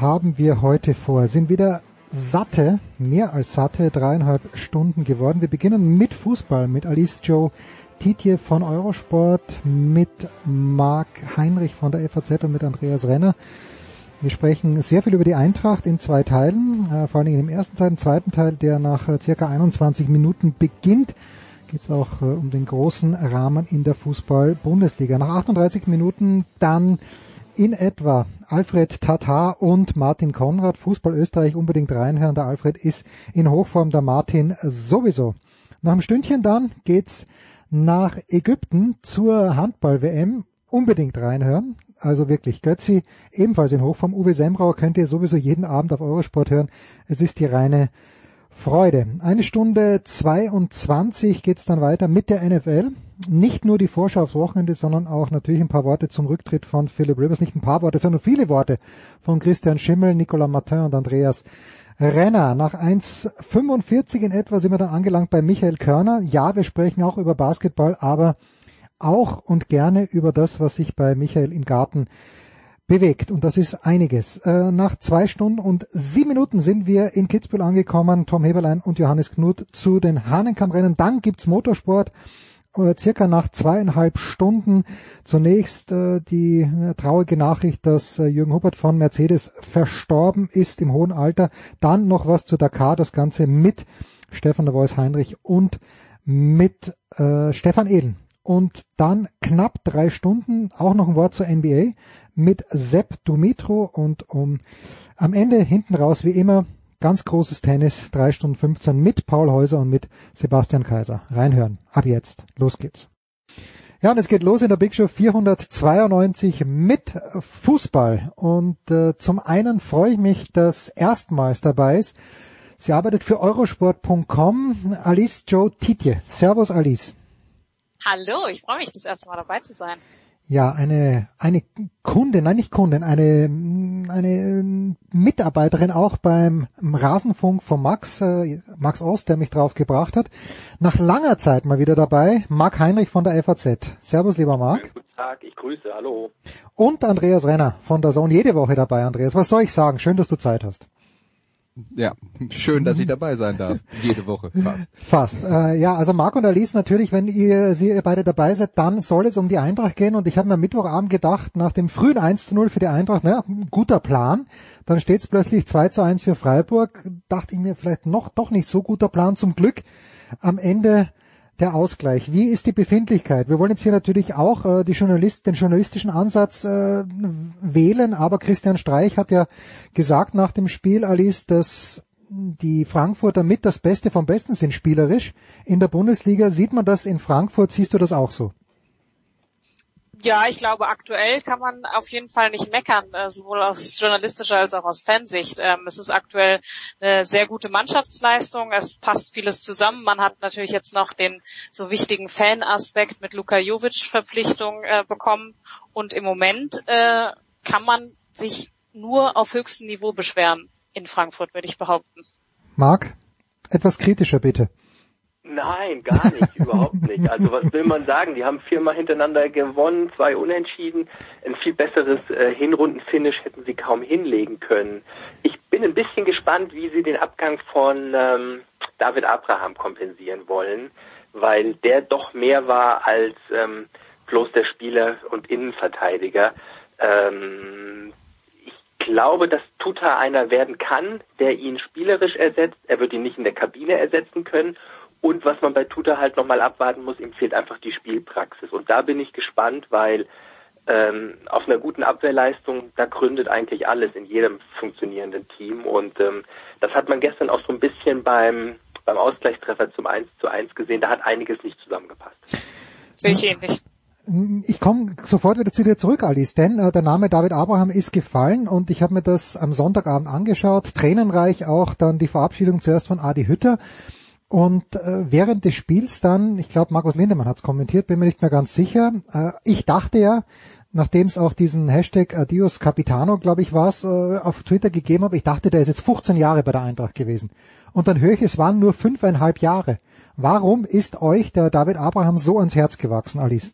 haben wir heute vor? Sind wieder satte, mehr als satte, dreieinhalb Stunden geworden. Wir beginnen mit Fußball, mit Alice Joe Tietje von Eurosport, mit Marc Heinrich von der FAZ und mit Andreas Renner. Wir sprechen sehr viel über die Eintracht in zwei Teilen, äh, vor allem im ersten Teil, im zweiten Teil, der nach äh, circa 21 Minuten beginnt, geht es auch äh, um den großen Rahmen in der Fußball-Bundesliga. Nach 38 Minuten dann in etwa Alfred Tatar und Martin Konrad. Fußball Österreich unbedingt reinhören. Der Alfred ist in Hochform, der Martin sowieso. Nach einem Stündchen dann geht's nach Ägypten zur Handball-WM. Unbedingt reinhören. Also wirklich, Götzi ebenfalls in Hochform. Uwe Semrauer könnt ihr sowieso jeden Abend auf Eurosport hören. Es ist die reine Freude. Eine Stunde 22 geht's dann weiter mit der NFL. Nicht nur die Vorschau aufs Wochenende, sondern auch natürlich ein paar Worte zum Rücktritt von Philip Rivers. Nicht ein paar Worte, sondern viele Worte von Christian Schimmel, Nicolas Martin und Andreas Renner. Nach 1,45 in etwa sind wir dann angelangt bei Michael Körner. Ja, wir sprechen auch über Basketball, aber auch und gerne über das, was sich bei Michael im Garten bewegt. Und das ist einiges. Äh, nach zwei Stunden und sieben Minuten sind wir in Kitzbühel angekommen. Tom Heberlein und Johannes Knut zu den Hahnenkammrennen. Dann gibt's Motorsport. Äh, circa nach zweieinhalb Stunden zunächst äh, die äh, traurige Nachricht, dass äh, Jürgen Huppert von Mercedes verstorben ist im hohen Alter. Dann noch was zu Dakar, das Ganze mit Stefan de Vois Heinrich und mit äh, Stefan Ehlen. Und dann knapp drei Stunden auch noch ein Wort zur NBA mit Sepp Dumitro und um am Ende hinten raus wie immer ganz großes Tennis, drei Stunden 15 mit Paul Häuser und mit Sebastian Kaiser. Reinhören. Ab jetzt. Los geht's. Ja, und es geht los in der Big Show 492 mit Fußball. Und äh, zum einen freue ich mich, dass erstmals dabei ist. Sie arbeitet für eurosport.com. Alice Joe Tietje. Servus Alice. Hallo, ich freue mich, das erste Mal dabei zu sein. Ja, eine, eine Kundin, nein nicht Kundin, eine, eine Mitarbeiterin auch beim Rasenfunk von Max, äh, Max Ost, der mich drauf gebracht hat. Nach langer Zeit mal wieder dabei, Marc Heinrich von der FAZ. Servus, lieber Marc. Guten Tag, ich grüße, hallo. Und Andreas Renner von der Zone, jede Woche dabei, Andreas. Was soll ich sagen? Schön, dass du Zeit hast. Ja, schön, dass ich dabei sein darf. Jede Woche fast. Fast. Äh, ja, also Marc und Alice, natürlich, wenn ihr, Sie ihr beide dabei seid, dann soll es um die Eintracht gehen. Und ich habe mir am Mittwochabend gedacht, nach dem frühen 1 zu 0 für die Eintracht, naja, guter Plan. Dann steht es plötzlich 2 zu 1 für Freiburg. Dachte ich mir vielleicht noch doch nicht so guter Plan. Zum Glück am Ende der Ausgleich. Wie ist die Befindlichkeit? Wir wollen jetzt hier natürlich auch äh, die Journalist, den journalistischen Ansatz äh, wählen, aber Christian Streich hat ja gesagt nach dem Spiel, Alice, dass die Frankfurter mit das Beste vom Besten sind spielerisch. In der Bundesliga sieht man das in Frankfurt, siehst du das auch so? Ja, ich glaube, aktuell kann man auf jeden Fall nicht meckern, äh, sowohl aus journalistischer als auch aus Fansicht. Ähm, es ist aktuell eine sehr gute Mannschaftsleistung. Es passt vieles zusammen. Man hat natürlich jetzt noch den so wichtigen Fanaspekt mit Luka Jovic Verpflichtung äh, bekommen. Und im Moment äh, kann man sich nur auf höchstem Niveau beschweren in Frankfurt, würde ich behaupten. Marc, etwas kritischer bitte. Nein, gar nicht, überhaupt nicht. Also was will man sagen? Die haben viermal hintereinander gewonnen, zwei Unentschieden. Ein viel besseres äh, Hinrundenfinish hätten sie kaum hinlegen können. Ich bin ein bisschen gespannt, wie sie den Abgang von ähm, David Abraham kompensieren wollen, weil der doch mehr war als ähm, bloß der Spieler und Innenverteidiger. Ähm, ich glaube, dass Tuta einer werden kann, der ihn spielerisch ersetzt. Er wird ihn nicht in der Kabine ersetzen können. Und was man bei Tuta halt nochmal abwarten muss, ihm fehlt einfach die Spielpraxis. Und da bin ich gespannt, weil ähm, auf einer guten Abwehrleistung, da gründet eigentlich alles in jedem funktionierenden Team. Und ähm, das hat man gestern auch so ein bisschen beim, beim Ausgleichstreffer zum 1 zu 1 gesehen. Da hat einiges nicht zusammengepasst. Sehe ich ähnlich. Ich komme sofort wieder zu dir zurück, Alice, denn äh, der Name David Abraham ist gefallen und ich habe mir das am Sonntagabend angeschaut, tränenreich auch dann die Verabschiedung zuerst von Adi Hütter und äh, während des Spiels dann, ich glaube Markus Lindemann hat es kommentiert, bin mir nicht mehr ganz sicher, äh, ich dachte ja, nachdem es auch diesen Hashtag Adios Capitano, glaube ich, war äh, auf Twitter gegeben habe, ich dachte, der ist jetzt 15 Jahre bei der Eintracht gewesen. Und dann höre ich, es waren nur fünfeinhalb Jahre. Warum ist euch der David Abraham so ans Herz gewachsen, Alice?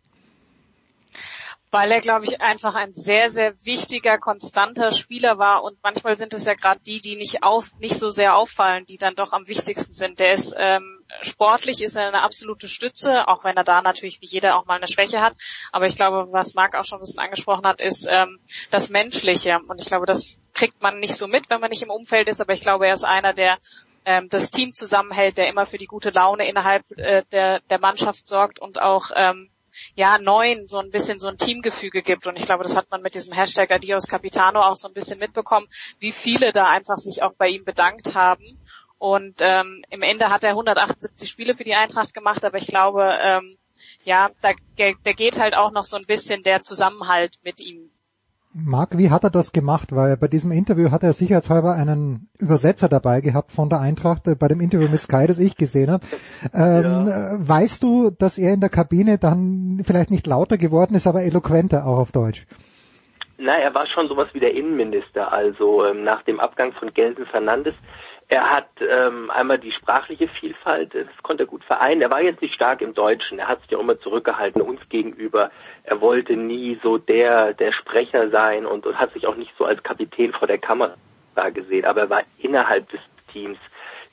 Weil er, glaube ich, einfach ein sehr, sehr wichtiger, konstanter Spieler war und manchmal sind es ja gerade die, die nicht auf, nicht so sehr auffallen, die dann doch am wichtigsten sind. Der ist ähm, sportlich ist er eine absolute Stütze, auch wenn er da natürlich wie jeder auch mal eine Schwäche hat. Aber ich glaube, was Marc auch schon ein bisschen angesprochen hat, ist ähm, das Menschliche. Und ich glaube, das kriegt man nicht so mit, wenn man nicht im Umfeld ist. Aber ich glaube, er ist einer, der ähm, das Team zusammenhält, der immer für die gute Laune innerhalb äh, der, der Mannschaft sorgt und auch ähm, ja, neuen so ein bisschen so ein Teamgefüge gibt. Und ich glaube, das hat man mit diesem Hashtag Adios Capitano auch so ein bisschen mitbekommen, wie viele da einfach sich auch bei ihm bedankt haben. Und ähm, im Ende hat er 178 Spiele für die Eintracht gemacht, aber ich glaube, ähm, ja, da, da geht halt auch noch so ein bisschen der Zusammenhalt mit ihm Marc, wie hat er das gemacht? Weil bei diesem Interview hat er sicherheitshalber einen Übersetzer dabei gehabt von der Eintracht, äh, bei dem Interview mit Sky, das ich gesehen habe. Ähm, ja. Äh, weißt du, dass er in der Kabine dann vielleicht nicht lauter geworden ist, aber eloquenter auch auf Deutsch? Na, er war schon sowas wie der Innenminister. Also ähm, nach dem Abgang von Gelsen Fernandes er hat ähm, einmal die sprachliche Vielfalt, das konnte er gut vereinen. Er war jetzt nicht stark im Deutschen, er hat sich ja immer zurückgehalten uns gegenüber. Er wollte nie so der, der Sprecher sein und, und hat sich auch nicht so als Kapitän vor der Kamera gesehen, aber er war innerhalb des Teams,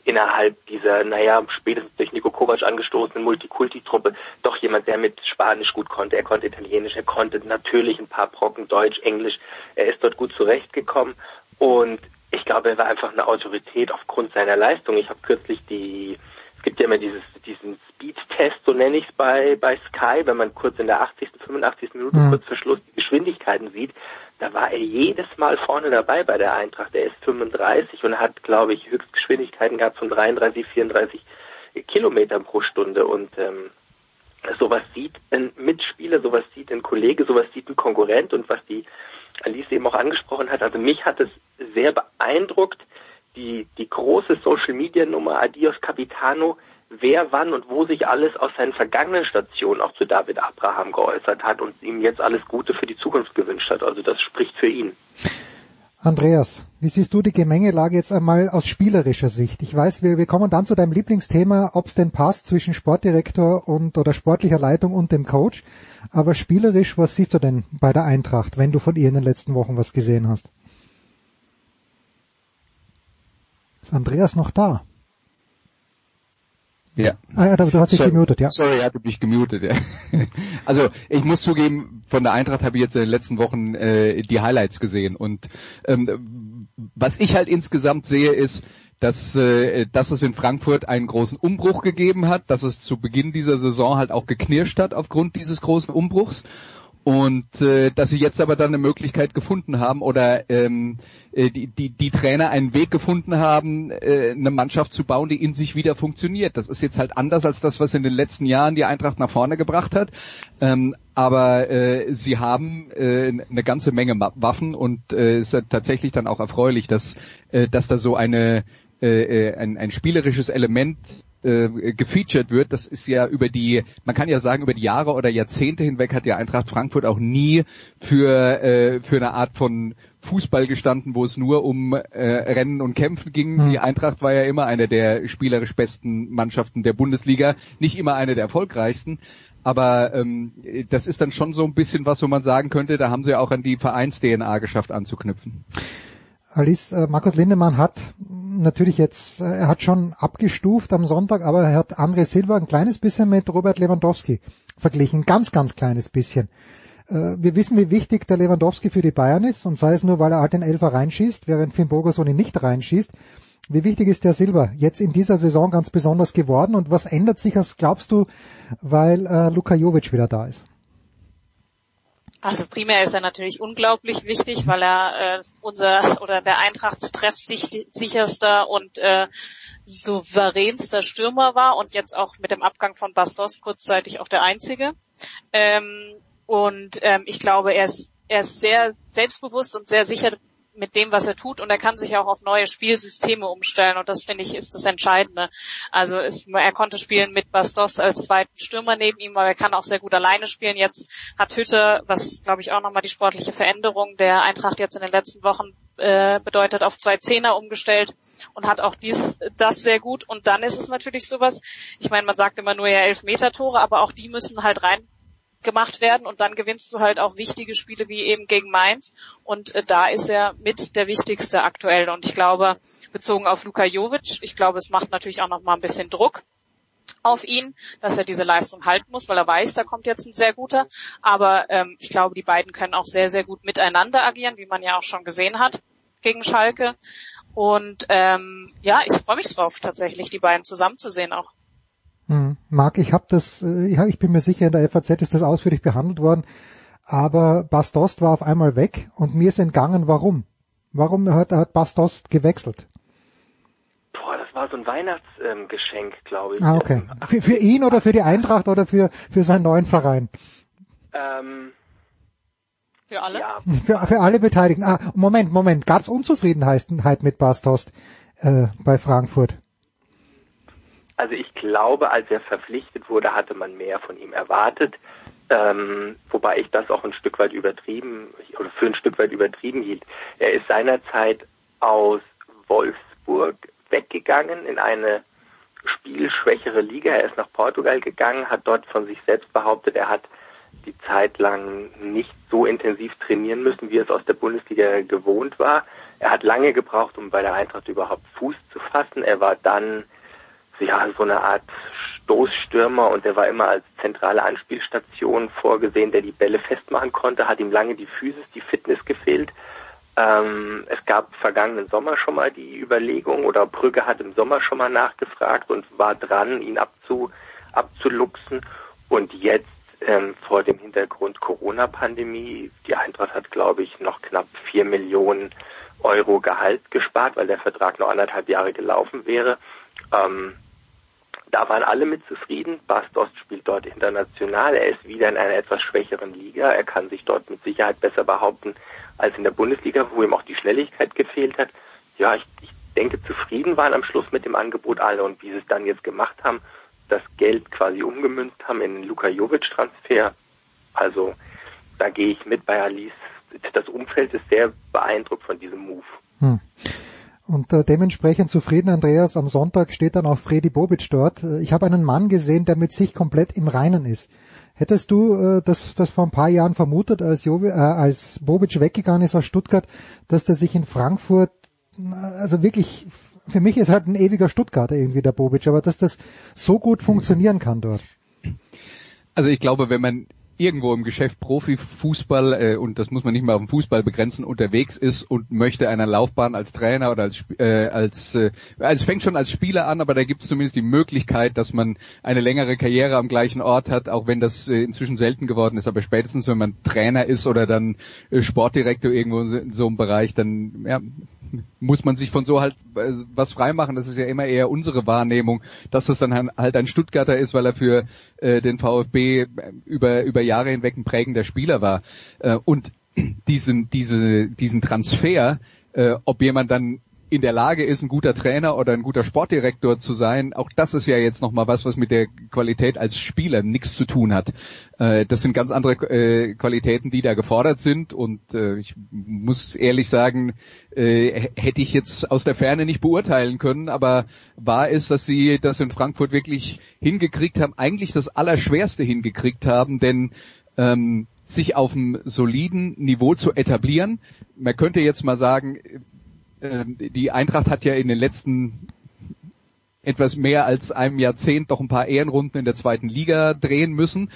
innerhalb dieser, naja, spätestens durch Nico Kovac angestoßenen Multikulti-Truppe doch jemand, der mit Spanisch gut konnte. Er konnte Italienisch, er konnte natürlich ein paar Brocken Deutsch, Englisch. Er ist dort gut zurechtgekommen und ich glaube, er war einfach eine Autorität aufgrund seiner Leistung. Ich habe kürzlich die, es gibt ja immer dieses, diesen Speed-Test, so nenne ich es bei, bei Sky, wenn man kurz in der 80., 85. Minute mhm. kurz vor Schluss die Geschwindigkeiten sieht, da war er jedes Mal vorne dabei bei der Eintracht. Er ist 35 und hat, glaube ich, Höchstgeschwindigkeiten gehabt von 33, 34 Kilometern pro Stunde und ähm, sowas sieht ein Mitspieler, sowas sieht ein Kollege, sowas sieht ein Konkurrent und was die Alice eben auch angesprochen hat, also mich hat es sehr beeindruckt, die, die große Social Media Nummer Adios Capitano, wer wann und wo sich alles aus seinen vergangenen Stationen auch zu David Abraham geäußert hat und ihm jetzt alles Gute für die Zukunft gewünscht hat. Also das spricht für ihn. Andreas, wie siehst du die Gemengelage jetzt einmal aus spielerischer Sicht? Ich weiß, wir, wir kommen dann zu deinem Lieblingsthema, ob es denn passt zwischen Sportdirektor und oder sportlicher Leitung und dem Coach. Aber spielerisch, was siehst du denn bei der Eintracht, wenn du von ihr in den letzten Wochen was gesehen hast? Ist Andreas noch da? Ja. Ah ja, du hast dich sorry, gemutet, ja. Sorry, er hatte mich gemutet, ja. Also ich muss zugeben, von der Eintracht habe ich jetzt in den letzten Wochen äh, die Highlights gesehen und ähm, was ich halt insgesamt sehe ist, dass, äh, dass es in Frankfurt einen großen Umbruch gegeben hat, dass es zu Beginn dieser Saison halt auch geknirscht hat aufgrund dieses großen Umbruchs und äh, dass sie jetzt aber dann eine Möglichkeit gefunden haben oder ähm, äh, die, die, die Trainer einen Weg gefunden haben, äh, eine Mannschaft zu bauen, die in sich wieder funktioniert. Das ist jetzt halt anders als das, was in den letzten Jahren die Eintracht nach vorne gebracht hat. Ähm, aber äh, sie haben äh, eine ganze Menge Waffen und äh, ist tatsächlich dann auch erfreulich, dass, äh, dass da so eine äh, äh ein, ein spielerisches Element äh, gefeatured wird, das ist ja über die, man kann ja sagen, über die Jahre oder Jahrzehnte hinweg hat die Eintracht Frankfurt auch nie für, äh, für eine Art von Fußball gestanden, wo es nur um äh, Rennen und Kämpfen ging. Mhm. Die Eintracht war ja immer eine der spielerisch besten Mannschaften der Bundesliga, nicht immer eine der erfolgreichsten. Aber ähm, das ist dann schon so ein bisschen was, wo man sagen könnte, da haben sie auch an die Vereins-DNA geschafft anzuknüpfen. Alice, äh, Markus Lindemann hat natürlich jetzt, äh, er hat schon abgestuft am Sonntag, aber er hat André Silva ein kleines bisschen mit Robert Lewandowski verglichen, ganz, ganz kleines bisschen. Äh, wir wissen, wie wichtig der Lewandowski für die Bayern ist und sei es nur, weil er halt den Elfer reinschießt, während Finn Bogerson ihn nicht reinschießt. Wie wichtig ist der Silber jetzt in dieser Saison ganz besonders geworden und was ändert sich, als glaubst du, weil äh, Luka Jovic wieder da ist? Also primär ist er natürlich unglaublich wichtig, weil er äh, unser oder der Eintrachts treffsicherster und äh, souveränster Stürmer war und jetzt auch mit dem Abgang von Bastos kurzzeitig auch der einzige. Ähm, und ähm, ich glaube, er ist, er ist sehr selbstbewusst und sehr sicher mit dem, was er tut und er kann sich auch auf neue Spielsysteme umstellen und das finde ich ist das Entscheidende. Also ist, er konnte spielen mit Bastos als zweiten Stürmer neben ihm, aber er kann auch sehr gut alleine spielen. Jetzt hat Hütte, was glaube ich auch nochmal die sportliche Veränderung der Eintracht jetzt in den letzten Wochen äh, bedeutet, auf zwei Zehner umgestellt und hat auch dies, das sehr gut. Und dann ist es natürlich sowas, ich meine, man sagt immer nur ja elf Meter Tore, aber auch die müssen halt rein gemacht werden und dann gewinnst du halt auch wichtige Spiele wie eben gegen Mainz und äh, da ist er mit der wichtigste aktuell und ich glaube bezogen auf Luka Jovic, ich glaube es macht natürlich auch noch mal ein bisschen Druck auf ihn, dass er diese Leistung halten muss, weil er weiß, da kommt jetzt ein sehr guter. Aber ähm, ich glaube, die beiden können auch sehr, sehr gut miteinander agieren, wie man ja auch schon gesehen hat gegen Schalke. Und ähm, ja, ich freue mich drauf, tatsächlich die beiden zusammenzusehen auch. Hm. Marc, ich habe das, äh, ja, ich bin mir sicher, in der FAZ ist das ausführlich behandelt worden, aber Bastost war auf einmal weg und mir ist entgangen, warum. Warum hat, hat Bastost gewechselt? Boah, das war so ein Weihnachtsgeschenk, ähm, glaube ich. Ah, okay. Für, für ihn oder für die Eintracht oder für, für seinen neuen Verein? Ähm, für alle? Ja. Für, für alle Beteiligten. Ah, Moment, Moment. Gab es Unzufriedenheit mit Bastost äh, bei Frankfurt? Also ich glaube, als er verpflichtet wurde, hatte man mehr von ihm erwartet. Ähm, wobei ich das auch ein Stück weit übertrieben oder für ein Stück weit übertrieben hielt. Er ist seinerzeit aus Wolfsburg weggegangen in eine spielschwächere Liga. Er ist nach Portugal gegangen, hat dort von sich selbst behauptet, er hat die Zeit lang nicht so intensiv trainieren müssen, wie es aus der Bundesliga gewohnt war. Er hat lange gebraucht, um bei der Eintracht überhaupt Fuß zu fassen. Er war dann ja, so eine Art Stoßstürmer und der war immer als zentrale Anspielstation vorgesehen, der die Bälle festmachen konnte, hat ihm lange die Physis, die Fitness gefehlt. Ähm, es gab vergangenen Sommer schon mal die Überlegung oder Brügge hat im Sommer schon mal nachgefragt und war dran, ihn abzu, abzuluxen. Und jetzt ähm, vor dem Hintergrund Corona-Pandemie, die Eintracht hat, glaube ich, noch knapp vier Millionen Euro Gehalt gespart, weil der Vertrag noch anderthalb Jahre gelaufen wäre. Ähm, da waren alle mit zufrieden. Bastos spielt dort international. Er ist wieder in einer etwas schwächeren Liga. Er kann sich dort mit Sicherheit besser behaupten als in der Bundesliga, wo ihm auch die Schnelligkeit gefehlt hat. Ja, ich, ich denke, zufrieden waren am Schluss mit dem Angebot alle und wie sie es dann jetzt gemacht haben, das Geld quasi umgemünzt haben in den Luka Jovic-Transfer. Also da gehe ich mit bei Alice. Das Umfeld ist sehr beeindruckt von diesem Move. Hm. Und äh, dementsprechend zufrieden, Andreas, am Sonntag steht dann auch Freddy Bobic dort. Äh, ich habe einen Mann gesehen, der mit sich komplett im Reinen ist. Hättest du äh, das, das vor ein paar Jahren vermutet, als, Jovi, äh, als Bobic weggegangen ist aus Stuttgart, dass der sich in Frankfurt, äh, also wirklich, für mich ist halt ein ewiger Stuttgarter irgendwie der Bobic, aber dass das so gut funktionieren kann dort. Also ich glaube, wenn man irgendwo im Geschäft Profifußball, äh, und das muss man nicht mal auf den Fußball begrenzen, unterwegs ist und möchte einer Laufbahn als Trainer oder als, äh, als, äh, also es fängt schon als Spieler an, aber da gibt es zumindest die Möglichkeit, dass man eine längere Karriere am gleichen Ort hat, auch wenn das äh, inzwischen selten geworden ist, aber spätestens wenn man Trainer ist oder dann äh, Sportdirektor irgendwo in so einem Bereich, dann ja, muss man sich von so halt äh, was freimachen. Das ist ja immer eher unsere Wahrnehmung, dass das dann halt ein Stuttgarter ist, weil er für äh, den VfB über, über Jahre hinweg ein prägender Spieler war. Äh, und diesen, diese, diesen Transfer, äh, ob jemand dann in der Lage ist, ein guter Trainer oder ein guter Sportdirektor zu sein, auch das ist ja jetzt nochmal was, was mit der Qualität als Spieler nichts zu tun hat. Äh, das sind ganz andere äh, Qualitäten, die da gefordert sind und äh, ich muss ehrlich sagen, äh, hätte ich jetzt aus der Ferne nicht beurteilen können, aber wahr ist, dass sie das in Frankfurt wirklich hingekriegt haben, eigentlich das Allerschwerste hingekriegt haben, denn ähm, sich auf einem soliden Niveau zu etablieren. Man könnte jetzt mal sagen, die Eintracht hat ja in den letzten etwas mehr als einem Jahrzehnt doch ein paar Ehrenrunden in der zweiten Liga drehen müssen.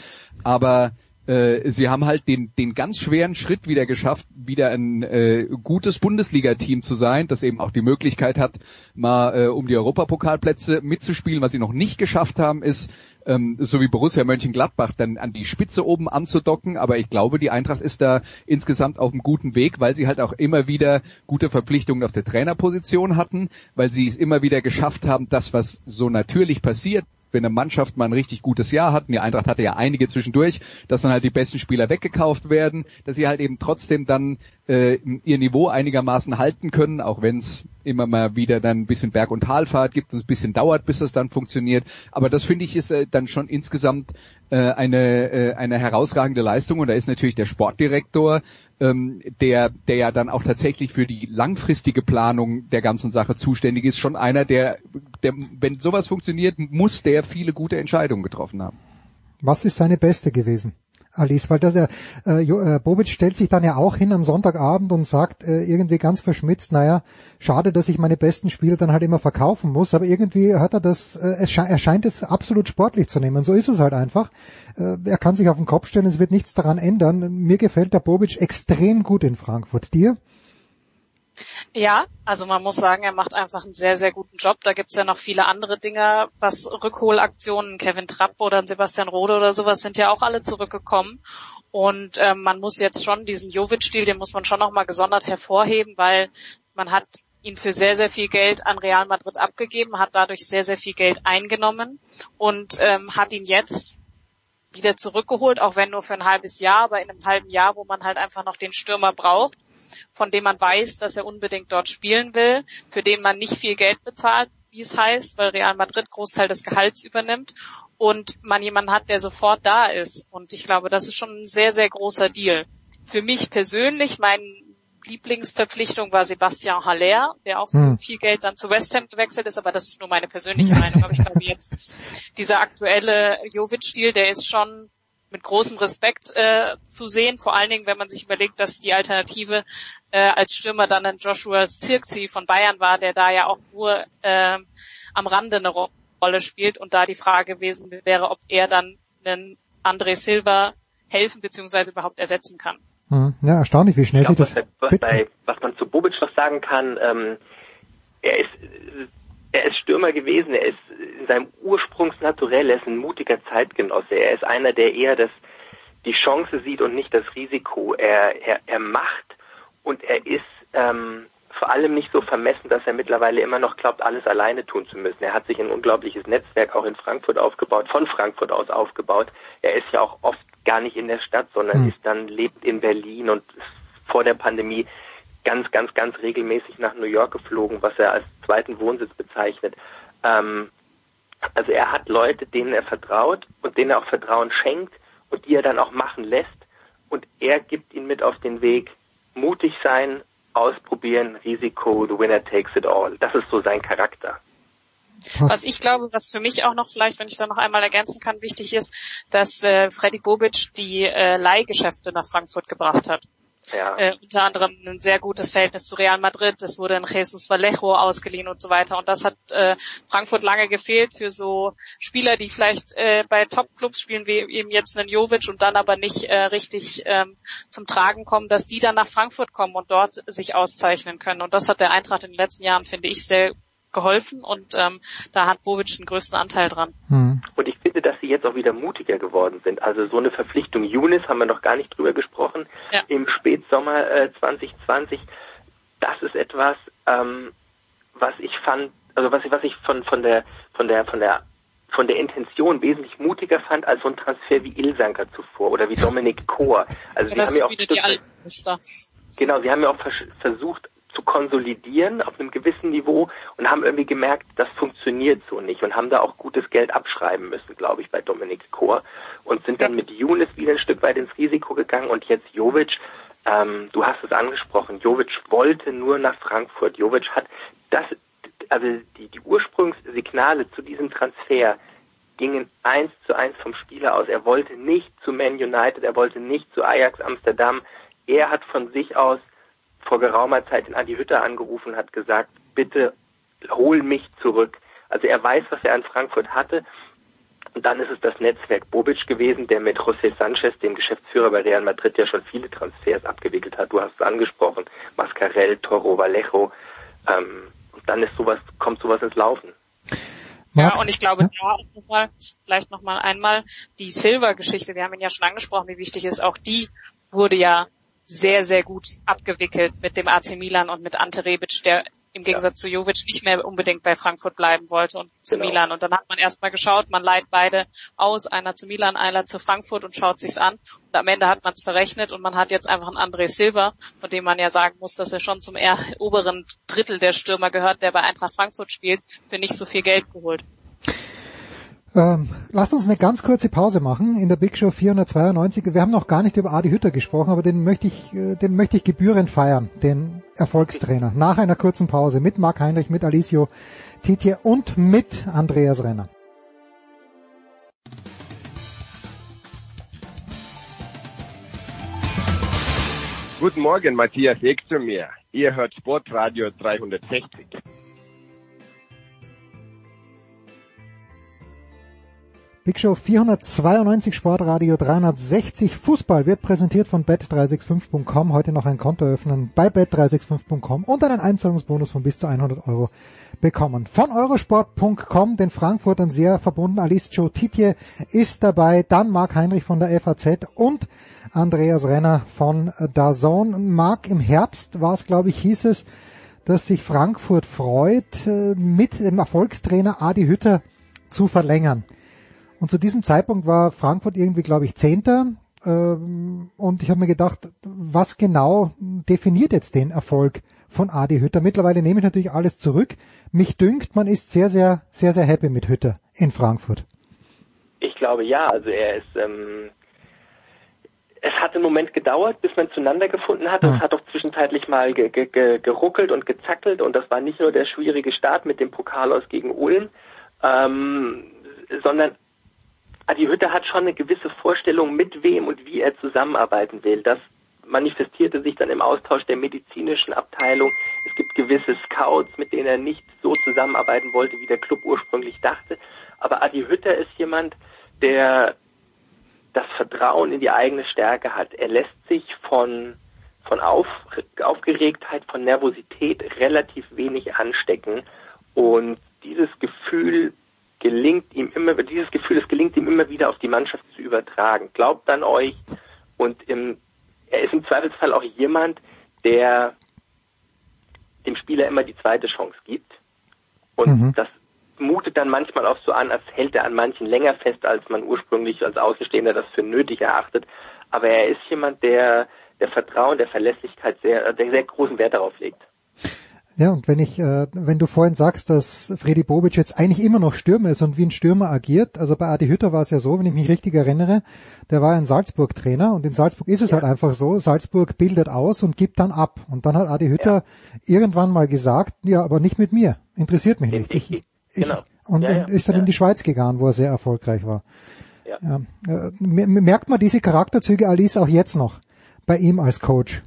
Aber äh, sie haben halt den, den ganz schweren Schritt wieder geschafft, wieder ein äh, gutes Bundesliga-Team zu sein, das eben auch die Möglichkeit hat, mal äh, um die Europapokalplätze mitzuspielen. Was sie noch nicht geschafft haben, ist ähm, so wie Borussia Mönchengladbach dann an die Spitze oben anzudocken. Aber ich glaube, die Eintracht ist da insgesamt auf einem guten Weg, weil sie halt auch immer wieder gute Verpflichtungen auf der Trainerposition hatten, weil sie es immer wieder geschafft haben, das, was so natürlich passiert, wenn eine Mannschaft mal ein richtig gutes Jahr hat, und die Eintracht hatte ja einige zwischendurch, dass dann halt die besten Spieler weggekauft werden, dass sie halt eben trotzdem dann äh, ihr Niveau einigermaßen halten können, auch wenn es immer mal wieder dann ein bisschen Berg- und Talfahrt gibt und ein bisschen dauert, bis das dann funktioniert. Aber das finde ich ist äh, dann schon insgesamt äh, eine, äh, eine herausragende Leistung und da ist natürlich der Sportdirektor ähm, der, der ja dann auch tatsächlich für die langfristige Planung der ganzen Sache zuständig ist, schon einer, der, der, wenn sowas funktioniert, muss der viele gute Entscheidungen getroffen haben. Was ist seine beste gewesen? Alice, weil das ja, äh, äh, Bobic stellt sich dann ja auch hin am Sonntagabend und sagt äh, irgendwie ganz verschmitzt, naja, schade, dass ich meine besten Spiele dann halt immer verkaufen muss, aber irgendwie hat er das, äh, es sche er scheint es absolut sportlich zu nehmen. So ist es halt einfach. Äh, er kann sich auf den Kopf stellen, es wird nichts daran ändern. Mir gefällt der Bobic extrem gut in Frankfurt. Dir? Ja, also man muss sagen, er macht einfach einen sehr, sehr guten Job. Da gibt's ja noch viele andere Dinge, was Rückholaktionen, Kevin Trapp oder Sebastian Rode oder sowas sind ja auch alle zurückgekommen. Und ähm, man muss jetzt schon diesen Jovic-Stil, den muss man schon nochmal gesondert hervorheben, weil man hat ihn für sehr, sehr viel Geld an Real Madrid abgegeben, hat dadurch sehr, sehr viel Geld eingenommen und ähm, hat ihn jetzt wieder zurückgeholt, auch wenn nur für ein halbes Jahr, aber in einem halben Jahr, wo man halt einfach noch den Stürmer braucht von dem man weiß, dass er unbedingt dort spielen will, für den man nicht viel Geld bezahlt, wie es heißt, weil Real Madrid Großteil des Gehalts übernimmt und man jemanden hat, der sofort da ist. Und ich glaube, das ist schon ein sehr, sehr großer Deal. Für mich persönlich, meine Lieblingsverpflichtung war Sebastian Haller, der auch hm. viel Geld dann zu West Ham gewechselt ist, aber das ist nur meine persönliche Meinung. Aber ich glaube jetzt, dieser aktuelle Jovic-Stil, der ist schon mit großem Respekt äh, zu sehen, vor allen Dingen, wenn man sich überlegt, dass die Alternative äh, als Stürmer dann ein Joshua Zirkzee von Bayern war, der da ja auch nur äh, am Rande eine Ro Rolle spielt und da die Frage gewesen wäre, ob er dann einen André Silva helfen bzw. überhaupt ersetzen kann. Hm. Ja, erstaunlich, wie schnell glaub, sich das... Was, bei, was man zu Bobic noch sagen kann, ähm, er ist er ist Stürmer gewesen, er ist in seinem Ursprungsnaturell, er ist ein mutiger Zeitgenosse, er ist einer, der eher das, die Chance sieht und nicht das Risiko. Er, er, er macht und er ist ähm, vor allem nicht so vermessen, dass er mittlerweile immer noch glaubt, alles alleine tun zu müssen. Er hat sich ein unglaubliches Netzwerk auch in Frankfurt aufgebaut, von Frankfurt aus aufgebaut. Er ist ja auch oft gar nicht in der Stadt, sondern mhm. ist dann lebt in Berlin und vor der Pandemie ganz, ganz, ganz regelmäßig nach New York geflogen, was er als zweiten Wohnsitz bezeichnet. Ähm, also er hat Leute, denen er vertraut und denen er auch Vertrauen schenkt und die er dann auch machen lässt. Und er gibt ihnen mit auf den Weg, mutig sein, ausprobieren, Risiko, the winner takes it all. Das ist so sein Charakter. Was ich glaube, was für mich auch noch vielleicht, wenn ich da noch einmal ergänzen kann, wichtig ist, dass äh, Freddy Bobic die äh, Leihgeschäfte nach Frankfurt gebracht hat. Ja. Äh, unter anderem ein sehr gutes Verhältnis zu Real Madrid. Es wurde ein Jesus Vallejo ausgeliehen und so weiter. Und das hat äh, Frankfurt lange gefehlt für so Spieler, die vielleicht äh, bei Top-Clubs spielen, wie eben jetzt einen Jovic und dann aber nicht äh, richtig ähm, zum Tragen kommen, dass die dann nach Frankfurt kommen und dort sich auszeichnen können. Und das hat der Eintracht in den letzten Jahren, finde ich, sehr geholfen und ähm, da hat Bobic den größten Anteil dran. Mhm. Und ich dass sie jetzt auch wieder mutiger geworden sind. Also so eine Verpflichtung Junis haben wir noch gar nicht drüber gesprochen ja. im Spätsommer äh, 2020. Das ist etwas, ähm, was ich fand, also was ich, was ich von von der von der von der von der Intention wesentlich mutiger fand als so ein Transfer wie Ilsanker zuvor oder wie Dominik Kor. Also ja, wir haben ja auch Genau, sie haben ja auch vers versucht, zu konsolidieren auf einem gewissen Niveau und haben irgendwie gemerkt, das funktioniert so nicht und haben da auch gutes Geld abschreiben müssen, glaube ich, bei Dominik Kor und sind dann mit Younes wieder ein Stück weit ins Risiko gegangen und jetzt Jovic, ähm, du hast es angesprochen, Jovic wollte nur nach Frankfurt. Jovic hat das, also die, die Ursprungssignale zu diesem Transfer gingen eins zu eins vom Spieler aus. Er wollte nicht zu Man United, er wollte nicht zu Ajax Amsterdam. Er hat von sich aus vor geraumer Zeit in Adi Hütter angerufen hat gesagt, bitte hol mich zurück. Also er weiß, was er in Frankfurt hatte. Und dann ist es das Netzwerk Bobic gewesen, der mit José Sanchez, dem Geschäftsführer bei Real Madrid, ja schon viele Transfers abgewickelt hat. Du hast es angesprochen, Mascarell, Toro Vallejo. Ähm, und dann ist sowas, kommt sowas ins Laufen. Ja, und ich glaube, da auch nochmal, vielleicht nochmal einmal die Silver-Geschichte, wir haben ihn ja schon angesprochen, wie wichtig ist, auch die wurde ja sehr, sehr gut abgewickelt mit dem AC Milan und mit Ante Rebic, der im Gegensatz ja. zu Jovic nicht mehr unbedingt bei Frankfurt bleiben wollte und zu genau. Milan. Und dann hat man erstmal geschaut, man leiht beide aus, einer zu Milan, einer zu Frankfurt und schaut sich's an. Und am Ende hat man es verrechnet und man hat jetzt einfach einen André Silva, von dem man ja sagen muss, dass er schon zum eher oberen Drittel der Stürmer gehört, der bei Eintracht Frankfurt spielt, für nicht so viel Geld geholt. Ähm, lasst uns eine ganz kurze Pause machen in der Big Show 492. Wir haben noch gar nicht über Adi Hütter gesprochen, aber den möchte ich, äh, den möchte ich gebührend feiern, den Erfolgstrainer. Nach einer kurzen Pause mit Marc Heinrich, mit Alicio Tietje und mit Andreas Renner. Guten Morgen, Matthias Eck zu mir. Ihr hört Sportradio 360. Big Show 492 Sportradio 360 Fußball wird präsentiert von bet365.com. Heute noch ein Konto öffnen bei bet365.com und einen Einzahlungsbonus von bis zu 100 Euro bekommen. Von eurosport.com, den Frankfurtern sehr verbunden. Alice Joe Titje ist dabei, dann Marc Heinrich von der FAZ und Andreas Renner von Dazon. Marc, im Herbst war es, glaube ich, hieß es, dass sich Frankfurt freut, äh, mit dem Erfolgstrainer Adi Hütter zu verlängern. Und zu diesem Zeitpunkt war Frankfurt irgendwie, glaube ich, Zehnter. Ähm, und ich habe mir gedacht, was genau definiert jetzt den Erfolg von Adi Hütter? Mittlerweile nehme ich natürlich alles zurück. Mich dünkt, man ist sehr, sehr, sehr, sehr happy mit Hütter in Frankfurt. Ich glaube ja. Also er ist. Ähm es hat einen Moment gedauert, bis man zueinander gefunden hat. Es ah. hat auch zwischenzeitlich mal ge ge geruckelt und gezackelt und das war nicht nur der schwierige Start mit dem Pokal aus gegen Ulm, ähm, sondern Adi Hütter hat schon eine gewisse Vorstellung, mit wem und wie er zusammenarbeiten will. Das manifestierte sich dann im Austausch der medizinischen Abteilung. Es gibt gewisse Scouts, mit denen er nicht so zusammenarbeiten wollte, wie der Club ursprünglich dachte. Aber Adi Hütter ist jemand, der das Vertrauen in die eigene Stärke hat. Er lässt sich von, von Auf, Aufgeregtheit, von Nervosität relativ wenig anstecken. Und dieses Gefühl gelingt ihm immer, dieses Gefühl, es gelingt ihm immer wieder auf die Mannschaft zu übertragen. Glaubt an euch und im, er ist im Zweifelsfall auch jemand, der dem Spieler immer die zweite Chance gibt. Und mhm. das mutet dann manchmal auch so an, als hält er an manchen länger fest, als man ursprünglich als Außenstehender das für nötig erachtet. Aber er ist jemand, der der Vertrauen, der Verlässlichkeit sehr, der sehr großen Wert darauf legt. Ja, und wenn ich, äh, wenn du vorhin sagst, dass Freddy Bobic jetzt eigentlich immer noch Stürmer ist und wie ein Stürmer agiert, also bei Adi Hütter war es ja so, wenn ich mich richtig erinnere, der war ein Salzburg-Trainer und in Salzburg ist es ja. halt einfach so, Salzburg bildet aus und gibt dann ab. Und dann hat Adi Hütter ja. irgendwann mal gesagt, ja, aber nicht mit mir, interessiert mich nicht. Ich, ich, genau. Und ja, ist dann in die Schweiz gegangen, wo er sehr erfolgreich war. Ja. Ja. Äh, merkt man diese Charakterzüge Alice auch jetzt noch bei ihm als Coach?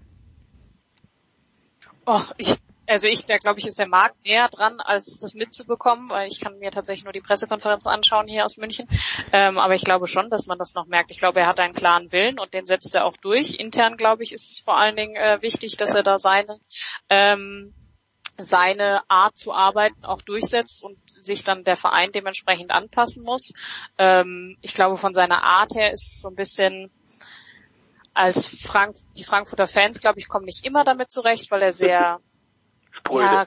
Oh, ich also ich, da glaube ich, ist der Markt näher dran, als das mitzubekommen, weil ich kann mir tatsächlich nur die Pressekonferenz anschauen hier aus München. Ähm, aber ich glaube schon, dass man das noch merkt. Ich glaube, er hat einen klaren Willen und den setzt er auch durch. Intern, glaube ich, ist es vor allen Dingen äh, wichtig, dass er da seine ähm, seine Art zu arbeiten auch durchsetzt und sich dann der Verein dementsprechend anpassen muss. Ähm, ich glaube, von seiner Art her ist es so ein bisschen als Frank die Frankfurter Fans, glaube ich, kommen nicht immer damit zurecht, weil er sehr Spröde. Ja,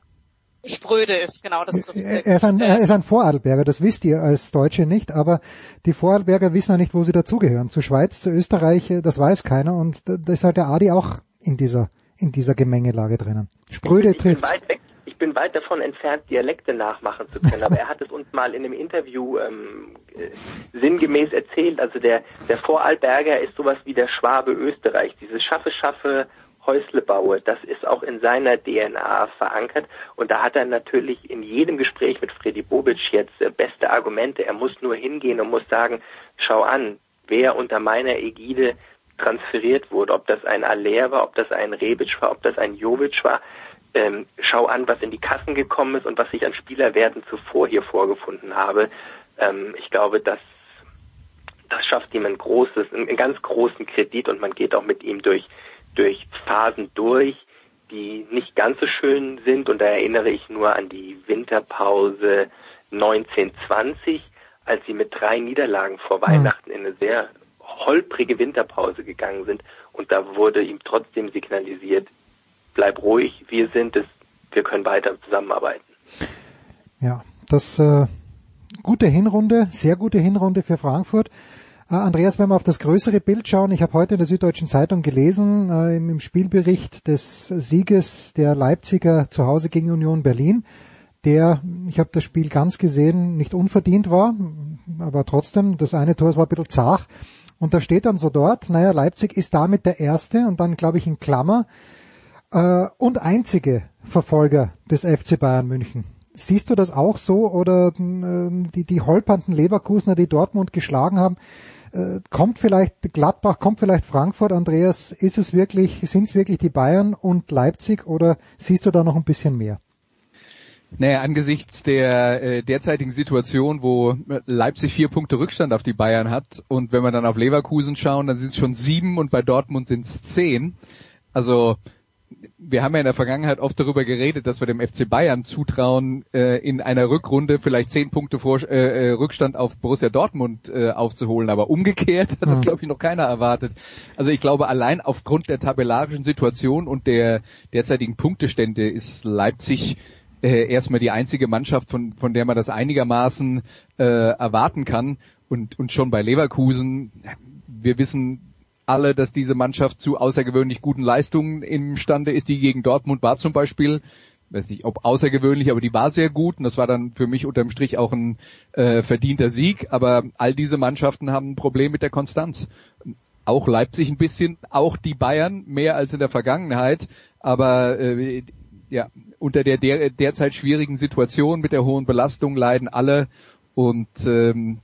spröde ist, genau. Das trifft er, ist ein, er ist ein Vorarlberger, das wisst ihr als Deutsche nicht, aber die Vorarlberger wissen ja nicht, wo sie dazugehören. Zu Schweiz, zu Österreich, das weiß keiner und da ist halt der Adi auch in dieser, in dieser Gemengelage drinnen. Spröde ich, trifft. ich bin weit davon entfernt, Dialekte nachmachen zu können, aber er hat es uns mal in einem Interview ähm, äh, sinngemäß erzählt. Also der, der Vorarlberger ist sowas wie der Schwabe Österreich, dieses Schaffe, Schaffe, Häusle baue, das ist auch in seiner DNA verankert. Und da hat er natürlich in jedem Gespräch mit Freddy Bobic jetzt äh, beste Argumente. Er muss nur hingehen und muss sagen, schau an, wer unter meiner Ägide transferiert wurde, ob das ein Aller war, ob das ein Rebic war, ob das ein Jovic war. Ähm, schau an, was in die Kassen gekommen ist und was ich an Spielerwerten zuvor hier vorgefunden habe. Ähm, ich glaube, das das schafft ihm ein großes, einen ganz großen Kredit und man geht auch mit ihm durch, durch Phasen durch, die nicht ganz so schön sind. Und da erinnere ich nur an die Winterpause 1920, als sie mit drei Niederlagen vor mhm. Weihnachten in eine sehr holprige Winterpause gegangen sind. Und da wurde ihm trotzdem signalisiert, bleib ruhig, wir sind es, wir können weiter zusammenarbeiten. Ja, das äh, gute Hinrunde, sehr gute Hinrunde für Frankfurt. Andreas, wenn wir auf das größere Bild schauen, ich habe heute in der Süddeutschen Zeitung gelesen, äh, im, Spielbericht des Sieges der Leipziger zu Hause gegen Union Berlin, der, ich habe das Spiel ganz gesehen, nicht unverdient war, aber trotzdem, das eine Tor war ein bisschen zart. Und da steht dann so dort, naja, Leipzig ist damit der erste und dann glaube ich in Klammer äh, und einzige Verfolger des FC Bayern München. Siehst du das auch so oder äh, die, die holpernden Leverkusener, die Dortmund geschlagen haben, kommt vielleicht Gladbach, kommt vielleicht Frankfurt, Andreas, ist es wirklich, sind es wirklich die Bayern und Leipzig oder siehst du da noch ein bisschen mehr? Naja, angesichts der äh, derzeitigen Situation, wo Leipzig vier Punkte Rückstand auf die Bayern hat und wenn wir dann auf Leverkusen schauen, dann sind es schon sieben und bei Dortmund sind es zehn. Also wir haben ja in der Vergangenheit oft darüber geredet, dass wir dem FC Bayern zutrauen, äh, in einer Rückrunde vielleicht zehn Punkte vor, äh, äh, Rückstand auf Borussia Dortmund äh, aufzuholen. Aber umgekehrt hat das, glaube ich, noch keiner erwartet. Also ich glaube, allein aufgrund der tabellarischen Situation und der derzeitigen Punktestände ist Leipzig äh, erstmal die einzige Mannschaft, von, von der man das einigermaßen äh, erwarten kann. Und, und schon bei Leverkusen, wir wissen, alle, dass diese Mannschaft zu außergewöhnlich guten Leistungen imstande ist, die gegen Dortmund war zum Beispiel. Weiß nicht, ob außergewöhnlich, aber die war sehr gut und das war dann für mich unterm Strich auch ein äh, verdienter Sieg. Aber all diese Mannschaften haben ein Problem mit der Konstanz. Auch Leipzig ein bisschen, auch die Bayern mehr als in der Vergangenheit. Aber äh, ja, unter der, der derzeit schwierigen Situation mit der hohen Belastung leiden alle und ähm,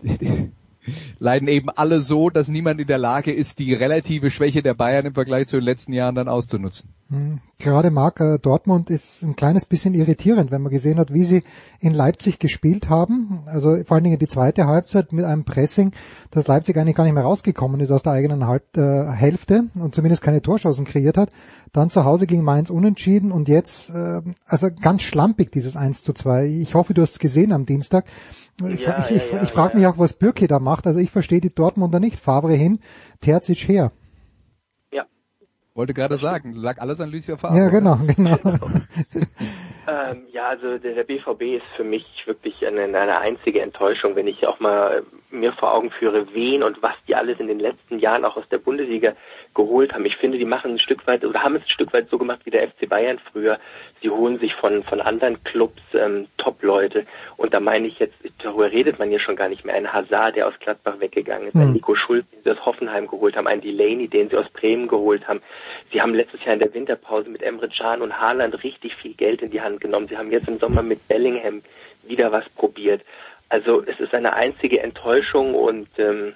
leiden eben alle so, dass niemand in der Lage ist, die relative Schwäche der Bayern im Vergleich zu den letzten Jahren dann auszunutzen. Hm. Gerade Marc, äh, Dortmund ist ein kleines bisschen irritierend, wenn man gesehen hat, wie sie in Leipzig gespielt haben. Also vor allen Dingen die zweite Halbzeit mit einem Pressing, dass Leipzig eigentlich gar nicht mehr rausgekommen ist aus der eigenen Halb äh, Hälfte und zumindest keine Torschancen kreiert hat. Dann zu Hause gegen Mainz unentschieden und jetzt, äh, also ganz schlampig dieses 1 zu 2. Ich hoffe, du hast es gesehen am Dienstag. Ich, ja, ich, ich, ja, ich frage mich auch, was Bürki da macht. Also ich verstehe die Dortmunder nicht. Favre hin, Terzic her. Ja. Wollte gerade sagen, lag alles an Lucia Favre. Ja, genau, genau. ähm, ja, also der, der, BVB ist für mich wirklich eine, eine einzige Enttäuschung, wenn ich auch mal mir vor Augen führe, wen und was die alles in den letzten Jahren auch aus der Bundesliga geholt haben. Ich finde, die machen ein Stück weit oder haben es ein Stück weit so gemacht wie der FC Bayern früher. Sie holen sich von von anderen Clubs ähm, Top-Leute und da meine ich jetzt, darüber redet man ja schon gar nicht mehr. Ein Hazard, der aus Gladbach weggegangen ist, mhm. ein Nico Schulz, den sie aus Hoffenheim geholt haben, ein Delaney, den sie aus Bremen geholt haben. Sie haben letztes Jahr in der Winterpause mit Emre Can und Haaland richtig viel Geld in die Hand genommen. Sie haben jetzt im Sommer mit Bellingham wieder was probiert. Also es ist eine einzige Enttäuschung und ähm,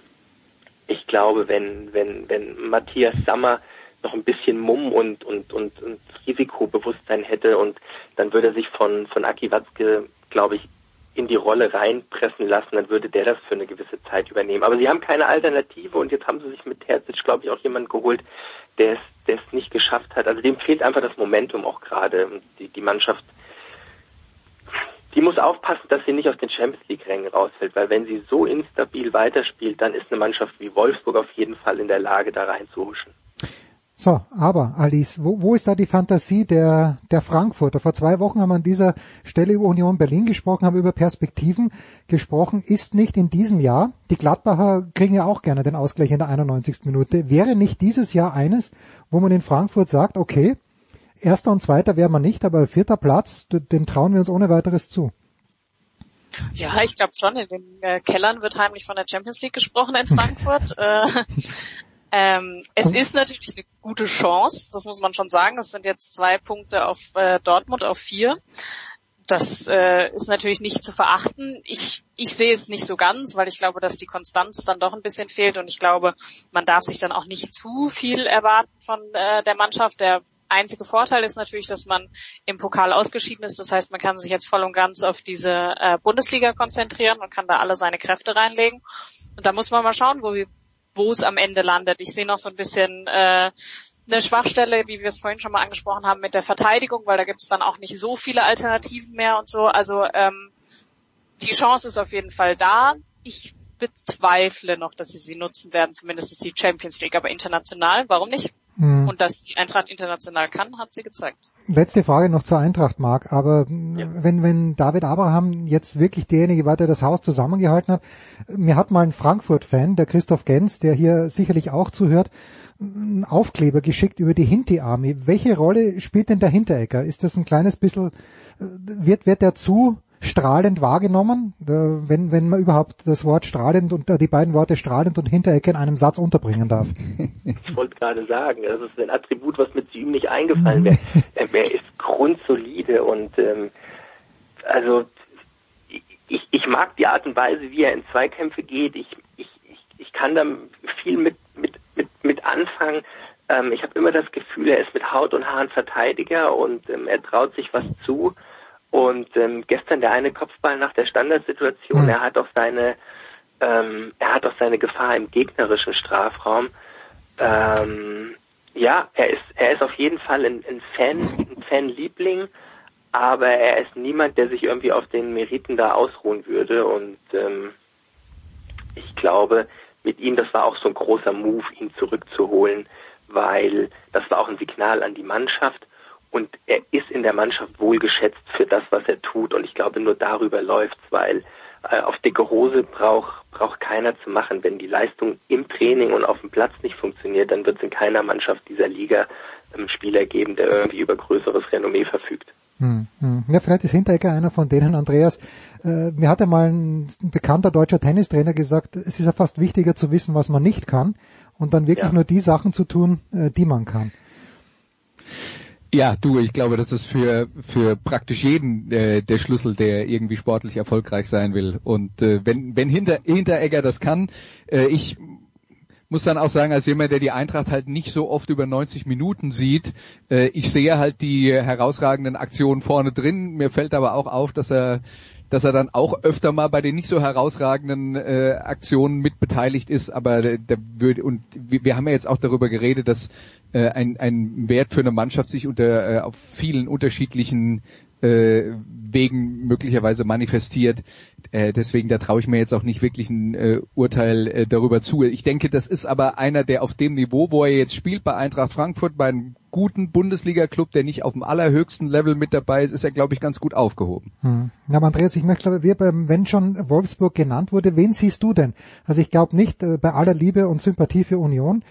ich glaube, wenn, wenn, wenn Matthias Sammer noch ein bisschen Mumm und, und, und, und Risikobewusstsein hätte und dann würde er sich von, von Aki Watzke, glaube ich, in die Rolle reinpressen lassen, dann würde der das für eine gewisse Zeit übernehmen. Aber sie haben keine Alternative und jetzt haben sie sich mit Terzic, glaube ich, auch jemanden geholt, der es, der es nicht geschafft hat. Also dem fehlt einfach das Momentum auch gerade. Die, die Mannschaft die muss aufpassen, dass sie nicht aus den Champions League Rängen rausfällt, weil wenn sie so instabil weiterspielt, dann ist eine Mannschaft wie Wolfsburg auf jeden Fall in der Lage, da reinzuhuschen. So, aber Alice, wo, wo ist da die Fantasie der, der Frankfurter? Vor zwei Wochen haben wir an dieser Stelle über Union Berlin gesprochen, haben über Perspektiven gesprochen. Ist nicht in diesem Jahr, die Gladbacher kriegen ja auch gerne den Ausgleich in der 91. Minute, wäre nicht dieses Jahr eines, wo man in Frankfurt sagt, okay, Erster und Zweiter wären wir nicht, aber vierter Platz, den trauen wir uns ohne weiteres zu. Ja, ich glaube schon. In den äh, Kellern wird heimlich von der Champions League gesprochen in Frankfurt. äh, ähm, es ist natürlich eine gute Chance, das muss man schon sagen. Es sind jetzt zwei Punkte auf äh, Dortmund auf vier. Das äh, ist natürlich nicht zu verachten. Ich, ich sehe es nicht so ganz, weil ich glaube, dass die Konstanz dann doch ein bisschen fehlt und ich glaube, man darf sich dann auch nicht zu viel erwarten von äh, der Mannschaft. Der einzige Vorteil ist natürlich, dass man im Pokal ausgeschieden ist. Das heißt, man kann sich jetzt voll und ganz auf diese äh, Bundesliga konzentrieren und kann da alle seine Kräfte reinlegen. Und da muss man mal schauen, wo, wo es am Ende landet. Ich sehe noch so ein bisschen äh, eine Schwachstelle, wie wir es vorhin schon mal angesprochen haben, mit der Verteidigung, weil da gibt es dann auch nicht so viele Alternativen mehr und so. Also ähm, die Chance ist auf jeden Fall da. Ich bezweifle noch, dass sie sie nutzen werden, zumindest ist die Champions League, aber international, warum nicht? Mhm. Und dass die Eintracht international kann, hat sie gezeigt. Letzte Frage noch zur Eintracht, Marc. Aber ja. wenn, wenn David Abraham jetzt wirklich derjenige war, der das Haus zusammengehalten hat, mir hat mal ein Frankfurt-Fan, der Christoph Gens, der hier sicherlich auch zuhört, einen Aufkleber geschickt über die Hinti-Army. Welche Rolle spielt denn der Hinteregger? Ist das ein kleines bisschen, äh, wird, wird der zu strahlend wahrgenommen, wenn, wenn man überhaupt das Wort strahlend und äh, die beiden Worte strahlend und Hinterecke in einem Satz unterbringen darf. Ich wollte gerade sagen, das ist ein Attribut, was mir zu ihm nicht eingefallen wäre. er ist grundsolide und ähm, also ich, ich mag die Art und Weise, wie er in Zweikämpfe geht. Ich, ich, ich, ich kann da viel mit, mit, mit, mit anfangen. Ähm, ich habe immer das Gefühl, er ist mit Haut und Haaren Verteidiger und ähm, er traut sich was zu. Und ähm, gestern der eine Kopfball nach der Standardsituation, mhm. er hat auch seine, ähm, er hat auch seine Gefahr im gegnerischen Strafraum. Ähm, ja, er ist, er ist auf jeden Fall ein, ein Fan, ein Fanliebling, aber er ist niemand, der sich irgendwie auf den Meriten da ausruhen würde. Und ähm, ich glaube, mit ihm, das war auch so ein großer Move, ihn zurückzuholen, weil das war auch ein Signal an die Mannschaft und er ist in der Mannschaft wohlgeschätzt für das, was er tut. Und ich glaube, nur darüber läuft's, weil äh, auf dicke Hose braucht braucht keiner zu machen. Wenn die Leistung im Training und auf dem Platz nicht funktioniert, dann wird es in keiner Mannschaft dieser Liga einen Spieler geben, der irgendwie über größeres Renommee verfügt. Hm, hm. Ja, vielleicht ist Hinteregger einer von denen, Andreas. Äh, mir hat einmal ein bekannter deutscher Tennistrainer gesagt, es ist ja fast wichtiger zu wissen, was man nicht kann und dann wirklich ja. nur die Sachen zu tun, äh, die man kann. Ja, du, ich glaube, das ist für, für praktisch jeden äh, der Schlüssel, der irgendwie sportlich erfolgreich sein will. Und äh, wenn, wenn Hinter, Hinteregger das kann, äh, ich muss dann auch sagen, als jemand, der die Eintracht halt nicht so oft über 90 Minuten sieht, äh, ich sehe halt die herausragenden Aktionen vorne drin. Mir fällt aber auch auf, dass er dass er dann auch öfter mal bei den nicht so herausragenden äh, Aktionen mitbeteiligt ist, aber der würde und wir haben ja jetzt auch darüber geredet, dass äh, ein, ein Wert für eine Mannschaft sich unter äh, auf vielen unterschiedlichen äh, Wegen möglicherweise manifestiert. Äh, deswegen, da traue ich mir jetzt auch nicht wirklich ein äh, Urteil äh, darüber zu. Ich denke, das ist aber einer, der auf dem Niveau, wo er jetzt spielt, bei Eintracht Frankfurt, bei einem guten Bundesliga-Club, der nicht auf dem allerhöchsten Level mit dabei ist, ist er, glaube ich, ganz gut aufgehoben. Hm. Ja, Andreas, ich möchte, wir wenn schon Wolfsburg genannt wurde, wen siehst du denn? Also ich glaube nicht, äh, bei aller Liebe und Sympathie für Union,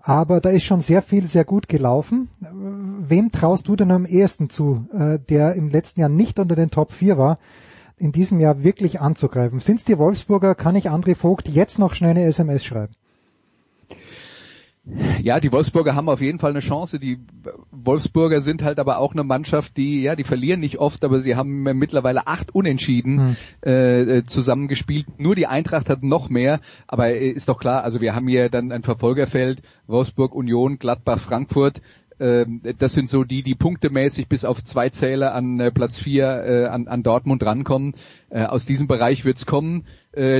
aber da ist schon sehr viel sehr gut gelaufen. Wem traust du denn am ehesten zu, äh, der im letzten Jahr nicht unter den Top 4 war, in diesem Jahr wirklich anzugreifen? Sind's die Wolfsburger? Kann ich André Vogt jetzt noch schnell eine SMS schreiben? Ja, die Wolfsburger haben auf jeden Fall eine Chance. Die Wolfsburger sind halt aber auch eine Mannschaft, die, ja, die verlieren nicht oft, aber sie haben mittlerweile acht Unentschieden hm. äh, zusammengespielt. Nur die Eintracht hat noch mehr, aber ist doch klar, also wir haben hier dann ein Verfolgerfeld, Wolfsburg, Union, Gladbach, Frankfurt. Ähm, das sind so die, die punktemäßig bis auf zwei Zähler an äh, Platz vier äh, an, an Dortmund rankommen. Äh, aus diesem Bereich wird's kommen,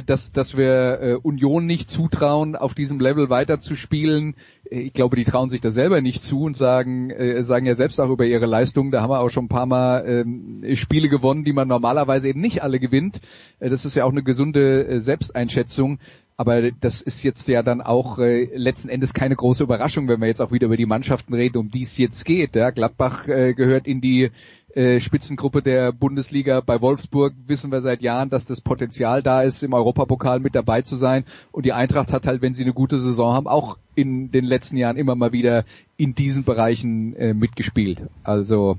dass, dass wir Union nicht zutrauen, auf diesem Level weiterzuspielen. Ich glaube, die trauen sich das selber nicht zu und sagen, sagen ja selbst auch über ihre Leistung, da haben wir auch schon ein paar Mal ähm, Spiele gewonnen, die man normalerweise eben nicht alle gewinnt. Das ist ja auch eine gesunde Selbsteinschätzung. Aber das ist jetzt ja dann auch äh, letzten Endes keine große Überraschung, wenn wir jetzt auch wieder über die Mannschaften reden, um die es jetzt geht. Ja, Gladbach äh, gehört in die äh, Spitzengruppe der Bundesliga. Bei Wolfsburg wissen wir seit Jahren, dass das Potenzial da ist, im Europapokal mit dabei zu sein. Und die Eintracht hat halt, wenn sie eine gute Saison haben, auch in den letzten Jahren immer mal wieder in diesen Bereichen äh, mitgespielt. Also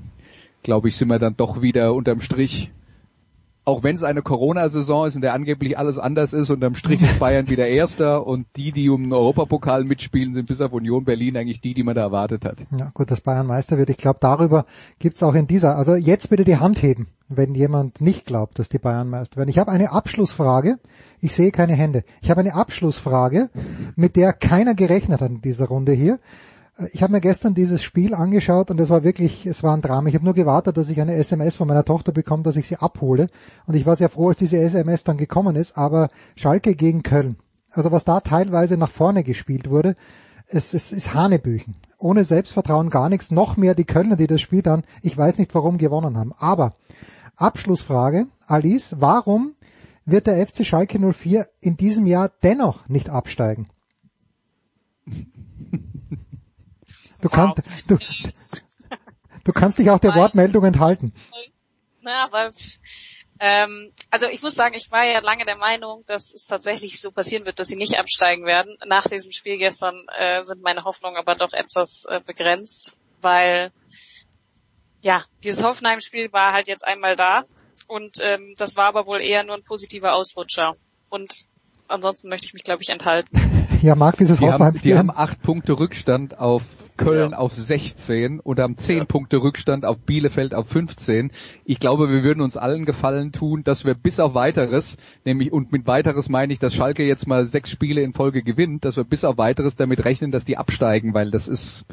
glaube ich, sind wir dann doch wieder unterm Strich auch wenn es eine Corona-Saison ist, in der angeblich alles anders ist, unterm Strich ist Bayern wieder Erster und die, die um den Europapokal mitspielen, sind bis auf Union Berlin eigentlich die, die man da erwartet hat. Ja gut, dass Bayern Meister wird. Ich glaube, darüber gibt's auch in dieser, also jetzt bitte die Hand heben, wenn jemand nicht glaubt, dass die Bayern Meister werden. Ich habe eine Abschlussfrage. Ich sehe keine Hände. Ich habe eine Abschlussfrage, mit der keiner gerechnet hat in dieser Runde hier. Ich habe mir gestern dieses Spiel angeschaut und es war wirklich, es war ein Drama. Ich habe nur gewartet, dass ich eine SMS von meiner Tochter bekomme, dass ich sie abhole. Und ich war sehr froh, als diese SMS dann gekommen ist. Aber Schalke gegen Köln. Also was da teilweise nach vorne gespielt wurde, es, es ist Hanebüchen. Ohne Selbstvertrauen gar nichts. Noch mehr die Kölner, die das Spiel dann, ich weiß nicht warum, gewonnen haben. Aber Abschlussfrage, Alice, warum wird der FC Schalke 04 in diesem Jahr dennoch nicht absteigen? Du, kannst, du, du kannst dich auch der Wortmeldung enthalten. Na, weil, ähm, also ich muss sagen, ich war ja lange der Meinung, dass es tatsächlich so passieren wird, dass sie nicht absteigen werden. Nach diesem Spiel gestern äh, sind meine Hoffnungen aber doch etwas äh, begrenzt, weil ja, dieses Hoffenheim-Spiel war halt jetzt einmal da und ähm, das war aber wohl eher nur ein positiver Ausrutscher. Und ansonsten möchte ich mich, glaube ich, enthalten. Ja, mag dieses Hoffenheim-Spiel. Die haben acht Punkte Rückstand auf Köln ja. auf 16 und haben 10 ja. Punkte Rückstand auf Bielefeld auf 15. Ich glaube, wir würden uns allen Gefallen tun, dass wir bis auf weiteres, nämlich und mit weiteres meine ich, dass Schalke jetzt mal sechs Spiele in Folge gewinnt, dass wir bis auf weiteres damit rechnen, dass die absteigen, weil das ist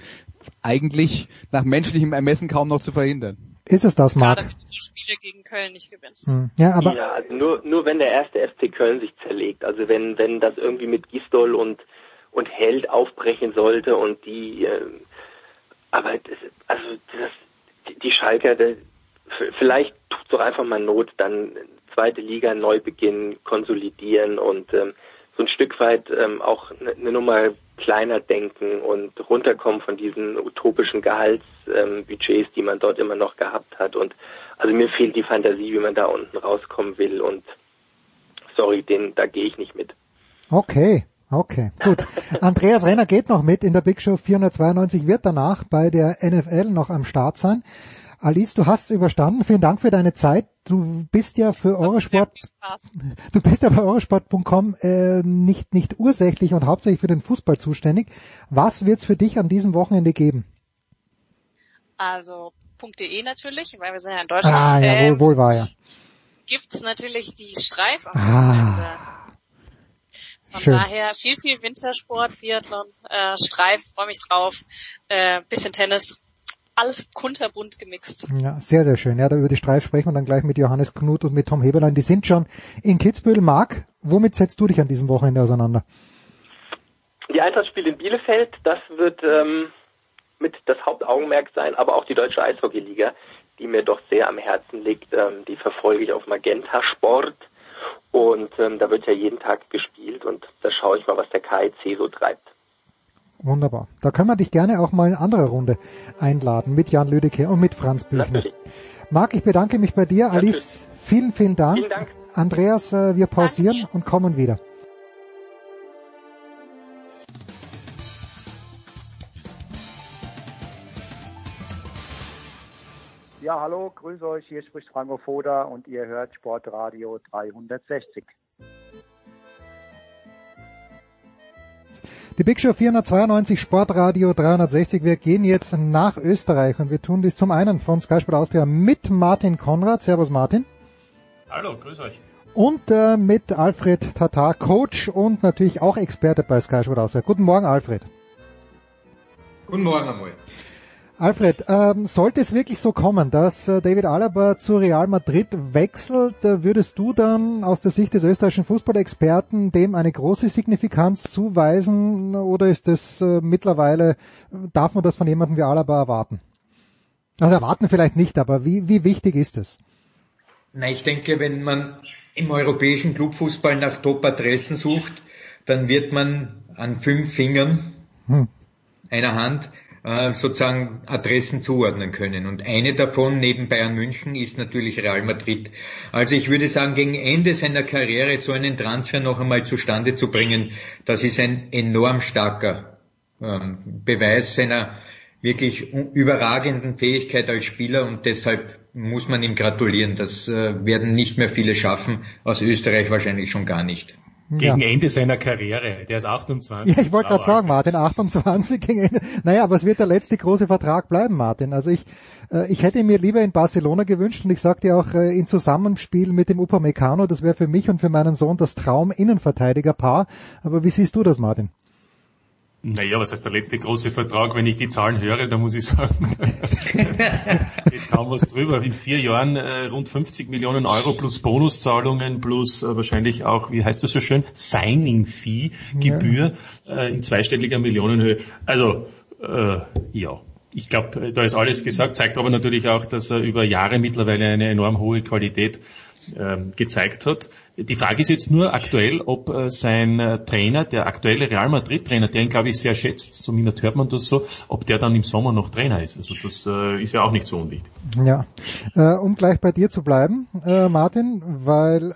eigentlich nach menschlichem Ermessen kaum noch zu verhindern. Ist es das, Marc? Gerade wenn du so Spiele gegen Köln nicht gewinnst. Hm. Ja, aber ja, also nur, nur wenn der erste FC Köln sich zerlegt. Also wenn, wenn das irgendwie mit Gistol und und Held aufbrechen sollte und die, äh, aber das, also das, die Schalker, das, vielleicht tut doch einfach mal Not, dann zweite Liga neu beginnen, konsolidieren und ähm, so ein Stück weit ähm, auch eine, eine Nummer kleiner denken und runterkommen von diesen utopischen Gehaltsbudgets, ähm, die man dort immer noch gehabt hat. Und also mir fehlt die Fantasie, wie man da unten rauskommen will und sorry, den, da gehe ich nicht mit. Okay. Okay, gut. Andreas Renner geht noch mit in der Big Show 492, wird danach bei der NFL noch am Start sein. Alice, du hast überstanden. Vielen Dank für deine Zeit. Du bist ja für Eurosport, du bist ja bei Eurosport.com äh, nicht, nicht ursächlich und hauptsächlich für den Fußball zuständig. Was wird's für dich an diesem Wochenende geben? Also, .de natürlich, weil wir sind ja in Deutschland. Ah, ja, wohl, wohl war ja. Gibt's natürlich die Streif am ah. Von Schön. daher viel, viel Wintersport, Biathlon, äh, Streif, freue mich drauf, äh, bisschen Tennis, alles kunterbunt gemixt. Ja, sehr, sehr schön. Ja, da über die Streif sprechen wir dann gleich mit Johannes Knut und mit Tom Heberlein. Die sind schon in Kitzbühel. Marc, womit setzt du dich an diesem Wochenende auseinander? Die Eintracht-Spiele in Bielefeld, das wird ähm, mit das Hauptaugenmerk sein, aber auch die Deutsche Eishockey-Liga, die mir doch sehr am Herzen liegt. Ähm, die verfolge ich auf Magenta Sport. Und ähm, da wird ja jeden Tag gespielt und da schaue ich mal, was der KIC so treibt. Wunderbar. Da können wir dich gerne auch mal in andere Runde einladen mit Jan Lüdecke und mit Franz Büchner. Natürlich. Marc, ich bedanke mich bei dir. Natürlich. Alice, vielen, vielen Dank. Vielen Dank. Andreas, äh, wir pausieren Danke. und kommen wieder. Ja, hallo, grüße euch, hier spricht Franco Foda und ihr hört Sportradio 360. Die Big Show 492 Sportradio 360. Wir gehen jetzt nach Österreich und wir tun dies zum einen von Sky Sport Austria mit Martin Konrad. Servus Martin. Hallo, grüß euch. Und äh, mit Alfred Tatar, Coach und natürlich auch Experte bei Sky Sport Austria. Guten Morgen, Alfred. Guten Morgen einmal. Alfred, ähm, sollte es wirklich so kommen, dass äh, David Alaba zu Real Madrid wechselt, äh, würdest du dann aus der Sicht des österreichischen Fußballexperten dem eine große Signifikanz zuweisen oder ist das äh, mittlerweile, darf man das von jemandem wie Alaba erwarten? Also erwarten vielleicht nicht, aber wie, wie wichtig ist es? Na, ich denke, wenn man im europäischen Clubfußball nach Top-Adressen sucht, dann wird man an fünf Fingern hm. einer Hand äh, sozusagen Adressen zuordnen können. Und eine davon neben Bayern München ist natürlich Real Madrid. Also ich würde sagen, gegen Ende seiner Karriere so einen Transfer noch einmal zustande zu bringen, das ist ein enorm starker ähm, Beweis seiner wirklich überragenden Fähigkeit als Spieler und deshalb muss man ihm gratulieren. Das äh, werden nicht mehr viele schaffen, aus Österreich wahrscheinlich schon gar nicht gegen ja. Ende seiner Karriere. Der ist 28. Ja, ich wollte gerade sagen, Martin, 28 gegen Ende. Naja, aber es wird der letzte große Vertrag bleiben, Martin. Also ich, äh, ich hätte mir lieber in Barcelona gewünscht und ich sagte auch äh, in Zusammenspiel mit dem Upamecano, das wäre für mich und für meinen Sohn das Traum Innenverteidigerpaar. Aber wie siehst du das, Martin? Naja, was heißt der letzte große Vertrag? Wenn ich die Zahlen höre, dann muss ich sagen, geht kaum was drüber. In vier Jahren äh, rund 50 Millionen Euro plus Bonuszahlungen plus äh, wahrscheinlich auch, wie heißt das so schön, Signing-Fee, Gebühr ja. äh, in zweistelliger Millionenhöhe. Also, äh, ja. Ich glaube, da ist alles gesagt, zeigt aber natürlich auch, dass er über Jahre mittlerweile eine enorm hohe Qualität ähm, gezeigt hat. Die Frage ist jetzt nur aktuell, ob äh, sein äh, Trainer, der aktuelle Real Madrid-Trainer, der ihn glaube ich sehr schätzt, zumindest hört man das so, ob der dann im Sommer noch Trainer ist. Also das äh, ist ja auch nicht so unwichtig. Ja, um gleich bei dir zu bleiben, Martin, weil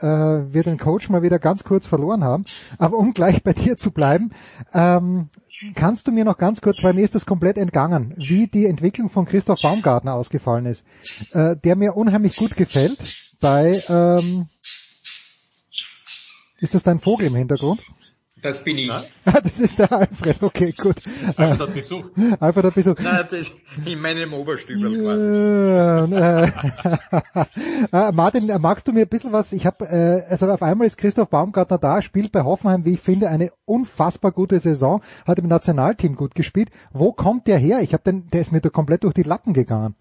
wir den Coach mal wieder ganz kurz verloren haben, aber um gleich bei dir zu bleiben, ähm, Kannst du mir noch ganz kurz, weil mir ist das komplett entgangen, wie die Entwicklung von Christoph Baumgartner ausgefallen ist, der mir unheimlich gut gefällt bei, ähm, ist das dein Vogel im Hintergrund? Das bin ich. das ist der Alfred, okay, gut. Alfred hat Besuch. Alfred hat Besuch. Nein, das in meinem Oberstübel quasi. äh, Martin, magst du mir ein bisschen was, ich habe, äh, also auf einmal ist Christoph Baumgartner da, spielt bei Hoffenheim, wie ich finde, eine unfassbar gute Saison, hat im Nationalteam gut gespielt. Wo kommt der her? Ich habe den, der ist mir da komplett durch die Lappen gegangen.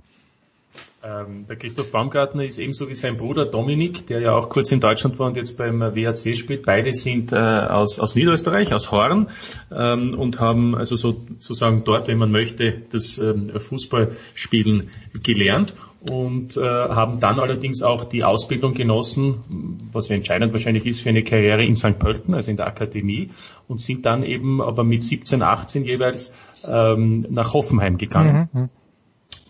Ähm, der Christoph Baumgartner ist ebenso wie sein Bruder Dominik, der ja auch kurz in Deutschland war und jetzt beim WAC spielt. Beide sind äh, aus, aus Niederösterreich, aus Horn ähm, und haben also sozusagen dort, wenn man möchte, das ähm, Fußballspielen gelernt und äh, haben dann allerdings auch die Ausbildung genossen, was ja entscheidend wahrscheinlich ist für eine Karriere in St. Pölten, also in der Akademie, und sind dann eben aber mit 17, 18 jeweils ähm, nach Hoffenheim gegangen. Mhm.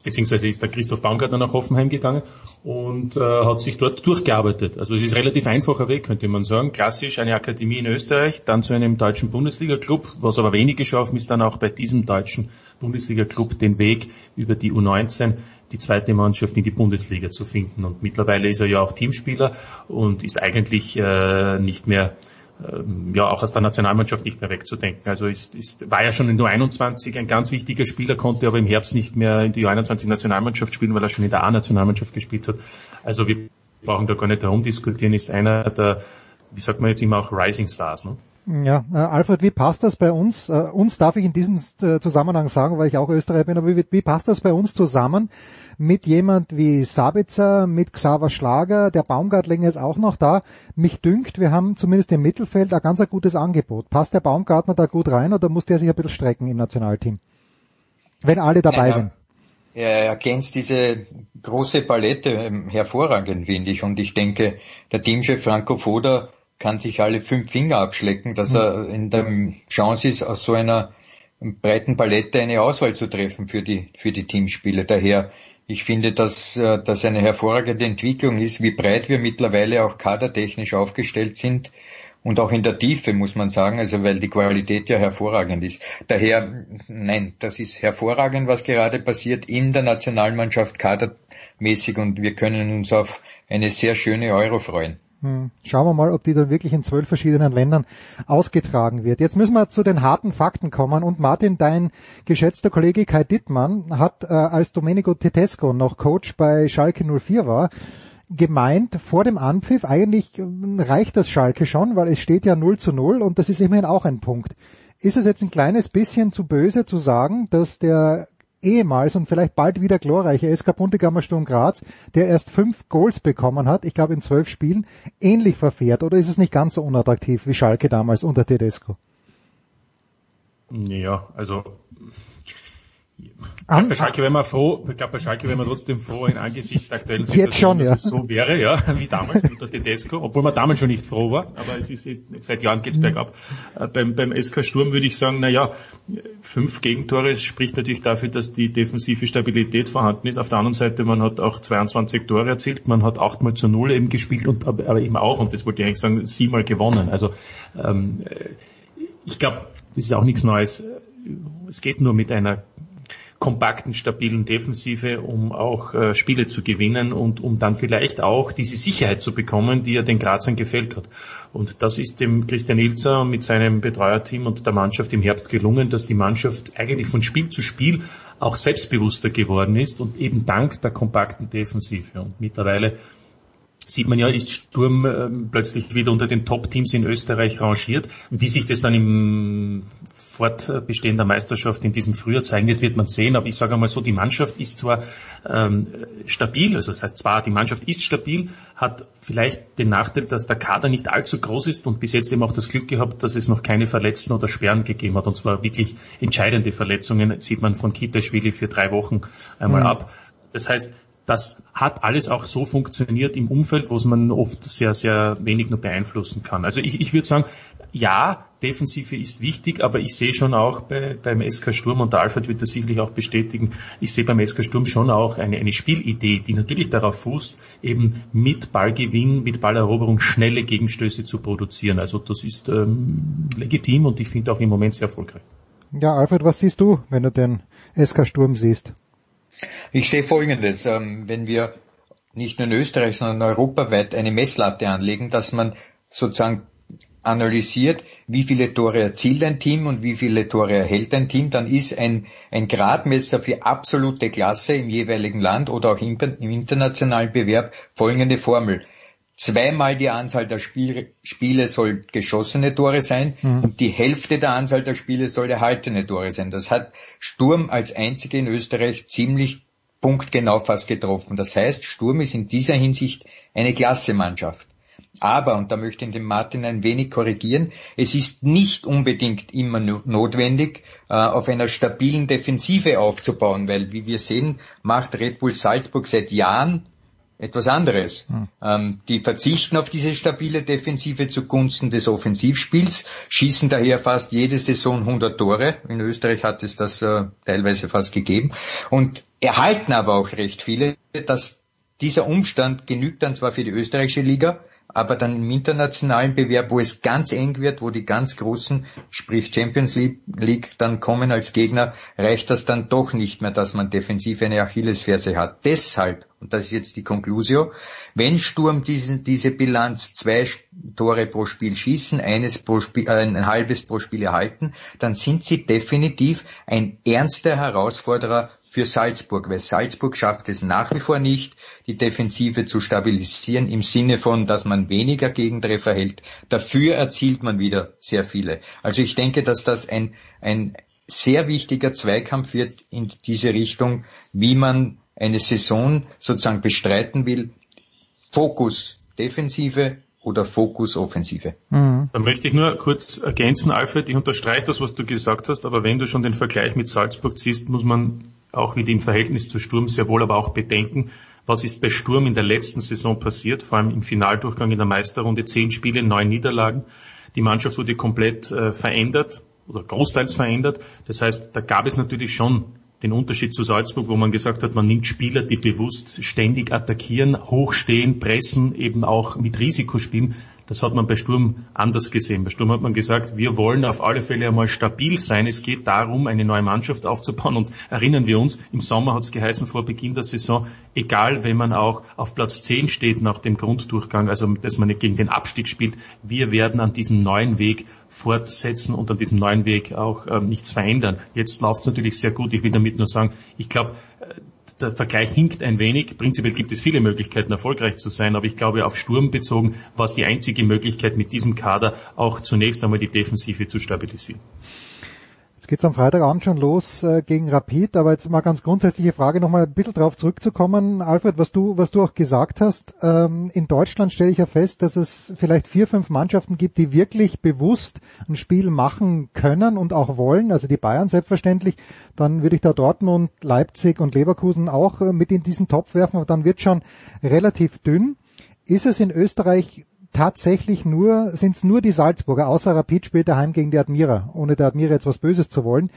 Beziehungsweise ist der Christoph Baumgartner nach Hoffenheim gegangen und äh, hat sich dort durchgearbeitet. Also es ist relativ einfacher Weg, könnte man sagen. Klassisch eine Akademie in Österreich, dann zu einem deutschen Bundesliga-Club. Was aber wenige schaffen, ist dann auch bei diesem deutschen Bundesliga-Club den Weg über die U19 die zweite Mannschaft in die Bundesliga zu finden. Und mittlerweile ist er ja auch Teamspieler und ist eigentlich äh, nicht mehr ja auch aus der Nationalmannschaft nicht mehr wegzudenken. Also ist, ist, war ja schon in der 21 ein ganz wichtiger Spieler, konnte aber im Herbst nicht mehr in die 21 Nationalmannschaft spielen, weil er schon in der A-Nationalmannschaft gespielt hat. Also wir brauchen da gar nicht herumdiskutieren, ist einer der, wie sagt man jetzt immer auch Rising Stars. Ne? Ja, äh, Alfred, wie passt das bei uns? Äh, uns darf ich in diesem äh, Zusammenhang sagen, weil ich auch Österreicher bin, aber wie, wie passt das bei uns zusammen? mit jemand wie Sabitzer, mit Xaver Schlager, der Baumgartlinger ist auch noch da. Mich dünkt, wir haben zumindest im Mittelfeld ein ganz ein gutes Angebot. Passt der Baumgartner da gut rein oder muss der sich ein bisschen strecken im Nationalteam? Wenn alle dabei ja, sind. Er ergänzt diese große Palette ähm, hervorragend, finde ich. Und ich denke, der Teamchef Franco Foda kann sich alle fünf Finger abschlecken, dass er in der Chance ist, aus so einer breiten Palette eine Auswahl zu treffen für die, für die Teamspiele. Daher ich finde, dass äh, das eine hervorragende Entwicklung ist, wie breit wir mittlerweile auch kadertechnisch aufgestellt sind und auch in der Tiefe, muss man sagen, also weil die Qualität ja hervorragend ist. Daher, nein, das ist hervorragend, was gerade passiert in der Nationalmannschaft kadermäßig und wir können uns auf eine sehr schöne Euro freuen. Hm. Schauen wir mal, ob die dann wirklich in zwölf verschiedenen Ländern ausgetragen wird. Jetzt müssen wir zu den harten Fakten kommen. Und Martin, dein geschätzter Kollege Kai Dittmann hat, äh, als Domenico Tedesco noch Coach bei Schalke 04 war, gemeint, vor dem Anpfiff, eigentlich äh, reicht das Schalke schon, weil es steht ja 0 zu 0 und das ist immerhin auch ein Punkt. Ist es jetzt ein kleines bisschen zu böse zu sagen, dass der ehemals und vielleicht bald wieder glorreiche SK Buntegammer Sturm Graz, der erst fünf Goals bekommen hat, ich glaube in zwölf Spielen, ähnlich verfährt? Oder ist es nicht ganz so unattraktiv wie Schalke damals unter Tedesco? Ja, also ich glaube, bei Schalke wäre man froh, ich glaube, bei Schalke wäre man trotzdem froh in Angesicht der aktuellen Situation, Jetzt schon, ja. dass es so wäre, ja, wie damals unter Tedesco, obwohl man damals schon nicht froh war, aber es ist, seit Jahren geht's bergab. Äh, beim, beim SK Sturm würde ich sagen, na ja, fünf Gegentore spricht natürlich dafür, dass die defensive Stabilität vorhanden ist. Auf der anderen Seite, man hat auch 22 Tore erzielt, man hat achtmal zu null eben gespielt und, aber, aber eben auch, und das wollte ich eigentlich sagen, siebenmal gewonnen. Also, ähm, ich glaube, das ist auch nichts Neues. Es geht nur mit einer kompakten, stabilen Defensive, um auch äh, Spiele zu gewinnen und um dann vielleicht auch diese Sicherheit zu bekommen, die ja den Grazern gefällt hat. Und das ist dem Christian Ilzer mit seinem Betreuerteam und der Mannschaft im Herbst gelungen, dass die Mannschaft eigentlich von Spiel zu Spiel auch selbstbewusster geworden ist und eben dank der kompakten Defensive. Und mittlerweile sieht man ja, ist Sturm äh, plötzlich wieder unter den Top-Teams in Österreich rangiert. Wie sich das dann im Fortbestehen der Meisterschaft in diesem Frühjahr zeigen wird, wird man sehen. Aber ich sage einmal so, die Mannschaft ist zwar ähm, stabil, also das heißt zwar, die Mannschaft ist stabil, hat vielleicht den Nachteil, dass der Kader nicht allzu groß ist und bis jetzt eben auch das Glück gehabt, dass es noch keine Verletzten oder Sperren gegeben hat. Und zwar wirklich entscheidende Verletzungen, sieht man von Kitaschwili für drei Wochen einmal mhm. ab. Das heißt, das hat alles auch so funktioniert im Umfeld, wo man oft sehr, sehr wenig nur beeinflussen kann. Also ich, ich würde sagen, ja, Defensive ist wichtig, aber ich sehe schon auch bei, beim SK Sturm, und der Alfred wird das sicherlich auch bestätigen, ich sehe beim SK Sturm schon auch eine, eine Spielidee, die natürlich darauf fußt, eben mit Ballgewinn, mit Balleroberung schnelle Gegenstöße zu produzieren. Also das ist ähm, legitim und ich finde auch im Moment sehr erfolgreich. Ja, Alfred, was siehst du, wenn du den SK Sturm siehst? Ich sehe Folgendes, ähm, wenn wir nicht nur in Österreich, sondern europaweit eine Messlatte anlegen, dass man sozusagen analysiert, wie viele Tore erzielt ein Team und wie viele Tore erhält ein Team, dann ist ein, ein Gradmesser für absolute Klasse im jeweiligen Land oder auch im, im internationalen Bewerb folgende Formel. Zweimal die Anzahl der Spiel, Spiele soll geschossene Tore sein mhm. und die Hälfte der Anzahl der Spiele soll erhaltene Tore sein. Das hat Sturm als einzige in Österreich ziemlich punktgenau fast getroffen. Das heißt, Sturm ist in dieser Hinsicht eine Klassemannschaft. Aber, und da möchte ich den Martin ein wenig korrigieren, es ist nicht unbedingt immer notwendig, äh, auf einer stabilen Defensive aufzubauen, weil, wie wir sehen, macht Red Bull Salzburg seit Jahren etwas anderes. Hm. Ähm, die verzichten auf diese stabile Defensive zugunsten des Offensivspiels, schießen daher fast jede Saison 100 Tore. In Österreich hat es das äh, teilweise fast gegeben und erhalten aber auch recht viele. Dass dieser Umstand genügt dann zwar für die österreichische Liga, aber dann im internationalen Bewerb, wo es ganz eng wird, wo die ganz großen, sprich Champions League, dann kommen als Gegner, reicht das dann doch nicht mehr, dass man defensiv eine Achillesferse hat. Deshalb, und das ist jetzt die Conclusio, wenn Sturm diese, diese Bilanz zwei Tore pro Spiel schießen, eines pro Spiel, äh, ein halbes pro Spiel erhalten, dann sind sie definitiv ein ernster Herausforderer für Salzburg, weil Salzburg schafft es nach wie vor nicht, die Defensive zu stabilisieren im Sinne von, dass man weniger Gegentreffer hält. Dafür erzielt man wieder sehr viele. Also ich denke, dass das ein, ein sehr wichtiger Zweikampf wird in diese Richtung, wie man eine Saison sozusagen bestreiten will. Fokus Defensive, oder Fokus Offensive. Mhm. Da möchte ich nur kurz ergänzen, Alfred, ich unterstreiche das, was du gesagt hast, aber wenn du schon den Vergleich mit Salzburg ziehst, muss man auch wieder im Verhältnis zu Sturm sehr wohl aber auch bedenken, was ist bei Sturm in der letzten Saison passiert, vor allem im Finaldurchgang in der Meisterrunde, zehn Spiele, neun Niederlagen. Die Mannschaft wurde komplett äh, verändert oder großteils verändert. Das heißt, da gab es natürlich schon den Unterschied zu Salzburg, wo man gesagt hat, man nimmt Spieler, die bewusst ständig attackieren, hochstehen, pressen, eben auch mit Risiko spielen. Das hat man bei Sturm anders gesehen. Bei Sturm hat man gesagt, wir wollen auf alle Fälle einmal stabil sein. Es geht darum, eine neue Mannschaft aufzubauen. Und erinnern wir uns, im Sommer hat es geheißen vor Beginn der Saison, egal wenn man auch auf Platz 10 steht nach dem Grunddurchgang, also dass man nicht gegen den Abstieg spielt, wir werden an diesem neuen Weg fortsetzen und an diesem neuen Weg auch ähm, nichts verändern. Jetzt läuft es natürlich sehr gut. Ich will damit nur sagen, ich glaube, äh, der Vergleich hinkt ein wenig. Prinzipiell gibt es viele Möglichkeiten, erfolgreich zu sein, aber ich glaube, auf Sturm bezogen war es die einzige Möglichkeit, mit diesem Kader auch zunächst einmal die Defensive zu stabilisieren geht's am Freitagabend schon los äh, gegen Rapid, aber jetzt mal ganz grundsätzliche Frage nochmal ein bisschen drauf zurückzukommen. Alfred, was du, was du auch gesagt hast, ähm, in Deutschland stelle ich ja fest, dass es vielleicht vier, fünf Mannschaften gibt, die wirklich bewusst ein Spiel machen können und auch wollen, also die Bayern selbstverständlich, dann würde ich da Dortmund, Leipzig und Leverkusen auch äh, mit in diesen Topf werfen, aber dann wird schon relativ dünn. Ist es in Österreich tatsächlich nur, sind es nur die Salzburger, außer Rapid spielt daheim gegen die Admira, ohne der Admira jetzt was Böses zu wollen.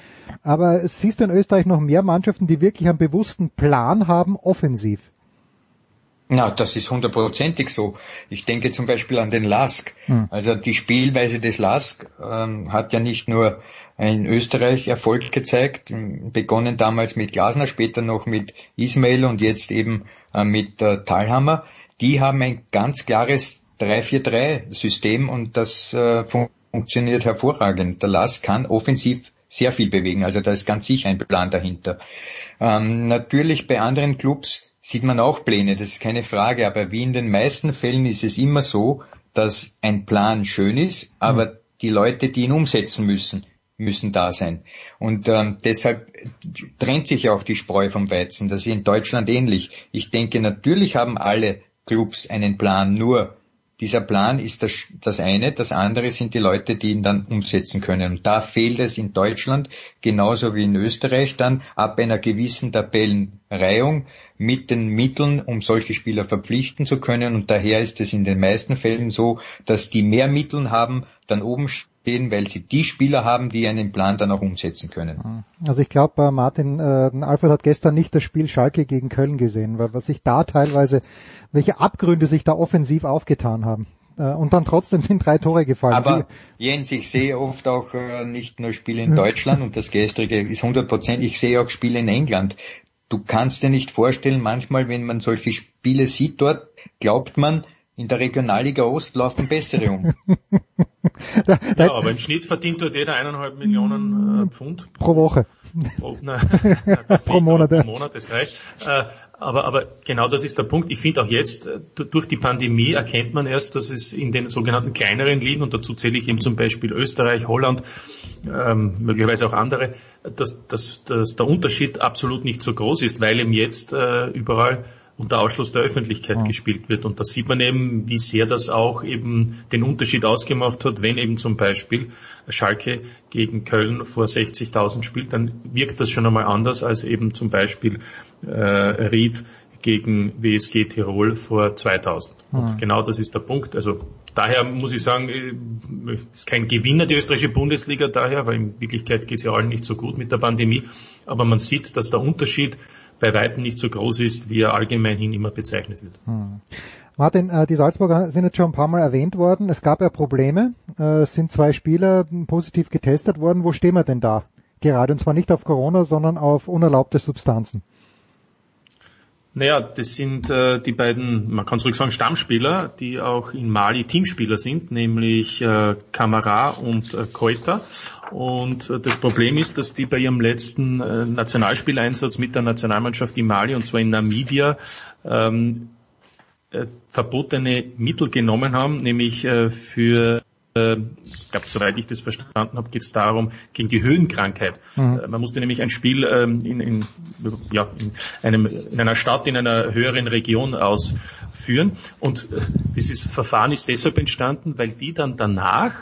Aber siehst du in Österreich noch mehr Mannschaften, die wirklich einen bewussten Plan haben, offensiv? Na, das ist hundertprozentig so. Ich denke zum Beispiel an den Lask. Hm. Also die Spielweise des Lask ähm, hat ja nicht nur in Österreich Erfolg gezeigt, begonnen damals mit Glasner, später noch mit Ismail und jetzt eben äh, mit äh, Talhammer. Die haben ein ganz klares 3-4-3-System und das äh, funktioniert hervorragend. Der Lass kann offensiv sehr viel bewegen, also da ist ganz sicher ein Plan dahinter. Ähm, natürlich bei anderen Clubs sieht man auch Pläne, das ist keine Frage, aber wie in den meisten Fällen ist es immer so, dass ein Plan schön ist, aber mhm. die Leute, die ihn umsetzen müssen, müssen da sein. Und ähm, deshalb trennt sich auch die Spreu vom Weizen. Das ist in Deutschland ähnlich. Ich denke, natürlich haben alle Clubs einen Plan, nur dieser Plan ist das, das eine, das andere sind die Leute, die ihn dann umsetzen können. Und da fehlt es in Deutschland, genauso wie in Österreich dann, ab einer gewissen Tabellenreihung mit den Mitteln, um solche Spieler verpflichten zu können. Und daher ist es in den meisten Fällen so, dass die mehr Mittel haben, dann oben stehen, weil sie die Spieler haben, die einen Plan dann auch umsetzen können. Also ich glaube, äh, Martin, äh, Alfred hat gestern nicht das Spiel Schalke gegen Köln gesehen, weil was sich da teilweise, welche Abgründe sich da offensiv aufgetan haben. Äh, und dann trotzdem sind drei Tore gefallen. Aber Jens, ich sehe oft auch äh, nicht nur Spiele in Deutschland und das gestrige ist 100 Prozent, ich sehe auch Spiele in England. Du kannst dir nicht vorstellen, manchmal, wenn man solche Spiele sieht dort, glaubt man, in der Regionalliga Ost laufen bessere um. ja, aber im Schnitt verdient dort jeder eineinhalb Millionen äh, Pfund. Pro Woche. Pro, nein, pro Monat. Pro Monat, das reicht. Äh, aber, aber genau das ist der Punkt. Ich finde auch jetzt, äh, durch die Pandemie erkennt man erst, dass es in den sogenannten kleineren Ligen, und dazu zähle ich eben zum Beispiel Österreich, Holland, ähm, möglicherweise auch andere, dass, dass, dass der Unterschied absolut nicht so groß ist, weil eben jetzt äh, überall unter Ausschluss der Öffentlichkeit ja. gespielt wird. Und da sieht man eben, wie sehr das auch eben den Unterschied ausgemacht hat, wenn eben zum Beispiel Schalke gegen Köln vor 60.000 spielt, dann wirkt das schon einmal anders als eben zum Beispiel äh, Ried gegen WSG Tirol vor 2000. Und genau das ist der Punkt. Also daher muss ich sagen, äh, ist kein Gewinner die österreichische Bundesliga daher, weil in Wirklichkeit geht es ja allen nicht so gut mit der Pandemie. Aber man sieht, dass der Unterschied bei weitem nicht so groß ist, wie er allgemein hin immer bezeichnet wird. Hm. Martin, äh, die Salzburger sind jetzt schon ein paar Mal erwähnt worden. Es gab ja Probleme. Äh, es sind zwei Spieler positiv getestet worden. Wo stehen wir denn da? Gerade und zwar nicht auf Corona, sondern auf unerlaubte Substanzen. Naja, das sind äh, die beiden, man kann zurück sagen, Stammspieler, die auch in Mali Teamspieler sind, nämlich äh, Kamara und äh, Koita. Und äh, das Problem ist, dass die bei ihrem letzten äh, Nationalspieleinsatz mit der Nationalmannschaft in Mali, und zwar in Namibia, ähm, äh, verbotene Mittel genommen haben, nämlich äh, für ich glaube, soweit ich das verstanden habe, geht es darum, gegen die Höhenkrankheit. Mhm. Äh, man musste nämlich ein Spiel ähm, in, in, ja, in, einem, in einer Stadt, in einer höheren Region ausführen. Und äh, dieses Verfahren ist deshalb entstanden, weil die dann danach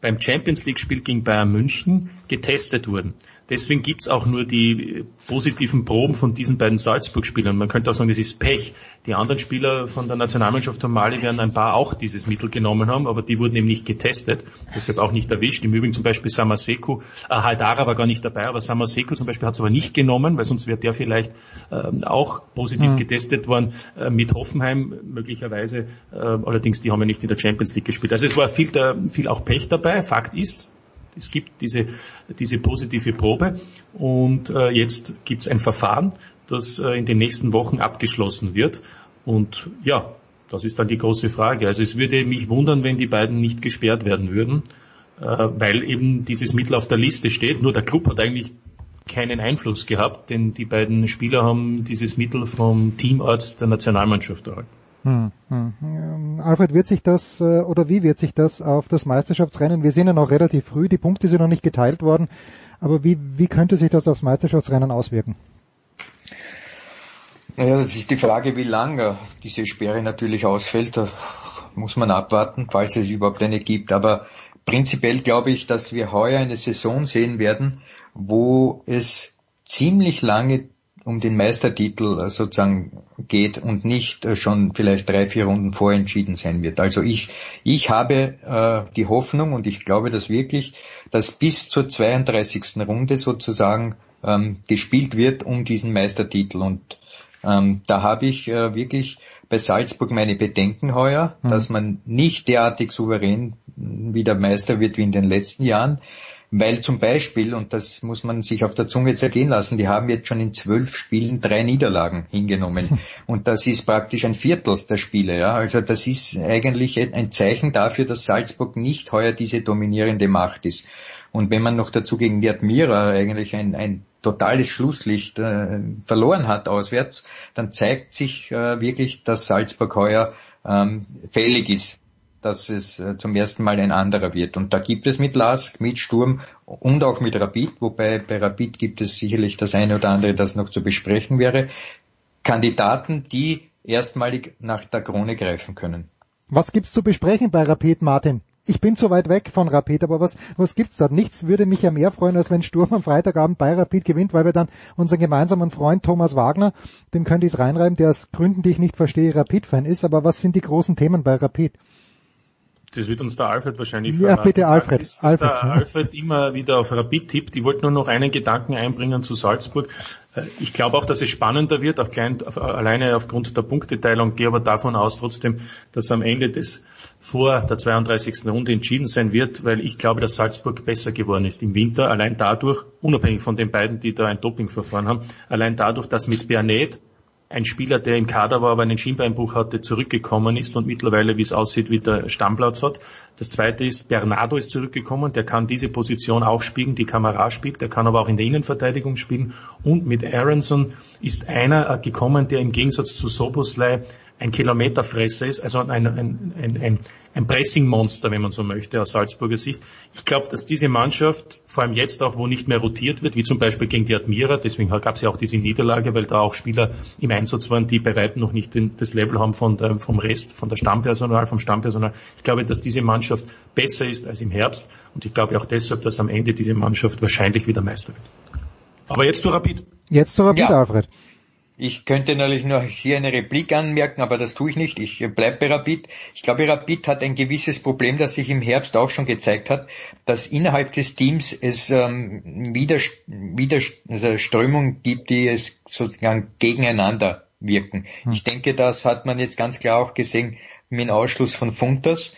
beim Champions League Spiel gegen Bayern München getestet wurden. Deswegen gibt's auch nur die positiven Proben von diesen beiden Salzburg-Spielern. Man könnte auch sagen, das ist Pech. Die anderen Spieler von der Nationalmannschaft von Mali werden ein paar auch dieses Mittel genommen haben, aber die wurden eben nicht getestet, deshalb auch nicht erwischt. Im Übrigen zum Beispiel Samaseku, äh, Haldara war gar nicht dabei, aber Samaseku zum Beispiel hat es aber nicht genommen, weil sonst wäre der vielleicht äh, auch positiv mhm. getestet worden äh, mit Hoffenheim möglicherweise. Äh, allerdings, die haben ja nicht in der Champions League gespielt. Also es war viel, der, viel auch Pech dabei. Fakt ist, es gibt diese, diese positive Probe und äh, jetzt gibt es ein Verfahren, das äh, in den nächsten Wochen abgeschlossen wird. Und ja, das ist dann die große Frage. Also es würde mich wundern, wenn die beiden nicht gesperrt werden würden, äh, weil eben dieses Mittel auf der Liste steht. Nur der Club hat eigentlich keinen Einfluss gehabt, denn die beiden Spieler haben dieses Mittel vom Teamarzt der Nationalmannschaft erhalten. Hm, hm. Ähm, Alfred, wird sich das äh, oder wie wird sich das auf das Meisterschaftsrennen? Wir sind ja noch relativ früh, die Punkte sind noch nicht geteilt worden, aber wie, wie könnte sich das aufs Meisterschaftsrennen auswirken? Naja, das ist die Frage, wie lange diese Sperre natürlich ausfällt. Da muss man abwarten, falls es überhaupt eine gibt. Aber prinzipiell glaube ich, dass wir heuer eine Saison sehen werden, wo es ziemlich lange um den Meistertitel äh, sozusagen geht und nicht äh, schon vielleicht drei, vier Runden vorentschieden sein wird. Also ich, ich habe äh, die Hoffnung und ich glaube das wirklich, dass bis zur 32. Runde sozusagen ähm, gespielt wird um diesen Meistertitel. Und ähm, da habe ich äh, wirklich bei Salzburg meine Bedenken heuer, mhm. dass man nicht derartig souverän wieder Meister wird wie in den letzten Jahren weil zum Beispiel, und das muss man sich auf der Zunge zergehen lassen, die haben jetzt schon in zwölf Spielen drei Niederlagen hingenommen. Und das ist praktisch ein Viertel der Spiele. Ja? Also das ist eigentlich ein Zeichen dafür, dass Salzburg nicht heuer diese dominierende Macht ist. Und wenn man noch dazu gegen die Admira eigentlich ein, ein totales Schlusslicht äh, verloren hat auswärts, dann zeigt sich äh, wirklich, dass Salzburg heuer ähm, fällig ist dass es äh, zum ersten Mal ein anderer wird. Und da gibt es mit Lask, mit Sturm und auch mit Rapid, wobei bei Rapid gibt es sicherlich das eine oder andere, das noch zu besprechen wäre, Kandidaten, die erstmalig nach der Krone greifen können. Was gibt's zu besprechen bei Rapid, Martin? Ich bin zu weit weg von Rapid, aber was, was gibt's dort? Nichts würde mich ja mehr freuen, als wenn Sturm am Freitagabend bei Rapid gewinnt, weil wir dann unseren gemeinsamen Freund Thomas Wagner, dem könnte ich es reinreiben, der aus Gründen, die ich nicht verstehe, Rapid-Fan ist. Aber was sind die großen Themen bei Rapid? Das wird uns der Alfred wahrscheinlich Ja, verraten. bitte Alfred. Ist, dass Alfred, der Alfred immer wieder auf Rapid tippt. Ich wollte nur noch einen Gedanken einbringen zu Salzburg. Äh, ich glaube auch, dass es spannender wird, auch klein, alleine aufgrund der Punkteteilung, gehe aber davon aus trotzdem, dass am Ende des vor der 32. Runde entschieden sein wird, weil ich glaube, dass Salzburg besser geworden ist im Winter, allein dadurch, unabhängig von den beiden, die da ein Dopingverfahren haben, allein dadurch, dass mit Bernet ein Spieler, der im Kader war, aber einen Schienbeinbruch hatte, zurückgekommen ist und mittlerweile, wie es aussieht, wieder Stammplatz hat. Das zweite ist, Bernardo ist zurückgekommen, der kann diese Position auch spielen, die Kamera spielt, der kann aber auch in der Innenverteidigung spielen. Und mit Aronson ist einer gekommen, der im Gegensatz zu Soboslai ein Kilometerfresser ist, also ein, ein, ein, ein, ein Pressing-Monster, wenn man so möchte, aus Salzburger Sicht. Ich glaube, dass diese Mannschaft, vor allem jetzt auch, wo nicht mehr rotiert wird, wie zum Beispiel gegen die Admira, deswegen gab es ja auch diese Niederlage, weil da auch Spieler im Einsatz waren, die bei weitem noch nicht den, das Level haben von der, vom Rest, von der Stammpersonal, vom Stammpersonal. Ich glaube, dass diese Mannschaft besser ist als im Herbst und ich glaube auch deshalb, dass am Ende diese Mannschaft wahrscheinlich wieder Meister wird. Aber jetzt zu Rapid. Jetzt zu Rapid, ja. Alfred. Ich könnte natürlich noch hier eine Replik anmerken, aber das tue ich nicht. Ich bleibe bei Rapid. Ich glaube, Rapid hat ein gewisses Problem, das sich im Herbst auch schon gezeigt hat, dass innerhalb des Teams es ähm, wieder, wieder also Strömungen gibt, die es sozusagen gegeneinander wirken. Hm. Ich denke, das hat man jetzt ganz klar auch gesehen mit dem Ausschluss von Funtas.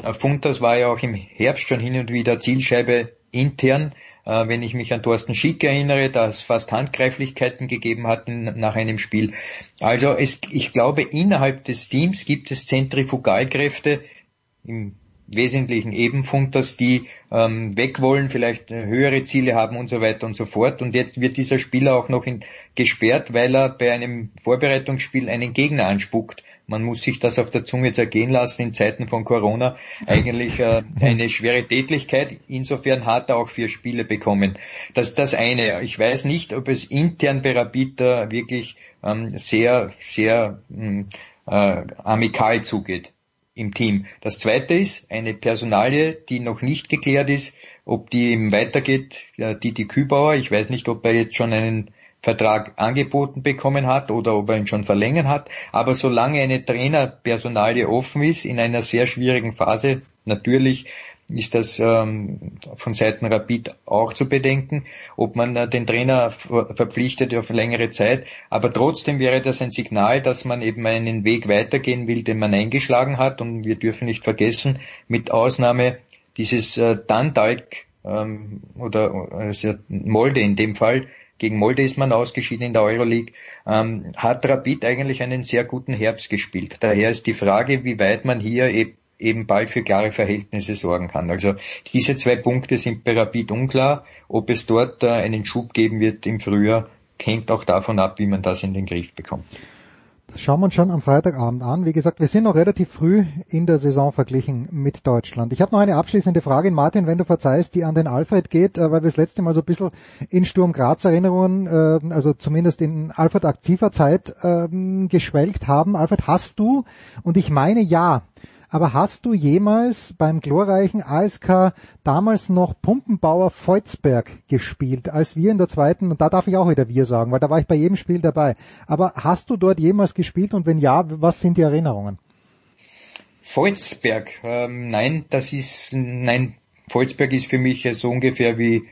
Äh, Funtas war ja auch im Herbst schon hin und wieder Zielscheibe intern äh, wenn ich mich an Thorsten Schick erinnere, da es fast Handgreiflichkeiten gegeben hatten nach einem Spiel. Also es, ich glaube, innerhalb des Teams gibt es Zentrifugalkräfte, im Wesentlichen eben Funters, die ähm, weg wollen, vielleicht äh, höhere Ziele haben und so weiter und so fort. Und jetzt wird dieser Spieler auch noch in, gesperrt, weil er bei einem Vorbereitungsspiel einen Gegner anspuckt man muss sich das auf der Zunge zergehen lassen in Zeiten von Corona, eigentlich äh, eine schwere Tätlichkeit. Insofern hat er auch vier Spiele bekommen. Das ist das eine. Ich weiß nicht, ob es intern bei Rapid wirklich ähm, sehr, sehr ähm, äh, amikal zugeht im Team. Das zweite ist eine Personalie, die noch nicht geklärt ist, ob die eben weitergeht, äh, Didi Kübauer. Ich weiß nicht, ob er jetzt schon einen Vertrag angeboten bekommen hat oder ob er ihn schon verlängern hat. Aber solange eine Trainerpersonalie offen ist, in einer sehr schwierigen Phase, natürlich ist das ähm, von Seiten Rapid auch zu bedenken, ob man äh, den Trainer verpflichtet auf längere Zeit. Aber trotzdem wäre das ein Signal, dass man eben einen Weg weitergehen will, den man eingeschlagen hat. Und wir dürfen nicht vergessen, mit Ausnahme dieses äh, Dundalk ähm, oder also Molde in dem Fall, gegen Molde ist man ausgeschieden in der Euroleague, ähm, hat Rapid eigentlich einen sehr guten Herbst gespielt. Daher ist die Frage, wie weit man hier e eben bald für klare Verhältnisse sorgen kann. Also diese zwei Punkte sind bei Rapid unklar. Ob es dort äh, einen Schub geben wird im Frühjahr, hängt auch davon ab, wie man das in den Griff bekommt schauen wir uns schon am Freitagabend an. Wie gesagt, wir sind noch relativ früh in der Saison verglichen mit Deutschland. Ich habe noch eine abschließende Frage, Martin, wenn du verzeihst, die an den Alfred geht, äh, weil wir das letzte Mal so ein bisschen in Sturm Graz Erinnerungen, äh, also zumindest in Alfred aktiver Zeit ähm, geschwelgt haben. Alfred, hast du, und ich meine ja, aber hast du jemals beim glorreichen ASK damals noch Pumpenbauer Volzberg gespielt, als wir in der zweiten, und da darf ich auch wieder wir sagen, weil da war ich bei jedem Spiel dabei. Aber hast du dort jemals gespielt und wenn ja, was sind die Erinnerungen? Volzberg, ähm, nein, das ist, nein, Volzberg ist für mich so ungefähr wie,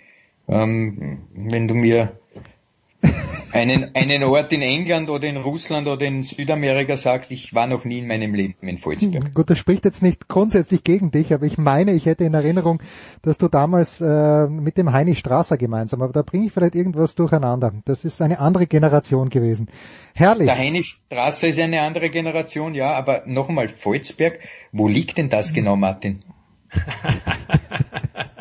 ähm, wenn du mir einen, einen Ort in England oder in Russland oder in Südamerika sagst, ich war noch nie in meinem Leben in Volzberg. Gut, das spricht jetzt nicht grundsätzlich gegen dich, aber ich meine, ich hätte in Erinnerung, dass du damals äh, mit dem Heini Strasser gemeinsam, aber da bringe ich vielleicht irgendwas durcheinander. Das ist eine andere Generation gewesen. Herrlich. Der Heini Strasser ist eine andere Generation, ja, aber noch einmal, Volzberg, wo liegt denn das genau, Martin?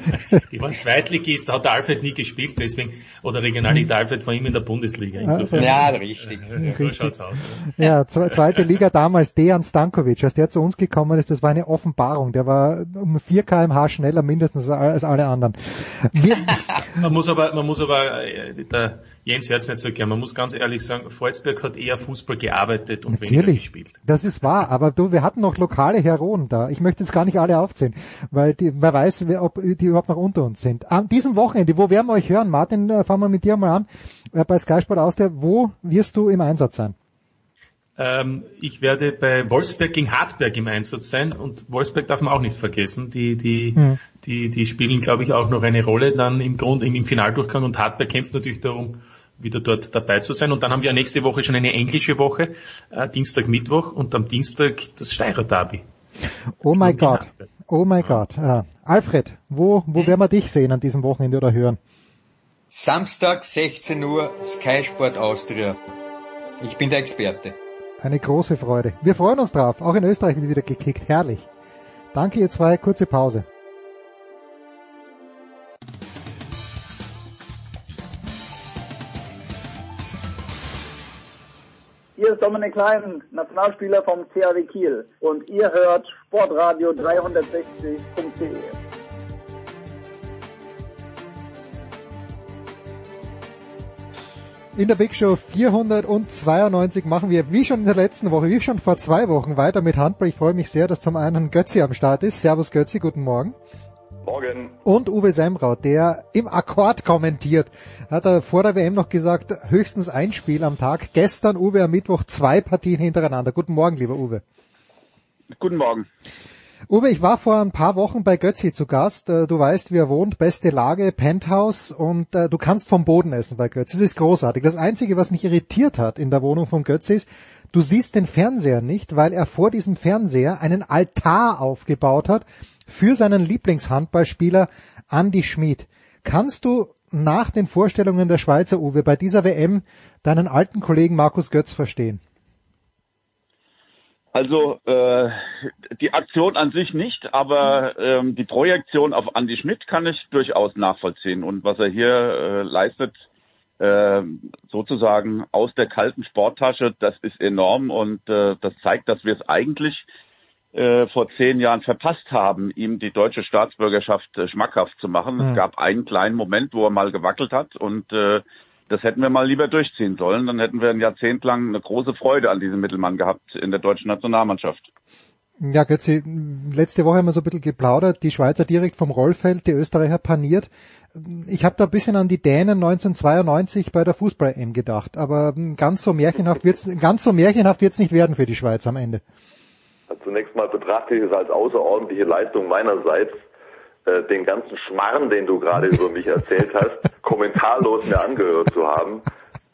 Die waren Zweitligist, da hat der Alfred nie gespielt, deswegen, oder Regionalliga Alfred war immer in der Bundesliga. Insofern. Ja, richtig. Ja, so schaut's aus. Ja, zweite Liga damals, Dejan Stankovic, als der zu uns gekommen ist, das war eine Offenbarung. Der war um 4 kmh schneller mindestens als alle anderen. Wir man muss aber, man muss aber, äh, der Jens hört's nicht so gern, man muss ganz ehrlich sagen, Volzberg hat eher Fußball gearbeitet und Natürlich, weniger gespielt. Das ist wahr, aber du, wir hatten noch lokale Heroen da. Ich möchte jetzt gar nicht alle aufzählen, weil die, wer weiß, ob die überhaupt noch unter uns sind. Am diesem Wochenende, wo werden wir euch hören? Martin, äh, fangen wir mit dir mal an. Äh, bei Sky Sport Austria, wo wirst du im Einsatz sein? Ähm, ich werde bei Wolfsberg gegen Hartberg im Einsatz sein und Wolfsberg darf man auch nicht vergessen. Die, die, mhm. die, die spielen, glaube ich, auch noch eine Rolle dann im Grund, im, im Finaldurchgang und Hartberg kämpft natürlich darum, wieder dort dabei zu sein. Und dann haben wir nächste Woche schon eine englische Woche, äh, Dienstag, Mittwoch und am Dienstag das Steirer Derby. Oh mein Gott. Oh mein Gott. Uh, Alfred, wo, wo werden wir dich sehen an diesem Wochenende oder hören? Samstag 16 Uhr Sky Sport Austria. Ich bin der Experte. Eine große Freude. Wir freuen uns drauf. Auch in Österreich wird wieder gekickt. Herrlich. Danke ihr zwei. Kurze Pause. Hier ist Dominik Klein, Nationalspieler vom CAW Kiel und ihr hört Sportradio 360.de. In der Big Show 492 machen wir, wie schon in der letzten Woche, wie schon vor zwei Wochen, weiter mit Handball. Ich freue mich sehr, dass zum einen Götzi am Start ist. Servus Götzi, guten Morgen. Morgen. Und Uwe Semraut, der im Akkord kommentiert, hat er vor der WM noch gesagt, höchstens ein Spiel am Tag. Gestern, Uwe, am Mittwoch zwei Partien hintereinander. Guten Morgen, lieber Uwe. Guten Morgen. Uwe, ich war vor ein paar Wochen bei Götzi zu Gast. Äh, du weißt, wie er wohnt, beste Lage, Penthouse und äh, du kannst vom Boden essen bei Götzi. Das ist großartig. Das Einzige, was mich irritiert hat in der Wohnung von Götzi ist, du siehst den Fernseher nicht, weil er vor diesem Fernseher einen Altar aufgebaut hat für seinen Lieblingshandballspieler Andy Schmid. Kannst du nach den Vorstellungen der Schweizer Uwe bei dieser WM deinen alten Kollegen Markus Götz verstehen? Also äh, die Aktion an sich nicht, aber ähm, die Projektion auf Andy Schmidt kann ich durchaus nachvollziehen. Und was er hier äh, leistet, äh, sozusagen aus der kalten Sporttasche, das ist enorm und äh, das zeigt, dass wir es eigentlich äh, vor zehn Jahren verpasst haben, ihm die deutsche Staatsbürgerschaft äh, schmackhaft zu machen. Mhm. Es gab einen kleinen Moment, wo er mal gewackelt hat und äh, das hätten wir mal lieber durchziehen sollen. Dann hätten wir ein Jahrzehnt lang eine große Freude an diesem Mittelmann gehabt in der deutschen Nationalmannschaft. Ja, Götzi, letzte Woche haben wir so ein bisschen geplaudert, die Schweizer direkt vom Rollfeld, die Österreicher paniert. Ich habe da ein bisschen an die Dänen 1992 bei der Fußball-M gedacht, aber ganz so märchenhaft wird's, ganz so märchenhaft wird's nicht werden für die Schweiz am Ende. Zunächst mal betrachte ich es als außerordentliche Leistung meinerseits, äh, den ganzen Schmarrn, den du gerade über mich erzählt hast, kommentarlos mir angehört zu haben.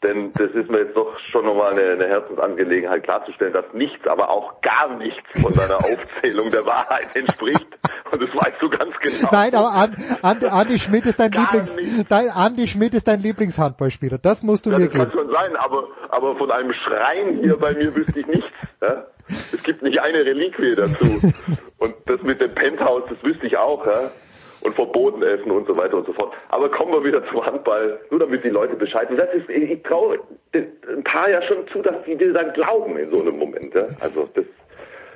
Denn das ist mir jetzt doch schon nochmal eine, eine Herzensangelegenheit klarzustellen, dass nichts, aber auch gar nichts von deiner Aufzählung der Wahrheit entspricht. Und das weißt du ganz genau. Nein, aber Andi, Andi Schmidt ist dein Lieblings, dein, Andi Schmidt ist dein Lieblingshandballspieler. Das musst du ja, mir das geben. Das kann schon sein, aber, aber von einem Schreien hier bei mir wüsste ich nichts. Ja? Es gibt nicht eine Reliquie dazu. Und das mit dem Penthouse, das wüsste ich auch. Ja? Und verboten essen und so weiter und so fort. Aber kommen wir wieder zum Handball, nur damit die Leute Bescheid wissen. Das ist, ich traue ein paar ja schon zu, dass die dir dann glauben in so einem Moment. Ja? Also das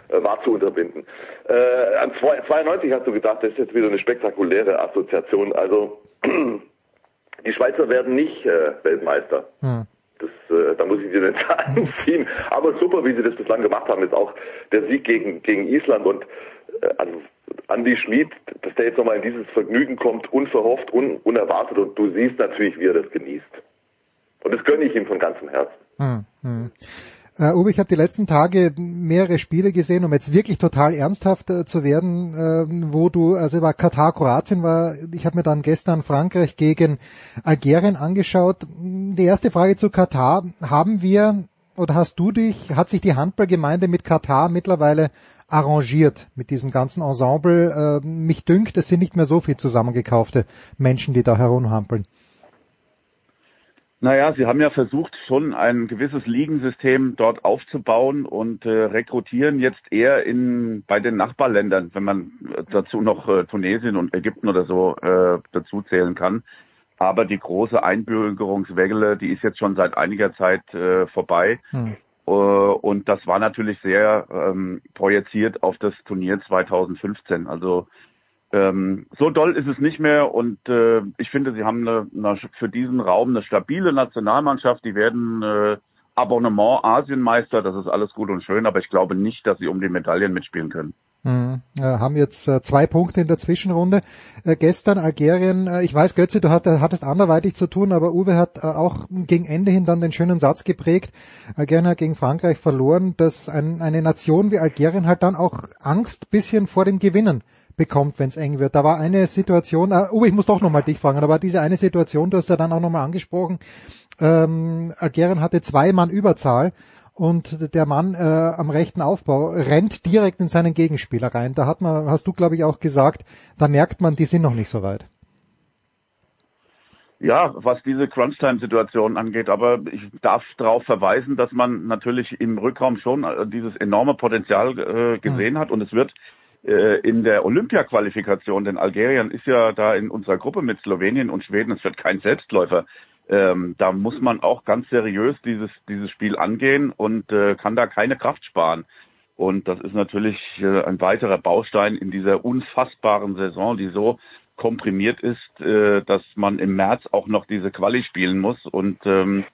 äh, war zu unterbinden. Äh, an 92 hast du gedacht, das ist jetzt wieder eine spektakuläre Assoziation. Also die Schweizer werden nicht äh, Weltmeister. Hm. Das, äh, da muss ich dir den Zahlen ziehen. Aber super, wie sie das bislang gemacht haben, ist auch der Sieg gegen, gegen Island und also Andi Schmid, dass der jetzt nochmal in dieses Vergnügen kommt, unverhofft, un, unerwartet und du siehst natürlich, wie er das genießt. Und das gönne ich ihm von ganzem Herzen. Hm, hm. Uh, Uwe, ich habe die letzten Tage mehrere Spiele gesehen, um jetzt wirklich total ernsthaft uh, zu werden, uh, wo du, also war Katar, Kroatien war, ich habe mir dann gestern Frankreich gegen Algerien angeschaut. Die erste Frage zu Katar, haben wir oder hast du dich, hat sich die Handballgemeinde mit Katar mittlerweile arrangiert mit diesem ganzen Ensemble? mich dünkt, es sind nicht mehr so viel zusammengekaufte Menschen, die da herumhampeln. Naja, Sie haben ja versucht, schon ein gewisses Ligensystem dort aufzubauen und äh, rekrutieren jetzt eher in bei den Nachbarländern, wenn man dazu noch äh, Tunesien und Ägypten oder so äh, dazu zählen kann. Aber die große Einbürgerungswelle, die ist jetzt schon seit einiger Zeit äh, vorbei. Hm. Äh, und das war natürlich sehr ähm, projiziert auf das Turnier 2015. Also ähm, so doll ist es nicht mehr und äh, ich finde, sie haben eine, eine, für diesen Raum eine stabile Nationalmannschaft. Die werden äh, Abonnement Asienmeister, das ist alles gut und schön, aber ich glaube nicht, dass sie um die Medaillen mitspielen können. Mhm. Haben jetzt äh, zwei Punkte in der Zwischenrunde. Äh, gestern Algerien, äh, ich weiß, Götze, du hat, hattest anderweitig zu tun, aber Uwe hat auch gegen Ende hin dann den schönen Satz geprägt, Algerien hat gegen Frankreich verloren, dass ein, eine Nation wie Algerien halt dann auch Angst bisschen vor dem Gewinnen bekommt, wenn es eng wird. Da war eine Situation, oh, ich muss doch nochmal dich fragen, aber diese eine Situation, du hast ja dann auch nochmal angesprochen, ähm, Algerien hatte zwei Mann Überzahl und der Mann äh, am rechten Aufbau rennt direkt in seinen Gegenspieler rein. Da hat man, hast du glaube ich auch gesagt, da merkt man, die sind noch nicht so weit. Ja, was diese Crunch-Time-Situation angeht, aber ich darf darauf verweisen, dass man natürlich im Rückraum schon äh, dieses enorme Potenzial äh, gesehen ja. hat und es wird äh, in der Olympia-Qualifikation, denn Algerien ist ja da in unserer Gruppe mit Slowenien und Schweden, es wird kein Selbstläufer. Ähm, da muss man auch ganz seriös dieses, dieses Spiel angehen und äh, kann da keine Kraft sparen. Und das ist natürlich äh, ein weiterer Baustein in dieser unfassbaren Saison, die so komprimiert ist, äh, dass man im März auch noch diese Quali spielen muss. Und ähm,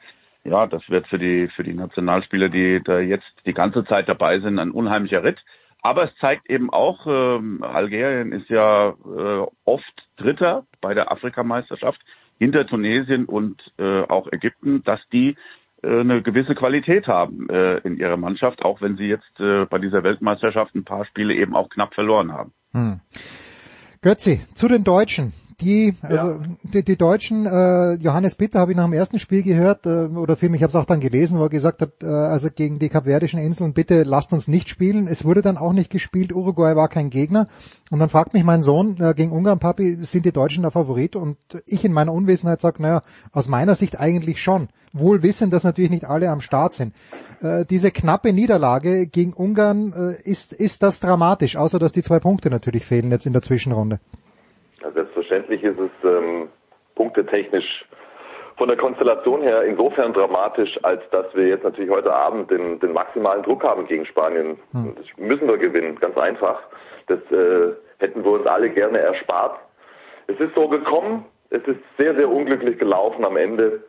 ja, das wird für die für die Nationalspieler, die da jetzt die ganze Zeit dabei sind, ein unheimlicher Ritt. Aber es zeigt eben auch, ähm, Algerien ist ja äh, oft Dritter bei der Afrikameisterschaft hinter Tunesien und äh, auch Ägypten, dass die äh, eine gewisse Qualität haben äh, in ihrer Mannschaft, auch wenn sie jetzt äh, bei dieser Weltmeisterschaft ein paar Spiele eben auch knapp verloren haben. Hm. Götzi, zu den Deutschen die, also ja. die, die Deutschen, äh, Johannes Bitter habe ich nach dem ersten Spiel gehört, äh, oder für mich, ich habe es auch dann gelesen, wo er gesagt hat, äh, also gegen die kapverdischen Inseln, bitte lasst uns nicht spielen. Es wurde dann auch nicht gespielt, Uruguay war kein Gegner. Und dann fragt mich mein Sohn, äh, gegen Ungarn, Papi, sind die Deutschen der Favorit? Und ich in meiner Unwissenheit sage, naja, aus meiner Sicht eigentlich schon. Wohl wissen, dass natürlich nicht alle am Start sind. Äh, diese knappe Niederlage gegen Ungarn, äh, ist, ist das dramatisch, außer dass die zwei Punkte natürlich fehlen jetzt in der Zwischenrunde. Ja, selbstverständlich ist es ähm, punktetechnisch von der Konstellation her insofern dramatisch, als dass wir jetzt natürlich heute Abend den, den maximalen Druck haben gegen Spanien. Hm. Das müssen wir gewinnen, ganz einfach. Das äh, hätten wir uns alle gerne erspart. Es ist so gekommen, es ist sehr, sehr unglücklich gelaufen am Ende.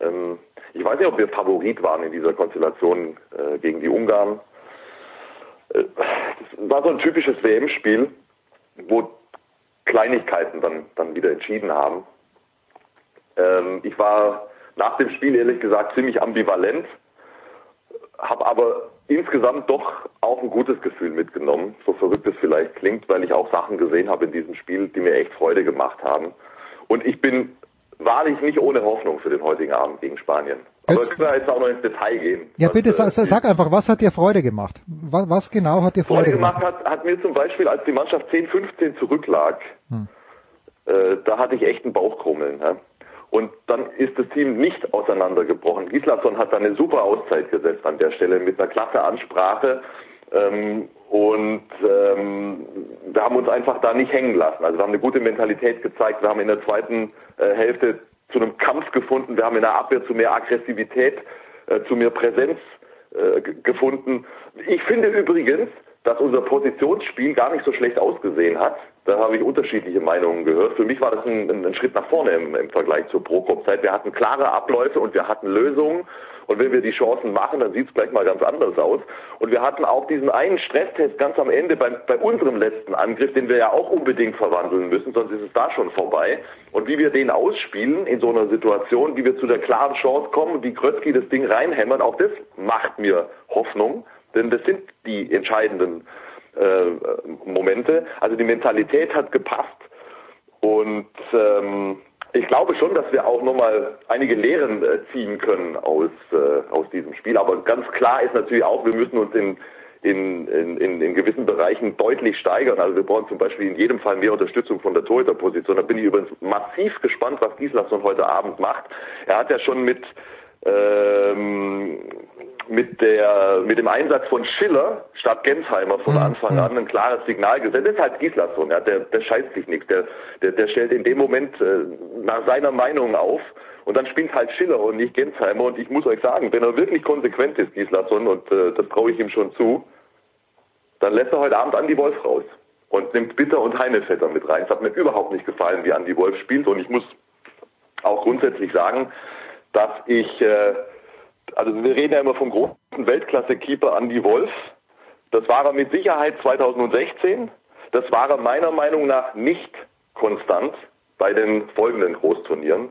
Ähm, ich weiß nicht, ob wir Favorit waren in dieser Konstellation äh, gegen die Ungarn. Äh, das war so ein typisches WM-Spiel, wo Kleinigkeiten dann, dann wieder entschieden haben. Ähm, ich war nach dem Spiel ehrlich gesagt ziemlich ambivalent, habe aber insgesamt doch auch ein gutes Gefühl mitgenommen, so verrückt es vielleicht klingt, weil ich auch Sachen gesehen habe in diesem Spiel, die mir echt Freude gemacht haben. Und ich bin wahrlich nicht ohne Hoffnung für den heutigen Abend gegen Spanien. Aber jetzt, können wir jetzt auch noch ins Detail gehen. Ja, bitte sag, äh, sag einfach, was hat dir Freude gemacht? Was, was genau hat dir Freude, Freude gemacht? Hat, hat mir zum Beispiel, als die Mannschaft 10, 15 zurücklag, hm. äh, da hatte ich echt einen Bauchkrummeln. Ja? Und dann ist das Team nicht auseinandergebrochen. Gislason hat da eine super Auszeit gesetzt an der Stelle mit einer klasse Ansprache. Ähm, und ähm, wir haben uns einfach da nicht hängen lassen. Also wir haben eine gute Mentalität gezeigt. Wir haben in der zweiten äh, Hälfte zu einem Kampf gefunden. Wir haben in der Abwehr zu mehr Aggressivität, äh, zu mehr Präsenz äh, gefunden. Ich finde übrigens, dass unser Positionsspiel gar nicht so schlecht ausgesehen hat. Da habe ich unterschiedliche Meinungen gehört. Für mich war das ein, ein Schritt nach vorne im, im Vergleich zur Prokop-Zeit. Wir hatten klare Abläufe und wir hatten Lösungen. Und wenn wir die Chancen machen, dann sieht es gleich mal ganz anders aus. Und wir hatten auch diesen einen Stresstest ganz am Ende bei, bei unserem letzten Angriff, den wir ja auch unbedingt verwandeln müssen, sonst ist es da schon vorbei. Und wie wir den ausspielen in so einer Situation, wie wir zu der klaren Chance kommen, wie Krötzky das Ding reinhämmern, auch das macht mir Hoffnung. Denn das sind die entscheidenden äh, Momente. Also die Mentalität hat gepasst. Und ähm, ich glaube schon, dass wir auch nochmal einige Lehren äh, ziehen können aus, äh, aus diesem Spiel. Aber ganz klar ist natürlich auch, wir müssen uns in, in, in, in gewissen Bereichen deutlich steigern. Also wir brauchen zum Beispiel in jedem Fall mehr Unterstützung von der Torhüterposition. Da bin ich übrigens massiv gespannt, was Gislason heute Abend macht. Er hat ja schon mit ähm, mit der mit dem Einsatz von Schiller statt Gensheimer von mhm. Anfang an ein klares Signal gesetzt. Das ist halt Gislason, ja, der, der scheißt sich nichts. Der, der, der stellt in dem Moment äh, nach seiner Meinung auf und dann spielt halt Schiller und nicht Gensheimer. Und ich muss euch sagen, wenn er wirklich konsequent ist, Gislason, und äh, das traue ich ihm schon zu, dann lässt er heute Abend Andi Wolf raus und nimmt Bitter und Heinevetter mit rein. Es hat mir überhaupt nicht gefallen, wie Andi Wolf spielt. Und ich muss auch grundsätzlich sagen, dass ich, äh, also wir reden ja immer vom großen Weltklasse-Keeper Andy Wolf. Das war er mit Sicherheit 2016. Das war er meiner Meinung nach nicht konstant bei den folgenden Großturnieren.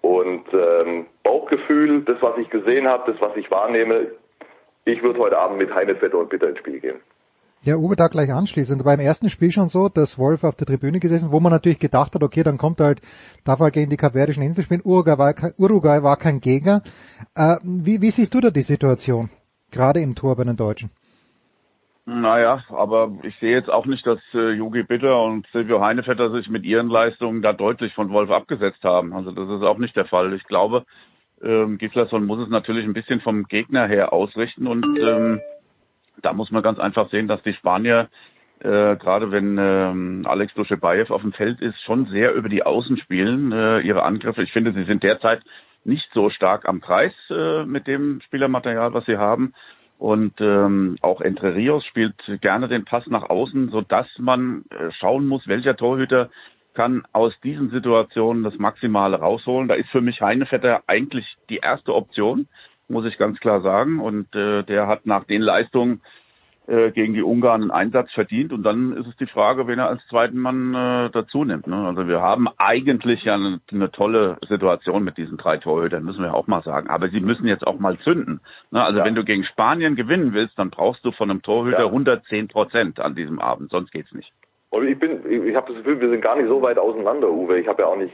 Und ähm, Bauchgefühl, das, was ich gesehen habe, das, was ich wahrnehme, ich würde heute Abend mit Heinevetter und Bitter ins Spiel gehen. Ja, Uwe da gleich anschließend. Beim ersten Spiel schon so, dass Wolf auf der Tribüne gesessen, wo man natürlich gedacht hat, okay, dann kommt er halt, darf halt gegen die Kapverdischen Inseln spielen. Uruguay war, Uruguay war kein Gegner. Äh, wie, wie siehst du da die Situation? Gerade im Tor bei den Deutschen? Naja, aber ich sehe jetzt auch nicht, dass äh, Jogi Bitter und Silvio Heinevetter sich mit ihren Leistungen da deutlich von Wolf abgesetzt haben. Also das ist auch nicht der Fall. Ich glaube, ähm, Gislason muss es natürlich ein bisschen vom Gegner her ausrichten und ähm, da muss man ganz einfach sehen, dass die Spanier, äh, gerade wenn ähm, Alex Duschebaev auf dem Feld ist, schon sehr über die Außen spielen, äh, ihre Angriffe. Ich finde, sie sind derzeit nicht so stark am Preis äh, mit dem Spielermaterial, was sie haben. Und ähm, auch Entre Rios spielt gerne den Pass nach außen, so dass man äh, schauen muss, welcher Torhüter kann aus diesen Situationen das Maximale rausholen. Da ist für mich Heinevetter eigentlich die erste Option muss ich ganz klar sagen. Und äh, der hat nach den Leistungen äh, gegen die Ungarn einen Einsatz verdient. Und dann ist es die Frage, wen er als zweiten Mann äh, dazu nimmt. Ne? Also wir haben eigentlich ja eine, eine tolle Situation mit diesen drei Torhütern, müssen wir auch mal sagen. Aber sie müssen jetzt auch mal zünden. Ne? Also ja. wenn du gegen Spanien gewinnen willst, dann brauchst du von einem Torhüter ja. 110 Prozent an diesem Abend, sonst geht's nicht. Und ich bin, ich habe das Gefühl, wir sind gar nicht so weit auseinander, Uwe. Ich habe ja auch nicht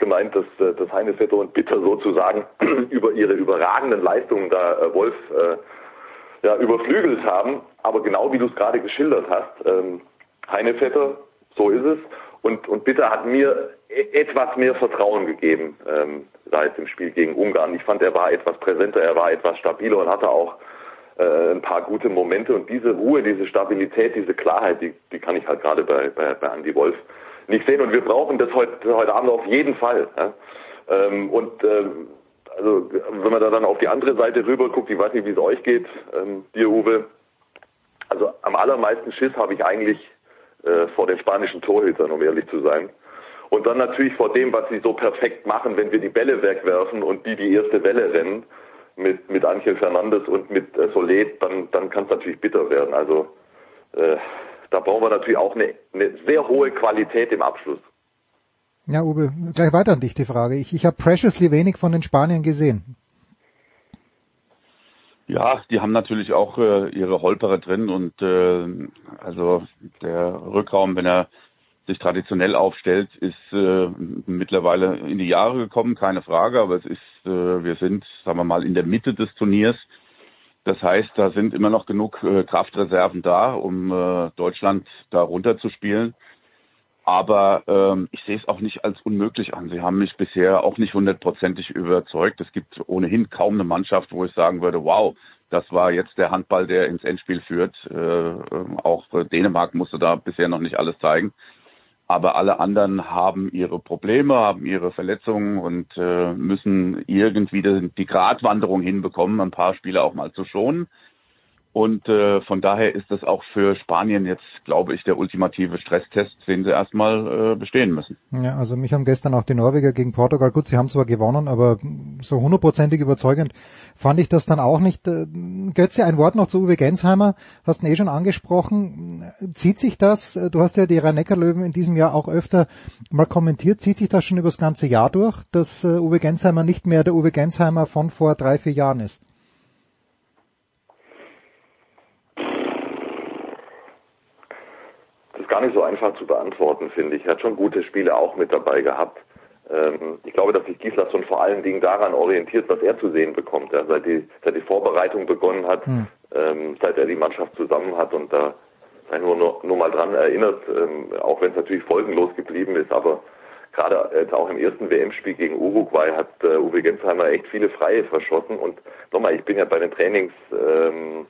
gemeint, dass, äh, dass Heinevetter und Bitter sozusagen über ihre überragenden Leistungen da äh, Wolf äh, ja, überflügelt haben. Aber genau wie du es gerade geschildert hast, ähm, Heinevetter, so ist es. Und, und Bitter hat mir e etwas mehr Vertrauen gegeben, ähm, jetzt im Spiel gegen Ungarn. Ich fand, er war etwas präsenter, er war etwas stabiler und hatte auch äh, ein paar gute Momente. Und diese Ruhe, diese Stabilität, diese Klarheit, die, die kann ich halt gerade bei, bei, bei Andy Wolf nicht sehen und wir brauchen das heute, heute Abend auf jeden Fall. Ja? Ähm, und ähm, also wenn man da dann auf die andere Seite rüber guckt, ich weiß nicht, wie es euch geht, ähm, dir Uwe, also am allermeisten Schiss habe ich eigentlich äh, vor den spanischen Torhütern, um ehrlich zu sein. Und dann natürlich vor dem, was sie so perfekt machen, wenn wir die Bälle wegwerfen und die die erste Welle rennen mit, mit Angel Fernandes und mit äh, Solet, dann, dann kann es natürlich bitter werden. Also äh, da brauchen wir natürlich auch eine, eine sehr hohe Qualität im Abschluss. Ja, Uwe, gleich weiter an dich die Frage. Ich, ich habe preciously wenig von den Spaniern gesehen. Ja, die haben natürlich auch äh, ihre Holperer drin und äh, also der Rückraum, wenn er sich traditionell aufstellt, ist äh, mittlerweile in die Jahre gekommen, keine Frage, aber es ist, äh, wir sind, sagen wir mal, in der Mitte des Turniers das heißt, da sind immer noch genug äh, Kraftreserven da, um äh, Deutschland da runterzuspielen. Aber ähm, ich sehe es auch nicht als unmöglich an. Sie haben mich bisher auch nicht hundertprozentig überzeugt. Es gibt ohnehin kaum eine Mannschaft, wo ich sagen würde, wow, das war jetzt der Handball, der ins Endspiel führt. Äh, ähm, auch Dänemark musste da bisher noch nicht alles zeigen aber alle anderen haben ihre Probleme, haben ihre Verletzungen und äh, müssen irgendwie die, die Gratwanderung hinbekommen, ein paar Spiele auch mal zu schonen. Und äh, von daher ist das auch für Spanien jetzt, glaube ich, der ultimative Stresstest, den sie erstmal äh, bestehen müssen. Ja, also mich haben gestern auch die Norweger gegen Portugal, gut, sie haben zwar gewonnen, aber so hundertprozentig überzeugend fand ich das dann auch nicht. Äh, Götze, ein Wort noch zu Uwe Gensheimer, hast du eh schon angesprochen. Zieht sich das, du hast ja die Rhein-Neckar-Löwen in diesem Jahr auch öfter mal kommentiert, zieht sich das schon über das ganze Jahr durch, dass äh, Uwe Gensheimer nicht mehr der Uwe Gensheimer von vor drei, vier Jahren ist? Gar nicht so einfach zu beantworten, finde ich. Er hat schon gute Spiele auch mit dabei gehabt. Ähm, ich glaube, dass sich Gislason vor allen Dingen daran orientiert, was er zu sehen bekommt. Ja, seit, die, seit die Vorbereitung begonnen hat, mhm. ähm, seit er die Mannschaft zusammen hat und da nur, nur, nur mal dran erinnert, ähm, auch wenn es natürlich folgenlos geblieben ist, aber gerade jetzt auch im ersten WM-Spiel gegen Uruguay hat äh, Uwe Gensheimer echt viele Freie verschossen und nochmal, ich bin ja bei den Trainings ähm,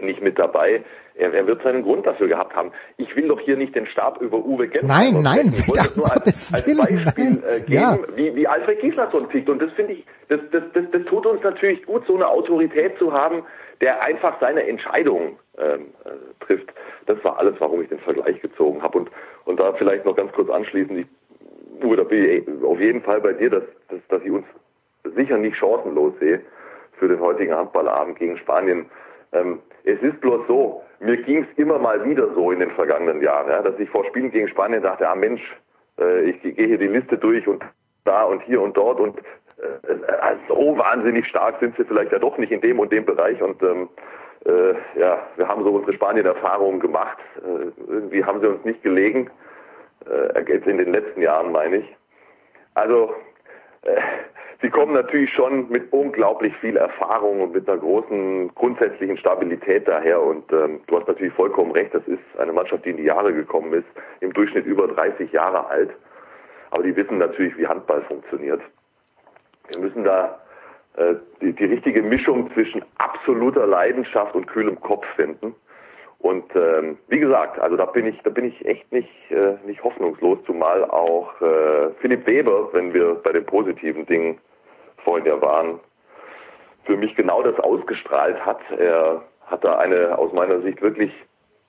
nicht mit dabei. Er, er, wird seinen Grund dafür gehabt haben. Ich will doch hier nicht den Stab über Uwe Gensheimer Nein, nein, ich wollte nur als, als Beispiel äh, geben, ja. wie, wie Alfred Gislason tickt. Und das finde ich, das, das, das, das tut uns natürlich gut, so eine Autorität zu haben, der einfach seine Entscheidungen ähm, äh, trifft. Das war alles, warum ich den Vergleich gezogen habe. Und, und da vielleicht noch ganz kurz anschließend, ich, Uwe, da bin ich auf jeden Fall bei dir, dass, dass, dass ich uns sicher nicht chancenlos sehe für den heutigen Handballabend gegen Spanien. Ähm, es ist bloß so, mir ging es immer mal wieder so in den vergangenen Jahren, ja, dass ich vor Spielen gegen Spanien dachte, ah Mensch, äh, ich gehe hier die Liste durch und da und hier und dort und äh, äh, so wahnsinnig stark sind sie vielleicht ja doch nicht in dem und dem Bereich und ähm, äh, ja, wir haben so unsere Spanien-Erfahrungen gemacht. Äh, irgendwie haben sie uns nicht gelegen, äh, in den letzten Jahren meine ich. Also äh, sie kommen natürlich schon mit unglaublich viel Erfahrung und mit einer großen grundsätzlichen Stabilität daher. Und ähm, du hast natürlich vollkommen recht, das ist eine Mannschaft, die in die Jahre gekommen ist, im Durchschnitt über 30 Jahre alt. Aber die wissen natürlich, wie Handball funktioniert. Wir müssen da äh, die, die richtige Mischung zwischen absoluter Leidenschaft und kühlem Kopf finden. Und ähm, wie gesagt, also da bin ich, da bin ich echt nicht, äh, nicht hoffnungslos, zumal auch äh, Philipp Weber, wenn wir bei den positiven Dingen vorhin ja waren, für mich genau das ausgestrahlt hat. Er hat da eine aus meiner Sicht wirklich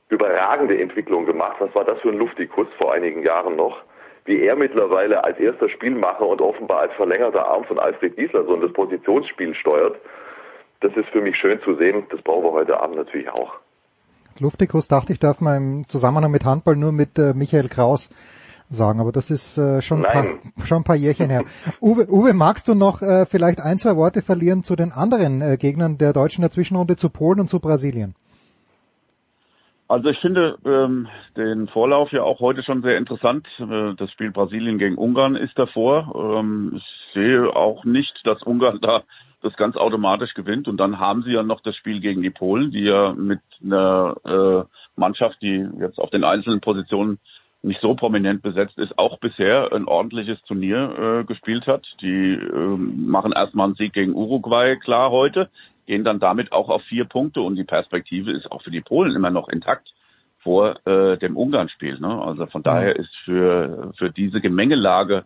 überragende Entwicklung gemacht. Was war das für ein Luftikus vor einigen Jahren noch? Wie er mittlerweile als erster Spielmacher und offenbar als verlängerter Arm von Alfred Giesler so das Positionsspiel steuert, das ist für mich schön zu sehen. Das brauchen wir heute Abend natürlich auch. Luftikus dachte ich, darf man im Zusammenhang mit Handball nur mit äh, Michael Kraus sagen, aber das ist äh, schon, ein paar, schon ein paar Jährchen her. Uwe, Uwe magst du noch äh, vielleicht ein, zwei Worte verlieren zu den anderen äh, Gegnern der Deutschen der Zwischenrunde, zu Polen und zu Brasilien? Also ich finde ähm, den Vorlauf ja auch heute schon sehr interessant. Äh, das Spiel Brasilien gegen Ungarn ist davor. Ähm, ich sehe auch nicht, dass Ungarn da das ganz automatisch gewinnt. Und dann haben sie ja noch das Spiel gegen die Polen, die ja mit einer äh, Mannschaft, die jetzt auf den einzelnen Positionen nicht so prominent besetzt ist, auch bisher ein ordentliches Turnier äh, gespielt hat. Die äh, machen erstmal einen Sieg gegen Uruguay klar heute, gehen dann damit auch auf vier Punkte und die Perspektive ist auch für die Polen immer noch intakt vor äh, dem Ungarn-Spiel. Ne? Also von daher ist für, für diese Gemengelage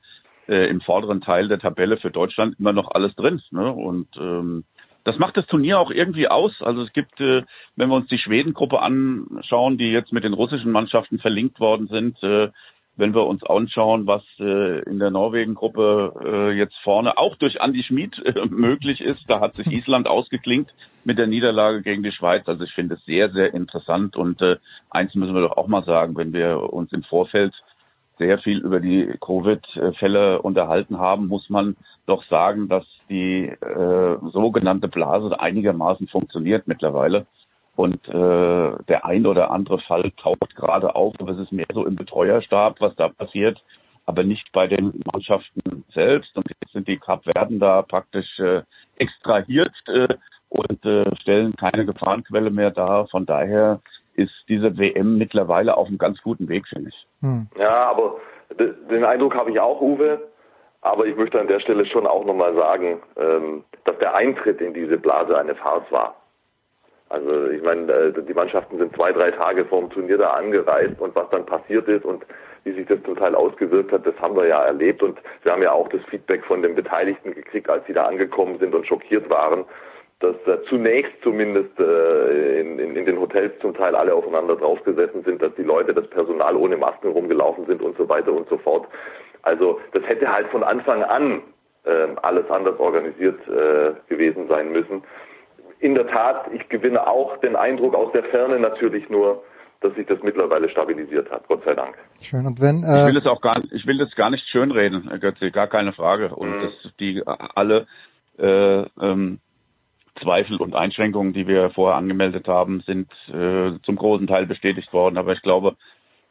äh, im vorderen Teil der Tabelle für Deutschland immer noch alles drin. Ne? Und ähm, das macht das Turnier auch irgendwie aus. Also es gibt, äh, wenn wir uns die Schwedengruppe anschauen, die jetzt mit den russischen Mannschaften verlinkt worden sind, äh, wenn wir uns anschauen, was äh, in der Norwegen-Gruppe äh, jetzt vorne auch durch Andy Schmid äh, möglich ist, da hat sich Island ausgeklinkt mit der Niederlage gegen die Schweiz. Also ich finde es sehr, sehr interessant und äh, eins müssen wir doch auch mal sagen, wenn wir uns im Vorfeld sehr viel über die Covid-Fälle unterhalten haben, muss man doch sagen, dass die äh, sogenannte Blase einigermaßen funktioniert mittlerweile. Und äh, der ein oder andere Fall taucht gerade auf, aber es ist mehr so im Betreuerstab, was da passiert, aber nicht bei den Mannschaften selbst. Und jetzt sind die Kapverden da praktisch äh, extrahiert äh, und äh, stellen keine Gefahrenquelle mehr dar. Von daher ist diese WM mittlerweile auf einem ganz guten Weg, finde ich. Hm. Ja, aber den Eindruck habe ich auch, Uwe. Aber ich möchte an der Stelle schon auch nochmal sagen, ähm, dass der Eintritt in diese Blase eine Farce war. Also ich meine, äh, die Mannschaften sind zwei, drei Tage vor dem Turnier da angereist und was dann passiert ist und wie sich das zum Teil ausgewirkt hat, das haben wir ja erlebt und wir haben ja auch das Feedback von den Beteiligten gekriegt, als sie da angekommen sind und schockiert waren. Dass äh, zunächst zumindest äh, in, in, in den Hotels zum Teil alle aufeinander draufgesessen sind, dass die Leute, das Personal ohne Masken rumgelaufen sind und so weiter und so fort. Also das hätte halt von Anfang an äh, alles anders organisiert äh, gewesen sein müssen. In der Tat, ich gewinne auch den Eindruck aus der Ferne natürlich nur, dass sich das mittlerweile stabilisiert hat, Gott sei Dank. Schön. Und wenn äh ich will das auch gar, ich will das gar nicht schönreden, Herr Götze, gar keine Frage. Und mhm. dass die alle äh, ähm, Zweifel und Einschränkungen, die wir vorher angemeldet haben, sind äh, zum großen Teil bestätigt worden. Aber ich glaube,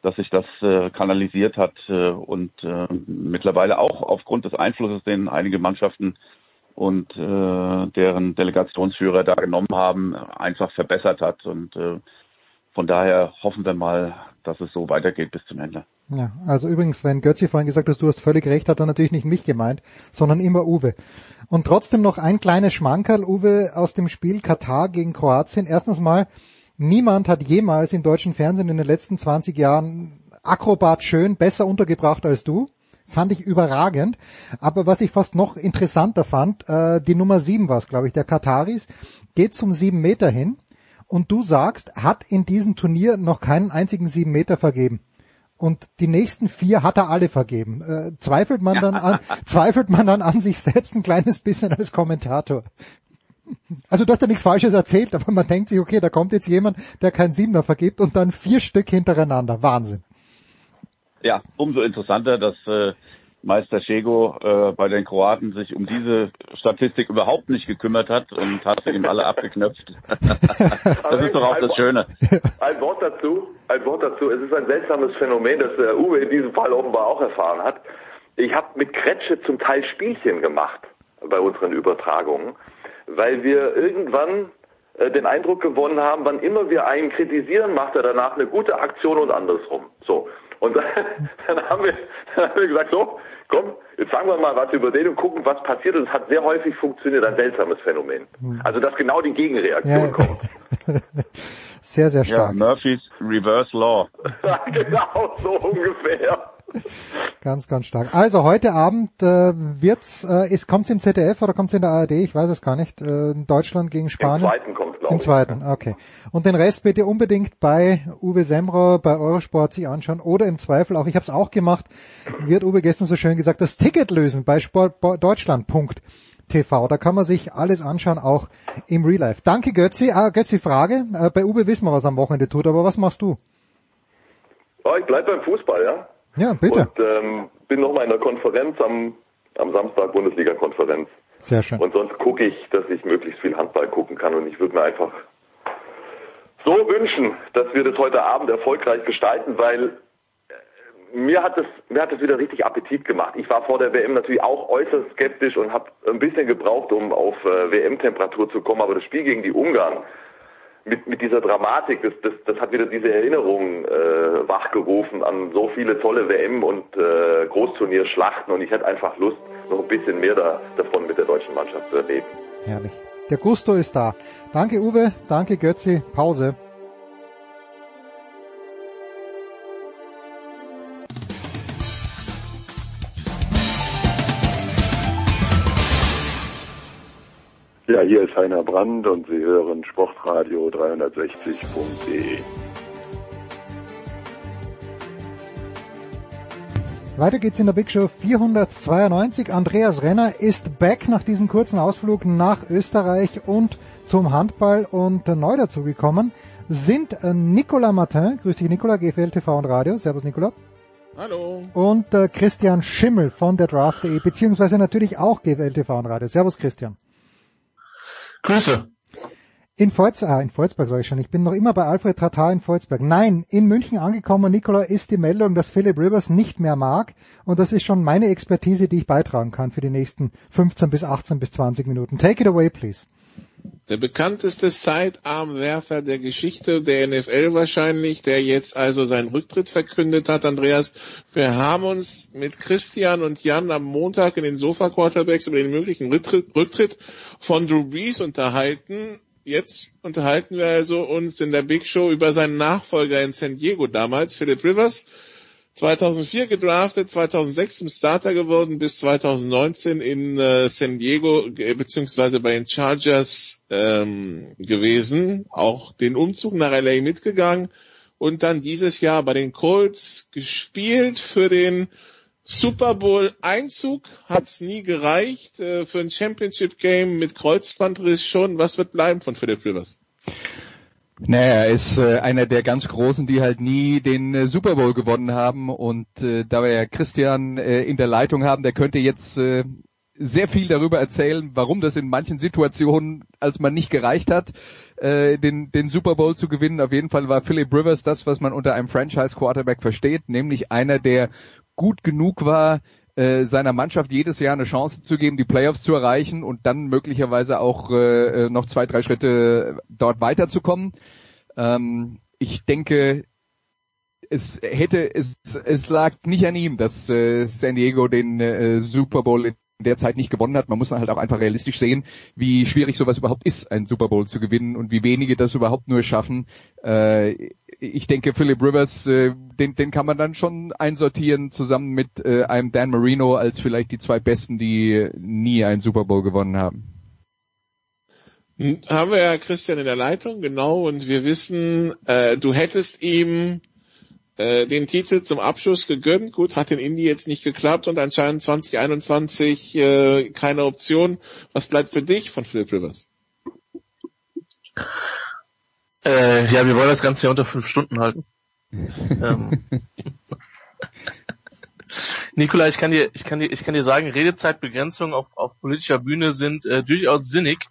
dass sich das äh, kanalisiert hat äh, und äh, mittlerweile auch aufgrund des Einflusses, den einige Mannschaften und äh, deren Delegationsführer da genommen haben, einfach verbessert hat. Und äh, von daher hoffen wir mal, dass es so weitergeht bis zum Ende. Ja, also übrigens, wenn Götzi vorhin gesagt hat, du hast völlig recht, hat er natürlich nicht mich gemeint, sondern immer Uwe. Und trotzdem noch ein kleines Schmankerl, Uwe, aus dem Spiel Katar gegen Kroatien. Erstens mal, niemand hat jemals im deutschen Fernsehen in den letzten 20 Jahren Akrobat schön besser untergebracht als du. Fand ich überragend. Aber was ich fast noch interessanter fand, äh, die Nummer 7 war es, glaube ich, der Kataris, geht zum 7 Meter hin und du sagst, hat in diesem Turnier noch keinen einzigen 7 Meter vergeben und die nächsten vier hat er alle vergeben. Äh, zweifelt man dann an, zweifelt man dann an sich selbst ein kleines bisschen als Kommentator? Also du hast ja nichts Falsches erzählt, aber man denkt sich, okay, da kommt jetzt jemand, der kein Siebener vergibt und dann vier Stück hintereinander. Wahnsinn. Ja, umso interessanter, dass äh, Meister Schego äh, bei den Kroaten sich um diese Statistik überhaupt nicht gekümmert hat und hat sie ihm alle abgeknöpft. das ist doch auch das Schöne. Ein Wort dazu, ein Wort dazu. Es ist ein seltsames Phänomen, das der Uwe in diesem Fall offenbar auch erfahren hat. Ich habe mit Kretsche zum Teil Spielchen gemacht bei unseren Übertragungen, weil wir irgendwann äh, den Eindruck gewonnen haben, wann immer wir einen kritisieren, macht er danach eine gute Aktion und andersrum. So. Und dann, dann, haben wir, dann haben wir gesagt, so, komm, jetzt sagen wir mal was über den und gucken, was passiert. Und es hat sehr häufig funktioniert, ein seltsames Phänomen. Hm. Also, dass genau die Gegenreaktion ja. kommt. Sehr, sehr stark. Ja, Murphy's Reverse Law. genau, so ungefähr. Ganz, ganz stark. Also heute Abend äh, wird's, äh, ist kommt's im ZDF oder kommt's in der ARD? Ich weiß es gar nicht. Äh, Deutschland gegen Spanien. Im zweiten kommt Im zweiten, okay. Und den Rest bitte unbedingt bei Uwe Semro, bei Eurosport sich anschauen oder im Zweifel auch, ich habe es auch gemacht, wird Uwe gestern so schön gesagt, das Ticket lösen bei sportdeutschland.tv. Da kann man sich alles anschauen, auch im Real Life. Danke Götzi. Ah, Götzi, Frage. Äh, bei Uwe wissen wir, was am Wochenende tut, aber was machst du? Oh, ich bleib beim Fußball, ja. Ja, bitte. Und ähm, bin nochmal in der Konferenz am, am Samstag, Bundesliga-Konferenz. Sehr schön. Und sonst gucke ich, dass ich möglichst viel Handball gucken kann. Und ich würde mir einfach so wünschen, dass wir das heute Abend erfolgreich gestalten, weil äh, mir hat es mir hat es wieder richtig Appetit gemacht. Ich war vor der WM natürlich auch äußerst skeptisch und habe ein bisschen gebraucht, um auf äh, WM-Temperatur zu kommen. Aber das Spiel gegen die Ungarn mit, mit dieser Dramatik, das, das, das hat wieder diese Erinnerung äh, wachgerufen an so viele tolle WM- und äh, Großturnierschlachten und ich hätte einfach Lust, noch ein bisschen mehr da, davon mit der deutschen Mannschaft zu erleben. Herrlich. Der Gusto ist da. Danke Uwe, danke Götzi, Pause. Ja, hier ist Heiner Brand und Sie hören Sportradio 360.de. Weiter geht's in der Big Show 492. Andreas Renner ist back nach diesem kurzen Ausflug nach Österreich und zum Handball und neu dazugekommen sind äh, Nicolas Martin, grüß dich Nicolas, GFL TV und Radio, servus Nicolas. Hallo. Und äh, Christian Schimmel von der Draft.de, beziehungsweise natürlich auch GFL TV und Radio, servus Christian. Grüße. In Volzberg, ah, in Volzberg sage ich schon, ich bin noch immer bei Alfred Tratar in Volzberg. Nein, in München angekommen, Nikola, ist die Meldung, dass Philip Rivers nicht mehr mag. Und das ist schon meine Expertise, die ich beitragen kann für die nächsten 15 bis 18 bis 20 Minuten. Take it away, please. Der bekannteste Sidearm-Werfer der Geschichte der NFL wahrscheinlich, der jetzt also seinen Rücktritt verkündet hat. Andreas, wir haben uns mit Christian und Jan am Montag in den Sofa-Quarterbacks über den möglichen Rücktritt, von Drew Brees unterhalten. Jetzt unterhalten wir also uns in der Big Show über seinen Nachfolger in San Diego damals, Philip Rivers. 2004 gedraftet, 2006 zum Starter geworden, bis 2019 in äh, San Diego äh, beziehungsweise bei den Chargers ähm, gewesen, auch den Umzug nach LA mitgegangen und dann dieses Jahr bei den Colts gespielt für den Super Bowl Einzug hat's nie gereicht, äh, für ein Championship Game mit Kreuzbandriss schon. Was wird bleiben von Philip Rivers? Naja, er ist äh, einer der ganz Großen, die halt nie den äh, Super Bowl gewonnen haben. Und äh, da wir ja Christian äh, in der Leitung haben, der könnte jetzt äh, sehr viel darüber erzählen, warum das in manchen Situationen, als man nicht gereicht hat, äh, den, den Super Bowl zu gewinnen. Auf jeden Fall war Philip Rivers das, was man unter einem Franchise Quarterback versteht, nämlich einer, der gut genug war, äh, seiner Mannschaft jedes Jahr eine Chance zu geben, die Playoffs zu erreichen und dann möglicherweise auch äh, äh, noch zwei, drei Schritte dort weiterzukommen. Ähm, ich denke, es hätte, es, es lag nicht an ihm, dass äh, San Diego den äh, Super Bowl in der Zeit nicht gewonnen hat. Man muss halt auch einfach realistisch sehen, wie schwierig sowas überhaupt ist, einen Super Bowl zu gewinnen und wie wenige das überhaupt nur schaffen. Äh, ich denke, Philip Rivers, äh, den, den kann man dann schon einsortieren, zusammen mit äh, einem Dan Marino als vielleicht die zwei Besten, die nie einen Super Bowl gewonnen haben. Hm, haben wir ja Christian in der Leitung, genau, und wir wissen, äh, du hättest ihm äh, den Titel zum Abschluss gegönnt. Gut, hat in Indie jetzt nicht geklappt und anscheinend 2021 äh, keine Option. Was bleibt für dich von Philip Rivers? Äh, ja, wir wollen das Ganze ja unter fünf Stunden halten. ähm. Nikola, ich kann dir, ich kann dir, ich kann dir sagen, Redezeitbegrenzungen auf, auf politischer Bühne sind äh, durchaus sinnig,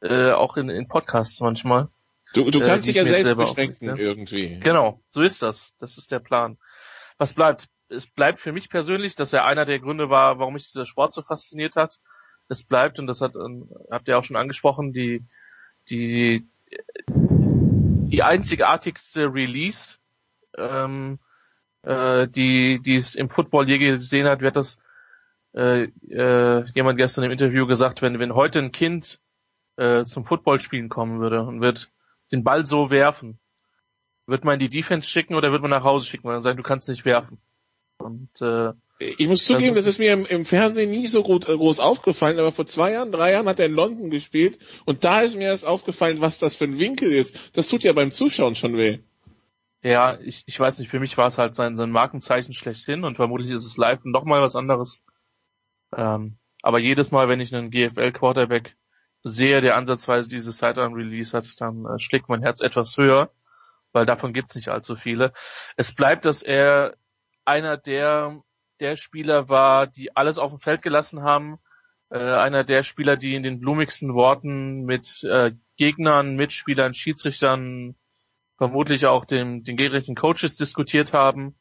äh, auch in, in Podcasts manchmal. Du, du äh, kannst äh, dich ja selbst beschränken auf, irgendwie. Genau, so ist das. Das ist der Plan. Was bleibt? Es bleibt für mich persönlich, dass er einer der Gründe war, warum mich dieser Sport so fasziniert hat. Es bleibt, und das hat, ähm, habt ihr auch schon angesprochen, die, die, die einzigartigste Release, ähm, äh, die, die es im Football je gesehen hat, wird das äh, äh, jemand gestern im Interview gesagt, wenn, wenn heute ein Kind äh, zum Footballspielen kommen würde und wird den Ball so werfen, wird man in die Defense schicken oder wird man nach Hause schicken, man sagt, du kannst nicht werfen. Und äh, ich muss zugeben, das ist mir im, im Fernsehen nie so gut, äh, groß aufgefallen, aber vor zwei Jahren, drei Jahren hat er in London gespielt und da ist mir erst aufgefallen, was das für ein Winkel ist. Das tut ja beim Zuschauen schon weh. Ja, ich, ich weiß nicht, für mich war es halt sein, sein Markenzeichen schlechthin und vermutlich ist es live noch mal was anderes. Ähm, aber jedes Mal, wenn ich einen GFL-Quarterback sehe, der ansatzweise diese Sidearm-Release hat, dann äh, schlägt mein Herz etwas höher, weil davon gibt's nicht allzu viele. Es bleibt, dass er einer der der Spieler war, die alles auf dem Feld gelassen haben. Äh, einer der Spieler, die in den blumigsten Worten mit äh, Gegnern, Mitspielern, Schiedsrichtern, vermutlich auch dem, den gegnerischen Coaches diskutiert haben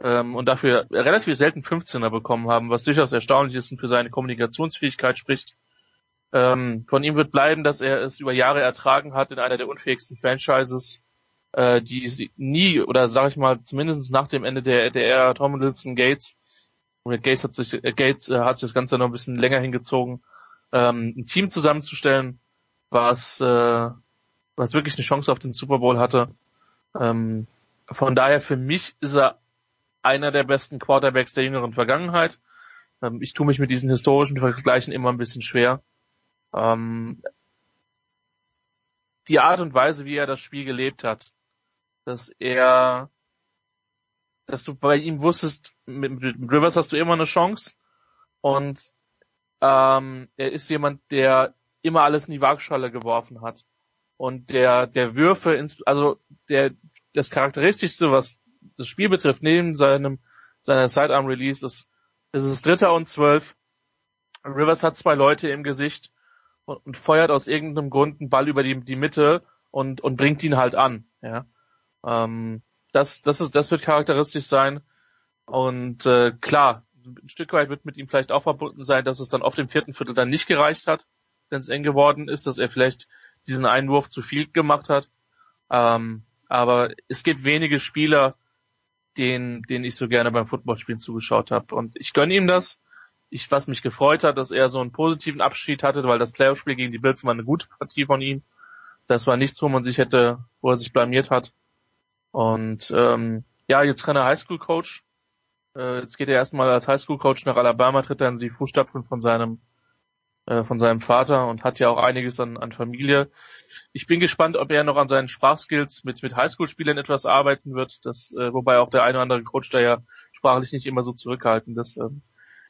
ähm, und dafür relativ selten 15er bekommen haben, was durchaus erstaunlich ist und für seine Kommunikationsfähigkeit spricht. Ähm, von ihm wird bleiben, dass er es über Jahre ertragen hat in einer der unfähigsten Franchises, äh, die nie, oder sag ich mal, zumindest nach dem Ende der, der Ära Tomlinson Gates und Gates hat sich, äh, Gates äh, hat sich das Ganze noch ein bisschen länger hingezogen, ähm, ein Team zusammenzustellen, was, äh, was wirklich eine Chance auf den Super Bowl hatte. Ähm, von daher für mich ist er einer der besten Quarterbacks der jüngeren Vergangenheit. Ähm, ich tue mich mit diesen historischen Vergleichen immer ein bisschen schwer. Ähm, die Art und Weise, wie er das Spiel gelebt hat, dass er dass du bei ihm wusstest, mit, mit Rivers hast du immer eine Chance und ähm, er ist jemand, der immer alles in die Waagschale geworfen hat und der der Würfe ins, also der das charakteristischste, was das Spiel betrifft, neben seinem seiner Sidearm Release ist, ist es Dritter und Zwölf. Rivers hat zwei Leute im Gesicht und, und feuert aus irgendeinem Grund einen Ball über die, die Mitte und, und bringt ihn halt an. Ja. Ähm, das, das, ist, das wird charakteristisch sein. Und äh, klar, ein Stück weit wird mit ihm vielleicht auch verbunden sein, dass es dann auf dem vierten Viertel dann nicht gereicht hat, wenn es eng geworden ist, dass er vielleicht diesen Einwurf zu viel gemacht hat. Ähm, aber es gibt wenige Spieler, denen, denen ich so gerne beim Footballspielen zugeschaut habe. Und ich gönne ihm das. Ich, was mich gefreut hat, dass er so einen positiven Abschied hatte, weil das Playoff-Spiel gegen die Bills war eine gute Partie von ihm. Das war nichts, wo man sich hätte, wo er sich blamiert hat. Und ähm, ja, jetzt kann er Highschool-Coach Äh, jetzt geht er erstmal als Highschool-Coach nach Alabama, tritt dann die Fußstapfen von seinem äh, von seinem Vater und hat ja auch einiges an, an Familie. Ich bin gespannt, ob er noch an seinen Sprachskills mit, mit Highschool-Spielern etwas arbeiten wird, das, äh, wobei auch der eine oder andere Coach da ja sprachlich nicht immer so zurückhaltend ist. Ähm,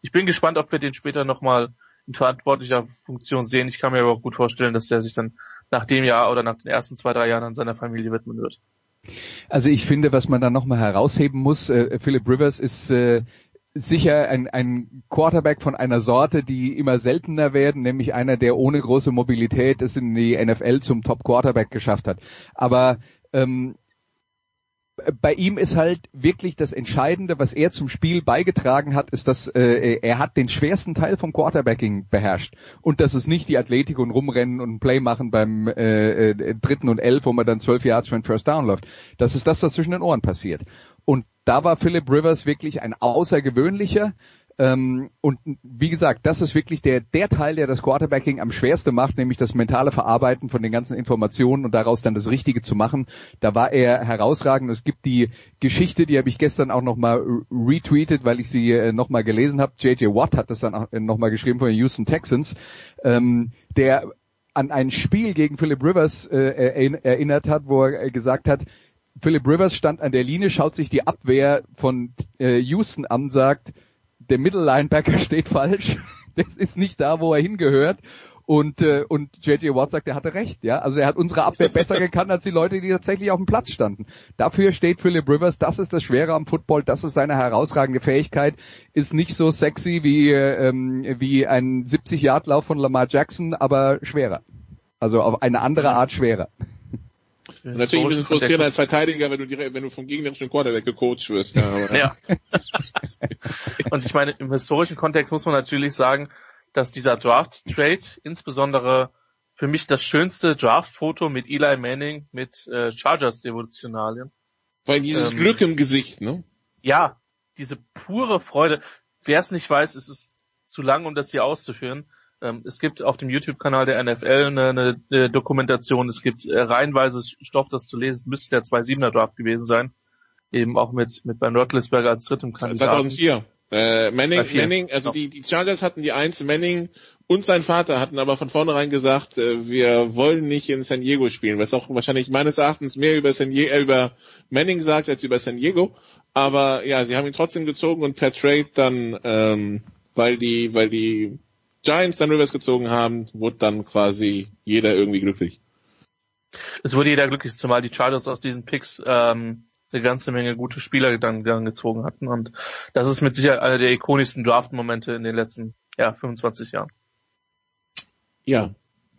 ich bin gespannt, ob wir den später nochmal in verantwortlicher Funktion sehen. Ich kann mir aber auch gut vorstellen, dass der sich dann nach dem Jahr oder nach den ersten zwei, drei Jahren an seiner Familie widmen wird. Also ich finde, was man da nochmal herausheben muss, äh, Philip Rivers ist äh, sicher ein, ein Quarterback von einer Sorte, die immer seltener werden, nämlich einer, der ohne große Mobilität es in die NFL zum Top Quarterback geschafft hat. Aber ähm, bei ihm ist halt wirklich das Entscheidende, was er zum Spiel beigetragen hat, ist, dass äh, er hat den schwersten Teil vom Quarterbacking beherrscht. Und das ist nicht die Athletik und Rumrennen und Play machen beim äh, äh, dritten und elf, wo man dann zwölf Yards für einen First Down läuft. Das ist das, was zwischen den Ohren passiert. Und da war Philip Rivers wirklich ein außergewöhnlicher. Ähm, und wie gesagt, das ist wirklich der, der Teil, der das Quarterbacking am schwersten macht, nämlich das mentale Verarbeiten von den ganzen Informationen und daraus dann das Richtige zu machen. Da war er herausragend. Es gibt die Geschichte, die habe ich gestern auch nochmal retweetet, weil ich sie äh, nochmal gelesen habe. JJ Watt hat das dann auch äh, nochmal geschrieben von den Houston Texans, ähm, der an ein Spiel gegen Philip Rivers äh, erinnert hat, wo er gesagt hat, Philip Rivers stand an der Linie, schaut sich die Abwehr von äh, Houston an, sagt, der Middle Linebacker steht falsch, das ist nicht da, wo er hingehört. Und, äh, und JJ Watt sagt, er hatte recht, ja. Also er hat unsere Abwehr besser gekannt als die Leute, die tatsächlich auf dem Platz standen. Dafür steht Philip Rivers, das ist das Schwere am Football, das ist seine herausragende Fähigkeit, ist nicht so sexy wie, ähm, wie ein 70-Yard-Lauf von Lamar Jackson, aber schwerer. Also auf eine andere Art schwerer. Und natürlich ein bisschen frustrierender als Verteidiger, wenn du, direkt, wenn du vom gegnerischen Quarterback gecoacht wirst. Ja. Ja. und ich meine, im historischen Kontext muss man natürlich sagen, dass dieser Draft-Trade insbesondere für mich das schönste Draft-Foto mit Eli Manning mit äh, Chargers-Devotionalien. Weil dieses ähm, Glück im Gesicht, ne? Ja, diese pure Freude. Wer es nicht weiß, ist es zu lang, um das hier auszuführen. Ähm, es gibt auf dem YouTube-Kanal der NFL eine, eine, eine, Dokumentation. Es gibt äh, reihenweise Stoff, das zu lesen. Müsste der 2.7er Draft gewesen sein. Eben auch mit, mit Ben Roethlisberger als drittem Kandidaten. 2004. Äh, Manning, Manning, also die, die Chargers hatten die Eins, Manning und sein Vater hatten aber von vornherein gesagt, äh, wir wollen nicht in San Diego spielen, was auch wahrscheinlich meines Erachtens mehr über San Diego, äh, über Manning sagt als über San Diego. Aber ja, sie haben ihn trotzdem gezogen und per Trade dann, ähm, weil die, weil die Giants dann Rivers gezogen haben, wurde dann quasi jeder irgendwie glücklich. Es wurde jeder glücklich, zumal die Chargers aus diesen Picks ähm, eine ganze Menge gute Spieler dann, dann gezogen hatten. Und das ist mit Sicherheit einer der ikonischsten Draft-Momente in den letzten ja, 25 Jahren. Ja,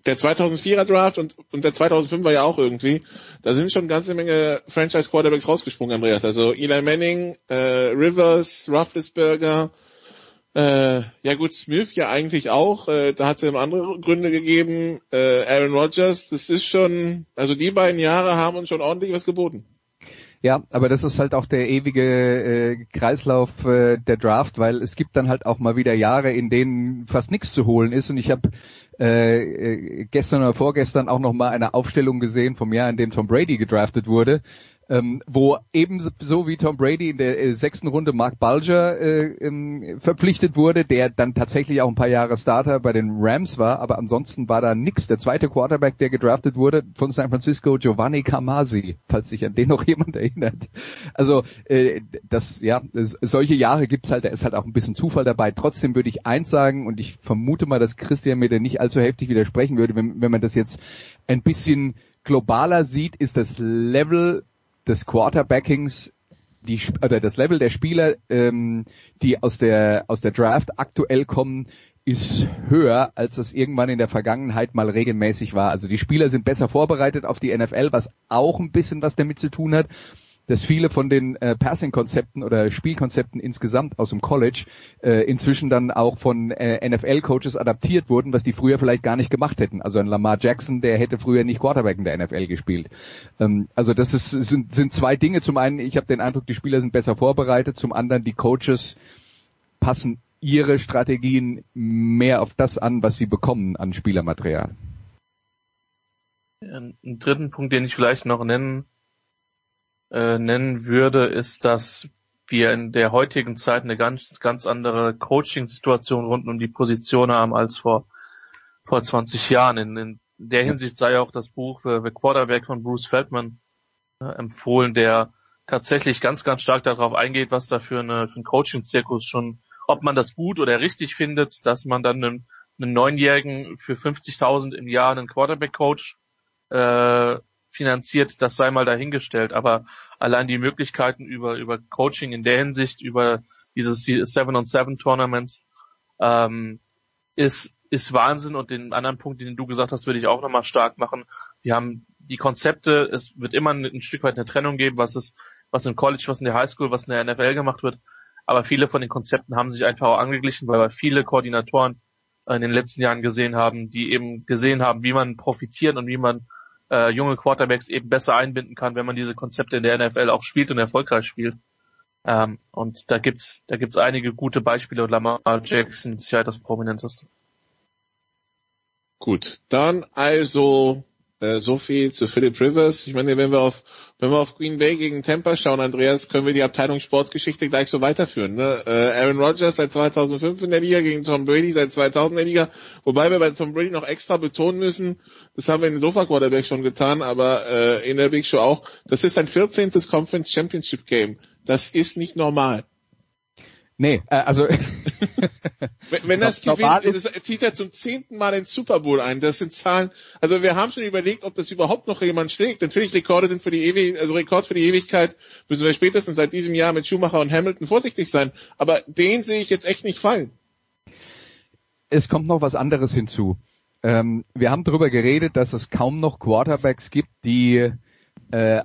der 2004er Draft und, und der 2005er ja auch irgendwie. Da sind schon eine ganze Menge Franchise Quarterbacks rausgesprungen, Andreas. Also Eli Manning, äh, Rivers, Rufflesberger, äh, ja gut, Smith ja eigentlich auch. Äh, da hat es ja andere Gründe gegeben. Äh, Aaron Rodgers, das ist schon, also die beiden Jahre haben uns schon ordentlich was geboten. Ja, aber das ist halt auch der ewige äh, Kreislauf äh, der Draft, weil es gibt dann halt auch mal wieder Jahre, in denen fast nichts zu holen ist. Und ich habe äh, äh, gestern oder vorgestern auch noch mal eine Aufstellung gesehen vom Jahr, in dem Tom Brady gedraftet wurde ähm, wo ebenso wie Tom Brady in der äh, sechsten Runde Mark Bulger äh, ähm, verpflichtet wurde, der dann tatsächlich auch ein paar Jahre Starter bei den Rams war, aber ansonsten war da nix. Der zweite Quarterback, der gedraftet wurde von San Francisco, Giovanni Camasi, falls sich an den noch jemand erinnert. Also äh, das, ja, solche Jahre gibt's halt, da ist halt auch ein bisschen Zufall dabei. Trotzdem würde ich eins sagen, und ich vermute mal, dass Christian mir da nicht allzu heftig widersprechen würde, wenn, wenn man das jetzt ein bisschen globaler sieht, ist das Level des Quarterbackings die oder das Level der Spieler, ähm, die aus der aus der Draft aktuell kommen, ist höher, als es irgendwann in der Vergangenheit mal regelmäßig war. Also die Spieler sind besser vorbereitet auf die NFL, was auch ein bisschen was damit zu tun hat dass viele von den äh, Passing-Konzepten oder Spielkonzepten insgesamt aus dem College äh, inzwischen dann auch von äh, NFL-Coaches adaptiert wurden, was die früher vielleicht gar nicht gemacht hätten. Also ein Lamar Jackson, der hätte früher nicht Quarterback in der NFL gespielt. Ähm, also das ist, sind, sind zwei Dinge. Zum einen, ich habe den Eindruck, die Spieler sind besser vorbereitet. Zum anderen, die Coaches passen ihre Strategien mehr auf das an, was sie bekommen an Spielermaterial. Einen dritten Punkt, den ich vielleicht noch nennen äh, nennen würde, ist, dass wir in der heutigen Zeit eine ganz, ganz andere Coaching-Situation rund um die Position haben als vor, vor 20 Jahren. In, in der Hinsicht sei auch das Buch The, Quarterback von Bruce Feldman äh, empfohlen, der tatsächlich ganz, ganz stark darauf eingeht, was da für, eine, für ein Coaching-Zirkus schon, ob man das gut oder richtig findet, dass man dann einen, einen Neunjährigen für 50.000 im Jahr einen Quarterback-Coach äh, finanziert, das sei mal dahingestellt. Aber allein die Möglichkeiten über, über Coaching in der Hinsicht, über dieses Seven on Seven Tournaments, ähm, ist, ist Wahnsinn. Und den anderen Punkt, den du gesagt hast, würde ich auch nochmal stark machen. Wir haben die Konzepte, es wird immer ein, ein Stück weit eine Trennung geben, was ist, was im College, was in der Highschool, was in der NFL gemacht wird. Aber viele von den Konzepten haben sich einfach auch angeglichen, weil wir viele Koordinatoren in den letzten Jahren gesehen haben, die eben gesehen haben, wie man profitieren und wie man äh, junge Quarterbacks eben besser einbinden kann, wenn man diese Konzepte in der NFL auch spielt und erfolgreich spielt. Ähm, und da gibt's, da gibt's einige gute Beispiele und Lamar Jackson ist sicher das prominenteste. Gut, dann also äh, so viel zu Philip Rivers. Ich meine, wenn wir auf wenn wir auf Green Bay gegen Tampa schauen, Andreas, können wir die Abteilung Sportgeschichte gleich so weiterführen. Ne? Äh, Aaron Rodgers seit 2005 in der Liga gegen Tom Brady seit 2000 in der Liga. Wobei wir bei Tom Brady noch extra betonen müssen, das haben wir in den Sofa Quarterback schon getan, aber äh, in der Big Show auch. Das ist ein 14. Conference Championship Game. Das ist nicht normal. Nee, äh, also wenn, wenn das gewinnt, ist es, zieht er zum zehnten Mal den Super Bowl ein. Das sind Zahlen. Also wir haben schon überlegt, ob das überhaupt noch jemand schlägt. Natürlich Rekorde sind für die Ewig, also Rekord für die Ewigkeit müssen wir spätestens seit diesem Jahr mit Schumacher und Hamilton vorsichtig sein. Aber den sehe ich jetzt echt nicht fallen. Es kommt noch was anderes hinzu. Ähm, wir haben darüber geredet, dass es kaum noch Quarterbacks gibt, die äh,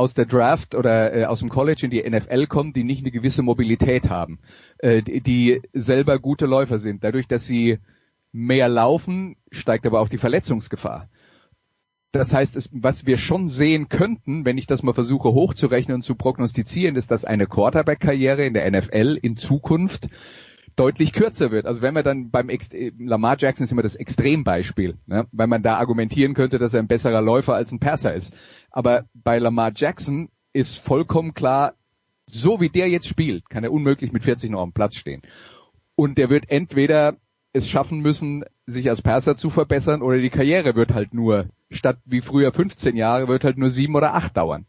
aus der Draft oder äh, aus dem College in die NFL kommen, die nicht eine gewisse Mobilität haben, äh, die, die selber gute Läufer sind. Dadurch, dass sie mehr laufen, steigt aber auch die Verletzungsgefahr. Das heißt, es, was wir schon sehen könnten, wenn ich das mal versuche hochzurechnen und zu prognostizieren, ist, dass eine Quarterback-Karriere in der NFL in Zukunft deutlich kürzer wird. Also wenn man dann beim Ex Lamar Jackson ist immer das Extrembeispiel, ne? weil man da argumentieren könnte, dass er ein besserer Läufer als ein Passer ist. Aber bei Lamar Jackson ist vollkommen klar, so wie der jetzt spielt, kann er unmöglich mit 40 noch am Platz stehen. Und der wird entweder es schaffen müssen, sich als Perser zu verbessern oder die Karriere wird halt nur, statt wie früher 15 Jahre, wird halt nur sieben oder acht dauern.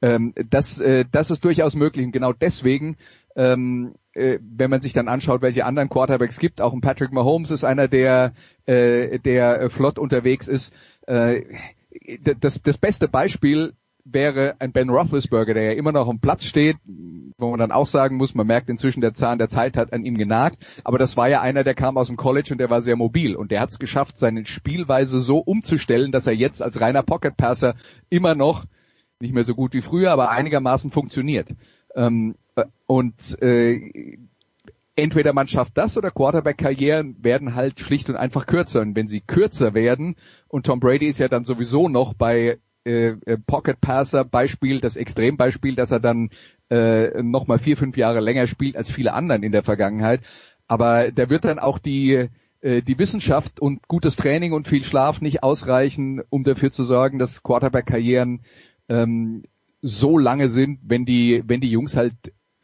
Ähm, das, äh, das ist durchaus möglich und genau deswegen, ähm, äh, wenn man sich dann anschaut, welche anderen Quarterbacks gibt, auch ein Patrick Mahomes ist einer, der, äh, der äh, flott unterwegs ist. Äh, das, das beste Beispiel wäre ein Ben Roethlisberger, der ja immer noch am Platz steht, wo man dann auch sagen muss, man merkt inzwischen, der Zahn der Zeit hat an ihm genagt, aber das war ja einer, der kam aus dem College und der war sehr mobil und der hat es geschafft, seine Spielweise so umzustellen, dass er jetzt als reiner Pocket Passer immer noch nicht mehr so gut wie früher, aber einigermaßen funktioniert. Ähm, äh, und äh, entweder man schafft das oder Quarterback-Karrieren werden halt schlicht und einfach kürzer. Und wenn sie kürzer werden, und Tom Brady ist ja dann sowieso noch bei äh, äh Pocket Passer Beispiel, das Extrembeispiel, dass er dann äh, nochmal vier, fünf Jahre länger spielt als viele anderen in der Vergangenheit. Aber da wird dann auch die äh, die Wissenschaft und gutes Training und viel Schlaf nicht ausreichen, um dafür zu sorgen, dass Quarterback-Karrieren ähm, so lange sind, wenn die, wenn die Jungs halt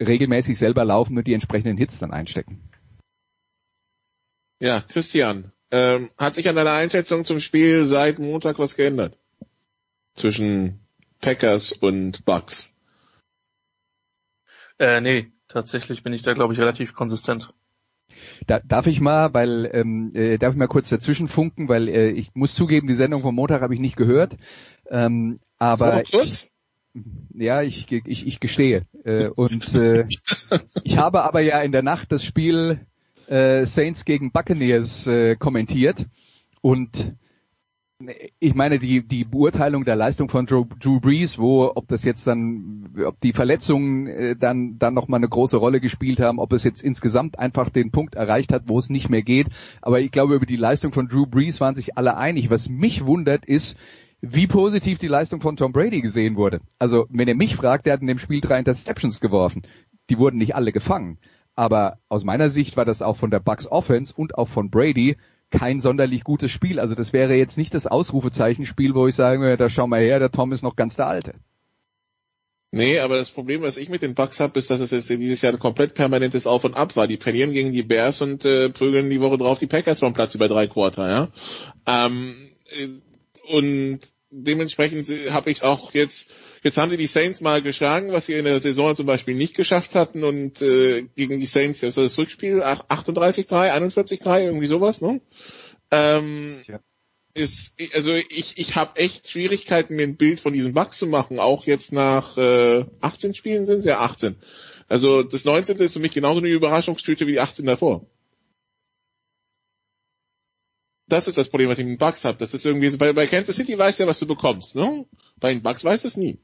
regelmäßig selber laufen und die entsprechenden Hits dann einstecken. Ja, Christian, ähm, hat sich an deiner Einschätzung zum Spiel seit Montag was geändert? Zwischen Packers und Bucks? Äh, nee, tatsächlich bin ich da, glaube ich, relativ konsistent. Da, darf ich mal, weil ähm, äh, darf ich mal kurz dazwischen funken, weil äh, ich muss zugeben, die Sendung vom Montag habe ich nicht gehört. Ähm, aber oh, kurz? Ja, ich, ich, ich gestehe. Äh, und äh, ich habe aber ja in der Nacht das Spiel äh, Saints gegen Buccaneers äh, kommentiert und ich meine, die, die Beurteilung der Leistung von Drew, Drew Brees, wo, ob das jetzt dann, ob die Verletzungen äh, dann, dann nochmal eine große Rolle gespielt haben, ob es jetzt insgesamt einfach den Punkt erreicht hat, wo es nicht mehr geht. Aber ich glaube, über die Leistung von Drew Brees waren sich alle einig. Was mich wundert ist, wie positiv die Leistung von Tom Brady gesehen wurde. Also, wenn ihr mich fragt, der hat in dem Spiel drei Interceptions geworfen. Die wurden nicht alle gefangen. Aber aus meiner Sicht war das auch von der Bucks Offense und auch von Brady kein sonderlich gutes Spiel. Also das wäre jetzt nicht das Ausrufezeichenspiel, wo ich sage, da schau mal her, der Tom ist noch ganz der Alte. Nee, aber das Problem, was ich mit den Bucks habe, ist, dass es jetzt dieses Jahr ein komplett permanentes Auf und Ab war. Die verlieren gegen die Bears und äh, prügeln die Woche drauf die Packers vom Platz über drei Quarter, ja. Ähm, äh, und dementsprechend habe ich auch jetzt, jetzt haben sie die Saints mal geschlagen, was sie in der Saison zum Beispiel nicht geschafft hatten und äh, gegen die Saints, das ist das Rückspiel, 38-3, 41-3, irgendwie sowas, ne? Ähm, ja ist, also ich, ich habe echt Schwierigkeiten, mir ein Bild von diesem Bugs zu machen, auch jetzt nach äh, 18 Spielen sind es ja 18. Also das 19. ist für mich genauso eine Überraschungstüte wie die 18 davor. Das ist das Problem, was ich mit Bugs habe. Das ist irgendwie bei, bei Kansas City weißt du ja, was du bekommst, ne? Bei den Bugs weißt du es nie.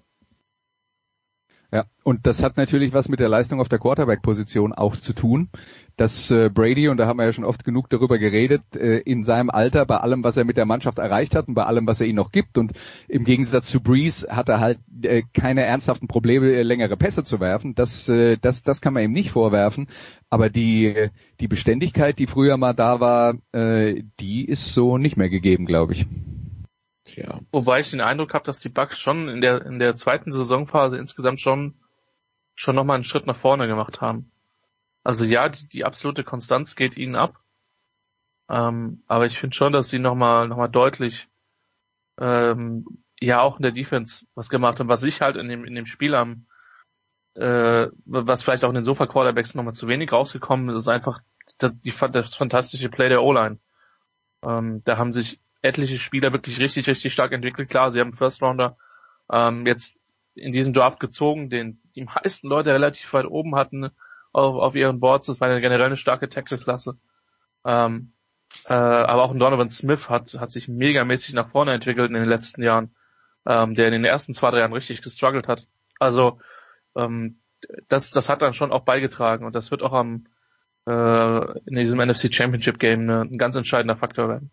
Ja, und das hat natürlich was mit der Leistung auf der Quarterback-Position auch zu tun dass äh, Brady, und da haben wir ja schon oft genug darüber geredet, äh, in seinem Alter, bei allem, was er mit der Mannschaft erreicht hat und bei allem, was er ihnen noch gibt, und im Gegensatz zu Breeze hat er halt äh, keine ernsthaften Probleme, äh, längere Pässe zu werfen. Das, äh, das, das kann man ihm nicht vorwerfen. Aber die, die Beständigkeit, die früher mal da war, äh, die ist so nicht mehr gegeben, glaube ich. Tja. Wobei ich den Eindruck habe, dass die Bucks schon in der in der zweiten Saisonphase insgesamt schon schon nochmal einen Schritt nach vorne gemacht haben. Also ja, die, die absolute Konstanz geht ihnen ab. Ähm, aber ich finde schon, dass sie nochmal noch mal deutlich ähm, ja auch in der Defense was gemacht haben, was ich halt in dem, in dem Spiel am äh, was vielleicht auch in den Sofa-Quarterbacks nochmal zu wenig rausgekommen ist, ist einfach das, die, das fantastische Play der O-Line. Ähm, da haben sich etliche Spieler wirklich richtig, richtig stark entwickelt. Klar, sie haben First Rounder ähm, jetzt in diesem Draft gezogen, den die meisten Leute relativ weit oben hatten auf, auf ihren Boards. Das war eine generell eine starke Tackle-Klasse. Ähm, äh, aber auch ein Donovan Smith hat, hat sich megamäßig nach vorne entwickelt in den letzten Jahren, ähm, der in den ersten zwei, drei Jahren richtig gestruggelt hat. Also ähm, das, das hat dann schon auch beigetragen und das wird auch am äh, in diesem NFC Championship Game ne, ein ganz entscheidender Faktor werden.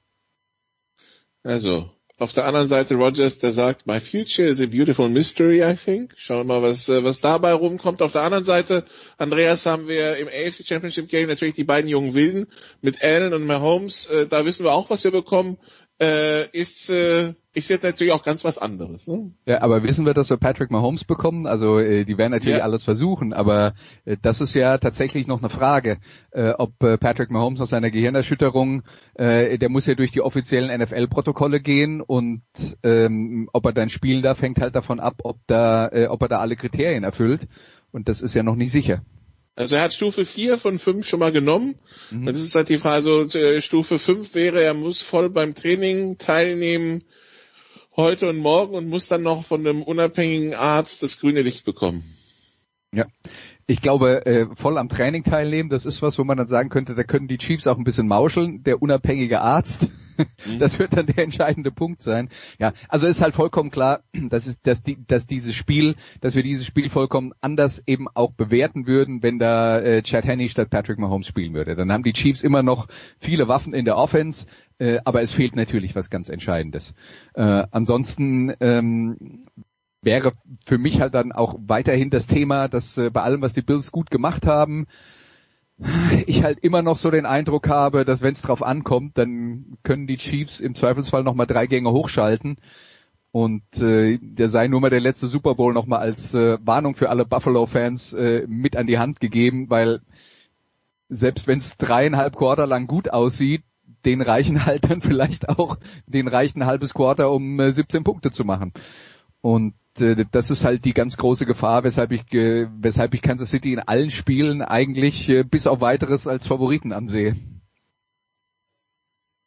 Also, auf der anderen Seite Rogers, der sagt, my future is a beautiful mystery, I think. Schauen wir mal, was, äh, was dabei rumkommt. Auf der anderen Seite, Andreas, haben wir im AFC Championship Game natürlich die beiden jungen Wilden mit Allen und Mahomes. Äh, da wissen wir auch, was wir bekommen. Äh, ist, äh, ist jetzt natürlich auch ganz was anderes. Ne? Ja, aber wissen wir, dass wir Patrick Mahomes bekommen? Also äh, die werden natürlich ja. alles versuchen, aber äh, das ist ja tatsächlich noch eine Frage, äh, ob äh, Patrick Mahomes nach seiner Gehirnerschütterung, äh, der muss ja durch die offiziellen NFL-Protokolle gehen und ähm, ob er dann spielen darf, hängt halt davon ab, ob da, äh, ob er da alle Kriterien erfüllt. Und das ist ja noch nicht sicher. Also er hat Stufe 4 von 5 schon mal genommen. Mhm. Das ist halt die Frage, also äh, Stufe 5 wäre, er muss voll beim Training teilnehmen heute und morgen und muss dann noch von einem unabhängigen Arzt das grüne Licht bekommen. Ja. Ich glaube, äh, voll am Training teilnehmen, das ist was, wo man dann sagen könnte, da können die Chiefs auch ein bisschen mauscheln. Der unabhängige Arzt. Das wird dann der entscheidende Punkt sein. Ja, also ist halt vollkommen klar, dass, ist, dass, die, dass dieses Spiel, dass wir dieses Spiel vollkommen anders eben auch bewerten würden, wenn da äh, Chad Henney statt Patrick Mahomes spielen würde. Dann haben die Chiefs immer noch viele Waffen in der Offense, äh, aber es fehlt natürlich was ganz Entscheidendes. Äh, ansonsten ähm, wäre für mich halt dann auch weiterhin das Thema, dass äh, bei allem, was die Bills gut gemacht haben, ich halt immer noch so den Eindruck habe, dass wenn es drauf ankommt, dann können die Chiefs im Zweifelsfall nochmal drei Gänge hochschalten. Und äh, der sei nur mal der letzte Super Bowl nochmal als äh, Warnung für alle Buffalo-Fans äh, mit an die Hand gegeben, weil selbst wenn es dreieinhalb Quarter lang gut aussieht, den reichen halt dann vielleicht auch, den reichen ein halbes Quarter, um äh, 17 Punkte zu machen. Und äh, das ist halt die ganz große Gefahr, weshalb ich, äh, weshalb ich Kansas City in allen Spielen eigentlich äh, bis auf weiteres als Favoriten ansehe.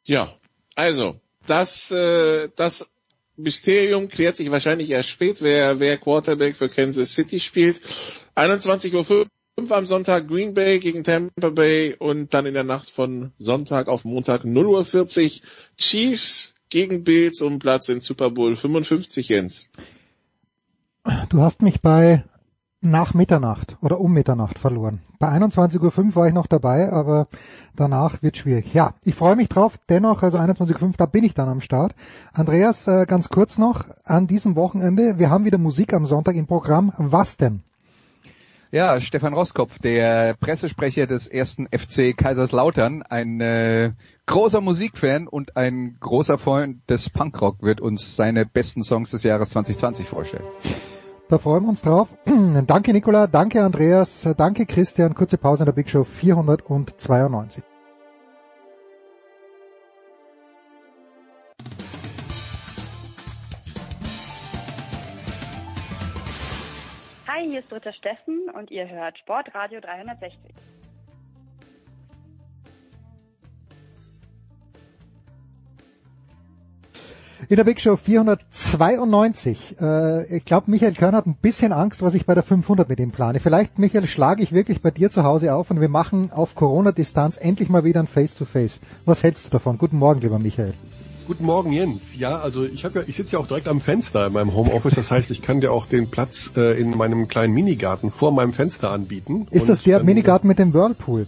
Ja, also das, äh, das Mysterium klärt sich wahrscheinlich erst spät, wer, wer Quarterback für Kansas City spielt. 21.05 Uhr am Sonntag Green Bay gegen Tampa Bay und dann in der Nacht von Sonntag auf Montag 0.40 Uhr Chiefs gegen Bills um Platz in Super Bowl 55, Jens. Du hast mich bei nach Mitternacht oder um Mitternacht verloren. Bei 21.05 Uhr war ich noch dabei, aber danach wird schwierig. Ja, ich freue mich drauf. Dennoch, also 21.05 Uhr, da bin ich dann am Start. Andreas, äh, ganz kurz noch, an diesem Wochenende, wir haben wieder Musik am Sonntag im Programm. Was denn? Ja, Stefan Roskopf, der Pressesprecher des ersten FC Kaiserslautern, ein äh, großer Musikfan und ein großer Freund des Punkrock, wird uns seine besten Songs des Jahres 2020 vorstellen. Da freuen wir uns drauf. danke Nicola, danke Andreas, danke Christian. Kurze Pause in der Big Show 492. Hi, hier ist Dritter Steffen und ihr hört Sportradio 360. In der Big Show 492. Äh, ich glaube, Michael Körner hat ein bisschen Angst, was ich bei der 500 mit ihm plane. Vielleicht, Michael, schlage ich wirklich bei dir zu Hause auf und wir machen auf Corona-Distanz endlich mal wieder ein Face-to-Face. -face. Was hältst du davon? Guten Morgen, lieber Michael. Guten Morgen, Jens. Ja, also ich habe ja, ich sitze ja auch direkt am Fenster in meinem Homeoffice. Das heißt, ich kann dir auch den Platz äh, in meinem kleinen Minigarten vor meinem Fenster anbieten. Ist das der Minigarten mit dem Whirlpool?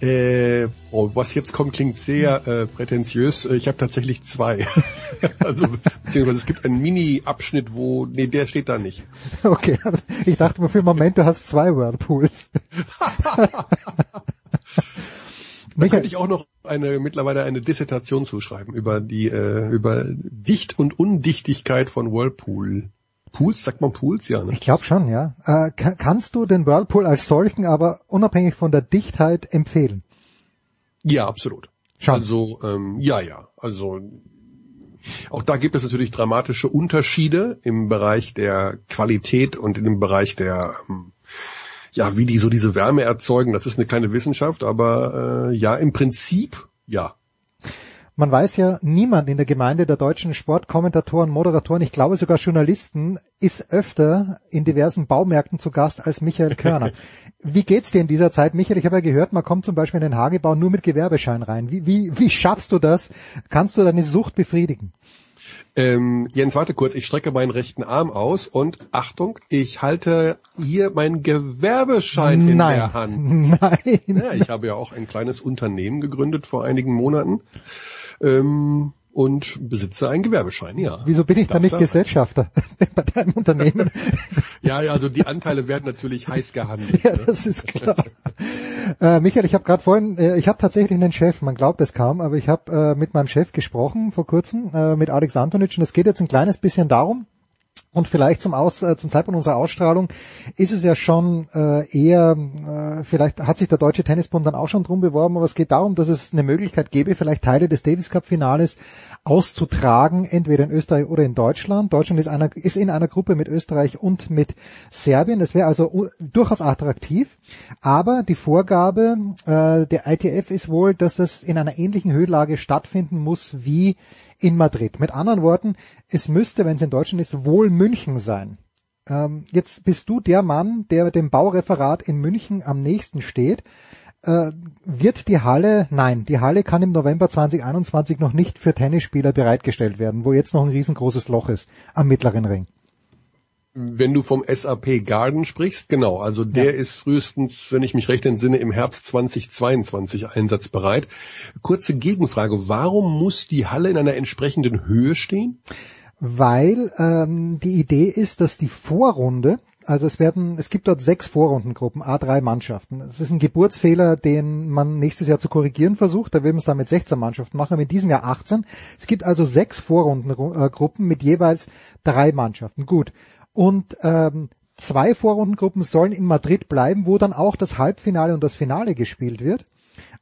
Äh, oh, was jetzt kommt, klingt sehr äh, prätentiös. Ich habe tatsächlich zwei. also beziehungsweise es gibt einen Mini-Abschnitt, wo nee, der steht da nicht. Okay, ich dachte mir für einen Moment, du hast zwei Whirlpools. Da könnte ich auch noch eine mittlerweile eine Dissertation zuschreiben über die äh, über Dicht- und Undichtigkeit von Whirlpool. Pools, sagt man Pools, ja. Ne? Ich glaube schon, ja. Äh, kannst du den Whirlpool als solchen aber unabhängig von der Dichtheit empfehlen? Ja, absolut. Schon. Also ähm, ja, ja. Also auch da gibt es natürlich dramatische Unterschiede im Bereich der Qualität und dem Bereich der ähm, ja, wie die so diese Wärme erzeugen, das ist eine kleine Wissenschaft, aber äh, ja, im Prinzip ja. Man weiß ja, niemand in der Gemeinde der deutschen Sportkommentatoren, Moderatoren, ich glaube sogar Journalisten, ist öfter in diversen Baumärkten zu Gast als Michael Körner. wie geht's dir in dieser Zeit, Michael? Ich habe ja gehört, man kommt zum Beispiel in den Hagebau nur mit Gewerbeschein rein. Wie, wie, wie schaffst du das? Kannst du deine Sucht befriedigen? Ähm, Jens, warte kurz, ich strecke meinen rechten Arm aus und Achtung, ich halte hier meinen Gewerbeschein in Nein. der Hand. Nein. Ja, ich habe ja auch ein kleines Unternehmen gegründet vor einigen Monaten ähm, und besitze einen Gewerbeschein, ja. Wieso bin ich da nicht Gesellschafter bei deinem Unternehmen? ja, ja, also die Anteile werden natürlich heiß gehandelt. ja, das ist klar. äh, Michael, ich habe gerade vorhin, äh, ich habe tatsächlich einen Chef, man glaubt es kaum, aber ich habe äh, mit meinem Chef gesprochen vor kurzem, äh, mit Alex Antonic und es geht jetzt ein kleines bisschen darum, und vielleicht zum, Aus, äh, zum Zeitpunkt unserer Ausstrahlung ist es ja schon äh, eher, äh, vielleicht hat sich der Deutsche Tennisbund dann auch schon drum beworben, aber es geht darum, dass es eine Möglichkeit gäbe, vielleicht Teile des Davis Cup Finales auszutragen, entweder in Österreich oder in Deutschland. Deutschland ist, einer, ist in einer Gruppe mit Österreich und mit Serbien. Das wäre also durchaus attraktiv. Aber die Vorgabe äh, der ITF ist wohl, dass es in einer ähnlichen Höhenlage stattfinden muss wie in Madrid. Mit anderen Worten, es müsste, wenn es in Deutschland ist, wohl München sein. Ähm, jetzt bist du der Mann, der dem Baureferat in München am nächsten steht. Äh, wird die Halle, nein, die Halle kann im November 2021 noch nicht für Tennisspieler bereitgestellt werden, wo jetzt noch ein riesengroßes Loch ist am mittleren Ring. Wenn du vom SAP Garden sprichst, genau, also der ja. ist frühestens, wenn ich mich recht entsinne, im Herbst 2022 einsatzbereit. Kurze Gegenfrage, warum muss die Halle in einer entsprechenden Höhe stehen? Weil ähm, die Idee ist, dass die Vorrunde, also es werden, es gibt dort sechs Vorrundengruppen, A3 Mannschaften. Es ist ein Geburtsfehler, den man nächstes Jahr zu korrigieren versucht. Da will man es dann mit 16 Mannschaften machen, aber in diesem Jahr 18. Es gibt also sechs Vorrundengruppen mit jeweils drei Mannschaften. Gut. Und ähm, zwei Vorrundengruppen sollen in Madrid bleiben, wo dann auch das Halbfinale und das Finale gespielt wird.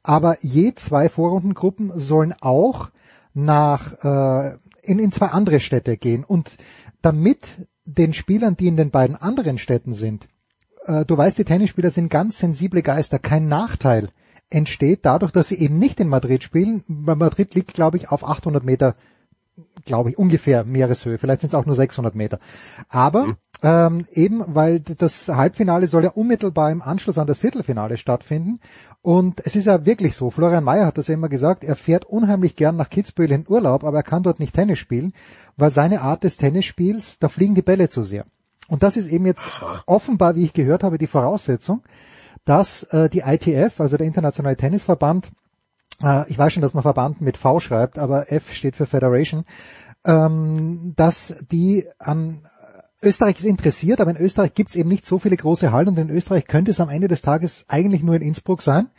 Aber je zwei Vorrundengruppen sollen auch nach äh, in, in zwei andere Städte gehen. Und damit den Spielern, die in den beiden anderen Städten sind, äh, du weißt, die Tennisspieler sind ganz sensible Geister, kein Nachteil entsteht dadurch, dass sie eben nicht in Madrid spielen. Madrid liegt, glaube ich, auf 800 Meter glaube ich, ungefähr Meereshöhe. Vielleicht sind es auch nur 600 Meter. Aber mhm. ähm, eben, weil das Halbfinale soll ja unmittelbar im Anschluss an das Viertelfinale stattfinden. Und es ist ja wirklich so. Florian Mayer hat das ja immer gesagt. Er fährt unheimlich gern nach Kitzbühel in Urlaub, aber er kann dort nicht Tennis spielen, weil seine Art des Tennisspiels, da fliegen die Bälle zu sehr. Und das ist eben jetzt offenbar, wie ich gehört habe, die Voraussetzung, dass äh, die ITF, also der Internationale Tennisverband, ich weiß schon, dass man Verband mit V schreibt, aber F steht für Federation, ähm, dass die an Österreich ist interessiert, aber in Österreich gibt es eben nicht so viele große Hallen und in Österreich könnte es am Ende des Tages eigentlich nur in Innsbruck sein.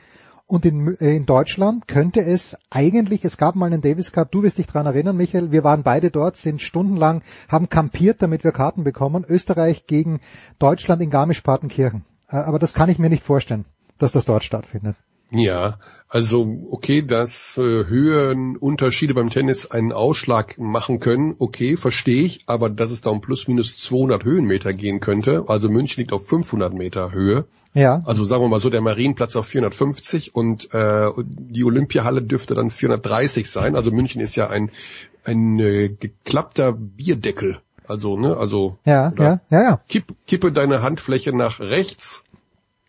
Und in, äh, in Deutschland könnte es eigentlich, es gab mal einen Davis Cup, du wirst dich dran erinnern, Michael, wir waren beide dort, sind stundenlang, haben kampiert, damit wir Karten bekommen. Österreich gegen Deutschland in Garmisch-Partenkirchen. Äh, aber das kann ich mir nicht vorstellen, dass das dort stattfindet. Ja, also okay, dass äh, Höhenunterschiede beim Tennis einen Ausschlag machen können, okay, verstehe ich, aber dass es da um plus minus 200 Höhenmeter gehen könnte, also München liegt auf 500 Meter Höhe, Ja. also sagen wir mal so, der Marienplatz auf 450 und äh, die Olympiahalle dürfte dann 430 sein, also München ist ja ein, ein äh, geklappter Bierdeckel, also ne, also Ja, ja, ja, ja. kipp, kippe deine Handfläche nach rechts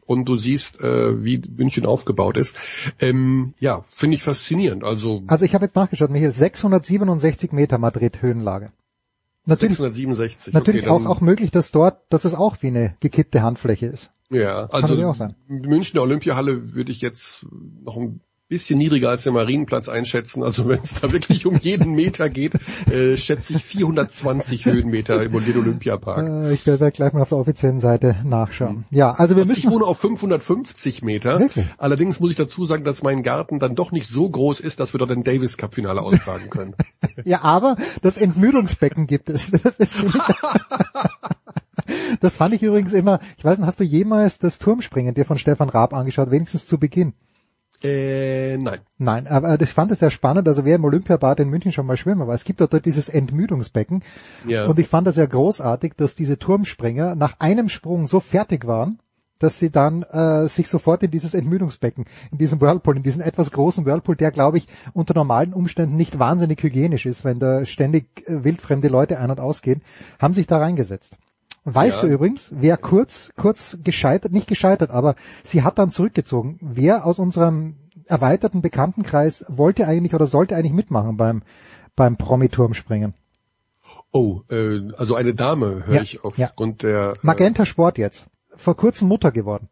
und du siehst, äh, wie München aufgebaut ist. Ähm, ja, finde ich faszinierend. Also, Also ich habe jetzt nachgeschaut, Michael, 667 Meter Madrid Höhenlage. Natürlich, 667. natürlich okay, auch, dann- auch möglich, dass dort, dass es auch wie eine gekippte Handfläche ist. Ja, Kann natürlich also auch sein. Münchner Olympiahalle würde ich jetzt noch ein bisschen niedriger als der Marienplatz einschätzen. Also wenn es da wirklich um jeden Meter geht, äh, schätze ich 420 Höhenmeter im den Olympiapark. Äh, ich werde gleich mal auf der offiziellen Seite nachschauen. Ja, also wir Also ich müssen, wohne auf 550 Meter. Wirklich? Allerdings muss ich dazu sagen, dass mein Garten dann doch nicht so groß ist, dass wir dort ein Davis Cup Finale austragen können. ja, aber das Entmüdungsbecken gibt es. Das, ist das fand ich übrigens immer, ich weiß nicht, hast du jemals das Turmspringen dir von Stefan Raab angeschaut, wenigstens zu Beginn? Äh, nein. Nein, aber ich fand es sehr spannend. Also wer im Olympiabad in München schon mal schwimmen war, es gibt dort, dort dieses Entmüdungsbecken. Ja. Und ich fand das ja großartig, dass diese Turmspringer nach einem Sprung so fertig waren, dass sie dann äh, sich sofort in dieses Entmüdungsbecken, in diesem Whirlpool, in diesen etwas großen Whirlpool, der glaube ich unter normalen Umständen nicht wahnsinnig hygienisch ist, wenn da ständig äh, wildfremde Leute ein- und ausgehen, haben sich da reingesetzt. Und weißt Ja. du übrigens, wer kurz, kurz gescheitert, nicht gescheitert, aber sie hat dann zurückgezogen. Wer aus unserem erweiterten Bekanntenkreis wollte eigentlich oder sollte eigentlich mitmachen beim, beim Promi-Turmspringen? Oh, äh, also eine Dame höre Ja, ich aufgrund der äh, Magenta Sport jetzt. Vor kurzem Mutter geworden.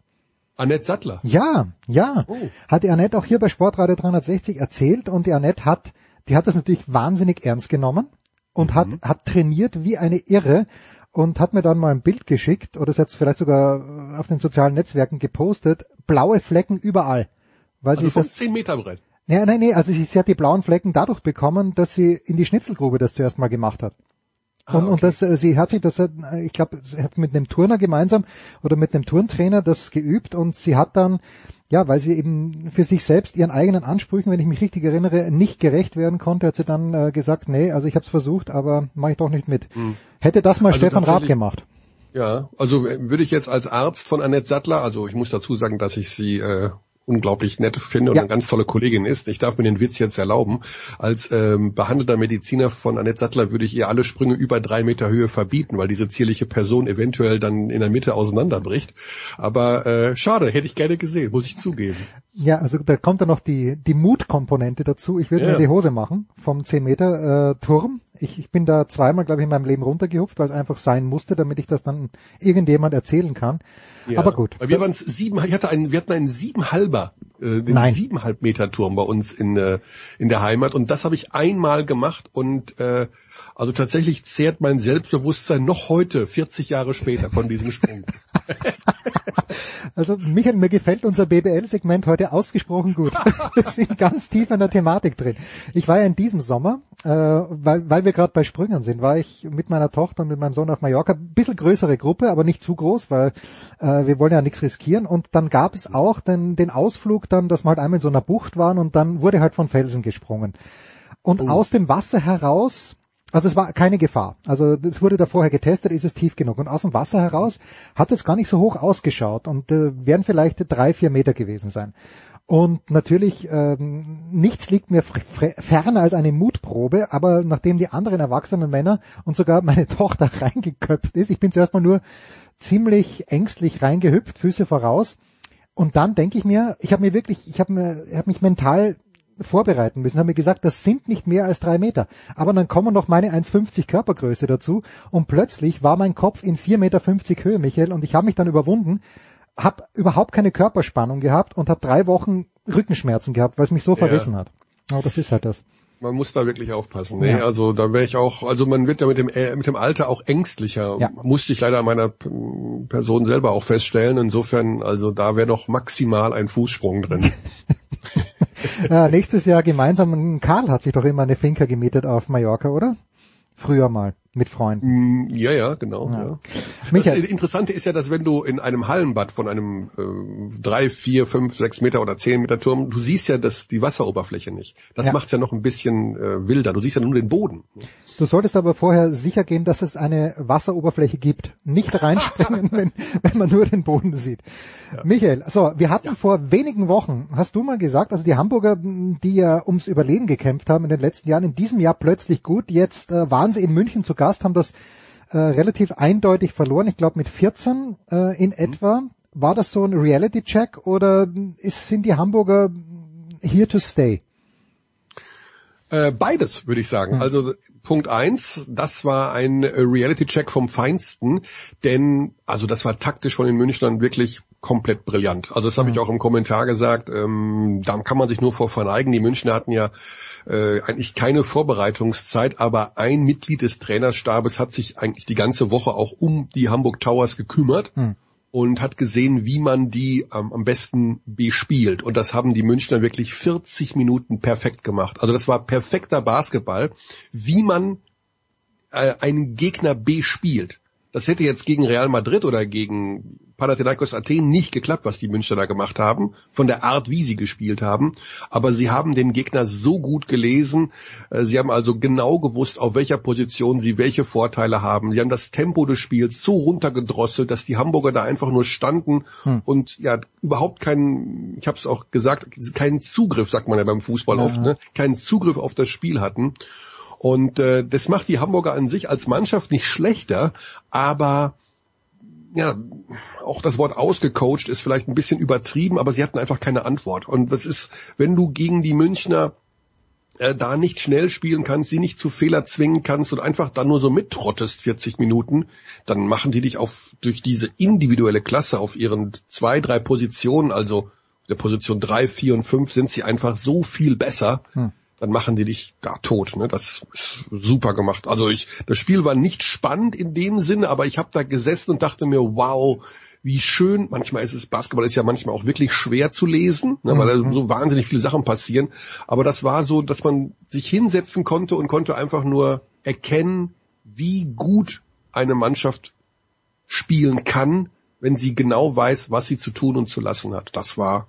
Annette Sattler. Ja, ja. Oh. Hat die Annette auch hier bei Sportradio 360 erzählt und die Annette hat, die hat das natürlich wahnsinnig ernst genommen und hat, Mhm. hat trainiert wie eine Irre und hat mir dann mal ein Bild geschickt oder es hat vielleicht sogar auf den sozialen Netzwerken gepostet, blaue Flecken überall. Weil Also sie vom das, 10 Meter Brett. ja, nein, nee, also sie, sie hat die blauen Flecken dadurch bekommen, dass sie in die Schnitzelgrube das zuerst mal gemacht hat. Ah, Und, und das, äh, sie hat sich das, äh, ich glaube, sie hat mit einem Turner gemeinsam oder mit einem Turntrainer das geübt und sie hat dann, ja, weil sie eben für sich selbst ihren eigenen Ansprüchen, wenn ich mich richtig erinnere, nicht gerecht werden konnte, hat sie dann äh, gesagt, nee, also ich habe es versucht, aber mache ich doch nicht mit. Hm. Hätte das mal Also Stefan Raab gemacht. Ja, also würde ich jetzt als Arzt von Annette Sattler, also ich muss dazu sagen, dass ich sie äh, unglaublich nett finde und Ja. eine ganz tolle Kollegin ist. Ich darf mir den Witz jetzt erlauben. Als ähm, behandelter Mediziner von Annette Sattler würde ich ihr alle Sprünge über drei Meter Höhe verbieten, weil diese zierliche Person eventuell dann in der Mitte auseinanderbricht. Aber äh, schade, hätte ich gerne gesehen, muss ich zugeben. Ja, also da kommt dann noch die, die Mutkomponente dazu. Ich würde Ja. mir die Hose machen vom 10 Meter äh, Turm. Ich, ich bin da zweimal, glaube ich, in meinem Leben runtergehupft, weil es einfach sein musste, damit ich das dann irgendjemand erzählen kann. Ja. Aber gut. Bei mir waren es sieben, ich hatte einen, wir hatten einen siebenhalber, äh, den siebenhalb Meter Turm bei uns in, äh, in der Heimat und das habe ich einmal gemacht und äh, also tatsächlich zehrt mein Selbstbewusstsein noch heute, 40 Jahre später, von diesem Sprung. Also Michael, mir gefällt unser BBL-Segment heute ausgesprochen gut. Wir sind ganz tief in der Thematik drin. Ich war ja in diesem Sommer, äh, weil, weil wir gerade bei Sprüngen sind, war ich mit meiner Tochter und mit meinem Sohn auf Mallorca. Bisschen größere Gruppe, aber nicht zu groß, weil äh, wir wollen ja nichts riskieren. Und dann gab es auch den, den Ausflug dann, dass wir halt einmal in so einer Bucht waren und dann wurde halt von Felsen gesprungen. Und aus dem Wasser heraus also es war keine Gefahr. Also es wurde da vorher getestet, ist es tief genug. Und aus dem Wasser heraus hat es gar nicht so hoch ausgeschaut und äh, werden vielleicht drei, vier Meter gewesen sein. Und natürlich, ähm, nichts liegt mir ferner als eine Mutprobe, aber nachdem die anderen erwachsenen Männer und sogar meine Tochter reingeköpft ist, ich bin zuerst mal nur ziemlich ängstlich reingehüpft, Füße voraus. Und dann denke ich mir, ich habe mir wirklich, ich habe habe mich mental vorbereiten müssen, haben mir gesagt, das sind nicht mehr als drei Meter. Aber dann kommen noch meine 1,50 Körpergröße dazu und plötzlich war mein Kopf in 4,50 Meter Höhe, Michael, und ich habe mich dann überwunden, habe überhaupt keine Körperspannung gehabt und habe drei Wochen Rückenschmerzen gehabt, weil es mich so Ja. verrissen hat. Aber das ist halt das. man muss da wirklich aufpassen. Nee, ja. also da wäre ich auch, also man wird ja mit dem äh, mit dem Alter auch ängstlicher. Ja. Musste ich leider an meiner Person selber auch feststellen. Insofern, also da wäre noch maximal ein Fußsprung drin. ja, nächstes Jahr gemeinsam, Karl hat sich doch immer eine Finca gemietet auf Mallorca, oder? Früher mal mit Freunden. Mm, ja, ja, genau. Ja. Ja. Michael. Das Interessante ist ja, dass wenn du in einem Hallenbad von einem äh, drei, vier, fünf, sechs Meter oder zehn Meter Turm, du siehst ja das, die Wasseroberfläche nicht. Das ja. macht's ja noch ein bisschen äh, wilder. Du siehst ja nur den Boden. Du solltest aber vorher sicher gehen, dass es eine Wasseroberfläche gibt. Nicht reinspringen, wenn, wenn man nur den Boden sieht. Ja. Michael, so, wir hatten ja. vor wenigen Wochen, hast du mal gesagt, also die Hamburger, die ja ums Überleben gekämpft haben in den letzten Jahren, in diesem Jahr plötzlich gut. Jetzt äh, waren sie in München zu Gast, haben das äh, relativ eindeutig verloren. Ich glaube mit 14 äh, in mhm. etwa. War das so ein Reality-Check oder ist, sind die Hamburger here to stay? Äh, beides, würde ich sagen. Mhm. Also Punkt eins, das war ein Reality-Check vom Feinsten, denn also das war taktisch von den Münchnern wirklich komplett brillant. Also das habe ich auch im Kommentar gesagt. Ähm, da kann man sich nur vor verneigen. Die Münchner hatten ja äh, eigentlich keine Vorbereitungszeit, aber ein Mitglied des Trainerstabes hat sich eigentlich die ganze Woche auch um die Hamburg Towers gekümmert. Mhm und hat gesehen, wie man die ähm, am besten bespielt. Und das haben die Münchner wirklich 40 Minuten perfekt gemacht. Also das war perfekter Basketball, wie man äh, einen Gegner bespielt. Das hätte jetzt gegen Real Madrid oder gegen Panathinaikos Athen nicht geklappt, was die Münchner da gemacht haben, von der Art, wie sie gespielt haben. Aber sie haben den Gegner so gut gelesen. Äh, sie haben also genau gewusst, auf welcher Position sie welche Vorteile haben. Sie haben das Tempo des Spiels so runtergedrosselt, dass die Hamburger da einfach nur standen hm. und ja überhaupt keinen, ich habe es auch gesagt, keinen Zugriff, sagt man ja beim Fußball ja. oft, ne? keinen Zugriff auf das Spiel hatten. Und äh, das macht die Hamburger an sich als Mannschaft nicht schlechter, aber ja, auch das Wort ausgecoacht ist vielleicht ein bisschen übertrieben, aber sie hatten einfach keine Antwort. Und das ist, wenn du gegen die Münchner äh, da nicht schnell spielen kannst, sie nicht zu Fehler zwingen kannst und einfach da nur so mittrottest 40 Minuten, dann machen die dich auf durch diese individuelle Klasse auf ihren zwei, drei Positionen, also der Position drei, vier und fünf sind sie einfach so viel besser. Hm dann machen die dich da tot. Ne? Das ist super gemacht. Also ich, das Spiel war nicht spannend in dem Sinne, aber ich habe da gesessen und dachte mir, wow, wie schön. Manchmal ist es Basketball ist ja manchmal auch wirklich schwer zu lesen, ne, weil mhm. da so wahnsinnig viele Sachen passieren. Aber das war so, dass man sich hinsetzen konnte und konnte einfach nur erkennen, wie gut eine Mannschaft spielen kann, wenn sie genau weiß, was sie zu tun und zu lassen hat. Das war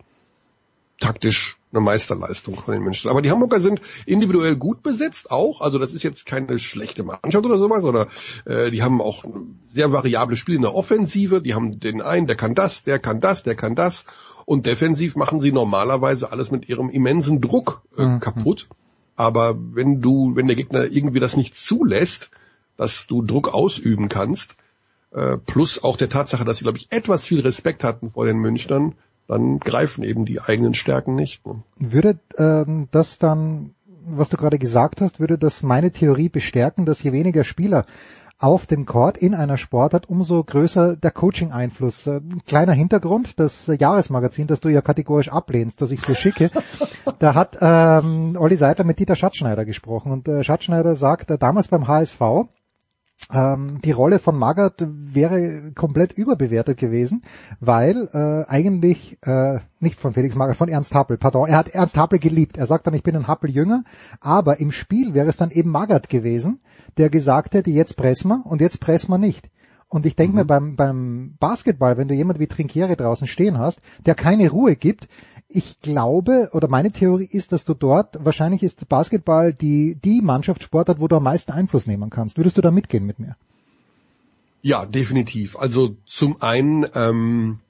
taktisch eine Meisterleistung von den München. Aber die Hamburger sind individuell gut besetzt auch. Also das ist jetzt keine schlechte Mannschaft oder sowas, oder äh, die haben auch sehr variable Spiele in der Offensive. Die haben den einen, der kann das, der kann das, der kann das. Und defensiv machen sie normalerweise alles mit ihrem immensen Druck äh, mhm. kaputt. Aber wenn du, wenn der Gegner irgendwie das nicht zulässt, dass du Druck ausüben kannst, äh, plus auch der Tatsache, dass sie, glaube ich, etwas viel Respekt hatten vor den Münchnern, dann greifen eben die eigenen Stärken nicht. Ne? Würde ähm, das dann, was du gerade gesagt hast, würde das meine Theorie bestärken, dass je weniger Spieler auf dem Court in einer Sportart, umso größer der Coaching-Einfluss. Äh, kleiner Hintergrund, das Jahresmagazin, das du ja kategorisch ablehnst, das ich dir schicke, da hat ähm, Olli Seidler mit Dieter Schatzschneider gesprochen und äh, Schatzschneider sagt, äh, damals beim HSV, ähm, die Rolle von Magath wäre komplett überbewertet gewesen, weil äh, eigentlich äh, nicht von Felix Magath, von Ernst Happel, pardon, er hat Ernst Happel geliebt. Er sagt dann, ich bin ein Happel jünger, aber im Spiel wäre es dann eben Magath gewesen, der gesagt hätte, jetzt pressen wir und jetzt pressen wir nicht. Und ich denke mhm. mir beim, beim Basketball, wenn du jemand wie Trinkiere draußen stehen hast, der keine Ruhe gibt, ich glaube, oder meine Theorie ist, dass du dort, wahrscheinlich ist Basketball die, die Mannschaftssportart, wo du am meisten Einfluss nehmen kannst. Würdest du da mitgehen mit mir? Ja, definitiv. Also zum einen, ähm,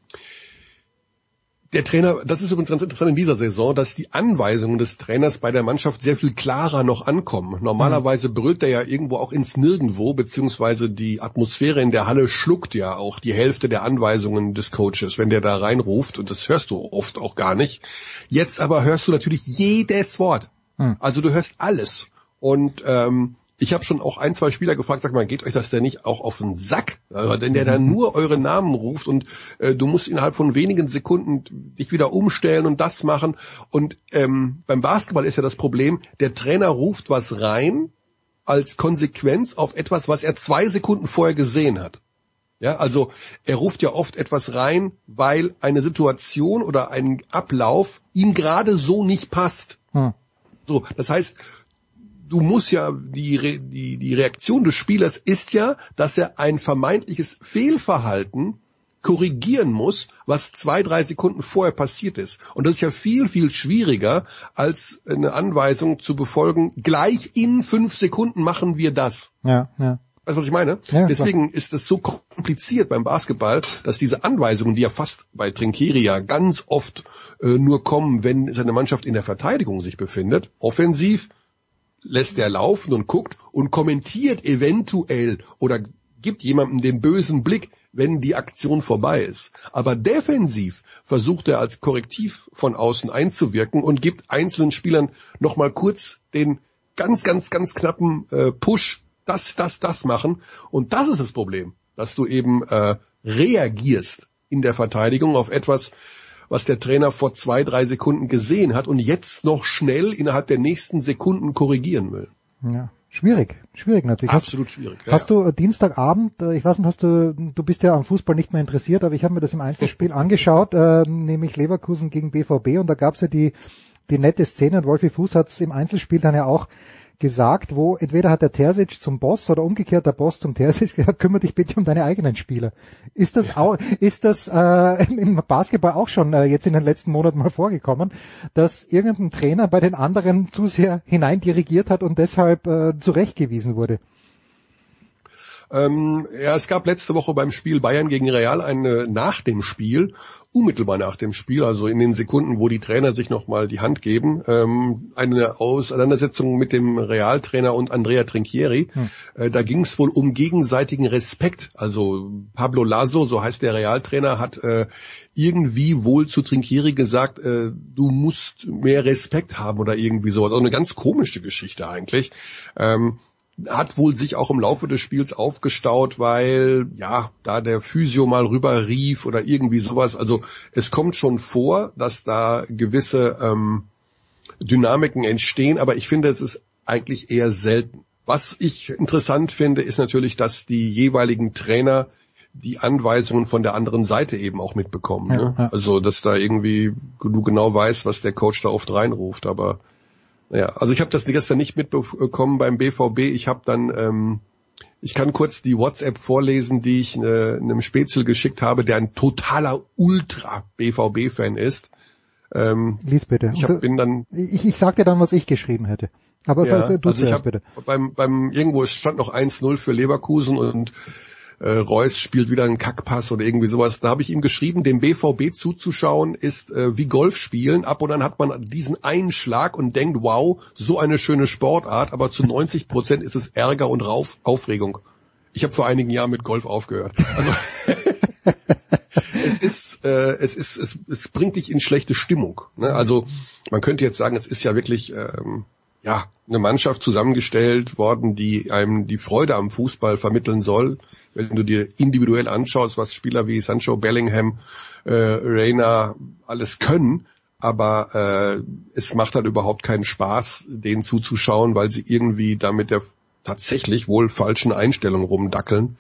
der Trainer, das ist übrigens ganz interessant in dieser Saison, dass die Anweisungen des Trainers bei der Mannschaft sehr viel klarer noch ankommen. Normalerweise brüllt er ja irgendwo auch ins Nirgendwo, beziehungsweise die Atmosphäre in der Halle schluckt ja auch die Hälfte der Anweisungen des Coaches, wenn der da reinruft, und das hörst du oft auch gar nicht. Jetzt aber hörst du natürlich jedes Wort. Hm. Also du hörst alles. Und ähm, ich habe schon auch ein, zwei Spieler gefragt, sag mal, geht euch das denn nicht auch auf den Sack? Also, denn der dann nur eure Namen ruft und äh, du musst innerhalb von wenigen Sekunden dich wieder umstellen und das machen. Und ähm, beim Basketball ist ja das Problem, der Trainer ruft was rein als Konsequenz auf etwas, was er zwei Sekunden vorher gesehen hat. Ja, also er ruft ja oft etwas rein, weil eine Situation oder ein Ablauf ihm gerade so nicht passt. Hm. So, das heißt, du musst ja, die, Re die, die Reaktion des Spielers ist ja, dass er ein vermeintliches Fehlverhalten korrigieren muss, was zwei, drei Sekunden vorher passiert ist. Und das ist ja viel, viel schwieriger, als eine Anweisung zu befolgen, gleich in fünf Sekunden machen wir das. Ja, ja. Weißt du, was ich meine? Ja, Deswegen klar. ist es so kompliziert beim Basketball, dass diese Anweisungen, die ja fast bei Trinkieri ja ganz oft äh, nur kommen, wenn seine Mannschaft in der Verteidigung sich befindet, offensiv lässt er laufen und guckt und kommentiert eventuell oder gibt jemandem den bösen Blick, wenn die Aktion vorbei ist. Aber defensiv versucht er als Korrektiv von außen einzuwirken und gibt einzelnen Spielern nochmal kurz den ganz, ganz, ganz knappen äh, Push, das, das, das machen. Und das ist das Problem, dass du eben äh, reagierst in der Verteidigung auf etwas, was der Trainer vor zwei, drei Sekunden gesehen hat und jetzt noch schnell innerhalb der nächsten Sekunden korrigieren will. Ja. Schwierig, schwierig natürlich. Absolut hast, schwierig. Ja. Hast du äh, Dienstagabend, äh, ich weiß nicht, hast du, du bist ja am Fußball nicht mehr interessiert, aber ich habe mir das im Einzelspiel angeschaut, äh, nämlich Leverkusen gegen BVB und da gab's ja die, die nette Szene und Wolfi Fuß hat's im Einzelspiel dann ja auch gesagt, wo entweder hat der Terzic zum Boss oder umgekehrt der Boss zum Terzic gesagt, kümmere dich bitte um deine eigenen Spieler. Ist das ja. auch, ist das äh, im Basketball auch schon äh, jetzt in den letzten Monaten mal vorgekommen, dass irgendein Trainer bei den anderen zu sehr hineindirigiert hat und deshalb äh, zurechtgewiesen wurde? Ähm, ja, es gab letzte Woche beim Spiel Bayern gegen Real eine nach dem Spiel, unmittelbar nach dem Spiel, also in den Sekunden, wo die Trainer sich nochmal die Hand geben, ähm, eine Auseinandersetzung mit dem Realtrainer und Andrea Trinchieri. Hm. Äh, da ging es wohl um gegenseitigen Respekt. Also Pablo Lasso, so heißt der Realtrainer, hat äh, irgendwie wohl zu Trinchieri gesagt, äh, du musst mehr Respekt haben oder irgendwie sowas. Also eine ganz komische Geschichte eigentlich. Ähm, hat wohl sich auch im Laufe des Spiels aufgestaut, weil ja, da der Physio mal rüber rief oder irgendwie sowas. Also es kommt schon vor, dass da gewisse ähm, Dynamiken entstehen, aber ich finde, es ist eigentlich eher selten. Was ich interessant finde, ist natürlich, dass die jeweiligen Trainer die Anweisungen von der anderen Seite eben auch mitbekommen. Ja, ne? ja. Also, dass da irgendwie du genau weißt, was der Coach da oft reinruft, aber ja, also ich habe das gestern nicht mitbekommen beim BVB. Ich habe dann, ähm, ich kann kurz die WhatsApp vorlesen, die ich äh, einem Spätzle geschickt habe, der ein totaler Ultra-BVB-Fan ist. Ähm, Lies bitte. Ich hab, bin dann. Ich, ich sag dir dann, was ich geschrieben hätte. Aber ja, du also ich hab, bitte. Beim, beim irgendwo stand noch 1-0 für Leverkusen und äh, Reus spielt wieder einen Kackpass oder irgendwie sowas. Da habe ich ihm geschrieben, dem BVB zuzuschauen ist äh, wie Golf spielen. Ab und an hat man diesen einen Schlag und denkt, wow, so eine schöne Sportart, aber zu 90 Prozent ist es Ärger und Rauf Aufregung. Ich habe vor einigen Jahren mit Golf aufgehört. Also es ist, äh, es ist, es, es bringt dich in schlechte Stimmung. Ne? Also man könnte jetzt sagen, es ist ja wirklich ähm, ja, eine Mannschaft zusammengestellt worden, die einem die Freude am Fußball vermitteln soll. Wenn du dir individuell anschaust, was Spieler wie Sancho, Bellingham, äh, Reina alles können, aber äh, es macht halt überhaupt keinen Spaß, denen zuzuschauen, weil sie irgendwie da mit der tatsächlich wohl falschen Einstellung rumdackeln.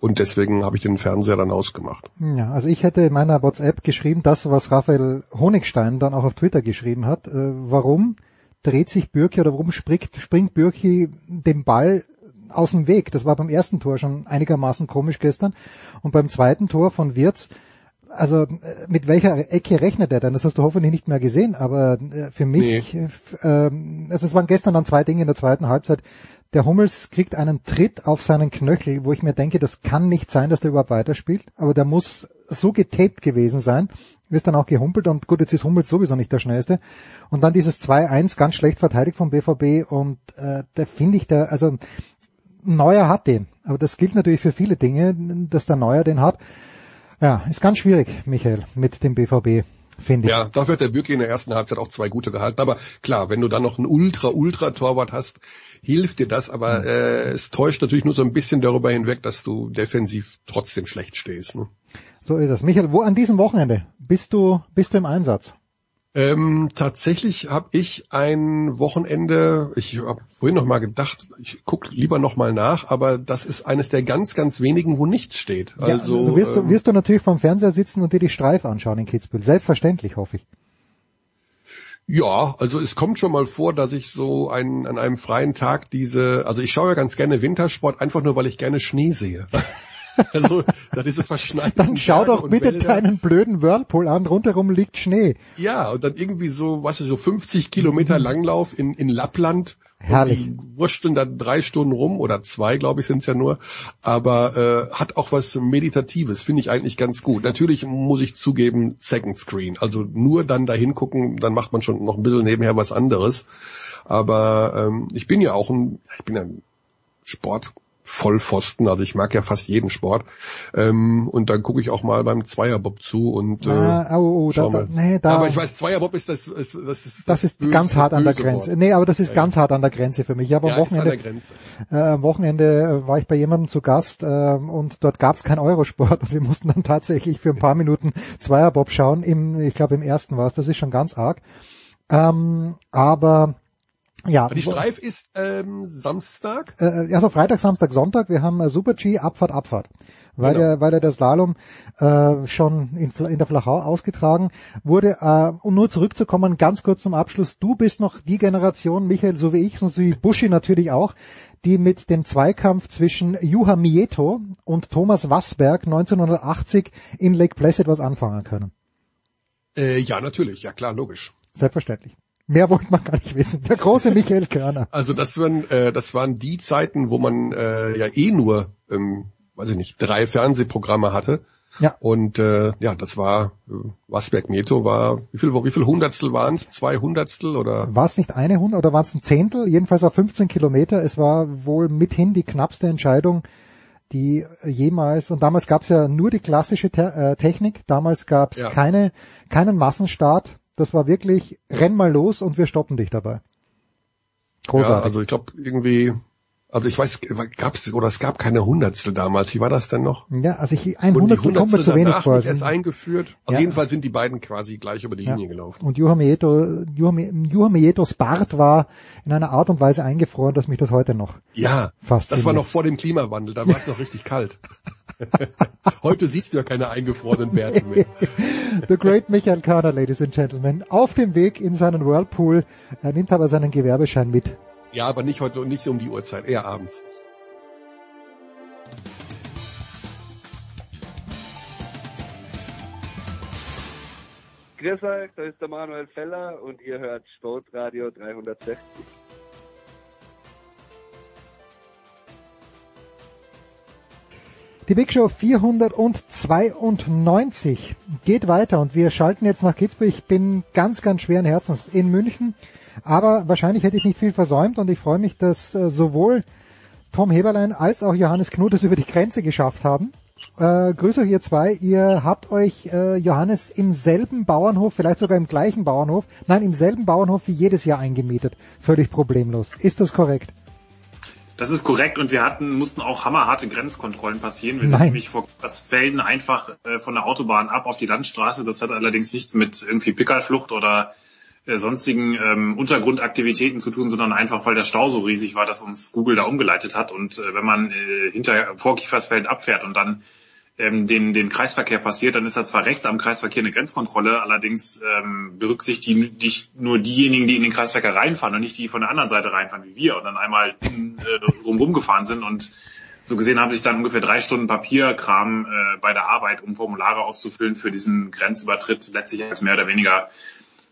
Und deswegen habe ich den Fernseher dann ausgemacht. Ja, also ich hätte in meiner WhatsApp geschrieben, das, was Raphael Honigstein dann auch auf Twitter geschrieben hat. Äh, warum? Dreht sich Bürki oder warum springt, springt Bürki dem Ball aus dem Weg? Das war beim ersten Tor schon einigermaßen komisch gestern. Und beim zweiten Tor von Wirz, also äh, mit welcher Ecke rechnet er denn? Das hast du hoffentlich nicht mehr gesehen, aber äh, für mich, nee. äh, also es waren gestern dann zwei Dinge in der zweiten Halbzeit. Der Hummels kriegt einen Tritt auf seinen Knöchel, wo ich mir denke, das kann nicht sein, dass der überhaupt weiterspielt, aber der muss so getaped gewesen sein, ist dann auch gehumpelt und gut, jetzt ist Hummels sowieso nicht der schnellste. Und dann dieses 2-1 ganz schlecht verteidigt vom BVB und äh, da finde ich der, also Neuer hat den, aber das gilt natürlich für viele Dinge, dass der Neuer den hat. Ja, ist ganz schwierig, Michael, mit dem BVB. Finde ich. Ja, dafür hat der wirklich in der ersten Halbzeit auch zwei gute gehalten. Aber klar, wenn du dann noch einen Ultra-Ultra-Torwart hast, hilft dir das, aber Mhm. äh, es täuscht natürlich nur so ein bisschen darüber hinweg, dass du defensiv trotzdem schlecht stehst. Ne? So ist es. Michael, wo an diesem Wochenende bist du, bist du im Einsatz? Ähm, tatsächlich habe ich ein Wochenende, ich habe vorhin noch mal gedacht, ich guck lieber noch mal nach, aber das ist eines der ganz, ganz wenigen, wo nichts steht. Ja, Also du wirst, du ähm, wirst du natürlich vom Fernseher sitzen und dir die Streif anschauen in Kitzbühel. Selbstverständlich, hoffe ich. Ja, also es kommt schon mal vor, dass ich so ein, an einem freien Tag diese, also ich schaue ja ganz gerne Wintersport, einfach nur weil ich gerne Schnee sehe. also da diese verschneiten Dann schau doch bitte Wälder. deinen blöden Whirlpool an, rundherum liegt Schnee. Ja, und dann irgendwie so, was ist so 50 Kilometer Langlauf in, in Lappland. Herrlich. Die wursteln da drei Stunden rum oder zwei, glaube ich, sind es ja nur. Aber äh, hat auch was Meditatives, finde ich eigentlich ganz gut. Natürlich muss ich zugeben, Second Screen. Also nur dann dahin gucken, dann macht man schon noch ein bisschen nebenher was anderes. Aber ähm, ich bin ja auch ein, ich bin ja ein Sport. Vollpfosten, also ich mag ja fast jeden Sport. Ähm, und dann gucke ich auch mal beim Zweierbob zu und äh, Ah, oh, oh, da, da, nee, da, Aber ich weiß, Zweierbob ist das, ist, das ist das ist böse- ganz hart an der Grenze. Wort. Nee, aber das ist Ja, ganz hart an der Grenze für mich. Ich habe am Ja, ist an Wochenende, äh, am Wochenende äh, war ich bei jemandem zu Gast äh, und dort gab es kein Eurosport und wir mussten dann tatsächlich für ein paar Minuten Zweierbob schauen. Im, ich glaube im ersten war es. Das ist schon ganz arg. Ähm, aber ja, Die Streif ist ähm, Samstag. äh, also Freitag, Samstag, Sonntag. Wir haben äh, Super G, Abfahrt, Abfahrt. Weil, Genau. der, weil er der Slalom äh, schon in, in der Flachau ausgetragen wurde. Äh, um nur zurückzukommen, ganz kurz zum Abschluss. Du bist noch die Generation, Michael, so wie ich, so wie Buschi natürlich auch, die mit dem Zweikampf zwischen Juha Mieto und Thomas Wassberg 1980 in Lake Placid was anfangen können. Äh, ja, natürlich, ja klar, logisch. Selbstverständlich. Mehr wollte man gar nicht wissen. Der große Michael Körner. Also das waren, äh, das waren die Zeiten, wo man äh, ja eh nur, ähm, weiß ich nicht, drei Fernsehprogramme hatte. Ja. Und äh, ja, das war äh, Wasberg Meto war wie viel wie viel Hundertstel waren es? Zwei Hundertstel oder? War es nicht eine Hundert oder waren es ein Zehntel? Jedenfalls auf 15 Kilometer. Es war wohl mithin die knappste Entscheidung, die jemals, und damals gab es ja nur die klassische Te äh, Technik, damals gab es Ja. keine, keinen Massenstart. Das war wirklich, renn mal los und wir stoppen dich dabei. Ja, Großartig. also ich glaube irgendwie, also ich weiß, gab's oder es gab keine Hundertstel damals. Wie war das denn noch? Ja, also ich, ein die Hundertstel kommt mir zu Hundertstel wenig vor. erst eingeführt. Auf Ja. jeden Fall sind die beiden quasi gleich über die Ja. Linie gelaufen. Und Juha Mieto, Juha Mi- Juha Mietos Bart war in einer Art und Weise eingefroren, dass mich das heute noch Ja, fasziniert. das war noch vor dem Klimawandel, da war es noch richtig kalt. Heute siehst du ja keine eingefrorenen Bärte mehr. The Great Michael Körner, Ladies and Gentlemen, auf dem Weg in seinen Whirlpool. Er nimmt aber seinen Gewerbeschein mit. Ja, aber nicht heute und nicht um die Uhrzeit, eher abends. Grüß euch, da ist der Manuel Feller und ihr hört Sportradio 360. Die Big Show 492 geht weiter und wir schalten jetzt nach Kitzbühel. Ich bin ganz, ganz schweren Herzens in München, aber wahrscheinlich hätte ich nicht viel versäumt und ich freue mich, dass äh, sowohl Tom Heberlein als auch Johannes Knut es über die Grenze geschafft haben. Äh, grüß euch ihr zwei. Ihr habt euch, äh, Johannes, im selben Bauernhof, vielleicht sogar im gleichen Bauernhof, nein, im selben Bauernhof wie jedes Jahr eingemietet. Völlig problemlos. Ist das korrekt? Das ist korrekt und wir hatten, mussten auch hammerharte Grenzkontrollen passieren. Wir Nein. sind nämlich vor das Felden einfach äh, von der Autobahn ab auf die Landstraße. Das hat allerdings nichts mit irgendwie Pickerflucht oder äh, sonstigen ähm, Untergrundaktivitäten zu tun, sondern einfach, weil der Stau so riesig war, dass uns Google da umgeleitet hat. Und äh, wenn man äh, hinter vor Kiefersfelden abfährt und dann ähm, den, den Kreisverkehr passiert, dann ist da zwar rechts am Kreisverkehr eine Grenzkontrolle, allerdings ähm, berücksichtigt die, nur diejenigen, die in den Kreisverkehr reinfahren und nicht die von der anderen Seite reinfahren wie wir und dann einmal äh, rumrum gefahren sind und so gesehen haben sich dann ungefähr drei Stunden Papierkram äh, bei der Arbeit, um Formulare auszufüllen für diesen Grenzübertritt letztlich als mehr oder weniger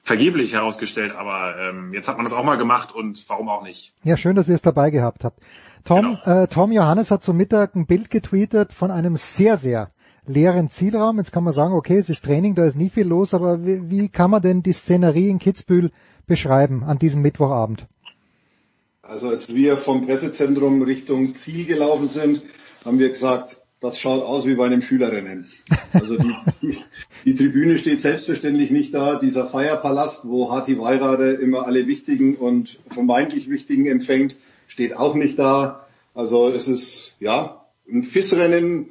vergeblich herausgestellt. Aber ähm, jetzt hat man das auch mal gemacht und warum auch nicht? Ja, schön, dass ihr es dabei gehabt habt. Tom, äh, Tom Johannes hat zum Mittag ein Bild getweetet von einem sehr, sehr leeren Zielraum. Jetzt kann man sagen, okay, es ist Training, da ist nie viel los, aber wie, wie kann man denn die Szenerie in Kitzbühel beschreiben an diesem Mittwochabend? Also als wir vom Pressezentrum Richtung Ziel gelaufen sind, haben wir gesagt, das schaut aus wie bei einem Schülerrennen. Also die, die, Tribüne steht selbstverständlich nicht da. Dieser Feierpalast, wo Hati Weirade immer alle wichtigen und vermeintlich wichtigen empfängt, steht auch nicht da. Also es ist ja ein FIS-Rennen,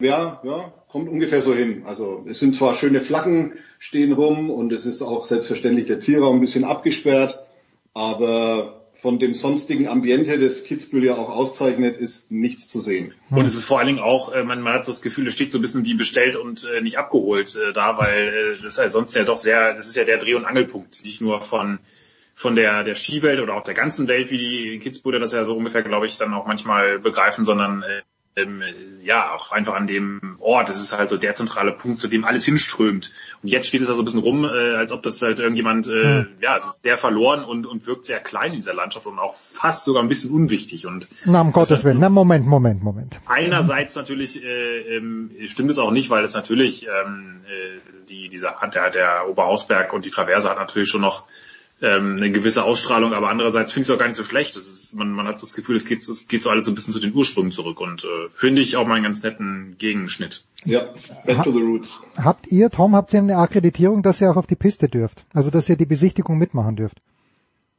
ja, ja, kommt ungefähr so hin. Also es sind zwar schöne Flaggen stehen rum und es ist auch selbstverständlich der Zielraum ein bisschen abgesperrt, aber von dem sonstigen Ambiente, das Kitzbühel ja auch auszeichnet, ist nichts zu sehen. Und es ist vor allen Dingen auch, äh, man, hat so das Gefühl, es steht so ein bisschen wie bestellt und äh, nicht abgeholt äh, da, weil das ist ja sonst ja doch sehr, das ist ja der Dreh- und Angelpunkt, nicht nur von von der der Skiwelt oder auch der ganzen Welt, wie die Kitzbüheler das ja so ungefähr, glaube ich, dann auch manchmal begreifen, sondern ähm, ja, auch einfach an dem Ort. Das ist halt so der zentrale Punkt, zu dem alles hinströmt. Und jetzt steht es da so ein bisschen rum, äh, als ob das halt irgendjemand, äh, hm. ja, der verloren und, und wirkt sehr klein in dieser Landschaft und auch fast sogar ein bisschen unwichtig. Und Na, um Gottes Willen. Na, Moment, Moment, Moment. Einerseits natürlich äh, ähm, stimmt es auch nicht, weil es natürlich ähm, äh, die, dieser, der, der Oberhausberg und die Traverse hat natürlich schon noch ähm, eine gewisse Ausstrahlung, aber andererseits finde ich es auch gar nicht so schlecht. Das ist, man, man hat so das Gefühl, es geht, es geht so alles so ein bisschen zu den Ursprüngen zurück und äh, finde ich auch mal einen ganz netten Gegenschnitt. Ja, back to the roots. Habt ihr, Tom, habt ihr eine Akkreditierung, dass ihr auch auf die Piste dürft? Also dass ihr die Besichtigung mitmachen dürft?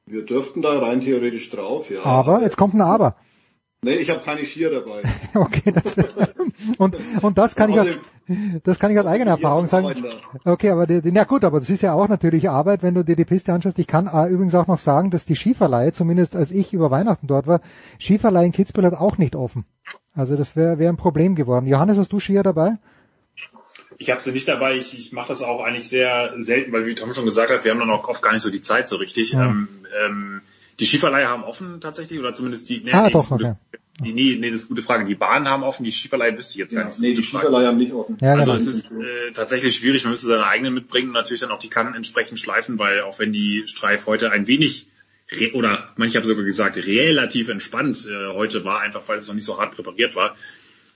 Wir dürften da rein theoretisch drauf, ja. Aber, jetzt kommt ein Aber. Nee, ich habe keine Skier dabei. okay, das, und, und das kann ich aus, das kann ich aus eigener Erfahrung sagen. Okay, aber die, na gut, aber das ist ja auch natürlich Arbeit, wenn du dir die Piste anschaust. Ich kann äh, übrigens auch noch sagen, dass die Skiverleihe, zumindest als ich über Weihnachten dort war, Skiverleihe in Kitzbühel hat auch nicht offen. Also das wäre wär ein Problem geworden. Johannes, hast du Skier dabei? Ich habe sie nicht dabei. Ich, ich mache das auch eigentlich sehr selten, weil wie Tom schon gesagt hat, wir haben dann auch oft gar nicht so die Zeit so richtig. Ja. Ähm, ähm, die Skiverleihe haben offen tatsächlich oder zumindest die. Nee, ah, nee, doch, okay. Die, nee, nee, das ist eine gute Frage. Die Bahnen haben offen, die Skiverleihe wüsste ich jetzt gar ja, nicht. Nee, die Skiverleihe haben nicht offen. Ja, also genau. es ist äh, tatsächlich schwierig. Man müsste seine eigenen mitbringen und natürlich dann auch die Kannen entsprechend schleifen, weil auch wenn die Streif heute ein wenig oder manche haben sogar gesagt relativ entspannt äh, heute war, einfach weil es noch nicht so hart präpariert war.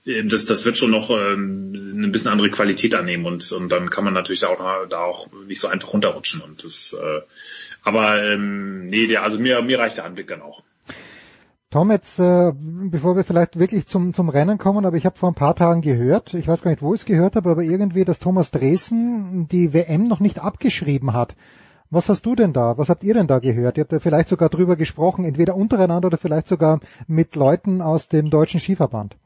Äh, das, das wird schon noch ähm, eine bisschen andere Qualität annehmen und, und dann kann man natürlich da auch, da auch nicht so einfach runterrutschen und das äh, aber ähm, nee, der, also mir, mir reicht der Anblick dann auch. Tom, jetzt, äh, bevor wir vielleicht wirklich zum, zum Rennen kommen, aber ich habe vor ein paar Tagen gehört, ich weiß gar nicht, wo ich es gehört habe, aber irgendwie, dass Thomas Dresen die WM noch nicht abgeschrieben hat. Was hast du denn da? Was habt ihr denn da gehört? Ihr habt ja vielleicht sogar drüber gesprochen, entweder untereinander oder vielleicht sogar mit Leuten aus dem deutschen Skiverband.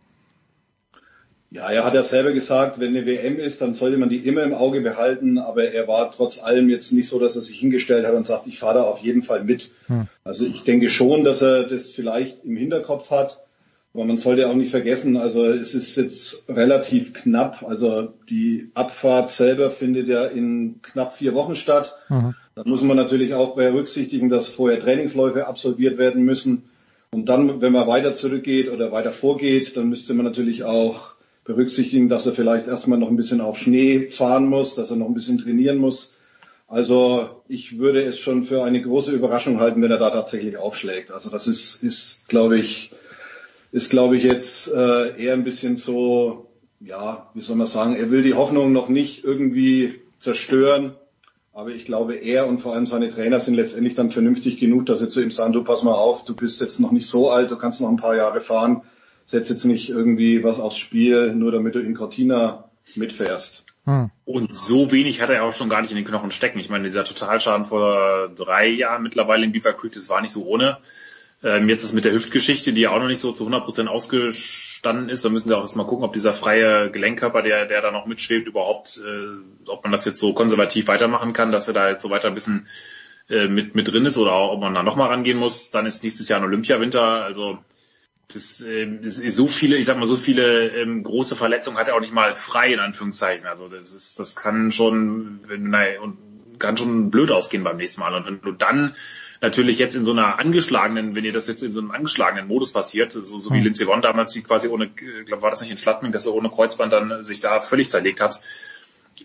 Ja, er hat ja selber gesagt, wenn eine WM ist, dann sollte man die immer im Auge behalten, aber er war trotz allem jetzt nicht so, dass er sich hingestellt hat und sagt, ich fahre da auf jeden Fall mit. Hm. Also ich denke schon, dass er das vielleicht im Hinterkopf hat, aber man sollte auch nicht vergessen, also es ist jetzt relativ knapp, also die Abfahrt selber findet ja in knapp vier Wochen statt. Mhm. Da muss man natürlich auch berücksichtigen, dass vorher Trainingsläufe absolviert werden müssen. Und dann, wenn man weiter zurückgeht oder weiter vorgeht, dann müsste man natürlich auch berücksichtigen, dass er vielleicht erstmal noch ein bisschen auf Schnee fahren muss, dass er noch ein bisschen trainieren muss. Also ich würde es schon für eine große Überraschung halten, wenn er da tatsächlich aufschlägt. Also das ist, ist glaube ich, ist glaube ich jetzt äh, eher ein bisschen so, ja, wie soll man sagen, er will die Hoffnung noch nicht irgendwie zerstören. Aber ich glaube, er und vor allem seine Trainer sind letztendlich dann vernünftig genug, dass sie zu ihm sagen, du pass mal auf, du bist jetzt noch nicht so alt, du kannst noch ein paar Jahre fahren setz jetzt nicht irgendwie was aufs Spiel, nur damit du in Cortina mitfährst. Hm. Und so wenig hat er auch schon gar nicht in den Knochen stecken. Ich meine, dieser Totalschaden vor drei Jahren mittlerweile in Beaver Creek, das war nicht so ohne. Ähm, jetzt ist mit der Hüftgeschichte, die ja auch noch nicht so zu 100 Prozent ausgestanden ist. Da müssen wir auch erstmal gucken, ob dieser freie Gelenkkörper, der, der da noch mitschwebt, überhaupt, äh, ob man das jetzt so konservativ weitermachen kann, dass er da jetzt so weiter ein bisschen äh, mit, mit drin ist oder auch, ob man da nochmal rangehen muss. Dann ist nächstes Jahr ein Olympiawinter. Also das, ähm, das ist so viele, ich sag mal, so viele ähm, große Verletzungen hat er auch nicht mal frei, in Anführungszeichen. Also das ist, das kann schon, nein, und kann schon blöd ausgehen beim nächsten Mal. Und wenn du dann natürlich jetzt in so einer angeschlagenen, wenn ihr das jetzt in so einem angeschlagenen Modus passiert, so, so wie hm. Lindsey Vonn damals, die quasi ohne, glaub, war das nicht in Schladming, dass er ohne Kreuzband dann sich da völlig zerlegt hat,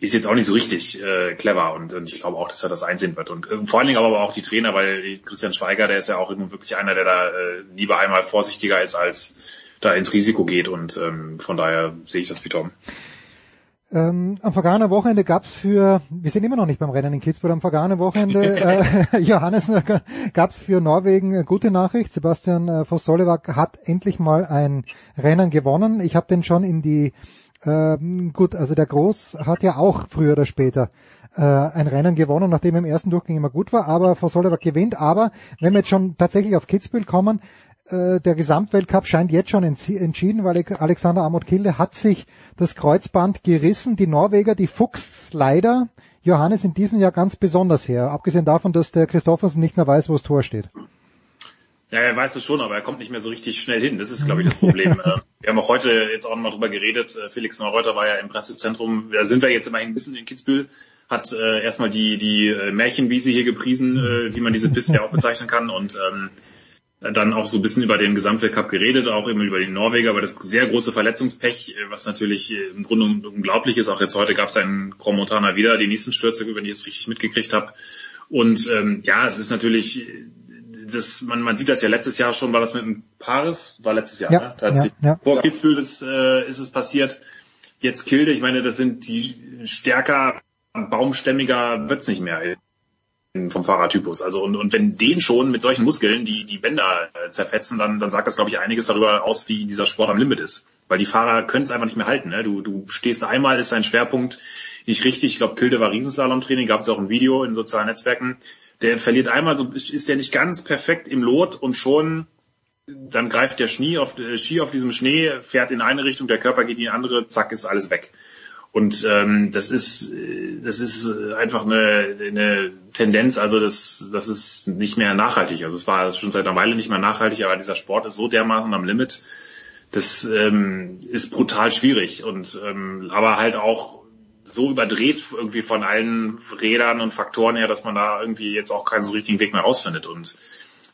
ist jetzt auch nicht so richtig äh, clever und, und ich glaube auch, dass er das einsehen wird. Und äh, vor allen Dingen aber auch die Trainer, weil Christian Schweiger, der ist ja auch nun wirklich einer, der da äh, lieber einmal vorsichtiger ist, als da ins Risiko geht und ähm, von daher sehe ich das wie Tom. Ähm, am vergangenen Wochenende gab's für, wir sind immer noch nicht beim Rennen in Kitzbühel, am vergangenen Wochenende, äh, Johannes, gab's für Norwegen eine gute Nachricht. Sebastian äh, Voss-Solewak hat endlich mal ein Rennen gewonnen. Ich habe den schon in die, äh, gut, also der Groß hat ja auch früher oder später äh, ein Rennen gewonnen, nachdem im ersten Durchgang immer gut war, aber Voss-Solewak gewinnt. Aber wenn wir jetzt schon tatsächlich auf Kitzbühel kommen, äh, der Gesamtweltcup scheint jetzt schon entschieden, weil Alexander Amot Kilde hat sich das Kreuzband gerissen. Die Norweger, die fuchs leider Johannes in diesem Jahr ganz besonders her. Abgesehen davon, dass der Christoffersen nicht mehr weiß, wo das Tor steht. Ja, er weiß es schon, aber er kommt nicht mehr so richtig schnell hin. Das ist, glaube ich, das Problem. Äh, wir haben auch heute jetzt auch nochmal drüber geredet. Äh, Felix Neureuter war ja im Pressezentrum. Da sind wir jetzt immerhin ein bisschen in Kitzbühel. Hat äh, erstmal die, die Märchenwiese hier gepriesen, äh, wie man diese Piste ja auch bezeichnen kann. Und ähm, dann auch so ein bisschen über den Gesamtweltcup geredet, auch immer über den Norweger, aber das sehr große Verletzungspech, äh, was natürlich äh, im Grunde unglaublich ist. Auch jetzt heute gab es einen Grand Montana wieder, die nächsten Stürze, wenn ich es richtig mitgekriegt habe. Und ähm, ja, es ist natürlich, das, man, man sieht das ja letztes Jahr schon, war das mit dem Paris, war letztes Jahr, ja, ne? Da ja, ja. Vor Kitzbühel ist, äh, ist es passiert. Jetzt Kilde, ich meine, das sind die stärker, baumstämmiger wird's nicht mehr vom Fahrertypus. Also und, und wenn den schon mit solchen Muskeln die die Bänder äh, zerfetzen, dann dann sagt das glaube ich einiges darüber aus, wie dieser Sport am Limit ist, weil die Fahrer können es einfach nicht mehr halten. Ne? Du du stehst einmal, ist dein Schwerpunkt nicht richtig. Ich glaube, Kilde war Riesenslalom-Training, gab es auch ein Video in sozialen Netzwerken. Der verliert einmal, so ist der nicht ganz perfekt im Lot und schon dann greift der Ski auf, äh, Ski auf diesem Schnee, fährt in eine Richtung, der Körper geht in die andere, zack, ist alles weg. Und ähm, das ist das ist einfach eine, eine Tendenz, also das, das ist nicht mehr nachhaltig. Also es war schon seit einer Weile nicht mehr nachhaltig, aber dieser Sport ist so dermaßen am Limit, das ähm, ist brutal schwierig. Und ähm, aber halt auch so überdreht irgendwie von allen Rädern und Faktoren her, dass man da irgendwie jetzt auch keinen so richtigen Weg mehr rausfindet. Und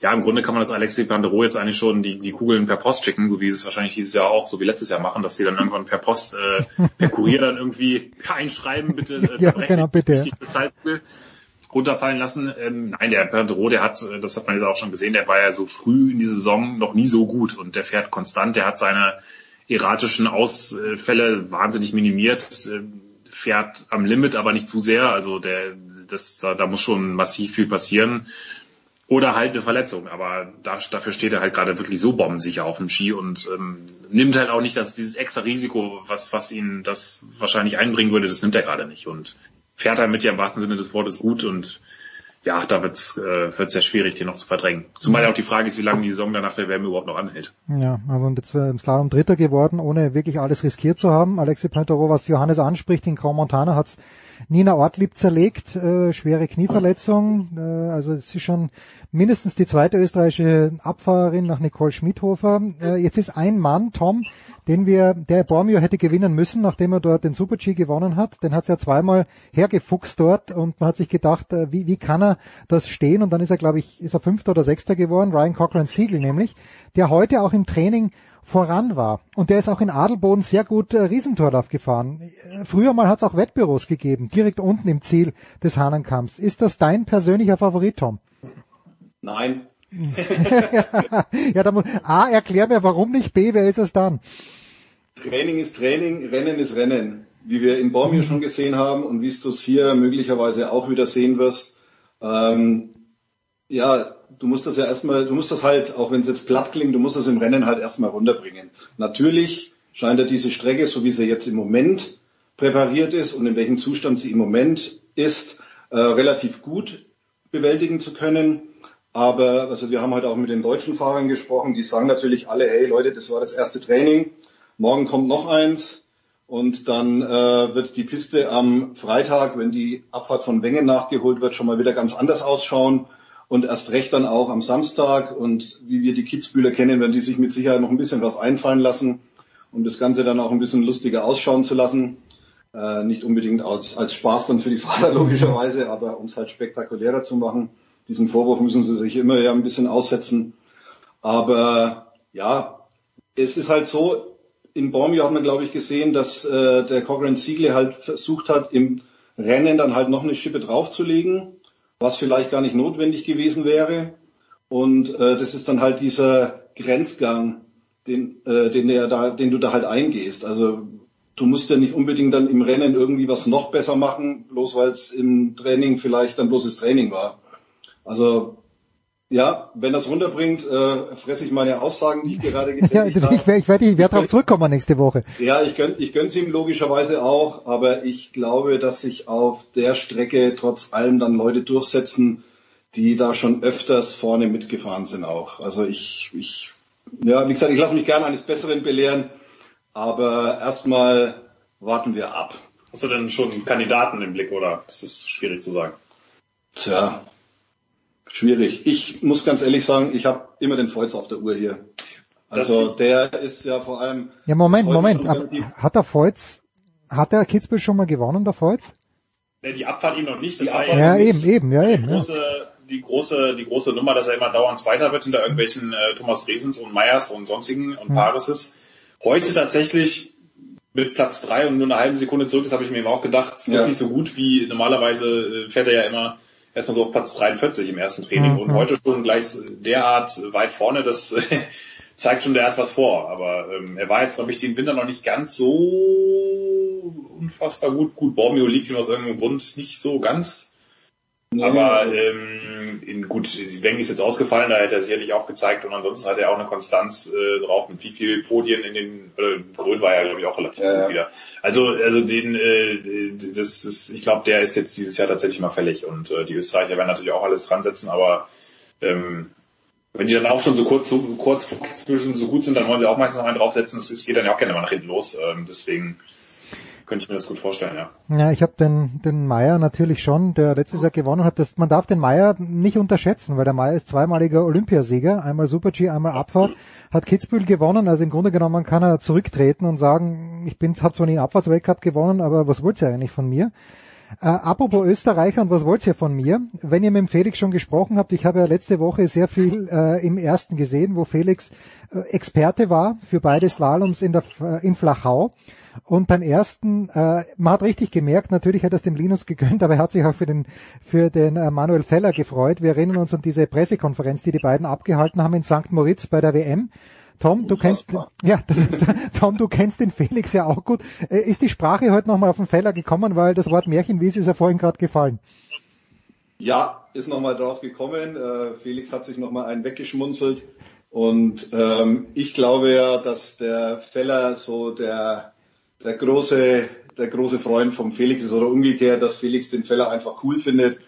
ja, im Grunde kann man das Alexi Pandero jetzt eigentlich schon die, die Kugeln per Post schicken, so wie sie es wahrscheinlich dieses Jahr auch, so wie letztes Jahr machen, dass sie dann irgendwann per Post, äh, per Kurier dann irgendwie einschreiben, bitte, äh, ja, genau, bitte. Das Salzbild runterfallen lassen. Ähm, nein, der Pandero, der hat, äh, das hat man jetzt auch schon gesehen, der war ja so früh in die Saison noch nie so gut und der fährt konstant, der hat seine erratischen Ausfälle wahnsinnig minimiert, äh, fährt am Limit, aber nicht zu sehr, also der, das, da, da muss schon massiv viel passieren oder halt eine Verletzung. Aber da, dafür steht er halt gerade wirklich so bombensicher auf dem Ski und ähm, nimmt halt auch nicht das, dieses extra Risiko, was, was ihn das wahrscheinlich einbringen würde, das nimmt er gerade nicht. Und fährt damit ja im wahrsten Sinne des Wortes gut und ja, da wird's äh, wird's sehr schwierig, den noch zu verdrängen. Zumal ja auch die Frage ist, wie lange die Saison danach der WM überhaupt noch anhält. Ja, also und jetzt im Slalom Dritter geworden, ohne wirklich alles riskiert zu haben. Alexi Pointerot, was Johannes anspricht, in Grand Montana hat's Nina Ortlieb zerlegt, äh, schwere Knieverletzung. Äh, also es ist schon mindestens die zweite österreichische Abfahrerin nach Nicole Schmidhofer. Äh, jetzt ist ein Mann, Tom, den wir, der Bormio hätte gewinnen müssen, nachdem er dort den Super-G gewonnen hat. Den hat es ja zweimal hergefuchst dort und man hat sich gedacht, äh, wie, wie kann er das stehen? Und dann ist er, glaube ich, ist er Fünfter oder Sechster geworden, Ryan Cochran Siegel nämlich, der heute auch im Training voran war. Und der ist auch in Adelboden sehr gut äh, Riesentorlauf gefahren. Äh, früher mal hat es auch Wettbüros gegeben, direkt unten im Ziel des Hahnenkamps. Ist das dein persönlicher Favorit, Tom? Nein. ja, da muss, A, erklär mir, warum nicht, B, wer ist es dann? Training ist Training, Rennen ist Rennen. Wie wir in Bormio schon gesehen haben und wie es du hier möglicherweise auch wieder sehen wirst. Ähm, ja, du musst das ja erstmal, du musst das halt, auch wenn es jetzt platt klingt, du musst das im Rennen halt erstmal runterbringen. Natürlich scheint er diese Strecke, so wie sie jetzt im Moment präpariert ist und in welchem Zustand sie im Moment ist, äh, relativ gut bewältigen zu können. Aber also wir haben halt auch mit den deutschen Fahrern gesprochen, die sagen natürlich alle, hey Leute, das war das erste Training, morgen kommt noch eins und dann äh, wird die Piste am Freitag, wenn die Abfahrt von Wengen nachgeholt wird, schon mal wieder ganz anders ausschauen und erst recht dann auch am Samstag. Und wie wir die Kitzbühler kennen, werden die sich mit Sicherheit noch ein bisschen was einfallen lassen, um das Ganze dann auch ein bisschen lustiger ausschauen zu lassen. Äh, nicht unbedingt als, als Spaß dann für die Fahrer logischerweise, aber um es halt spektakulärer zu machen. Diesen Vorwurf müssen sie sich immer ja ein bisschen aussetzen. Aber ja, es ist halt so, in Bormio hat man, glaube ich, gesehen, dass äh, der Cochrane Siegle halt versucht hat, im Rennen dann halt noch eine Schippe draufzulegen was vielleicht gar nicht notwendig gewesen wäre. Und äh, das ist dann halt dieser Grenzgang, den, äh, den, der da, den du da halt eingehst. Also du musst ja nicht unbedingt dann im Rennen irgendwie was noch besser machen, bloß weil es im Training vielleicht dann bloßes Training war. Also ja, wenn das runterbringt, äh, fresse ich meine Aussagen, die ich gerade getätigt ja, habe. Ich, ich werde ich werd darauf zurückkommen nächste Woche. Ja, ich gönne ich gönn's ihm logischerweise auch, aber ich glaube, dass sich auf der Strecke trotz allem dann Leute durchsetzen, die da schon öfters vorne mitgefahren sind auch. Also ich, ich ja, wie gesagt, ich lasse mich gerne eines Besseren belehren, aber erstmal warten wir ab. Hast du denn schon Kandidaten im Blick oder ist das schwierig zu sagen? Tja, Schwierig. Ich muss ganz ehrlich sagen, ich habe immer den Volz auf der Uhr hier. Also der ist ja vor allem. Ja, Moment, Moment. Hat der Volz, hat der Kitzbühel schon mal gewonnen, der Volz? Ne, die Abfahrt ihm noch nicht. Das war ja, eben, eben, ja, eben. Die große, ja. die große, die große Nummer, dass er immer dauernd Zweiter wird hinter irgendwelchen äh, Thomas Dresens und Meyers und sonstigen und hm. Parises. Heute tatsächlich mit Platz drei und nur eine halbe Sekunde zurück, das habe ich mir eben auch gedacht, ja. nicht so gut wie normalerweise äh, fährt er ja immer erstmal so auf Platz 43 im ersten Training mhm. und heute schon gleich derart weit vorne, das zeigt schon, der hat was vor. Aber ähm, er war jetzt, glaube ich, den Winter noch nicht ganz so unfassbar gut. Gut, Bormio liegt ihm aus irgendeinem Grund nicht so ganz aber ähm, in, gut, Weng ist jetzt ausgefallen, da hätte er sicherlich auch gezeigt und ansonsten hat er auch eine Konstanz äh, drauf mit wie viel Podien in den äh, Grün war ja glaube ich auch relativ ja, gut wieder. Also also den äh, das ist, ich glaube, der ist jetzt dieses Jahr tatsächlich mal fällig und äh, die Österreicher werden natürlich auch alles dran setzen, aber ähm, wenn die dann auch schon so kurz so kurz Kitzbühel so gut sind, dann wollen sie auch meistens noch einen draufsetzen. Es geht dann ja auch gerne mal nach hinten los. Ähm, deswegen könnte ich mir das gut vorstellen, ja. Ja, ich habe den, den Meier natürlich schon, der letztes Jahr gewonnen hat. Das, man darf den Meier nicht unterschätzen, weil der Meier ist zweimaliger Olympiasieger, einmal Super-G, einmal Abfahrt, hat Kitzbühel gewonnen. Also im Grunde genommen kann er zurücktreten und sagen, ich bin, habe zwar nie Abfahrtsweltcup gewonnen, aber was wollt ihr eigentlich von mir? Äh, apropos Österreicher und was wollt ihr von mir? Wenn ihr mit dem Felix schon gesprochen habt, ich habe ja letzte Woche sehr viel äh, im ersten gesehen, wo Felix äh, Experte war für beide Slaloms in, der, äh, in Flachau. Und beim ersten, äh, man hat richtig gemerkt, natürlich hat er es dem Linus gegönnt, aber er hat sich auch für den, für den äh, Manuel Feller gefreut. Wir erinnern uns an diese Pressekonferenz, die die beiden abgehalten haben in St. Moritz bei der WM. Tom, du kennst, ja, Tom, du kennst den Felix ja auch gut. Äh, ist die Sprache heute nochmal auf den Feller gekommen, weil das Wort Märchenwiese ist ja vorhin gerade gefallen. Ja, ist nochmal drauf gekommen. Äh, Felix hat sich nochmal einen weggeschmunzelt. Und ähm, ich glaube ja, dass der Feller so der der große, der große Freund vom Felix ist oder umgekehrt, dass Felix den Feller einfach cool findet,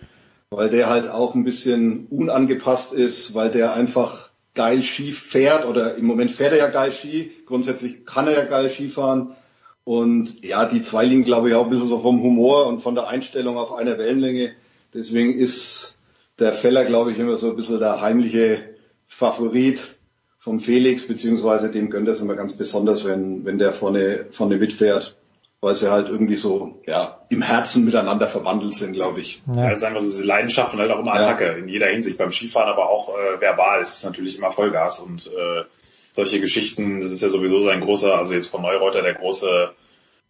weil der halt auch ein bisschen unangepasst ist, weil der einfach geil Ski fährt oder im Moment fährt er ja geil Ski, grundsätzlich kann er ja geil Ski fahren. Und ja, die zwei liegen glaube ich auch ein bisschen so vom Humor und von der Einstellung auf einer Wellenlänge. Deswegen ist der Feller glaube ich immer so ein bisschen der heimliche Favorit vom Felix, beziehungsweise dem gönnt es immer ganz besonders, wenn, wenn der vorne, vorne mitfährt, weil sie halt irgendwie so, ja, im Herzen miteinander verwandelt sind, glaube ich. Ja, ja sagen wir so, diese Leidenschaft und halt auch immer Attacke, ja. in jeder Hinsicht, beim Skifahren, aber auch äh, verbal ist es natürlich immer Vollgas und äh, solche Geschichten, das ist ja sowieso sein großer, also jetzt von Neureuter der große,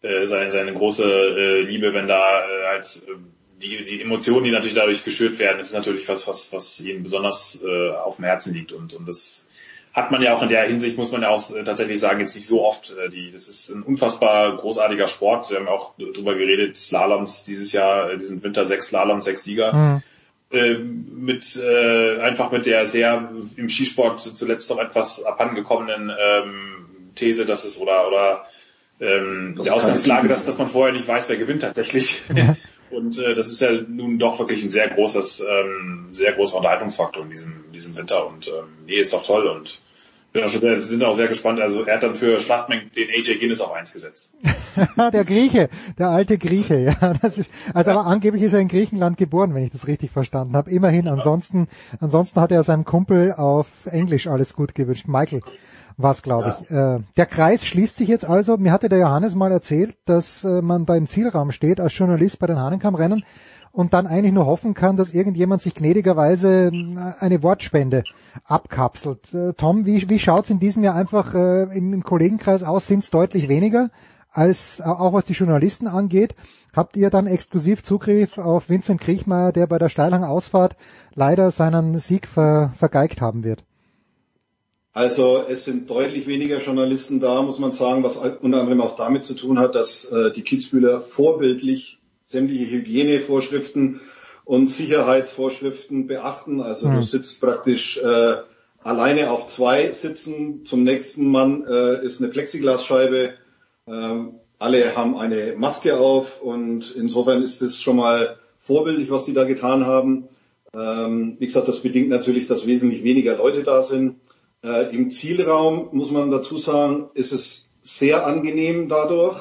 äh, seine, seine große äh, Liebe, wenn da äh, halt äh, die, die Emotionen, die natürlich dadurch geschürt werden, ist natürlich was, was, was ihm besonders äh, auf dem Herzen liegt und, und das hat man ja auch in der Hinsicht, muss man ja auch äh, tatsächlich sagen, jetzt nicht so oft. Äh, die, das ist ein unfassbar großartiger Sport. Wir haben auch drüber geredet, Slaloms dieses Jahr, äh, diesen Winter sechs Slaloms, sechs Sieger. Mhm. Mit äh, einfach mit der sehr im Skisport zuletzt noch etwas abhandengekommenen ähm, These, dass es oder oder ähm, der Ausgangslage, dass, dass man vorher nicht weiß, wer gewinnt tatsächlich. Ja. Und äh, das ist ja nun doch wirklich ein sehr großes, ähm, sehr großer Unterhaltungsfaktor in diesem, in diesem Winter. Und ähm, nee, ist doch toll. Und auch schon sehr, sind auch sehr gespannt. Also er hat dann für Schlachtmengen den AJ Guinness auf eins gesetzt. der Grieche, der alte Grieche, ja. Das ist, also ja. aber angeblich ist er in Griechenland geboren, wenn ich das richtig verstanden habe. Immerhin, ansonsten, ansonsten hat er seinem Kumpel auf Englisch alles gut gewünscht. Michael was, glaube ich. Äh, der Kreis schließt sich jetzt also. Mir hatte der Johannes mal erzählt, dass äh, man beim Zielraum steht als Journalist bei den Hahnenkammrennen und dann eigentlich nur hoffen kann, dass irgendjemand sich gnädigerweise äh, eine Wortspende abkapselt. Äh, Tom, wie, wie schaut's in diesem Jahr einfach äh, im, im Kollegenkreis aus? Sind's deutlich weniger? als äh, auch was die Journalisten angeht. Habt ihr dann exklusiv Zugriff auf Vincent Kriechmeier, der bei der Steilhang-Ausfahrt leider seinen Sieg ver, vergeigt haben wird? Also es sind deutlich weniger Journalisten da, muss man sagen, was unter anderem auch damit zu tun hat, dass äh, die Kitzbühler vorbildlich sämtliche Hygienevorschriften und Sicherheitsvorschriften beachten. Also mhm. du sitzt praktisch äh, alleine auf zwei Sitzen. Zum nächsten Mann äh, ist eine Plexiglasscheibe. Ähm, alle haben eine Maske auf und insofern ist es schon mal vorbildlich, was die da getan haben. Ähm, wie gesagt, das bedingt natürlich, dass wesentlich weniger Leute da sind. Äh, Im Zielraum muss man dazu sagen, ist es sehr angenehm dadurch.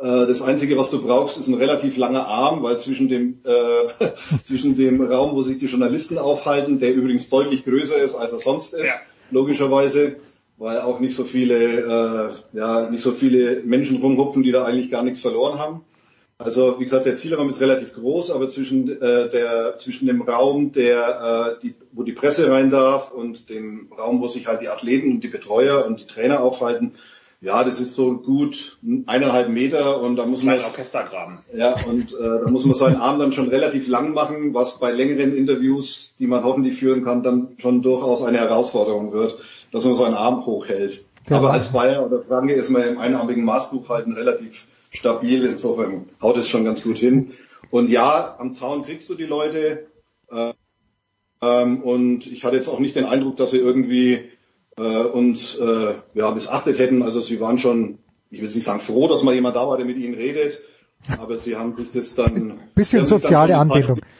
Äh, das Einzige, was du brauchst, ist ein relativ langer Arm, weil zwischen dem, äh, zwischen dem Raum, wo sich die Journalisten aufhalten, der übrigens deutlich größer ist, als er sonst ist, ja. logischerweise, weil auch nicht so viele, äh, ja, nicht so viele Menschen rumhupfen, die da eigentlich gar nichts verloren haben. Also wie gesagt, der Zielraum ist relativ groß, aber zwischen äh, der zwischen dem Raum, der äh, die, wo die Presse rein darf und dem Raum, wo sich halt die Athleten und die Betreuer und die Trainer aufhalten, ja, das ist so gut eineinhalb Meter und da muss man Orchestergraben. Ja, und äh, da muss man seinen Arm dann schon relativ lang machen, was bei längeren Interviews, die man hoffentlich führen kann, dann schon durchaus eine Herausforderung wird, dass man seinen Arm hochhält. Ja. Aber als Bayer oder Franke ist man im einarmigen Maßbuch halten relativ stabil. Insofern haut es schon ganz gut hin. Und ja, am Zaun kriegst du die Leute. Äh, ähm, und ich hatte jetzt auch nicht den Eindruck, dass sie irgendwie äh, uns äh, ja, missachtet hätten. Also sie waren schon, ich will nicht sagen froh, dass mal jemand da war, der mit ihnen redet. Aber sie haben sich das dann... Bisschen soziale Anbindung.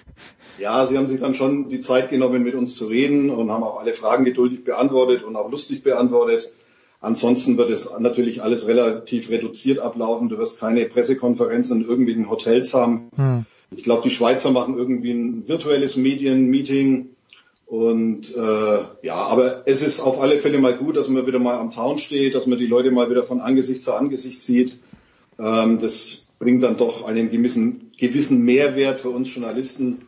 Ja, sie haben sich dann schon die Zeit genommen, mit uns zu reden und haben auch alle Fragen geduldig beantwortet und auch lustig beantwortet. Ansonsten wird es natürlich alles relativ reduziert ablaufen. Du wirst keine Pressekonferenzen in irgendwelchen Hotels haben. Hm. Ich glaube, die Schweizer machen irgendwie ein virtuelles Medienmeeting. Und äh, ja, aber es ist auf alle Fälle mal gut, dass man wieder mal am Zaun steht, dass man die Leute mal wieder von Angesicht zu Angesicht sieht. Ähm, das bringt dann doch einen gewissen, gewissen Mehrwert für uns Journalisten.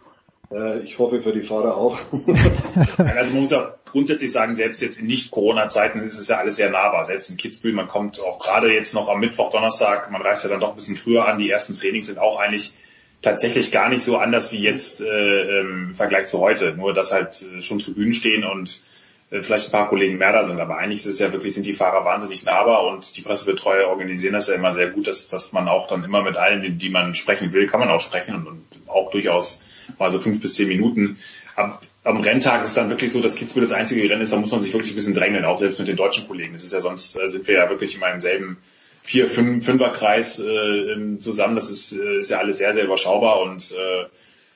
Äh, ich hoffe für die Fahrer auch. also man muss ja grundsätzlich sagen, selbst jetzt in Nicht-Corona-Zeiten ist es ja alles sehr nahbar. Selbst in Kitzbühel, man kommt auch gerade jetzt noch am Mittwoch, Donnerstag, man reist ja dann doch ein bisschen früher an. Die ersten Trainings sind auch eigentlich tatsächlich gar nicht so anders wie jetzt äh, im Vergleich zu heute. Nur, dass halt äh, schon Tribünen stehen und äh, vielleicht ein paar Kollegen mehr da sind. Aber eigentlich ist es ja wirklich, sind die Fahrer wahnsinnig nahbar und die Pressebetreuer organisieren das ja immer sehr gut, dass, dass man auch dann immer mit allen, die man sprechen will, kann man auch sprechen und, und auch durchaus mal so fünf bis zehn Minuten. Ab, am Renntag ist dann wirklich so, dass Kitzbühel das einzige Rennen ist, da muss man sich wirklich ein bisschen drängeln, auch selbst mit den deutschen Kollegen. Das ist ja sonst, äh, sind wir ja wirklich immer im selben vier, fünf, Fünferkreis äh, zusammen. Das ist, äh, ist ja alles sehr, sehr überschaubar und äh,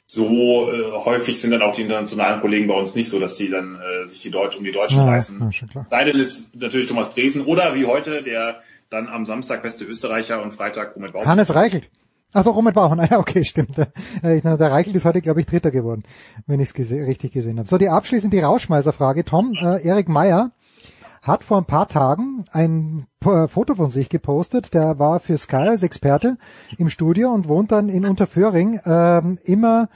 so äh, häufig sind dann auch die internationalen Kollegen bei uns nicht so, dass die dann äh, sich die Deutsch um die Deutschen ja, reißen. Ja, Seidel ist natürlich Thomas Dresen oder wie heute der dann am Samstag beste Österreicher und Freitag Robert Baumann. Hannes Reichelt. Also Robert Baumann, ja okay, stimmt. Der, der Reichelt ist heute, glaube ich, Dritter geworden, wenn ich es gese richtig gesehen habe. So, die abschließend die Rauschmeißerfrage. Tom, äh, Erik Meyer hat vor ein paar Tagen ein Foto von sich gepostet. Der war für Sky als Experte im Studio und wohnt dann in Unterföhring äh, immer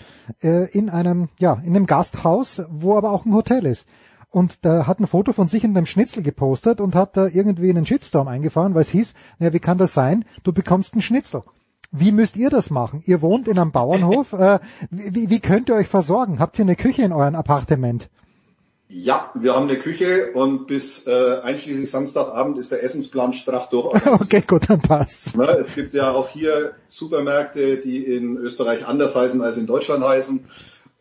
äh, in einem, ja, in einem Gasthaus, wo aber auch ein Hotel ist. Und da hat ein Foto von sich in einem Schnitzel gepostet und hat da irgendwie einen Shitstorm eingefahren, weil es hieß, naja, wie kann das sein? Du bekommst einen Schnitzel. Wie müsst ihr das machen? Ihr wohnt in einem Bauernhof. Äh, wie, wie könnt ihr euch versorgen? Habt ihr eine Küche in eurem Appartement? Ja, wir haben eine Küche und bis äh, einschließlich Samstagabend ist der Essensplan straff durch. okay, gut, dann passt. Ne, es gibt ja auch hier Supermärkte, die in Österreich anders heißen als in Deutschland heißen,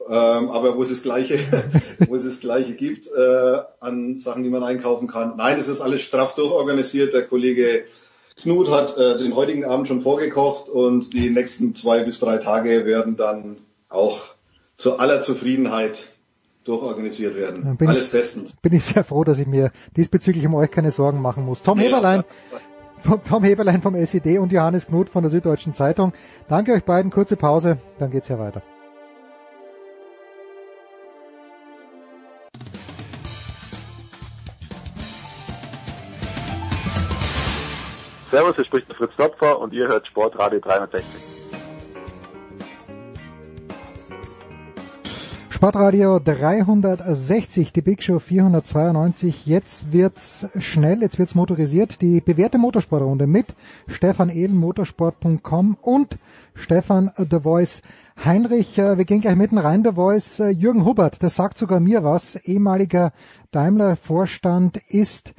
ähm, aber wo es das Gleiche, wo es das Gleiche gibt äh, an Sachen, die man einkaufen kann. Nein, es ist alles straff durchorganisiert. Der Kollege Knut hat äh, den heutigen Abend schon vorgekocht und die nächsten zwei bis drei Tage werden dann auch zu aller Zufriedenheit durchorganisiert werden. Bin Alles ich, bestens. Bin ich sehr froh, dass ich mir diesbezüglich um euch keine Sorgen machen muss. Tom nee, Heberlein, vom, Tom Heberlein vom SED und Johannes Knut von der Süddeutschen Zeitung. Danke euch beiden. Kurze Pause, dann geht's hier weiter. Servus, hier spricht Fritz Topfer und ihr hört Sportradio 360. Sportradio 360, die Big Show 492. Jetzt wird's schnell, jetzt wird's motorisiert. Die bewährte Motorsportrunde mit Stefan Ehlen, motorsport.com und Stefan The Voice Heinrich. Äh, wir gehen gleich mitten rein, The Voice. Äh, Jürgen Hubbard, das sagt sogar mir was, ehemaliger Daimler-Vorstand ist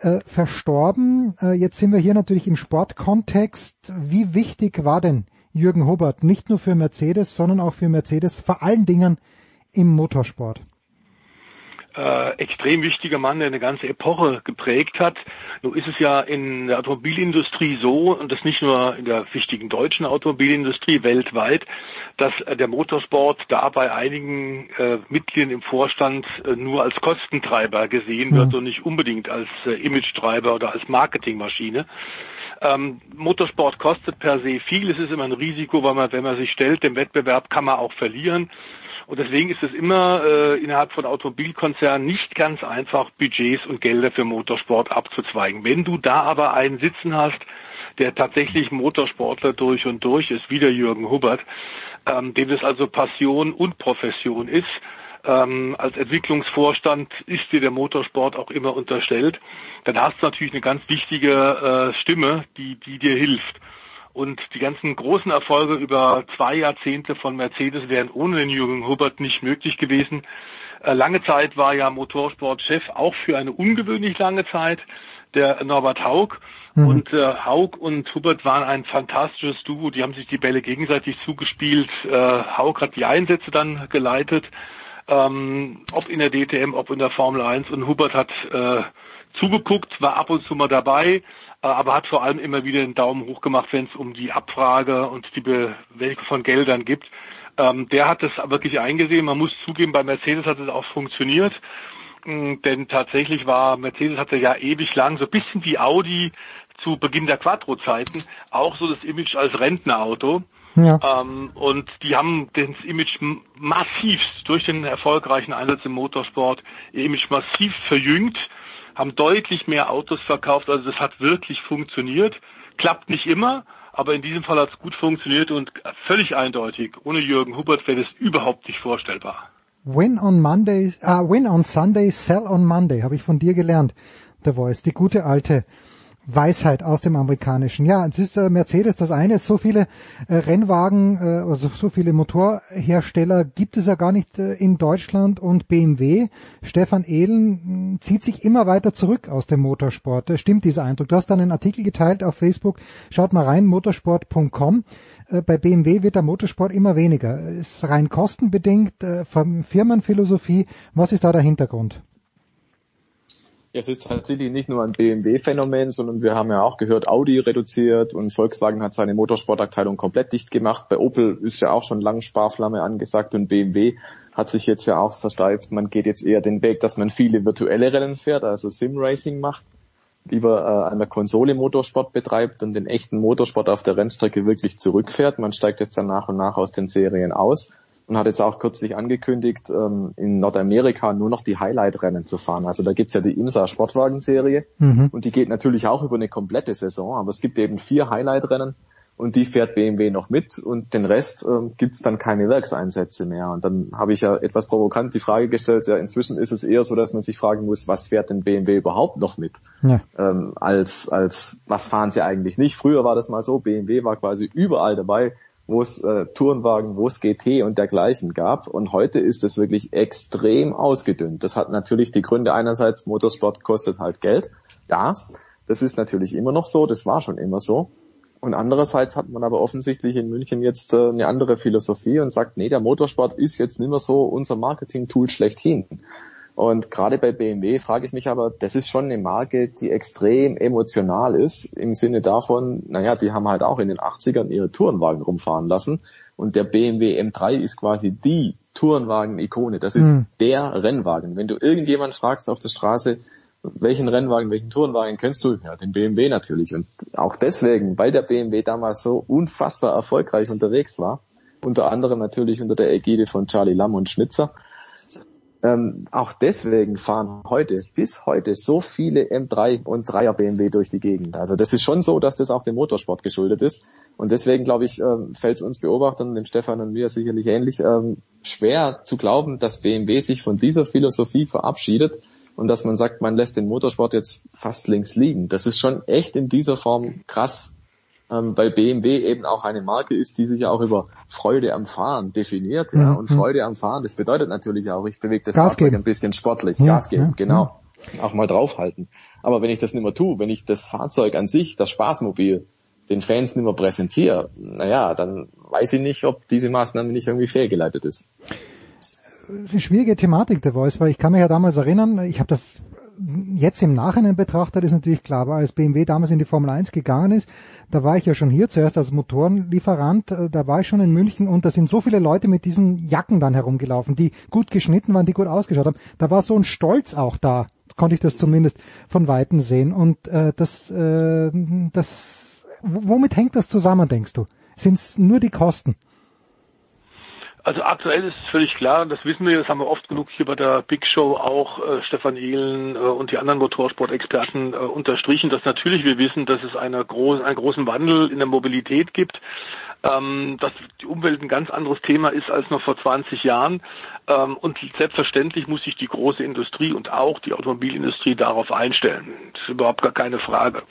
äh, verstorben. Äh, jetzt sind wir hier natürlich im Sportkontext. Wie wichtig war denn Jürgen Hubbard nicht nur für Mercedes, sondern auch für Mercedes vor allen Dingen im Motorsport? Äh, extrem wichtiger Mann, der eine ganze Epoche geprägt hat. Nun ist es ja in der Automobilindustrie so, und das nicht nur in der wichtigen deutschen Automobilindustrie weltweit, dass äh, der Motorsport da bei einigen äh, Mitgliedern im Vorstand äh, nur als Kostentreiber gesehen wird mhm. und nicht unbedingt als äh, Imagetreiber oder als Marketingmaschine. Ähm, Motorsport kostet per se viel. Es ist immer ein Risiko, weil man, wenn man sich stellt, dem Wettbewerb kann man auch verlieren. Und deswegen ist es immer äh, innerhalb von Automobilkonzernen nicht ganz einfach, Budgets und Gelder für Motorsport abzuzweigen. Wenn du da aber einen sitzen hast, der tatsächlich Motorsportler durch und durch ist, wie der Jürgen Hubbard, ähm, dem es also Passion und Profession ist, ähm, als Entwicklungsvorstand ist dir der Motorsport auch immer unterstellt, dann hast du natürlich eine ganz wichtige äh, Stimme, die, die dir hilft. Und die ganzen großen Erfolge über zwei Jahrzehnte von Mercedes wären ohne den Jürgen Hubbard nicht möglich gewesen. Äh, lange Zeit war ja Motorsportchef auch für eine ungewöhnlich lange Zeit der Norbert Haug. Mhm. Und äh, Haug und Hubbard waren ein fantastisches Duo. Die haben sich die Bälle gegenseitig zugespielt. Äh, Haug hat die Einsätze dann geleitet, ähm, ob in der DTM, ob in der Formel 1. Und Hubbard hat äh, zugeguckt, war ab und zu mal dabei, aber hat vor allem immer wieder den Daumen hoch gemacht, wenn es um die Abfrage und die Bewältigung von Geldern gibt. Ähm, der hat es wirklich eingesehen. Man muss zugeben, bei Mercedes hat es auch funktioniert. Mm, denn tatsächlich war Mercedes hatte ja ewig lang, so ein bisschen wie Audi zu Beginn der Quattro-Zeiten, auch so das Image als Rentnerauto. Ja. Ähm, und die haben das Image massiv durch den erfolgreichen Einsatz im Motorsport, ihr Image massiv verjüngt haben deutlich mehr Autos verkauft. Also das hat wirklich funktioniert. Klappt nicht immer, aber in diesem Fall hat es gut funktioniert und völlig eindeutig. Ohne Jürgen Hubert wäre das überhaupt nicht vorstellbar. Win on Monday, uh, win on Sunday, sell on Monday, habe ich von dir gelernt. The Voice, die gute alte Weisheit aus dem Amerikanischen. Ja, es ist äh, Mercedes das eine, so viele äh, Rennwagen, äh, also so viele Motorhersteller gibt es ja gar nicht äh, in Deutschland und BMW, Stefan Ehlen hm, zieht sich immer weiter zurück aus dem Motorsport. Das stimmt dieser Eindruck. Du hast dann einen Artikel geteilt auf Facebook, schaut mal rein, motorsport.com. Äh, bei BMW wird der Motorsport immer weniger. Ist rein kostenbedingt, äh, Firmenphilosophie. Was ist da der Hintergrund? Es ist tatsächlich nicht nur ein BMW-Phänomen, sondern wir haben ja auch gehört, Audi reduziert und Volkswagen hat seine Motorsportabteilung komplett dicht gemacht. Bei Opel ist ja auch schon lang Sparflamme angesagt und BMW hat sich jetzt ja auch versteift. Man geht jetzt eher den Weg, dass man viele virtuelle Rennen fährt, also Sim-Racing macht, lieber äh, an der Konsole Motorsport betreibt und den echten Motorsport auf der Rennstrecke wirklich zurückfährt. Man steigt jetzt dann nach und nach aus den Serien aus und hat jetzt auch kürzlich angekündigt, ähm, in Nordamerika nur noch die Highlight-Rennen zu fahren. Also da gibt's ja die IMSA Sportwagenserie mhm. und die geht natürlich auch über eine komplette Saison, aber es gibt eben vier Highlight-Rennen und die fährt BMW noch mit und den Rest ähm, gibt's dann keine Werkseinsätze mehr. Und dann habe ich ja etwas provokant die Frage gestellt, ja inzwischen ist es eher so, dass man sich fragen muss, was fährt denn BMW überhaupt noch mit? Ja. Ähm, als, als was fahren sie eigentlich nicht? Früher war das mal so, BMW war quasi überall dabei, wo es äh, Tourenwagen, wo es GT und dergleichen gab. Und heute ist es wirklich extrem ausgedünnt. Das hat natürlich die Gründe einerseits, Motorsport kostet halt Geld. Ja, das ist natürlich immer noch so, das war schon immer so. Und andererseits hat man aber offensichtlich in München jetzt äh, eine andere Philosophie und sagt, nee, der Motorsport ist jetzt nicht mehr so unser Marketing-Tool schlechthin. Und gerade bei BMW frage ich mich aber, das ist schon eine Marke, die extrem emotional ist, im Sinne davon, naja, die haben halt auch in den 80ern ihre Tourenwagen rumfahren lassen. Und der BMW M3 ist quasi die Tourenwagen-Ikone. Das ist mhm. der Rennwagen. Wenn du irgendjemand fragst auf der Straße, welchen Rennwagen, welchen Tourenwagen kennst du? Ja, den BMW natürlich. Und auch deswegen, weil der BMW damals so unfassbar erfolgreich unterwegs war, unter anderem natürlich unter der Ägide von Charlie Lamm und Schnitzer, ähm, auch deswegen fahren heute, bis heute, so viele M3 und 3er BMW durch die Gegend. Also das ist schon so, dass das auch dem Motorsport geschuldet ist. Und deswegen, glaube ich, ähm, fällt es uns Beobachtern, dem Stefan und mir sicherlich ähnlich, ähm, schwer zu glauben, dass BMW sich von dieser Philosophie verabschiedet und dass man sagt, man lässt den Motorsport jetzt fast links liegen. Das ist schon echt in dieser Form krass ähm, weil BMW eben auch eine Marke ist, die sich ja auch über Freude am Fahren definiert. Ja? Und Freude am Fahren, das bedeutet natürlich auch, ich bewege das Gas Fahrzeug geben. ein bisschen sportlich, Ja, Gas geben, ja, genau. Auch mal draufhalten. Aber wenn ich das nicht mehr tue, wenn ich das Fahrzeug an sich, das Spaßmobil, den Fans nicht mehr präsentiere, naja, dann weiß ich nicht, ob diese Maßnahme nicht irgendwie fehlgeleitet ist. Das ist eine schwierige Thematik, der Voice, weil ich kann mich ja damals erinnern, ich habe das jetzt im Nachhinein betrachtet, ist natürlich klar, aber als BMW damals in die Formel 1 gegangen ist, da war ich ja schon hier zuerst als Motorenlieferant, äh, da war ich schon in München und da sind so viele Leute mit diesen Jacken dann herumgelaufen, die gut geschnitten waren, die gut ausgeschaut haben. Da war so ein Stolz auch da, konnte ich das zumindest von Weitem sehen und äh, das, äh, das, womit hängt das zusammen, denkst du? Sind es nur die Kosten? Also aktuell ist es völlig klar, das wissen wir, das haben wir oft genug hier bei der Big Show auch äh, Stefan Ehlen äh, und die anderen Motorsportexperten äh, unterstrichen, dass natürlich wir wissen, dass es eine groß, einen großen Wandel in der Mobilität gibt, ähm, dass die Umwelt ein ganz anderes Thema ist als noch vor 20 Jahren. Ähm, und selbstverständlich muss sich die große Industrie und auch die Automobilindustrie darauf einstellen. Das ist überhaupt gar keine Frage.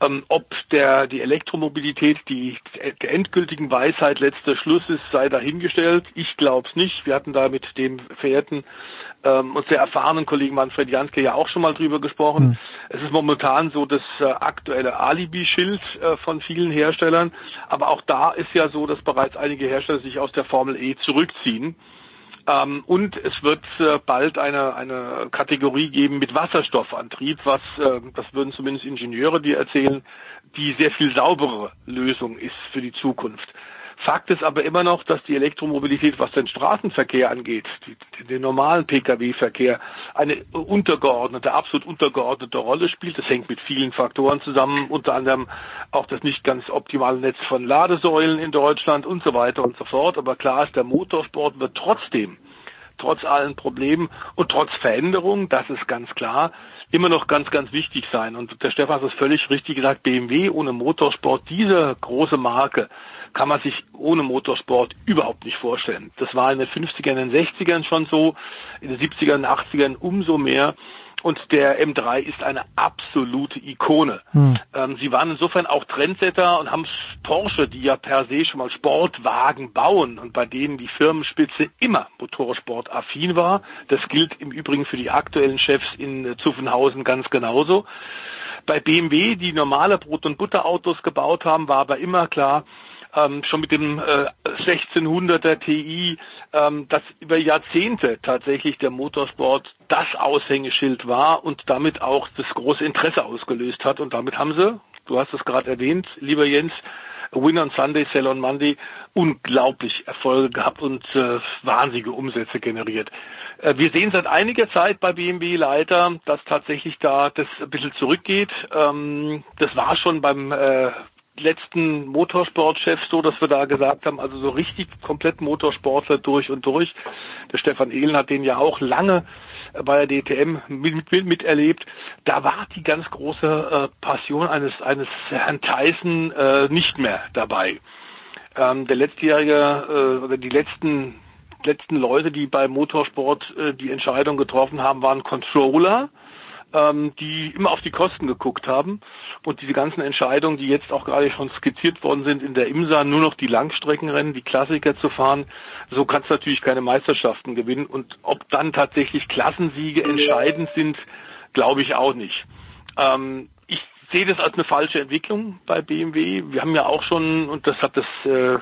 Ähm, ob der, die Elektromobilität die, der endgültigen Weisheit letzter Schluss ist, sei dahingestellt. Ich glaube es nicht. Wir hatten da mit dem verehrten ähm, und sehr erfahrenen Kollegen Manfred Janske ja auch schon mal drüber gesprochen. Es ist momentan so das äh, aktuelle Alibi-Schild äh, von vielen Herstellern. Aber auch da ist ja so, dass bereits einige Hersteller sich aus der Formel E zurückziehen. Ähm, und es wird äh, bald eine, eine Kategorie geben mit Wasserstoffantrieb, was, äh, das würden zumindest Ingenieure dir erzählen, die sehr viel sauberere Lösung ist für die Zukunft. Fakt ist aber immer noch, dass die Elektromobilität, was den Straßenverkehr angeht, die, den normalen Pkw-Verkehr, eine untergeordnete, absolut untergeordnete Rolle spielt. Das hängt mit vielen Faktoren zusammen, unter anderem auch das nicht ganz optimale Netz von Ladesäulen in Deutschland und so weiter und so fort. Aber klar ist, der Motorsport wird trotzdem trotz allen Problemen und trotz Veränderungen, das ist ganz klar, immer noch ganz, ganz wichtig sein. Und der Stefan hat es völlig richtig gesagt, BMW ohne Motorsport, diese große Marke, kann man sich ohne Motorsport überhaupt nicht vorstellen. Das war in den 50ern, in den 60ern schon so, in den 70ern, 80ern umso mehr. Und der M3 ist eine absolute Ikone. Hm. Ähm, sie waren insofern auch Trendsetter und haben Porsche, die ja per se schon mal Sportwagen bauen und bei denen die Firmenspitze immer Motorsport-affin war. Das gilt im Übrigen für die aktuellen Chefs in äh, Zuffenhausen ganz genauso. Bei BMW, die normale Brot- und Butterautos gebaut haben, war aber immer klar, ähm, schon mit dem äh, 1600er Ti, ähm, dass über Jahrzehnte tatsächlich der Motorsport das Aushängeschild war und damit auch das große Interesse ausgelöst hat. Und damit haben sie, du hast es gerade erwähnt, lieber Jens, Win on Sunday, Sell on Monday, unglaublich Erfolge gehabt und äh, wahnsinnige Umsätze generiert. Äh, wir sehen seit einiger Zeit bei BMW leider, dass tatsächlich da das ein bisschen zurückgeht. Ähm, das war schon beim äh, letzten Motorsportchef so, dass wir da gesagt haben, also so richtig komplett Motorsportler durch und durch. Der Stefan Ehlen hat den ja auch lange bei der DTM mit, mit, miterlebt. Da war die ganz große äh, Passion eines, eines Herrn Tyson äh, nicht mehr dabei. Ähm, der letztjährige äh, oder die letzten letzten Leute, die bei Motorsport äh, die Entscheidung getroffen haben, waren Controller, ähm, die immer auf die Kosten geguckt haben und diese ganzen Entscheidungen, die jetzt auch gerade schon skizziert worden sind, in der IMSA nur noch die Langstreckenrennen, die Klassiker zu fahren, so kannst du natürlich keine Meisterschaften gewinnen und ob dann tatsächlich Klassensiege entscheidend sind, glaube ich auch nicht. Ähm, ich sehe das als eine falsche Entwicklung bei BMW. Wir haben ja auch schon, und das hat das äh,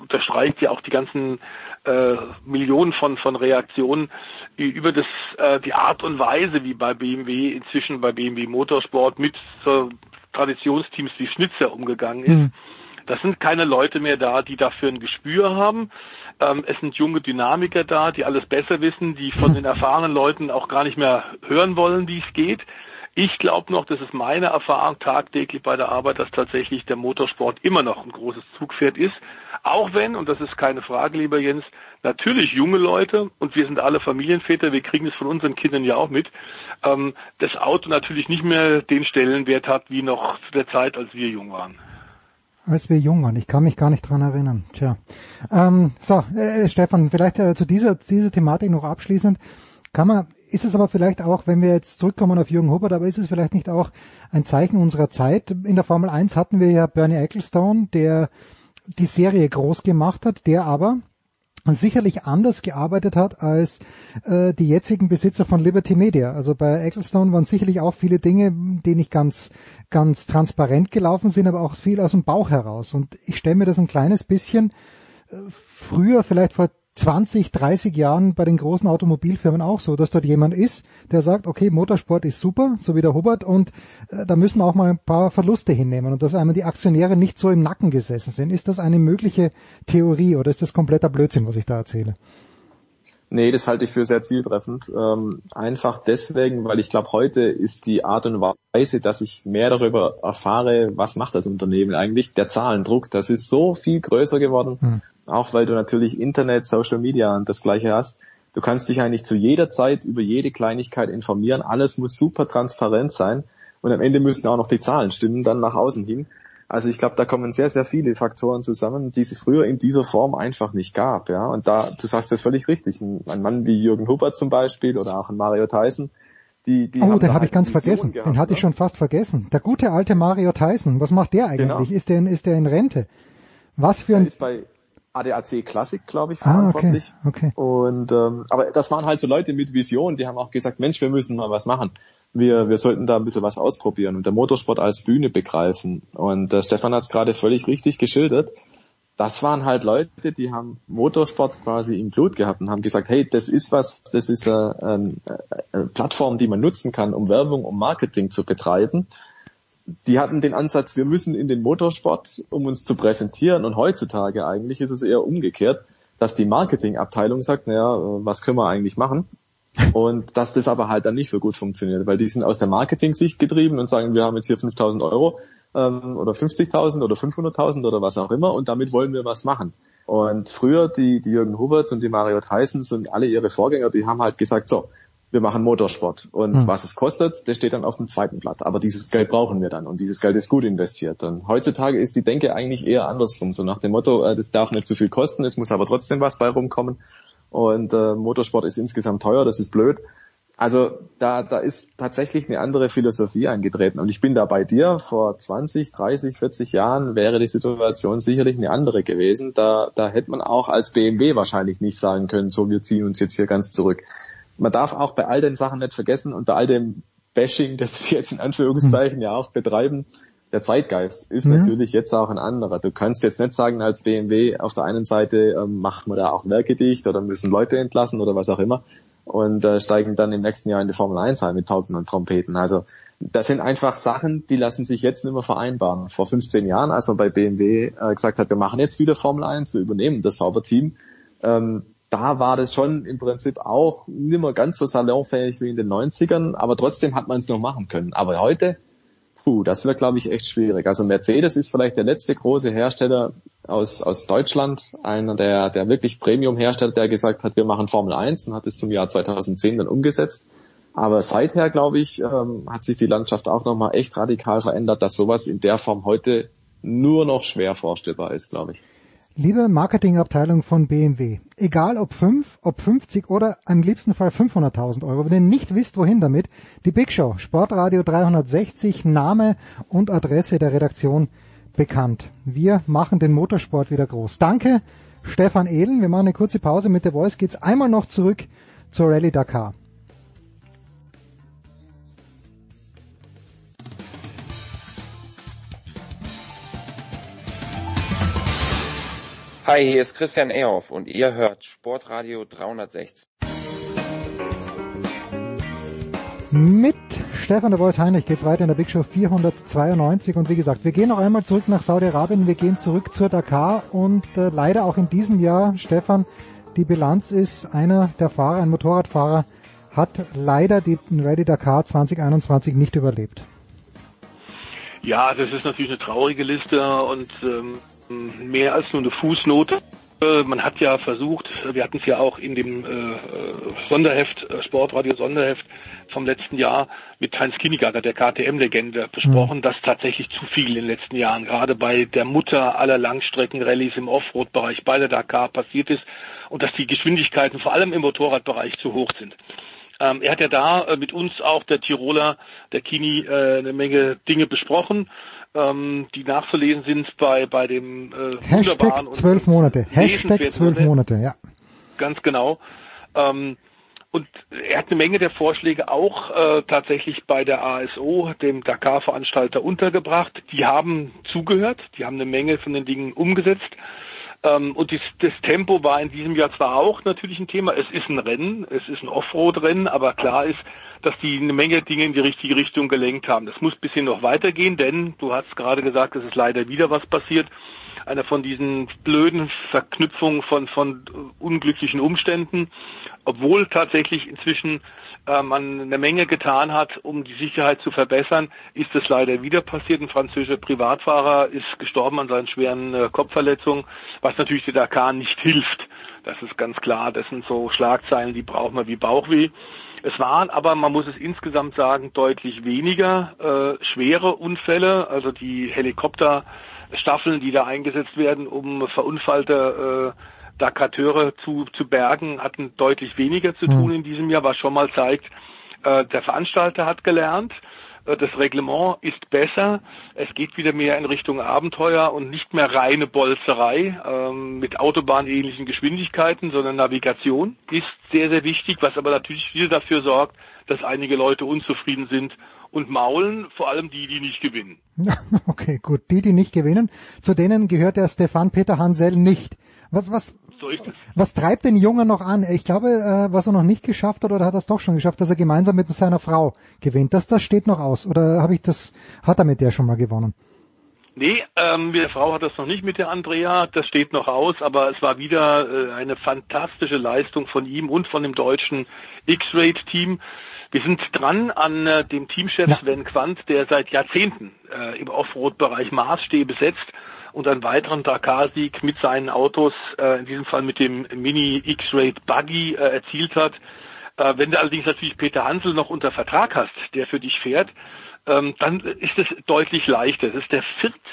unterstreicht ja auch die ganzen äh, Millionen von, von Reaktionen über das, äh, die Art und Weise, wie bei BMW inzwischen bei BMW Motorsport mit so Traditionsteams wie Schnitzer umgegangen ist. Hm. Das sind keine Leute mehr da, die dafür ein Gespür haben. Ähm, es sind junge Dynamiker da, die alles besser wissen, die von den erfahrenen Leuten auch gar nicht mehr hören wollen, wie es geht. Ich glaube noch, das ist meine Erfahrung tagtäglich bei der Arbeit, dass tatsächlich der Motorsport immer noch ein großes Zugpferd ist. Auch wenn, und das ist keine Frage, lieber Jens, natürlich junge Leute, und wir sind alle Familienväter, wir kriegen es von unseren Kindern ja auch mit, ähm, das Auto natürlich nicht mehr den Stellenwert hat wie noch zu der Zeit, als wir jung waren als wir jung waren. Ich kann mich gar nicht dran erinnern. Tja. Ähm, so, äh, Stefan, vielleicht äh, zu dieser, dieser Thematik noch abschließend. Kann man, ist es aber vielleicht auch, wenn wir jetzt zurückkommen auf Jürgen Hubbard, aber ist es vielleicht nicht auch ein Zeichen unserer Zeit? In der Formel 1 hatten wir ja Bernie Ecclestone, der die Serie groß gemacht hat, der aber sicherlich anders gearbeitet hat als äh, die jetzigen Besitzer von Liberty Media. Also bei Ecclestone waren sicherlich auch viele Dinge, die nicht ganz ganz transparent gelaufen sind, aber auch viel aus dem Bauch heraus. Und ich stelle mir das ein kleines bisschen äh, früher, vielleicht vor 20, 30 Jahren bei den großen Automobilfirmen auch so, dass dort jemand ist, der sagt, okay, Motorsport ist super, so wie der Hubert, und äh, da müssen wir auch mal ein paar Verluste hinnehmen und dass einmal die Aktionäre nicht so im Nacken gesessen sind. Ist das eine mögliche Theorie oder ist das kompletter Blödsinn, was ich da erzähle? Nee, das halte ich für sehr zieltreffend. Ähm, einfach deswegen, weil ich glaube, heute ist die Art und Weise, dass ich mehr darüber erfahre, was macht das Unternehmen eigentlich, der Zahlendruck, das ist so viel größer geworden. Hm auch weil du natürlich Internet, Social Media und das gleiche hast. Du kannst dich eigentlich zu jeder Zeit über jede Kleinigkeit informieren. Alles muss super transparent sein. Und am Ende müssen auch noch die Zahlen stimmen, dann nach außen hin. Also ich glaube, da kommen sehr, sehr viele Faktoren zusammen, die es früher in dieser Form einfach nicht gab. Ja, und da, du sagst das völlig richtig. Ein, Mann wie Jürgen Huber zum Beispiel oder auch ein Mario Tyson, die, die oh, den habe halt ich ganz vergessen. Gehabt, den hatte ich schon fast vergessen. Der gute alte Mario Tyson. Was macht der eigentlich? Genau. Ist der, in, ist der in Rente? Was für ein... ADAC Classic, glaube ich, verantwortlich. Ah, okay, okay. Und ähm, aber das waren halt so Leute mit Vision, die haben auch gesagt, Mensch, wir müssen mal was machen. Wir, wir sollten da ein bisschen was ausprobieren und der Motorsport als Bühne begreifen. Und äh, Stefan hat es gerade völlig richtig geschildert. Das waren halt Leute, die haben Motorsport quasi im Blut gehabt und haben gesagt, hey, das ist was, das ist eine, äh, eine, eine Plattform, die man nutzen kann, um Werbung, um Marketing zu betreiben die hatten den Ansatz, wir müssen in den Motorsport, um uns zu präsentieren. Und heutzutage eigentlich ist es eher umgekehrt, dass die Marketingabteilung sagt, naja, was können wir eigentlich machen? Und dass das aber halt dann nicht so gut funktioniert, weil die sind aus der Marketing-Sicht getrieben und sagen, wir haben jetzt hier 5000 Euro ähm, oder 50.000 oder 500.000 oder was auch immer und damit wollen wir was machen. Und früher die, die Jürgen Huberts und die Mario Tysons und alle ihre Vorgänger, die haben halt gesagt, so, wir machen Motorsport. Und hm. was es kostet, das steht dann auf dem zweiten Blatt. Aber dieses Geld brauchen wir dann und dieses Geld ist gut investiert. Und heutzutage ist die Denke eigentlich eher andersrum. So nach dem Motto, äh, das darf nicht zu viel kosten, es muss aber trotzdem was bei rumkommen. Und äh, Motorsport ist insgesamt teuer, das ist blöd. Also da, da ist tatsächlich eine andere Philosophie eingetreten. Und ich bin da bei dir. Vor 20, 30, 40 Jahren wäre die Situation sicherlich eine andere gewesen. Da, da hätte man auch als BMW wahrscheinlich nicht sagen können, so wir ziehen uns jetzt hier ganz zurück man darf auch bei all den Sachen nicht vergessen und bei all dem Bashing, das wir jetzt in Anführungszeichen ja auch betreiben, der Zeitgeist ist mhm. natürlich jetzt auch ein anderer. Du kannst jetzt nicht sagen als BMW auf der einen Seite ähm, machen wir da auch Werke dicht oder müssen Leute entlassen oder was auch immer und äh, steigen dann im nächsten Jahr in die Formel 1 ein mit Pauken und Trompeten. Also das sind einfach Sachen, die lassen sich jetzt nicht mehr vereinbaren. Vor 15 Jahren, als man bei BMW äh, gesagt hat, wir machen jetzt wieder Formel 1, wir übernehmen das Sauberteam, ähm, da war das schon im Prinzip auch nicht mehr ganz so salonfähig wie in den 90ern, aber trotzdem hat man es noch machen können. Aber heute, puh, das wird glaube ich echt schwierig. Also Mercedes ist vielleicht der letzte große Hersteller aus, aus Deutschland, einer der, der wirklich Premium-Hersteller, der gesagt hat, wir machen Formel 1 und hat es zum Jahr 2010 dann umgesetzt. Aber seither, glaube ich, ähm, hat sich die Landschaft auch nochmal echt radikal verändert, dass sowas in der Form heute nur noch schwer vorstellbar ist, glaube ich. Liebe Marketingabteilung von BMW, egal ob 5, ob 50 oder im liebsten Fall 500.000 Euro, wenn ihr nicht wisst, wohin damit, die Big Show, Sportradio 360, Name und Adresse der Redaktion bekannt. Wir machen den Motorsport wieder groß. Danke, Stefan Ehlen. Wir machen eine kurze Pause. Mit der Voice geht's einmal noch zurück zur Rallye Dakar. Hi, hier ist Christian Ehoff und ihr hört Sportradio 360. Mit Stefan der Voice Heinrich geht's weiter in der Big Show 492 und wie gesagt, wir gehen noch einmal zurück nach Saudi-Arabien, wir gehen zurück zur Dakar und äh, leider auch in diesem Jahr, Stefan, die Bilanz ist, einer der Fahrer, ein Motorradfahrer, hat leider den Ready Dakar 2021 nicht überlebt. Ja, das ist natürlich eine traurige Liste und ähm, mehr als nur eine Fußnote. Äh, man hat ja versucht, wir hatten es ja auch in dem äh, Sonderheft, äh, Sportradio Sonderheft vom letzten Jahr mit Heinz Kinnigager, der KTM-Legende, besprochen, mhm. dass tatsächlich zu viel in den letzten Jahren, gerade bei der Mutter aller Langstreckenrallyes im Offroad-Bereich bei der Dakar passiert ist und dass die Geschwindigkeiten vor allem im Motorradbereich zu hoch sind. Ähm, er hat ja da äh, mit uns auch der Tiroler, der Kini, äh, eine Menge Dinge besprochen ähm, die nachzulesen sind bei, bei dem äh, Hashtag zwölf Monate. Hashtag zwölf Monate, ja. Ganz genau. Ähm, und er hat eine Menge der Vorschläge auch äh, tatsächlich bei der ASO, dem Dakar-Veranstalter, untergebracht. Die haben zugehört, die haben eine Menge von den Dingen umgesetzt. Ähm, und dies, das Tempo war in diesem Jahr zwar auch natürlich ein Thema, es ist ein Rennen, es ist ein Offroad-Rennen, aber klar ist, dass die eine Menge Dinge in die richtige Richtung gelenkt haben. Das muss bisschen noch weitergehen, denn du hast gerade gesagt, es ist leider wieder was passiert. Einer von diesen blöden Verknüpfungen von, von unglücklichen Umständen, obwohl tatsächlich inzwischen äh, man eine Menge getan hat, um die Sicherheit zu verbessern, ist es leider wieder passiert. Ein französischer Privatfahrer ist gestorben an seinen schweren äh, Kopfverletzungen, was natürlich der Dakar nicht hilft. Das ist ganz klar. Das sind so Schlagzeilen, die braucht man wie Bauchweh. Es waren aber, man muss es insgesamt sagen, deutlich weniger äh, schwere Unfälle. Also die Helikopterstaffeln, die da eingesetzt werden, um verunfallte äh, Dakateure zu, zu bergen, hatten deutlich weniger zu tun hm. in diesem Jahr, was schon mal zeigt, äh, der Veranstalter hat gelernt. Äh, das Reglement ist besser. Es geht wieder mehr in Richtung Abenteuer und nicht mehr reine Bolzerei ähm, mit autobahnähnlichen Geschwindigkeiten, sondern Navigation ist sehr, sehr wichtig, was aber natürlich wieder dafür sorgt, dass einige Leute unzufrieden sind und maulen, vor allem die, die nicht gewinnen. Okay, gut. Die, die nicht gewinnen, zu denen gehört der Stefan Peter Hansel nicht. Was, was, so ist es. Was treibt den Jungen noch an? Ich glaube, äh, was er noch nicht geschafft hat, oder hat er es doch schon geschafft, dass er gemeinsam mit seiner Frau gewinnt. Das, das steht noch aus. Oder habe ich das, hat er mit der schon mal gewonnen? Nee, ähm, mit der Frau hat das noch nicht mit der Andrea, das steht noch aus, aber es war wieder äh, eine fantastische Leistung von ihm und von dem deutschen X-Rate-Team. Wir sind dran an äh, dem Teamchef ja. Sven Quandt, der seit Jahrzehnten äh, im Offroad-Bereich Maßstäbe setzt und einen weiteren Dakar-Sieg mit seinen Autos, äh, in diesem Fall mit dem Mini X-Rate Buggy, äh, erzielt hat. Äh, wenn du allerdings natürlich Peter Hansel noch unter Vertrag hast, der für dich fährt, ähm, dann ist es deutlich leichter. Es ist der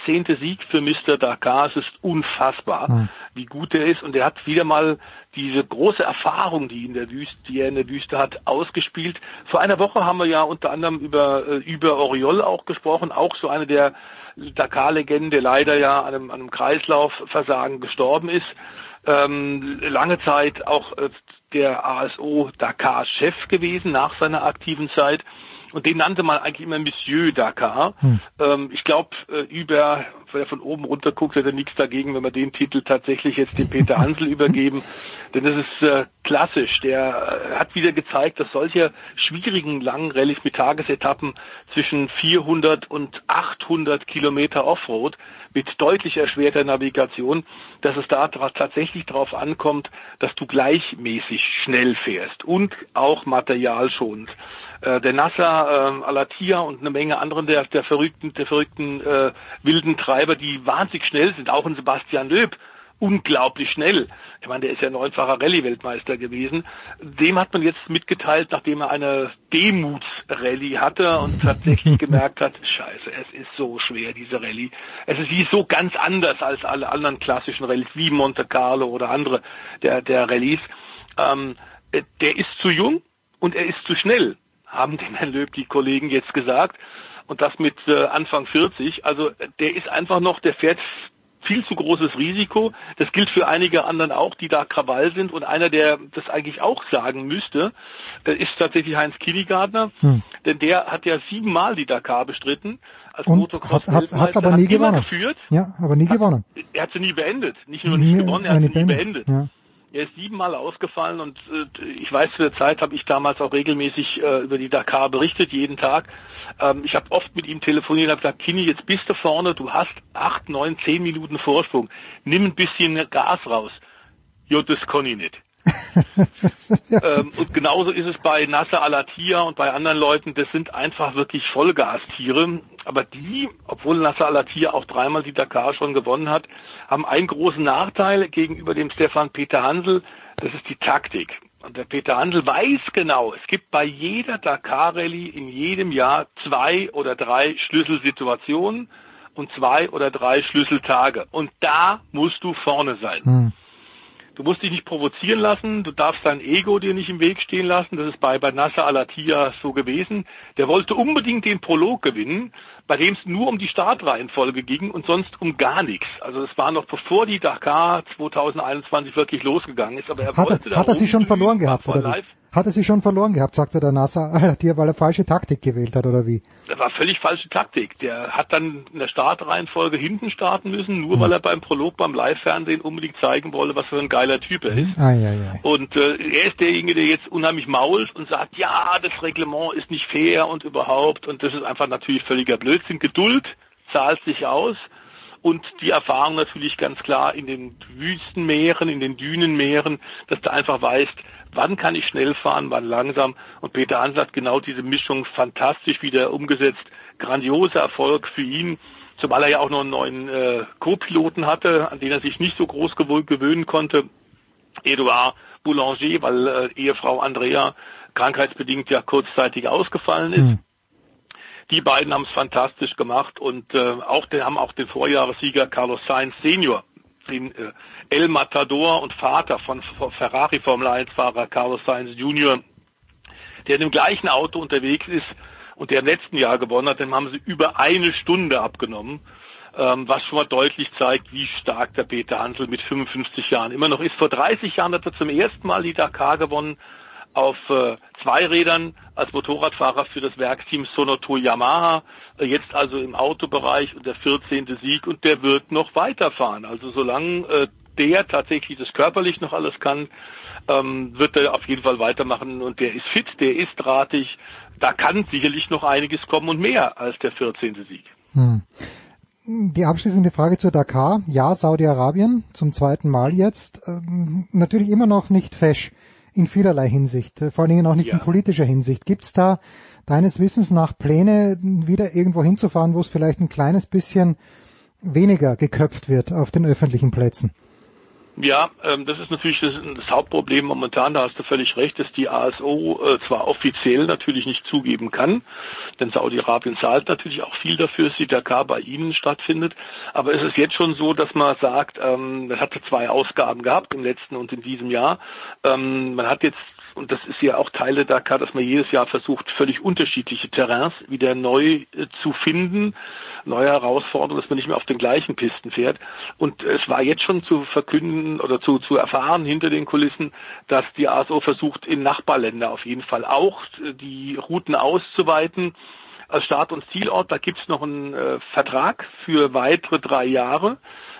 14. Sieg für Mr. Dakar. Es ist unfassbar, mhm. wie gut er ist. Und er hat wieder mal diese große Erfahrung, die, in der Wüste, die er in der Wüste hat, ausgespielt. Vor einer Woche haben wir ja unter anderem über, äh, über Oriol auch gesprochen, auch so eine der Dakar-Legende leider ja an einem, an einem Kreislaufversagen gestorben ist. Ähm, lange Zeit auch äh, der ASO Dakar-Chef gewesen nach seiner aktiven Zeit. Und den nannte man eigentlich immer Monsieur Dakar. Hm. Ähm, ich glaube, äh, über, wenn er von oben runter guckt, hat er nichts dagegen, wenn wir den Titel tatsächlich jetzt dem Peter Hansel übergeben. Denn das ist äh, klassisch. Der äh, hat wieder gezeigt, dass solche schwierigen langen Rallyes mit Tagesetappen zwischen 400 und 800 Kilometer Offroad mit deutlich erschwerter Navigation, dass es da tatsächlich darauf ankommt, dass du gleichmäßig schnell fährst und auch materialschonend äh, der Nasser, äh, Alatia und eine Menge anderen der, der verrückten, der verrückten äh, wilden Treiber, die wahnsinnig schnell sind, auch ein Sebastian Löb, unglaublich schnell. Ich meine, der ist ja neunfacher Rallye-Weltmeister gewesen. Dem hat man jetzt mitgeteilt, nachdem er eine Demuts-Rallye hatte und tatsächlich gemerkt hat, scheiße, es ist so schwer, diese Rallye. Es ist wie so ganz anders als alle anderen klassischen Rallyes, wie Monte Carlo oder andere der, der Rallyes. Ähm, der ist zu jung und er ist zu schnell haben dem Herrn Löb die Kollegen jetzt gesagt. Und das mit äh, Anfang 40. Also der ist einfach noch, der fährt viel zu großes Risiko. Das gilt für einige anderen auch, die da Krawall sind. Und einer, der das eigentlich auch sagen müsste, äh, ist tatsächlich Heinz Kinigardner. Hm. Denn der hat ja siebenmal die Dakar bestritten. Als Und hat es aber nie gewonnen. Geführt. Ja, aber nie gewonnen. Er hat sie nie beendet. Nicht nur nicht gewonnen, er hat sie nie beendet. Ja. Er ist siebenmal ausgefallen und äh, ich weiß, zu der Zeit habe ich damals auch regelmäßig äh, über die Dakar berichtet, jeden Tag. Ähm, ich habe oft mit ihm telefoniert und habe gesagt, Kini, jetzt bist du vorne, du hast acht, neun, zehn Minuten Vorsprung. Nimm ein bisschen Gas raus. Jo, das kann ich nicht. ähm, und genauso ist es bei Nasser Al-Attiyah und bei anderen Leuten, das sind einfach wirklich Vollgastiere. Aber die, obwohl Nasser Al-Attiyah auch dreimal die Dakar schon gewonnen hat, haben einen großen Nachteil gegenüber dem Stefan Peter Hansel, das ist die Taktik. Und der Peter Handel weiß genau, es gibt bei jeder Dakar-Rallye in jedem Jahr zwei oder drei Schlüsselsituationen und zwei oder drei Schlüsseltage. Und da musst du vorne sein. Hm. Du musst dich nicht provozieren lassen, du darfst dein Ego dir nicht im Weg stehen lassen. Das ist bei, bei Nasser Al-Attiyah so gewesen. Der wollte unbedingt den Prolog gewinnen, bei dem es nur um die Startreihenfolge ging und sonst um gar nichts. Also es war noch bevor die Dakar 2021 wirklich losgegangen ist. Aber er hat wollte er, hat er sie schon verloren gehabt, oder wie? Hat er sie schon verloren gehabt, sagte der Nasser weil er falsche Taktik gewählt hat, oder wie? Das war völlig falsche Taktik. Der hat dann in der Startreihenfolge hinten starten müssen, nur hm. weil er beim Prolog beim Live-Fernsehen unbedingt zeigen wollte, was für ein geiler Typ er ist. Ah, ja, ja. Und äh, er ist derjenige, der jetzt unheimlich mault und sagt, ja, das Reglement ist nicht fair und überhaupt. Und das ist einfach natürlich völliger Blödsinn. Geduld zahlt sich aus und die Erfahrung natürlich ganz klar in den Wüstenmeeren, in den Dünenmeeren, dass du einfach weißt, wann kann ich schnell fahren, wann langsam. Und Peter Hansel hat genau diese Mischung fantastisch wieder umgesetzt. Grandioser Erfolg für ihn, zumal er ja auch noch einen neuen äh, Co-Piloten hatte, an den er sich nicht so groß gewöhnen konnte. Edouard Boulanger, weil äh, Ehefrau Andrea krankheitsbedingt ja kurzzeitig ausgefallen ist. Mhm. Die beiden haben es fantastisch gemacht und äh, auch die haben auch den Vorjahressieger Carlos Sainz Senior den äh, El Matador und Vater von Ferrari Formel 1 Fahrer Carlos Sainz Jr., der in dem gleichen Auto unterwegs ist und der im letzten Jahr gewonnen hat, dem haben sie über eine Stunde abgenommen, ähm, was schon mal deutlich zeigt, wie stark der Peter Hansel mit 55 Jahren immer noch ist. Vor 30 Jahren hat er zum ersten Mal die Dakar gewonnen auf äh, zwei Rädern als Motorradfahrer für das Werksteam Sonoto Yamaha, äh, jetzt also im Autobereich und der 14. Sieg und der wird noch weiterfahren. Also solange äh, der tatsächlich das körperlich noch alles kann, ähm, wird er auf jeden Fall weitermachen und der ist fit, der ist drahtig. Da kann sicherlich noch einiges kommen und mehr als der 14. Sieg. Hm. Die abschließende Frage zur Dakar. Ja, Saudi-Arabien zum zweiten Mal jetzt. Ähm, natürlich immer noch nicht fesch in vielerlei Hinsicht, äh, vor allen Dingen auch nicht ja. in politischer Hinsicht. Gibt es da deines Wissens nach Pläne, wieder irgendwo hinzufahren, wo es vielleicht ein kleines bisschen weniger geköpft wird auf den öffentlichen Plätzen? Ja, ähm, das ist natürlich das, das, Hauptproblem momentan, da hast du völlig recht, dass die ASO äh, zwar offiziell natürlich nicht zugeben kann, denn Saudi-Arabien zahlt natürlich auch viel dafür, dass die Dakar bei ihnen stattfindet, aber es ist jetzt schon so, dass man sagt, ähm, man hatte zwei Ausgaben gehabt, im letzten und in diesem Jahr, ähm, man hat jetzt und das ist ja auch Teil der Dakar, dass man jedes Jahr versucht, völlig unterschiedliche Terrains wieder neu äh, zu finden, neue Herausforderungen, dass man nicht mehr auf den gleichen Pisten fährt. Und es war jetzt schon zu verkünden oder zu, zu erfahren hinter den Kulissen, dass die ASO versucht, in Nachbarländer auf jeden Fall auch äh, die Routen auszuweiten als Start- und Zielort. Da gibt's noch einen äh, Vertrag für weitere drei Jahre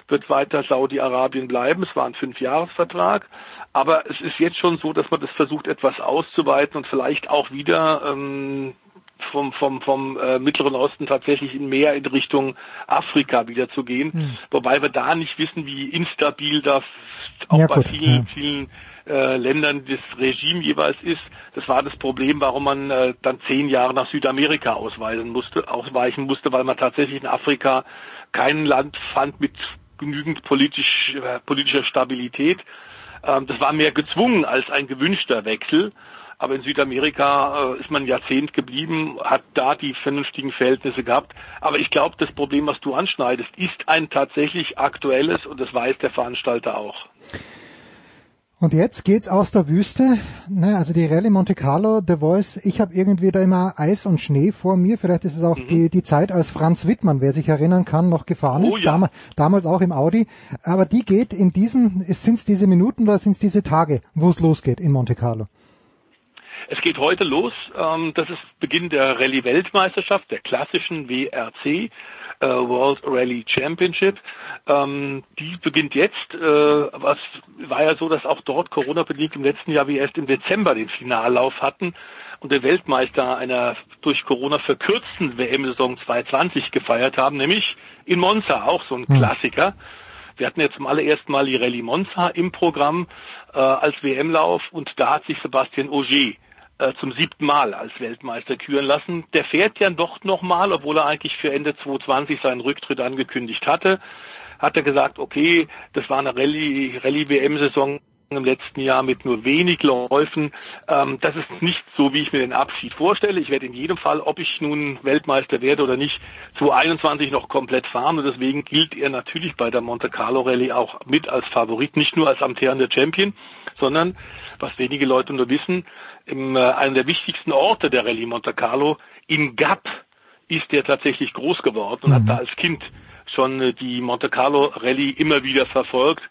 wird weiter Saudi-Arabien bleiben. Es war ein Fünfjahresvertrag. Aber es ist jetzt schon so, dass man das versucht, etwas auszuweiten und vielleicht auch wieder ähm, vom, vom, vom äh, Mittleren Osten tatsächlich in mehr in Richtung Afrika wieder zu gehen. Hm. Wobei wir da nicht wissen, wie instabil das auch ja, bei gut, vielen, ja. vielen äh, Ländern das Regime jeweils ist. Das war das Problem, warum man äh, dann zehn Jahre nach Südamerika ausweisen musste, ausweichen musste, weil man tatsächlich in Afrika kein Land fand mit genügend politisch, äh, politischer Stabilität. Ähm, das war mehr gezwungen als ein gewünschter Wechsel. Aber in Südamerika äh, ist man ein Jahrzehnt geblieben, hat da die vernünftigen Verhältnisse gehabt. Aber ich glaube, das Problem, was du anschneidest, ist ein tatsächlich aktuelles und das weiß der Veranstalter auch. Und jetzt geht's aus der Wüste, ne, also die Rallye Monte Carlo, The Voice, ich habe irgendwie da immer Eis und Schnee vor mir, vielleicht ist es auch mhm. die, die Zeit, als Franz Wittmann, wer sich erinnern kann, noch gefahren oh, ist, ja. Dam damals auch im Audi, aber die geht in diesen, sind es diese Minuten oder sind es diese Tage, wo es losgeht in Monte Carlo? Es geht heute los, ähm, das ist Beginn der Rallye-Weltmeisterschaft, der klassischen WRC, World Rally Championship. Ähm, die beginnt jetzt. Äh, was war ja so, dass auch dort Corona-bedingt im letzten Jahr wir erst im Dezember den Finallauf hatten und der Weltmeister einer durch Corona verkürzten WM-Saison 2020 gefeiert haben, nämlich in Monza, auch so ein hm. Klassiker. Wir hatten jetzt zum allerersten Mal die Rallye Monza im Programm äh, als WM-Lauf und da hat sich Sebastian Auger äh, zum siebten Mal als Weltmeister küren lassen. Der fährt ja doch nochmal, obwohl er eigentlich für Ende 2020 seinen Rücktritt angekündigt hatte. Hat er gesagt, okay, das war eine Rallye, Rallye-WM-Saison im letzten Jahr mit nur wenig Läufen. Ähm, das ist nicht so, wie ich mir den Abschied vorstelle. Ich werde in jedem Fall, ob ich nun Weltmeister werde oder nicht, 2021 noch komplett fahren und deswegen gilt er natürlich bei der Monte Carlo Rallye auch mit als Favorit, nicht nur als amtierender Champion, sondern, was wenige Leute nur wissen, im, äh, einem der wichtigsten Orte der Rallye Monte Carlo, in Gap, ist er tatsächlich groß geworden und mhm. hat da als Kind schon äh, die Monte Carlo Rallye immer wieder verfolgt.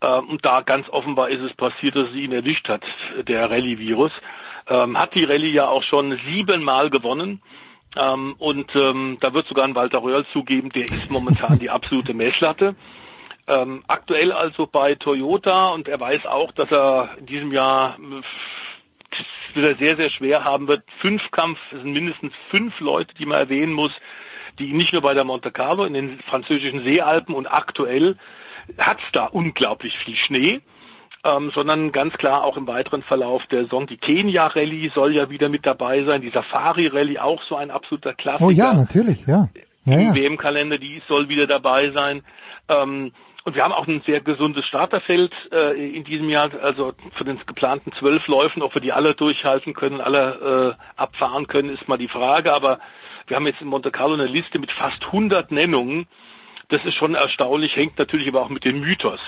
Ähm, und da ganz offenbar ist es passiert, dass es ihn erwischt hat, der Rallye-Virus. Ähm, hat die Rallye ja auch schon siebenmal gewonnen. Ähm, und ähm, da wird sogar ein Walter Röhrl zugeben, der ist momentan die absolute Messlatte. Ähm, aktuell also bei Toyota und er weiß auch, dass er in diesem Jahr äh, wieder sehr, sehr schwer haben wird. Fünfkampf, sind mindestens fünf Leute, die man erwähnen muss, die nicht nur bei der Monte Carlo in den französischen Seealpen und aktuell hat es da unglaublich viel Schnee. Ähm, sondern ganz klar auch im weiteren Verlauf der Saison. Die Kenia Rallye soll ja wieder mit dabei sein, die Safari Rallye auch so ein absoluter Klassiker. Oh ja, natürlich, ja. ja ja. WM-Kalender, die soll wieder dabei sein. Ähm, und wir haben auch ein sehr gesundes Starterfeld äh, in diesem Jahr, also für den geplanten zwölf Läufen, ob wir die alle durchhalten können, alle äh, abfahren können, ist mal die Frage. Aber wir haben jetzt in Monte Carlo eine Liste mit fast 100 Nennungen das ist schon erstaunlich, hängt natürlich aber auch mit dem Mythos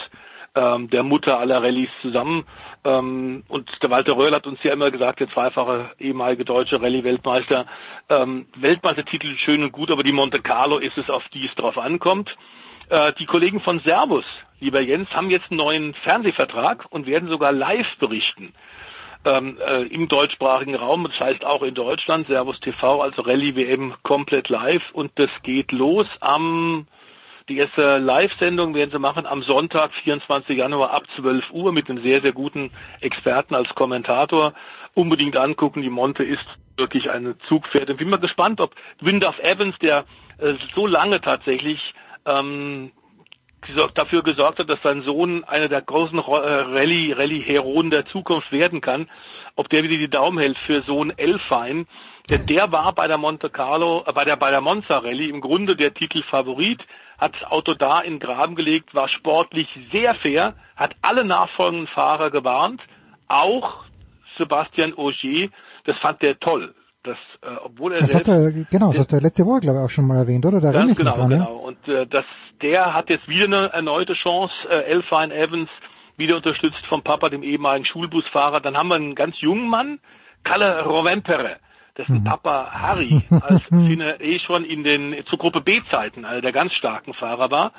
ähm, der Mutter aller Rallyes zusammen. Ähm, und der Walter Röhrl hat uns ja immer gesagt, der zweifache ehemalige deutsche Rallye-Weltmeister, ähm, Weltmeistertitel schön und gut, aber die Monte Carlo ist es, auf die es drauf ankommt. Äh, die Kollegen von Servus, lieber Jens, haben jetzt einen neuen Fernsehvertrag und werden sogar live berichten. Ähm, äh, im deutschsprachigen Raum, das heißt auch in Deutschland, Servus TV, also Rallye WM komplett live und das geht los am die erste Live-Sendung werden sie machen am Sonntag, 24. Januar ab 12 Uhr mit einem sehr, sehr guten Experten als Kommentator. Unbedingt angucken. Die Monte ist wirklich eine Zugpferd. Ich bin mal gespannt, ob Windorf Evans, der äh, so lange tatsächlich ähm, dafür gesorgt hat, dass sein Sohn einer der großen äh, Rallye, Rallye-Heroen der Zukunft werden kann, ob der wieder die Daumen hält für Sohn Elfein. Denn der war bei der Monte Carlo, äh, bei der, bei der Monza Rallye im Grunde der Titelfavorit hat das Auto da in den Graben gelegt, war sportlich sehr fair, hat alle nachfolgenden Fahrer gewarnt, auch Sebastian Ogier, das fand der toll. Das, äh, obwohl er das selbst, hat er, genau, das hat er letzte Woche, glaube ich, auch schon mal erwähnt, oder? Da ganz genau, dran, genau. Ja? Und äh, das, der hat jetzt wieder eine erneute Chance, äh, Elfine Evans, wieder unterstützt vom Papa, dem ehemaligen Schulbusfahrer. Dann haben wir einen ganz jungen Mann, Kalle Rovempere dessen mhm. Papa Harry als Finne eh schon in den zu Gruppe B-Zeiten einer der ganz starken Fahrer war.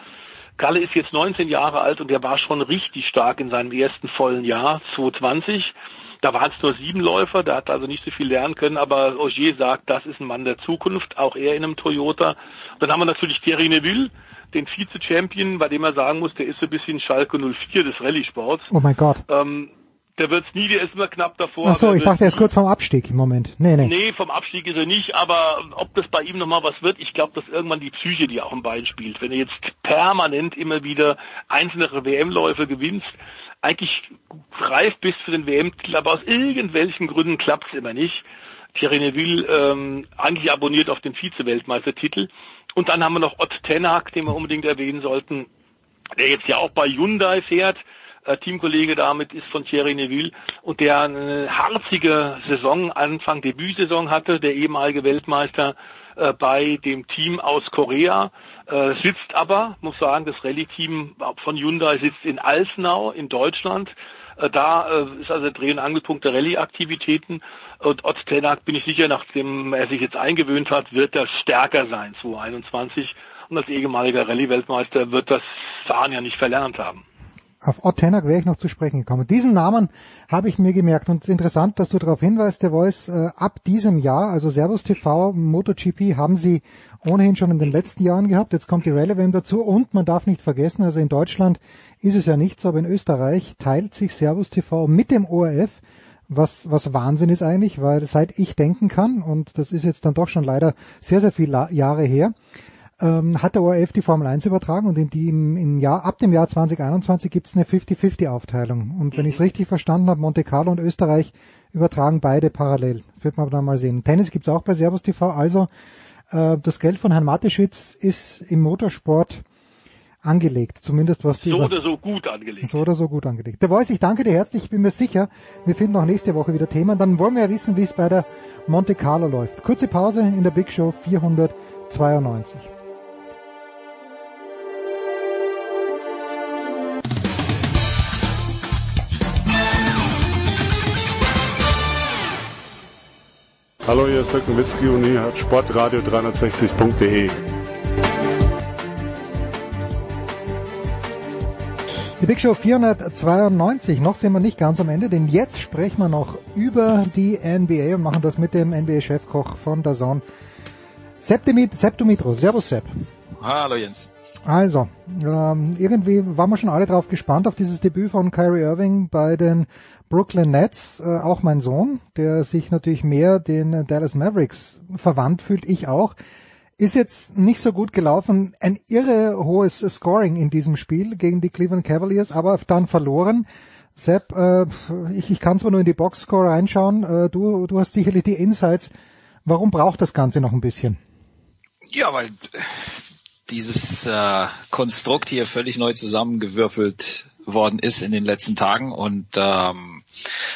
Kalle ist jetzt 19 Jahre alt und der war schon richtig stark in seinem ersten vollen Jahr, 2020. Da waren es nur sieben Läufer, der hat also nicht so viel lernen können, aber Ogier sagt, das ist ein Mann der Zukunft, auch er in einem Toyota. Dann haben wir natürlich Thierry Neville, den Vize-Champion, bei dem er sagen muss, der ist so ein bisschen Schalke 04 des Rallye-Sports. Oh mein Gott. Ähm, der wird's nie, der ist immer knapp davor. Ach so, ich dachte, er ist kurz vorm Abstieg im Moment. Nee, nee. Nee, vom Abstieg ist er nicht, aber ob das bei ihm nochmal was wird, ich glaube, dass irgendwann die Psyche, die auch im Bein spielt. Wenn er jetzt permanent immer wieder einzelne WM-Läufe gewinnst, eigentlich reif bist für den WM-Titel, aber aus irgendwelchen Gründen klappt's immer nicht. Thierry Neville ähm, eigentlich abonniert auf den Vize-Weltmeistertitel. Und dann haben wir noch Ott Tenak, den wir unbedingt erwähnen sollten, der jetzt ja auch bei Hyundai fährt äh, Teamkollege damit ist von Thierry Neville und der eine harzige Saison, Anfang Debütsaison hatte, der ehemalige Weltmeister äh, bei dem Team aus Korea, äh, sitzt aber, muss sagen, das Rallye-Team von Hyundai sitzt in Alsnau in Deutschland. Äh, da äh, ist also der Dreh- und Angelpunkt der Rallye-Aktivitäten. Und Ott Tenak, bin ich sicher, nachdem er sich jetzt eingewöhnt hat, wird er stärker sein, 2021. Und als ehemaliger Rallye-Weltmeister wird das Fahren ja nicht verlernt haben. Auf Ott Tenak wäre ich noch zu sprechen gekommen. Diesen Namen habe ich mir gemerkt und interessant, dass du darauf hinweist, der Voice, äh, ab diesem Jahr, also Servus TV, MotoGP haben sie ohnehin schon in den letzten Jahren gehabt. Jetzt kommt die Relevant dazu und man darf nicht vergessen, also in Deutschland ist es ja nicht so, aber in Österreich teilt sich Servus TV mit dem ORF, was, was Wahnsinn ist eigentlich, weil seit ich denken kann, und das ist jetzt dann doch schon leider sehr, sehr viele Jahre her, ähm, hat der ORF die Formel 1 übertragen und in die im, im Jahr, ab dem Jahr 2021 gibt es eine 50-50 Aufteilung. Und wenn ich es richtig verstanden habe, Monte Carlo und Österreich übertragen beide parallel. Das wird man aber dann mal sehen. Tennis gibt's auch bei Servus TV. Also äh, das Geld von Herrn Mateschwitz ist im Motorsport angelegt, zumindest was die... So oder so gut angelegt. So oder so gut angelegt. Der Voice, ich danke dir herzlich, ich bin mir sicher, wir finden auch nächste Woche wieder Themen. Dann wollen wir ja wissen, wie es bei der Monte Carlo läuft. Kurze Pause in der Big Show 492. Hallo, hier ist Dirk Nowitzki und ihr hört Sportradio 360.de. Die Big Show 492, noch sind wir nicht ganz am Ende, denn jetzt sprechen wir noch über die NBA und machen das mit dem NBA-Chefkoch von Dazon, Sepp, Sepp Dumitro. Servus Sepp. Hallo Jens. Also, ähm, irgendwie waren wir schon alle drauf gespannt auf dieses Debüt von Kyrie Irving bei den Brooklyn Nets, äh, auch mein Sohn, der sich natürlich mehr den Dallas Mavericks verwandt fühlt, ich auch. Ist jetzt nicht so gut gelaufen. Ein irre hohes Scoring in diesem Spiel gegen die Cleveland Cavaliers, aber dann verloren. Sepp, äh, ich, ich kann zwar nur in die Boxscore reinschauen, äh, du, du hast sicherlich die Insights. Warum braucht das Ganze noch ein bisschen? Ja, weil dieses äh, Konstrukt hier völlig neu zusammengewürfelt worden ist in den letzten Tagen und ähm,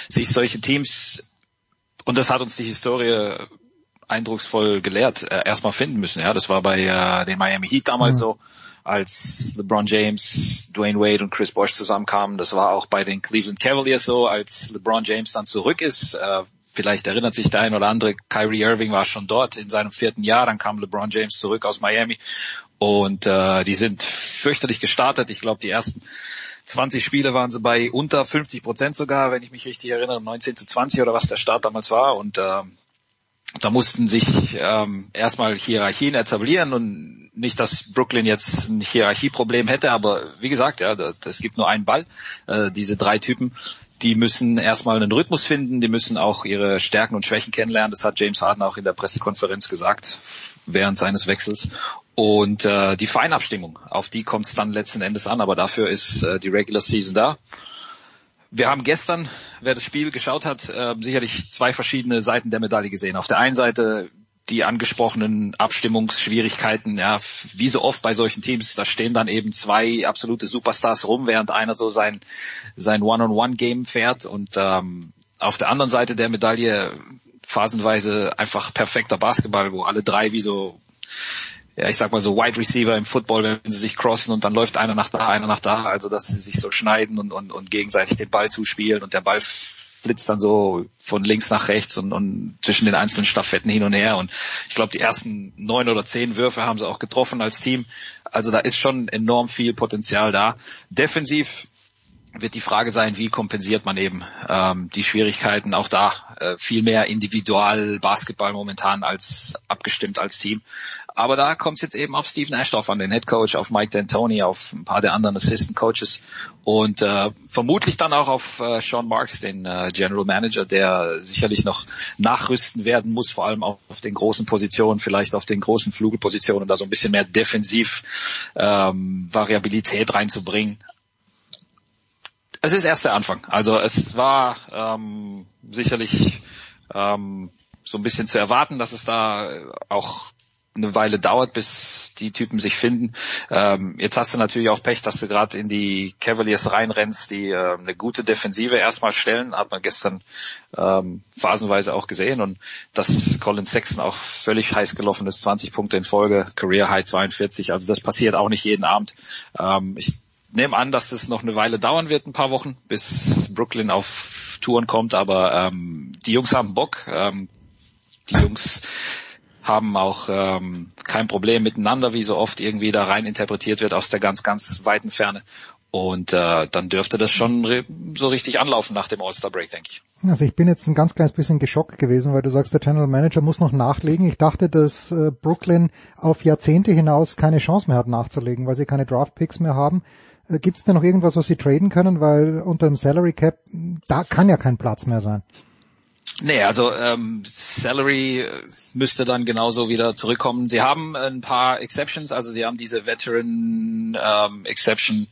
sich solche Teams, und das hat uns die Historie eindrucksvoll gelehrt, äh, erstmal finden müssen. Ja, das war bei äh, den Miami Heat damals mhm. so, als LeBron James, Dwayne Wade und Chris Bosh zusammenkamen. Das war auch bei den Cleveland Cavaliers so, als LeBron James dann zurück ist. Äh, vielleicht erinnert sich der ein oder andere, Kyrie Irving war schon dort in seinem vierten Jahr, dann kam LeBron James zurück aus Miami und äh, die sind fürchterlich gestartet. Ich glaube, die ersten 20 Spiele waren sie bei unter 50 Prozent sogar, wenn ich mich richtig erinnere, 19 zu 20 oder was der Start damals war. Und äh, da mussten sich ähm, erstmal Hierarchien etablieren und nicht, dass Brooklyn jetzt ein Hierarchieproblem hätte, aber wie gesagt, ja, es gibt nur einen Ball. Äh, diese drei Typen, die müssen erstmal einen Rhythmus finden, die müssen auch ihre Stärken und Schwächen kennenlernen. Das hat James Harden auch in der Pressekonferenz gesagt während seines Wechsels. Und äh, die Feinabstimmung, auf die kommt es dann letzten Endes an, aber dafür ist äh, die Regular Season da. Wir haben gestern, wer das Spiel geschaut hat, äh, sicherlich zwei verschiedene Seiten der Medaille gesehen. Auf der einen Seite die angesprochenen Abstimmungsschwierigkeiten, ja, wie so oft bei solchen Teams, da stehen dann eben zwei absolute Superstars rum, während einer so sein, sein One-on-One-Game fährt. Und ähm, auf der anderen Seite der Medaille phasenweise einfach perfekter Basketball, wo alle drei wie so ja, ich sag mal so Wide Receiver im Football, wenn sie sich crossen und dann läuft einer nach da, einer nach da, also dass sie sich so schneiden und, und, und gegenseitig den Ball zuspielen und der Ball flitzt dann so von links nach rechts und, und zwischen den einzelnen Staffetten hin und her. Und ich glaube, die ersten neun oder zehn Würfe haben sie auch getroffen als Team. Also da ist schon enorm viel Potenzial da. Defensiv wird die Frage sein, wie kompensiert man eben ähm, die Schwierigkeiten auch da äh, viel mehr individual Basketball momentan als abgestimmt als Team. Aber da kommt es jetzt eben auf Steve Nash an, den Head Coach, auf Mike D'Antoni, auf ein paar der anderen Assistant Coaches und äh, vermutlich dann auch auf äh, Sean Marks, den äh, General Manager, der sicherlich noch nachrüsten werden muss, vor allem auch auf den großen Positionen, vielleicht auf den großen Flügelpositionen, da so ein bisschen mehr defensiv ähm, Variabilität reinzubringen es ist erst der Anfang. Also es war ähm, sicherlich ähm, so ein bisschen zu erwarten, dass es da auch eine Weile dauert, bis die Typen sich finden. Ähm, jetzt hast du natürlich auch Pech, dass du gerade in die Cavaliers reinrennst, die äh, eine gute Defensive erstmal stellen, hat man gestern ähm, phasenweise auch gesehen und dass Colin Sexton auch völlig heiß gelaufen ist, 20 Punkte in Folge, Career High 42, also das passiert auch nicht jeden Abend. Ähm, ich nehme an, dass es noch eine Weile dauern wird, ein paar Wochen, bis Brooklyn auf Touren kommt, aber ähm, die Jungs haben Bock. Ähm, die Jungs haben auch ähm, kein Problem miteinander, wie so oft irgendwie da rein interpretiert wird aus der ganz, ganz weiten Ferne. Und äh, dann dürfte das schon so richtig anlaufen nach dem All-Star Break, denke ich. Also ich bin jetzt ein ganz kleines bisschen geschockt gewesen, weil du sagst, der General Manager muss noch nachlegen. Ich dachte, dass äh, Brooklyn auf Jahrzehnte hinaus keine Chance mehr hat nachzulegen, weil sie keine Draft Picks mehr haben. Äh, Gibt es denn noch irgendwas, was sie traden können? Weil unter dem Salary Cap, da kann ja kein Platz mehr sein. Nee, also ähm, Salary müsste dann genauso wieder zurückkommen. Sie haben ein paar Exceptions, also sie haben diese Veteran ähm, Exception.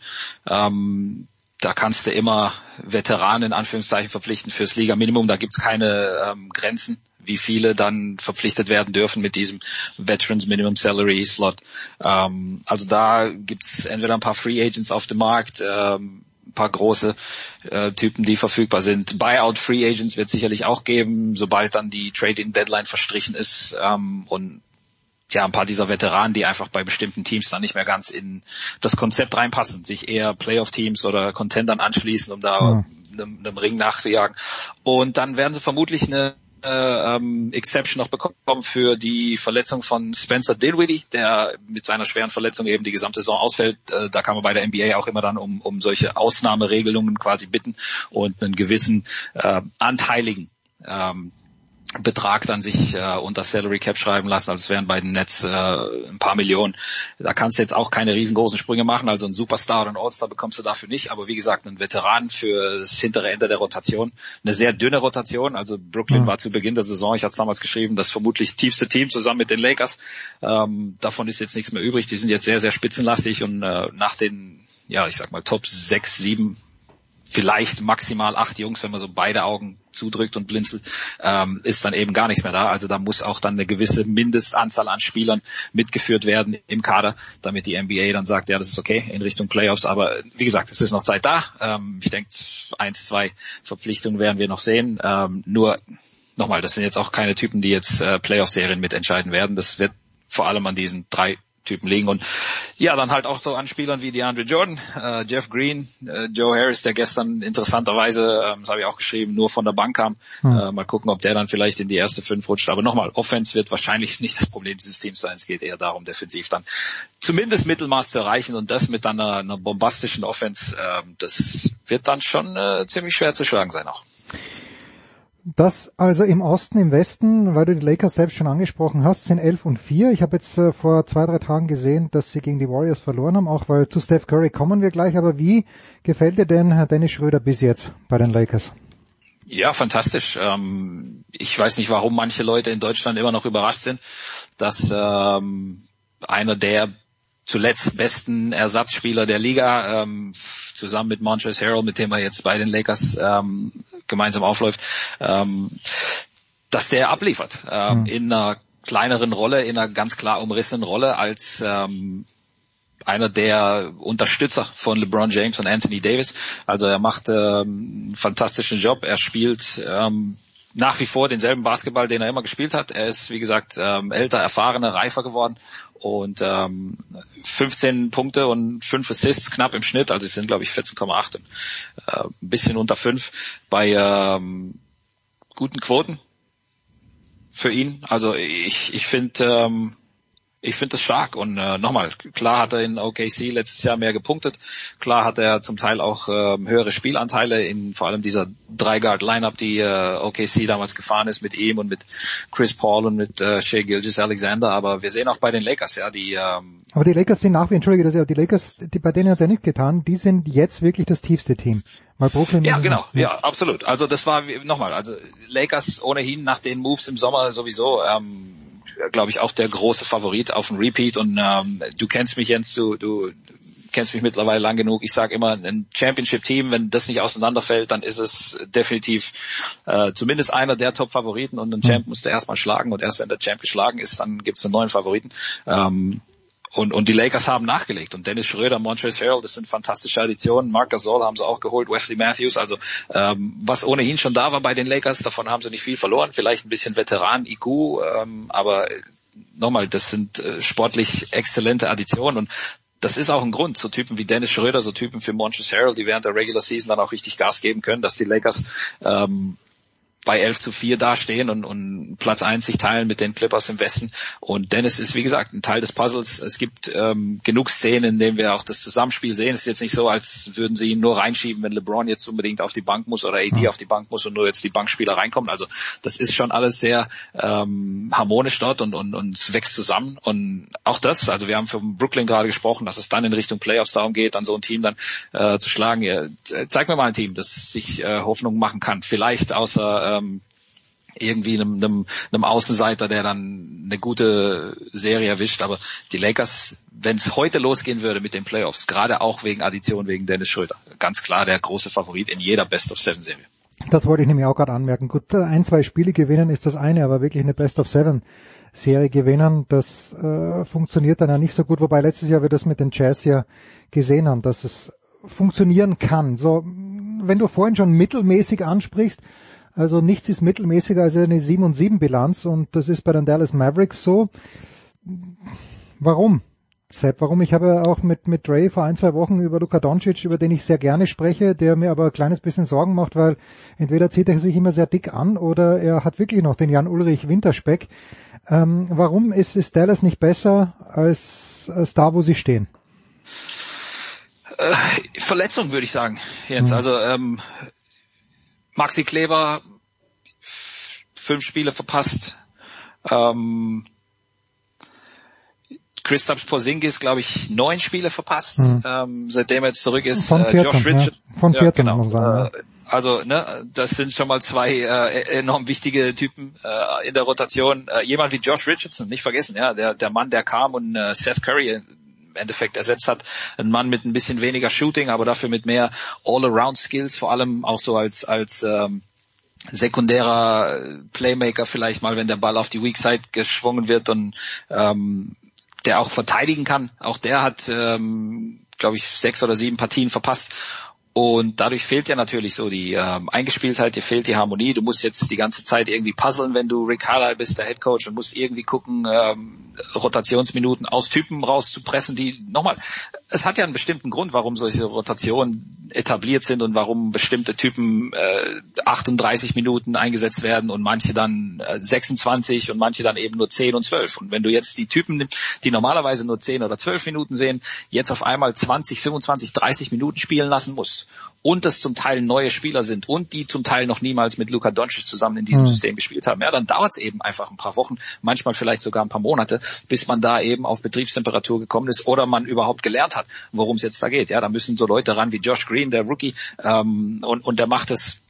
Ähm, da kannst du immer Veteranen in Anführungszeichen verpflichten fürs Liga-Minimum. Da gibt's keine ähm, Grenzen, wie viele dann verpflichtet werden dürfen mit diesem Veterans Minimum Salary Slot. Ähm, also da gibt's entweder ein paar Free Agents auf dem Markt, ähm, paar große äh, Typen, die verfügbar sind. Buyout Free Agents wird sicherlich auch geben, sobald dann die Trading Deadline verstrichen ist ähm, und ja, ein paar dieser Veteranen, die einfach bei bestimmten Teams dann nicht mehr ganz in das Konzept reinpassen, sich eher Playoff-Teams oder Contendern anschließen, um da ja. einem, einem Ring nachzujagen. Und dann werden sie vermutlich eine ähm, Exception noch bekommen für die Verletzung von Spencer Dinwiddie, der mit seiner schweren Verletzung eben die gesamte Saison ausfällt. Äh, da kann man bei der NBA auch immer dann um, um solche Ausnahmeregelungen quasi bitten und einen gewissen äh, anteiligen ähm, Betrag dann sich äh, unter Salary Cap schreiben lassen, also es wären bei den Nets äh, ein paar Millionen. Da kannst du jetzt auch keine riesengroßen Sprünge machen, also ein Superstar oder ein All-Star bekommst du dafür nicht, aber wie gesagt, ein Veteran für das hintere Ende der Rotation, eine sehr dünne Rotation, also Brooklyn mhm. war zu Beginn der Saison, ich hatte es damals geschrieben, das vermutlich tiefste Team zusammen mit den Lakers. Ähm, davon ist jetzt nichts mehr übrig, die sind jetzt sehr, sehr spitzenlastig und äh, nach den ja, ich sag mal Top 6, 7 vielleicht maximal acht Jungs, wenn man so beide Augen zudrückt und blinzelt, ähm, ist dann eben gar nichts mehr da. Also da muss auch dann eine gewisse Mindestanzahl an Spielern mitgeführt werden im Kader, damit die NBA dann sagt, ja, das ist okay in Richtung Playoffs. Aber wie gesagt, es ist noch Zeit da. Ähm, ich denke, eins, zwei Verpflichtungen werden wir noch sehen. Ähm, nur nochmal, das sind jetzt auch keine Typen, die jetzt äh, Playoff-Serien mitentscheiden werden. Das wird vor allem an diesen drei Typen liegen. Und ja, dann halt auch so an Spielern wie DeAndre Jordan, äh, Jeff Green, äh, Joe Harris, der gestern interessanterweise, ähm, das habe ich auch geschrieben, nur von der Bank kam. Mhm. Äh, mal gucken, ob der dann vielleicht in die erste fünf rutscht. Aber nochmal, Offense wird wahrscheinlich nicht das Problem dieses Teams sein. Es geht eher darum, defensiv dann zumindest Mittelmaß zu erreichen und das mit einer, einer bombastischen Offense, äh, das wird dann schon äh, ziemlich schwer zu schlagen sein auch. Das also im Osten, im Westen, weil du die Lakers selbst schon angesprochen hast, sind 11 und 4. Ich habe jetzt äh, vor zwei, drei Tagen gesehen, dass sie gegen die Warriors verloren haben, auch weil zu Steph Curry kommen wir gleich. Aber wie gefällt dir denn Herr Dennis Schröder bis jetzt bei den Lakers? Ja, fantastisch. Ähm, ich weiß nicht, warum manche Leute in Deutschland immer noch überrascht sind, dass ähm, einer der zuletzt besten Ersatzspieler der Liga, ähm, zusammen mit Montrezl Harrell, mit dem er jetzt bei den Lakers ähm, gemeinsam aufläuft, ähm, dass der abliefert ähm, mhm. in einer kleineren Rolle, in einer ganz klar umrissenen Rolle als ähm, einer der Unterstützer von LeBron James und Anthony Davis. Also er macht ähm, einen fantastischen Job. Er spielt ähm, nach wie vor denselben Basketball, den er immer gespielt hat. Er ist, wie gesagt, ähm, älter, erfahrener, reifer geworden und ähm, 15 Punkte und 5 Assists knapp im Schnitt, also es sind glaube ich 14,8, äh, ein bisschen unter 5 bei ähm, guten Quoten für ihn. Also ich, ich finde ähm, ich finde das stark und äh, nochmal, klar hat er in OKC letztes Jahr mehr gepunktet, klar hat er zum Teil auch äh, höhere Spielanteile in vor allem dieser Drei-Guard-Lineup, die äh, OKC damals gefahren ist mit ihm und mit Chris Paul und mit äh, Shea Gilgis Alexander, aber wir sehen auch bei den Lakers, ja, die ähm, Aber die Lakers sind nach wie, entschuldige, das die Lakers, die, bei denen hat es ja nicht getan, die sind jetzt wirklich das tiefste Team. Weil Brooklyn ja, genau, ja. ja, absolut. Also das war nochmal, also Lakers ohnehin nach den Moves im Sommer sowieso ähm, glaube ich, auch der große Favorit auf ein Repeat. Und ähm, du kennst mich, Jens, du, du kennst mich mittlerweile lang genug. Ich sage immer, ein Championship-Team, wenn das nicht auseinanderfällt, dann ist es definitiv äh, zumindest einer der Top-Favoriten und ein Champ musst du erstmal schlagen und erst wenn der Champ geschlagen ist, dann gibt es einen neuen Favoriten. Ähm, und, und die Lakers haben nachgelegt. Und Dennis Schröder, Montrezl Harrell, das sind fantastische Additionen. Marc Gasol haben sie auch geholt, Wesley Matthews. Also ähm, was ohnehin schon da war bei den Lakers, davon haben sie nicht viel verloren. Vielleicht ein bisschen Veteran-IQ, ähm, aber nochmal, das sind äh, sportlich exzellente Additionen. Und das ist auch ein Grund, so Typen wie Dennis Schröder, so Typen für Montrezl Harrell, die während der Regular Season dann auch richtig Gas geben können, dass die Lakers ähm, bei 11 zu 4 dastehen und, und Platz 1 sich teilen mit den Clippers im Westen. Und Dennis ist, wie gesagt, ein Teil des Puzzles. Es gibt ähm, genug Szenen, in denen wir auch das Zusammenspiel sehen. Es ist jetzt nicht so, als würden sie ihn nur reinschieben, wenn LeBron jetzt unbedingt auf die Bank muss oder AD auf die Bank muss und nur jetzt die Bankspieler reinkommen. Also das ist schon alles sehr ähm, harmonisch dort und, und, und es wächst zusammen. Und auch das, also wir haben von Brooklyn gerade gesprochen, dass es dann in Richtung Playoffs darum geht, dann so ein Team dann äh, zu schlagen. Ja, zeig mir mal ein Team, das sich äh, Hoffnung machen kann. Vielleicht außer ähm, irgendwie einem, einem, einem Außenseiter, der dann eine gute Serie erwischt. Aber die Lakers, wenn es heute losgehen würde mit den Playoffs, gerade auch wegen Addition, wegen Dennis Schröder, ganz klar der große Favorit in jeder Best of Seven Serie. Das wollte ich nämlich auch gerade anmerken. Gut, ein, zwei Spiele gewinnen ist das eine, aber wirklich eine Best of Seven Serie gewinnen, das äh, funktioniert dann ja nicht so gut. Wobei letztes Jahr wir das mit den Jazz ja gesehen haben, dass es funktionieren kann. So, wenn du vorhin schon mittelmäßig ansprichst, also nichts ist mittelmäßiger als eine 7 und 7 Bilanz und das ist bei den Dallas Mavericks so. Warum? Sepp, warum? Ich habe auch mit, mit Ray vor ein, zwei Wochen über Luka Doncic, über den ich sehr gerne spreche, der mir aber ein kleines bisschen Sorgen macht, weil entweder zieht er sich immer sehr dick an oder er hat wirklich noch den Jan-Ulrich Winterspeck. Ähm, warum ist, ist Dallas nicht besser als, als da, wo sie stehen? Äh, Verletzung würde ich sagen jetzt. Mhm. Also ähm, Maxi Kleber fünf Spiele verpasst. Ähm, Christoph Porzingis, glaube ich, neun Spiele verpasst, mhm. ähm, seitdem er jetzt zurück ist. Von 14, äh, Josh Richard, ja. Von 14, ja, genau. sagen. Äh, also, ne, das sind schon mal zwei äh, enorm wichtige Typen äh, in der Rotation. Äh, jemand wie Josh Richardson, nicht vergessen, ja, der, der Mann, der kam und äh, Seth Curry Endeffekt ersetzt hat. Ein Mann mit ein bisschen weniger Shooting, aber dafür mit mehr All-Around-Skills, vor allem auch so als, als ähm, sekundärer Playmaker vielleicht mal, wenn der Ball auf die Weak Side geschwungen wird und ähm, der auch verteidigen kann. Auch der hat, ähm, glaube ich, sechs oder sieben Partien verpasst. Und dadurch fehlt ja natürlich so die ähm, Eingespieltheit, dir fehlt die Harmonie. Du musst jetzt die ganze Zeit irgendwie puzzeln, wenn du Rick Carlisle bist, der Head Coach, und musst irgendwie gucken, ähm, Rotationsminuten aus Typen rauszupressen, die nochmal, es hat ja einen bestimmten Grund, warum solche Rotationen etabliert sind und warum bestimmte Typen äh, 38 Minuten eingesetzt werden und manche dann äh, 26 und manche dann eben nur 10 und 12. Und wenn du jetzt die Typen, die normalerweise nur 10 oder 12 Minuten sehen, jetzt auf einmal 20, 25, 30 Minuten spielen lassen musst, und das zum Teil neue Spieler sind und die zum Teil noch niemals mit Luka Doncic zusammen in diesem mhm. System gespielt haben, ja, dann dauert es eben einfach ein paar Wochen, manchmal vielleicht sogar ein paar Monate, bis man da eben auf Betriebstemperatur gekommen ist oder man überhaupt gelernt hat, worum es jetzt da geht. Ja, da müssen so Leute ran wie Josh Green, der Rookie, ähm, und, und der macht es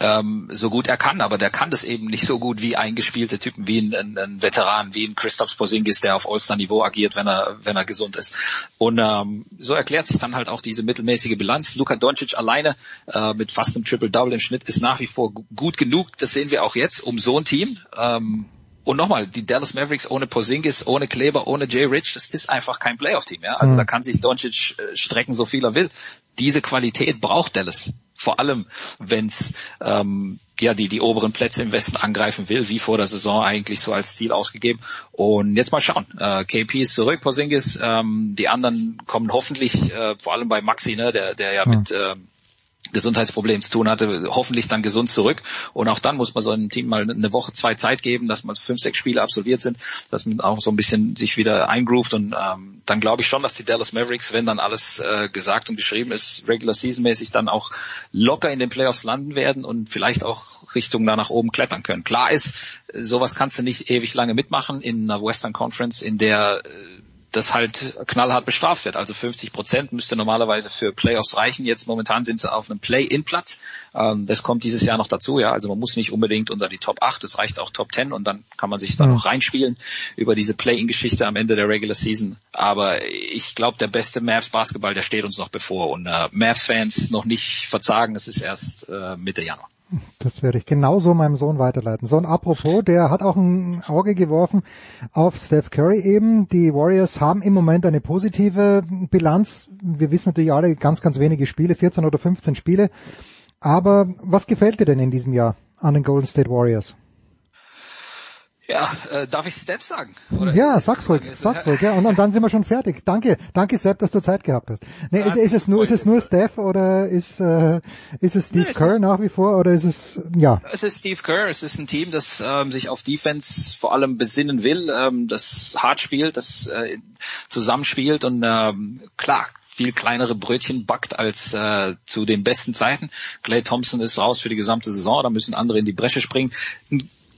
ähm, so gut er kann, aber der kann das eben nicht so gut wie eingespielte Typen, wie ein, ein, ein Veteran, wie ein Christoph Porzingis, der auf All-Star-Niveau agiert, wenn er, wenn er gesund ist. Und ähm, so erklärt sich dann halt auch diese mittelmäßige Bilanz. Luka Doncic alleine äh, mit fast einem Triple-Double im Schnitt ist nach wie vor gut genug. Das sehen wir auch jetzt um so ein Team. Ähm, und nochmal, die Dallas Mavericks ohne Porzingis, ohne Kleber, ohne Jay Rich, das ist einfach kein Playoff-Team. Ja? Also mhm. da kann sich Doncic äh, strecken, so viel er will. Diese Qualität braucht Dallas. Vor allem, wenn's ähm, ja die die oberen Plätze im Westen angreifen will, wie vor der Saison eigentlich so als Ziel ausgegeben. Und jetzt mal schauen. Äh, KP ist zurück, Porzingis. Ähm, die anderen kommen hoffentlich, äh, vor allem bei Maxi, ne, der der ja mhm. mit äh, Gesundheitsproblem zu tun hatte, hoffentlich dann gesund zurück. Und auch dann muss man so einem Team mal eine Woche, zwei Zeit geben, dass man fünf, sechs Spiele absolviert sind, dass man auch so ein bisschen sich wieder eingroovt. Und ähm, dann glaube ich schon, dass die Dallas Mavericks, wenn dann alles äh, gesagt und geschrieben ist, regular season mäßig dann auch locker in den Playoffs landen werden und vielleicht auch Richtung da nach oben klettern können. Klar ist, sowas kannst du nicht ewig lange mitmachen in einer Western Conference, in der äh, das halt knallhart bestraft wird. Also 50 Prozent müsste normalerweise für Playoffs reichen. Jetzt momentan sind sie auf einem Play-in-Platz. Ähm, das kommt dieses Jahr noch dazu. Ja, also man muss nicht unbedingt unter die Top 8. Es reicht auch Top 10 und dann kann man sich da mhm. noch reinspielen über diese Play-in-Geschichte am Ende der Regular Season. Aber ich glaube, der beste Mavs Basketball, der steht uns noch bevor und äh, Mavs Fans noch nicht verzagen. Es ist erst äh, Mitte Januar. Das werde ich genauso meinem Sohn weiterleiten. So, und apropos, der hat auch ein Auge geworfen auf Steph Curry eben. Die Warriors haben im Moment eine positive Bilanz. Wir wissen natürlich alle ganz, ganz wenige Spiele, 14 oder 15 Spiele. Aber was gefällt dir denn in diesem Jahr an den Golden State Warriors? Ja, äh, darf ich Steph sagen? Oder ja, sag's ruhig, sag's ruhig, ja. Und, und dann sind wir schon fertig. Danke, danke Sepp, dass du Zeit gehabt hast. Nee, ist, ist es nur, ist es nur Steph oder ist, äh, ist es Steve nee, Kerr nach wie vor oder ist es, ja? Es ist Steve Kerr, es ist ein Team, das ähm, sich auf Defense vor allem besinnen will, ähm, das hart spielt, das äh, zusammenspielt und ähm, klar, viel kleinere Brötchen backt als äh, zu den besten Zeiten. Clay Thompson ist raus für die gesamte Saison, da müssen andere in die Bresche springen.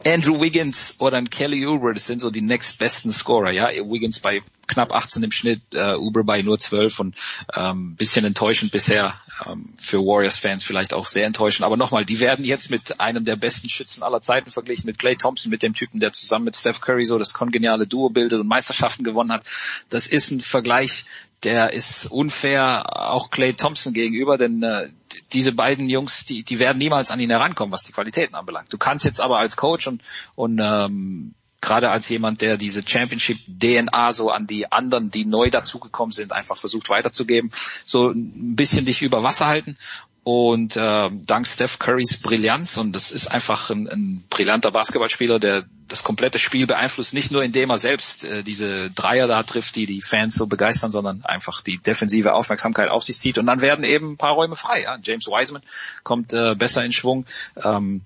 Andrew Wiggins oder ein Kelly Oubre, das sind so die nächstbesten Scorer, ja. Wiggins bei knapp 18 im Schnitt, äh, Uber bei nur 12 und ähm, bisschen enttäuschend bisher ähm, für Warriors-Fans vielleicht auch sehr enttäuschend. Aber nochmal, die werden jetzt mit einem der besten Schützen aller Zeiten verglichen, mit Clay Thompson, mit dem Typen, der zusammen mit Steph Curry so das kongeniale Duo bildet und Meisterschaften gewonnen hat. Das ist ein Vergleich, der ist unfair auch Clay Thompson gegenüber, denn äh, diese beiden Jungs, die, die werden niemals an ihn herankommen, was die Qualitäten anbelangt. Du kannst jetzt aber als Coach und, und ähm, gerade als jemand, der diese Championship-DNA so an die anderen, die neu dazugekommen sind, einfach versucht weiterzugeben, so ein bisschen dich über Wasser halten. Und äh, dank Steph Currys Brillanz, und das ist einfach ein, ein brillanter Basketballspieler, der das komplette Spiel beeinflusst, nicht nur indem er selbst äh, diese Dreier da trifft, die die Fans so begeistern, sondern einfach die defensive Aufmerksamkeit auf sich zieht. Und dann werden eben ein paar Räume frei. Ja? James Wiseman kommt äh, besser in Schwung. Ähm,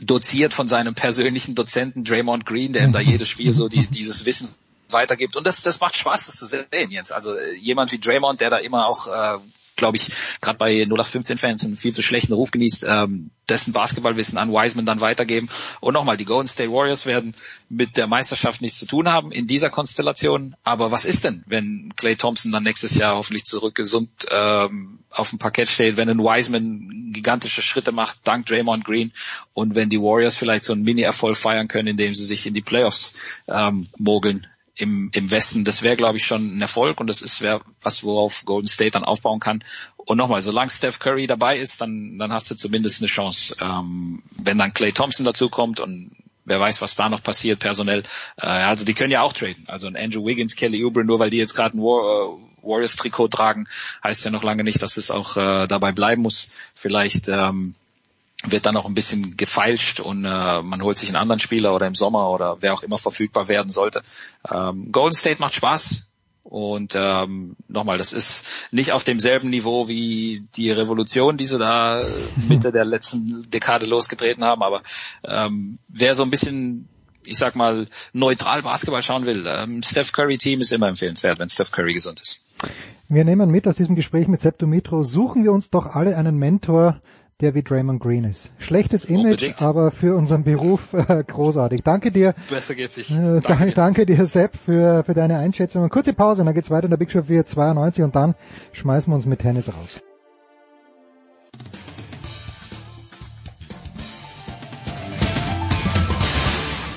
doziert von seinem persönlichen Dozenten Draymond Green, der ihm da jedes Spiel so die, dieses Wissen weitergibt. Und das, das macht Spaß, das zu sehen, Jens. Also äh, jemand wie Draymond, der da immer auch äh, glaube ich, gerade bei 0815-Fans einen viel zu schlechten Ruf genießt, ähm, dessen Basketballwissen an Wiseman dann weitergeben. Und nochmal, die Golden State Warriors werden mit der Meisterschaft nichts zu tun haben in dieser Konstellation. Aber was ist denn, wenn Clay Thompson dann nächstes Jahr hoffentlich zurück gesund ähm, auf dem Parkett steht, wenn ein Wiseman gigantische Schritte macht, dank Draymond Green und wenn die Warriors vielleicht so einen Mini-Erfolg feiern können, indem sie sich in die Playoffs ähm, mogeln im, im Westen, das wäre, glaube ich, schon ein Erfolg und das ist wär, was, worauf Golden State dann aufbauen kann. Und nochmal, solange Steph Curry dabei ist, dann, dann hast du zumindest eine Chance. Ähm, wenn dann Clay Thompson dazukommt und wer weiß, was da noch passiert personell. Äh, also die können ja auch traden. Also ein Andrew Wiggins, Kelly Oubre, nur weil die jetzt gerade ein War, äh, Warriors-Trikot tragen, heißt ja noch lange nicht, dass es auch äh, dabei bleiben muss. Vielleicht ähm, wird dann auch ein bisschen gefeilscht und äh, man holt sich einen anderen Spieler oder im Sommer oder wer auch immer verfügbar werden sollte. Ähm, Golden State macht Spaß. Und ähm, nochmal, das ist nicht auf demselben Niveau wie die Revolution, die sie da Mitte der letzten Dekade losgetreten haben, aber ähm, wer so ein bisschen, ich sag mal, neutral Basketball schauen will, ähm, Steph Curry Team ist immer empfehlenswert, wenn Steph Curry gesund ist. Wir nehmen mit aus diesem Gespräch mit Sepp Dumitro, suchen wir uns doch alle einen Mentor, der wie Draymond Green ist. Schlechtes Image, Unbedingt. aber für unseren Beruf äh, großartig. Danke dir. Besser geht's sich. Äh, danke. danke dir, Sepp, für, für deine Einschätzung. Eine kurze Pause und dann geht's weiter in der Big Show 492 und dann schmeißen wir uns mit Tennis raus.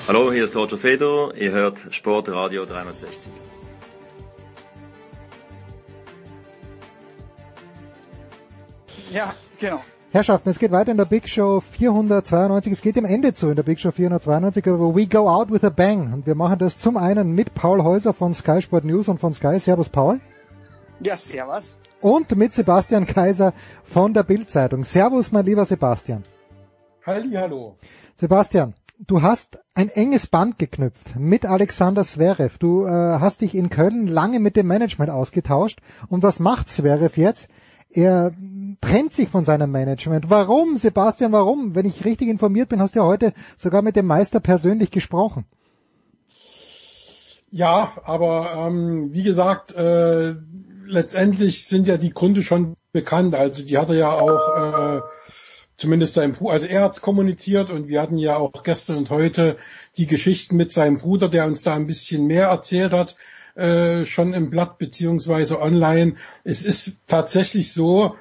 Hallo, hier ist Roger Fedor. Ihr hört Sportradio 360. Ja, genau. Herrschaften, es geht weiter in der Big Show 492. Es geht dem Ende zu in der Big Show 492, aber we go out with a bang. Und wir machen das zum einen mit Paul Häuser von Sky Sport News und von Sky. Servus, Paul. Ja, servus. Und mit Sebastian Kaiser von der Bildzeitung. Servus, mein lieber Sebastian. Halli, hallo. Sebastian, du hast ein enges Band geknüpft mit Alexander Zverev. Du äh, hast dich in Köln lange mit dem Management ausgetauscht. Und was macht Zverev jetzt? Er trennt sich von seinem Management. Warum, Sebastian, warum? Wenn ich richtig informiert bin, hast du ja heute sogar mit dem Meister persönlich gesprochen. Ja, aber ähm, wie gesagt, äh, letztendlich sind ja die Gründe schon bekannt. Also die hat er ja auch äh, zumindest sein Bruder, also er hat's kommuniziert und wir hatten ja auch gestern und heute die Geschichten mit seinem Bruder, der uns da ein bisschen mehr erzählt hat, äh, schon im Blatt beziehungsweise online. Es ist tatsächlich so,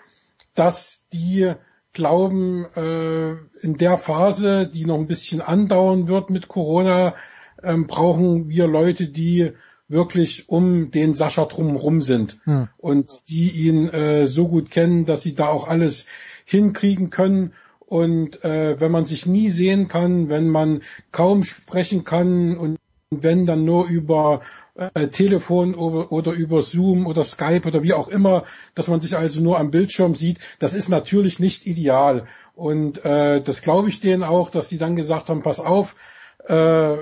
dass die glauben, äh, in der Phase, die noch ein bisschen andauern wird mit Corona, ähm, brauchen wir Leute, die wirklich um den Sascha drumherum sind hm. und die ihn äh, so gut kennen, dass sie da auch alles hinkriegen können. Und äh, wenn man sich nie sehen kann, wenn man kaum sprechen kann und wenn dann nur über äh, Telefon oder, über Zoom oder Skype oder wie auch immer, dass man sich also nur am Bildschirm sieht, das ist natürlich nicht ideal. Und äh, das glaube ich denen auch, dass die dann gesagt haben, pass auf, äh,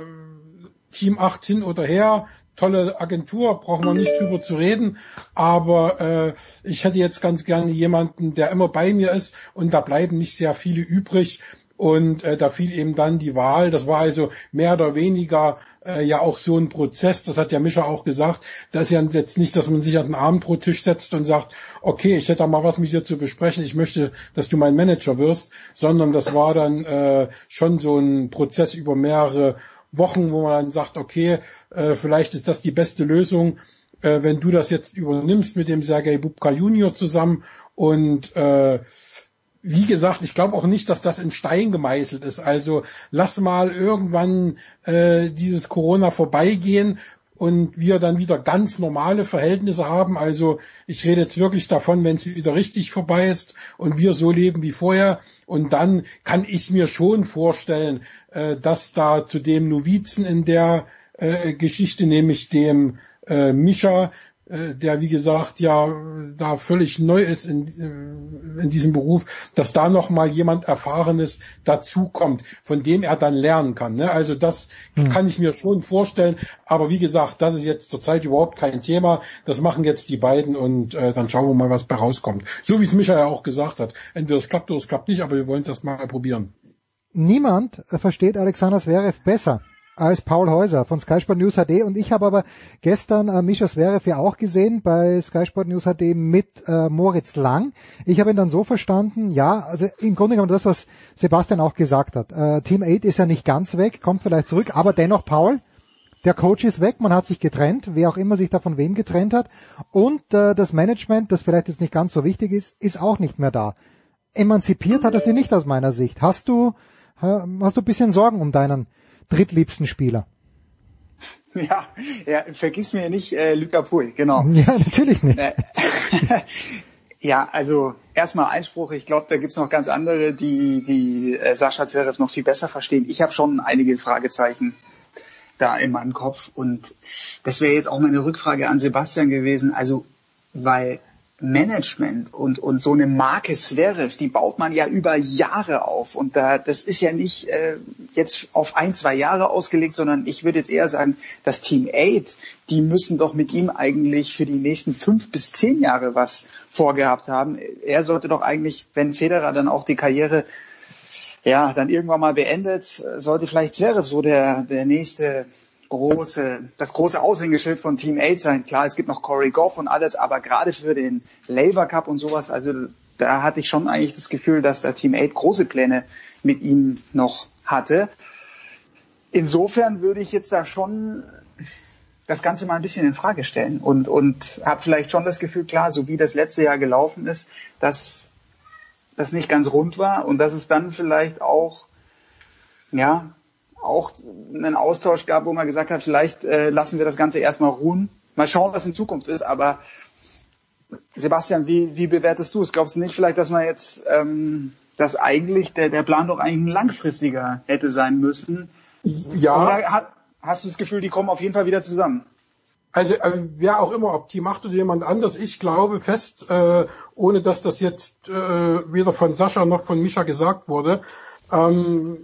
Team 8 hin oder her, tolle Agentur, brauchen wir nicht drüber zu reden, aber äh, ich hätte jetzt ganz gerne jemanden, der immer bei mir ist und da bleiben nicht sehr viele übrig. Und äh, da fiel eben dann die Wahl, das war also mehr oder weniger äh, ja auch so ein Prozess, das hat ja Mischa auch gesagt, das ist ja jetzt nicht, dass man sich an den Abendbrottisch setzt und sagt, okay, ich hätte da mal was mit dir zu besprechen, ich möchte, dass du mein Manager wirst, sondern das war dann äh, schon so ein Prozess über mehrere Wochen, wo man dann sagt, okay, äh, vielleicht ist das die beste Lösung, äh, wenn du das jetzt übernimmst mit dem Sergei Bubka Junior zusammen und äh, wie gesagt, ich glaube auch nicht, dass das in Stein gemeißelt ist. Also lass mal irgendwann äh, dieses Corona vorbeigehen und wir dann wieder ganz normale Verhältnisse haben. Also ich rede jetzt wirklich davon, wenn es wieder richtig vorbei ist und wir so leben wie vorher. Und dann kann ich mir schon vorstellen, äh, dass da zu dem Novizen in der äh, Geschichte, nämlich dem äh, Mischa, der wie gesagt ja da völlig neu ist in, äh, in diesem Beruf, dass da noch mal jemand Erfahrenes dazukommt, von dem er dann lernen kann. Ne? Also das hm. kann ich mir schon vorstellen. Aber wie gesagt, das ist jetzt zurzeit überhaupt kein Thema. Das machen jetzt die beiden und äh, dann schauen wir mal, was bei rauskommt. So wie es Michael auch gesagt hat. Entweder es klappt oder es klappt nicht, aber wir wollen es erst mal probieren. Niemand versteht Alexander Zverev besser als Paul Häuser von Sky Sport News HD und ich habe aber gestern äh, Mischa Zverev ja auch gesehen bei Sky Sport News HD mit äh, Moritz Lang. Ich habe ihn dann so verstanden, ja, also im Grunde genommen das, was Sebastian auch gesagt hat. Äh, Team 8 ist ja nicht ganz weg, kommt vielleicht zurück, aber dennoch Paul, der Coach ist weg, man hat sich getrennt, wer auch immer sich da von wem getrennt hat und äh, das Management, das vielleicht jetzt nicht ganz so wichtig ist, ist auch nicht mehr da. Emanzipiert hat er sie nicht aus meiner Sicht. Hast du, hast du ein bisschen Sorgen um deinen drittliebsten Spieler? Ja, ja vergiss mir nicht äh, Luca Pui, genau. Ja, natürlich nicht. Äh, ja, also erstmal Einspruch. Ich glaube, da gibt's noch ganz andere, die, die äh, Sascha Zverev noch viel besser verstehen. Ich habe schon einige Fragezeichen da in meinem Kopf. Und das wäre jetzt auch meine Rückfrage an Sebastian gewesen. Also, weil Management und, und so eine Marke Zverev, die baut man ja über Jahre auf. Und da, das ist ja nicht äh, jetzt auf ein, zwei Jahre ausgelegt, sondern ich würde jetzt eher sagen, das Team 8, die müssen doch mit ihm eigentlich für die nächsten fünf bis zehn Jahre was vorgehabt haben. Er sollte doch eigentlich, wenn Federer dann auch die Karriere ja, dann irgendwann mal beendet, sollte vielleicht Zverev so der, der nächste große, das große Aushängeschild von Team 8 sein. Klar, es gibt noch Corey Goff und alles, aber gerade für den Labour Cup und sowas, also da hatte ich schon eigentlich das Gefühl, dass da Team 8 große Pläne mit ihm noch hatte. Insofern würde ich jetzt da schon das Ganze mal ein bisschen in Frage stellen und, und habe vielleicht schon das Gefühl, klar, so wie das letzte Jahr gelaufen ist, dass das nicht ganz rund war und dass es dann vielleicht auch ja, auch einen Austausch gab, wo man gesagt hat, vielleicht äh, lassen wir das Ganze erstmal ruhen. Mal schauen, was in Zukunft ist. Aber Sebastian, wie, wie bewertest du es? Glaubst du nicht vielleicht, dass man jetzt, ähm, dass eigentlich der, der Plan doch eigentlich ein langfristiger hätte sein müssen? Ja. Oder hat, hast du das Gefühl, die kommen auf jeden Fall wieder zusammen? Also äh, wer auch immer, ob Team 8 oder jemand anders, ich glaube fest, äh, ohne dass das jetzt äh, weder von Sascha noch von Mischa gesagt wurde, ähm,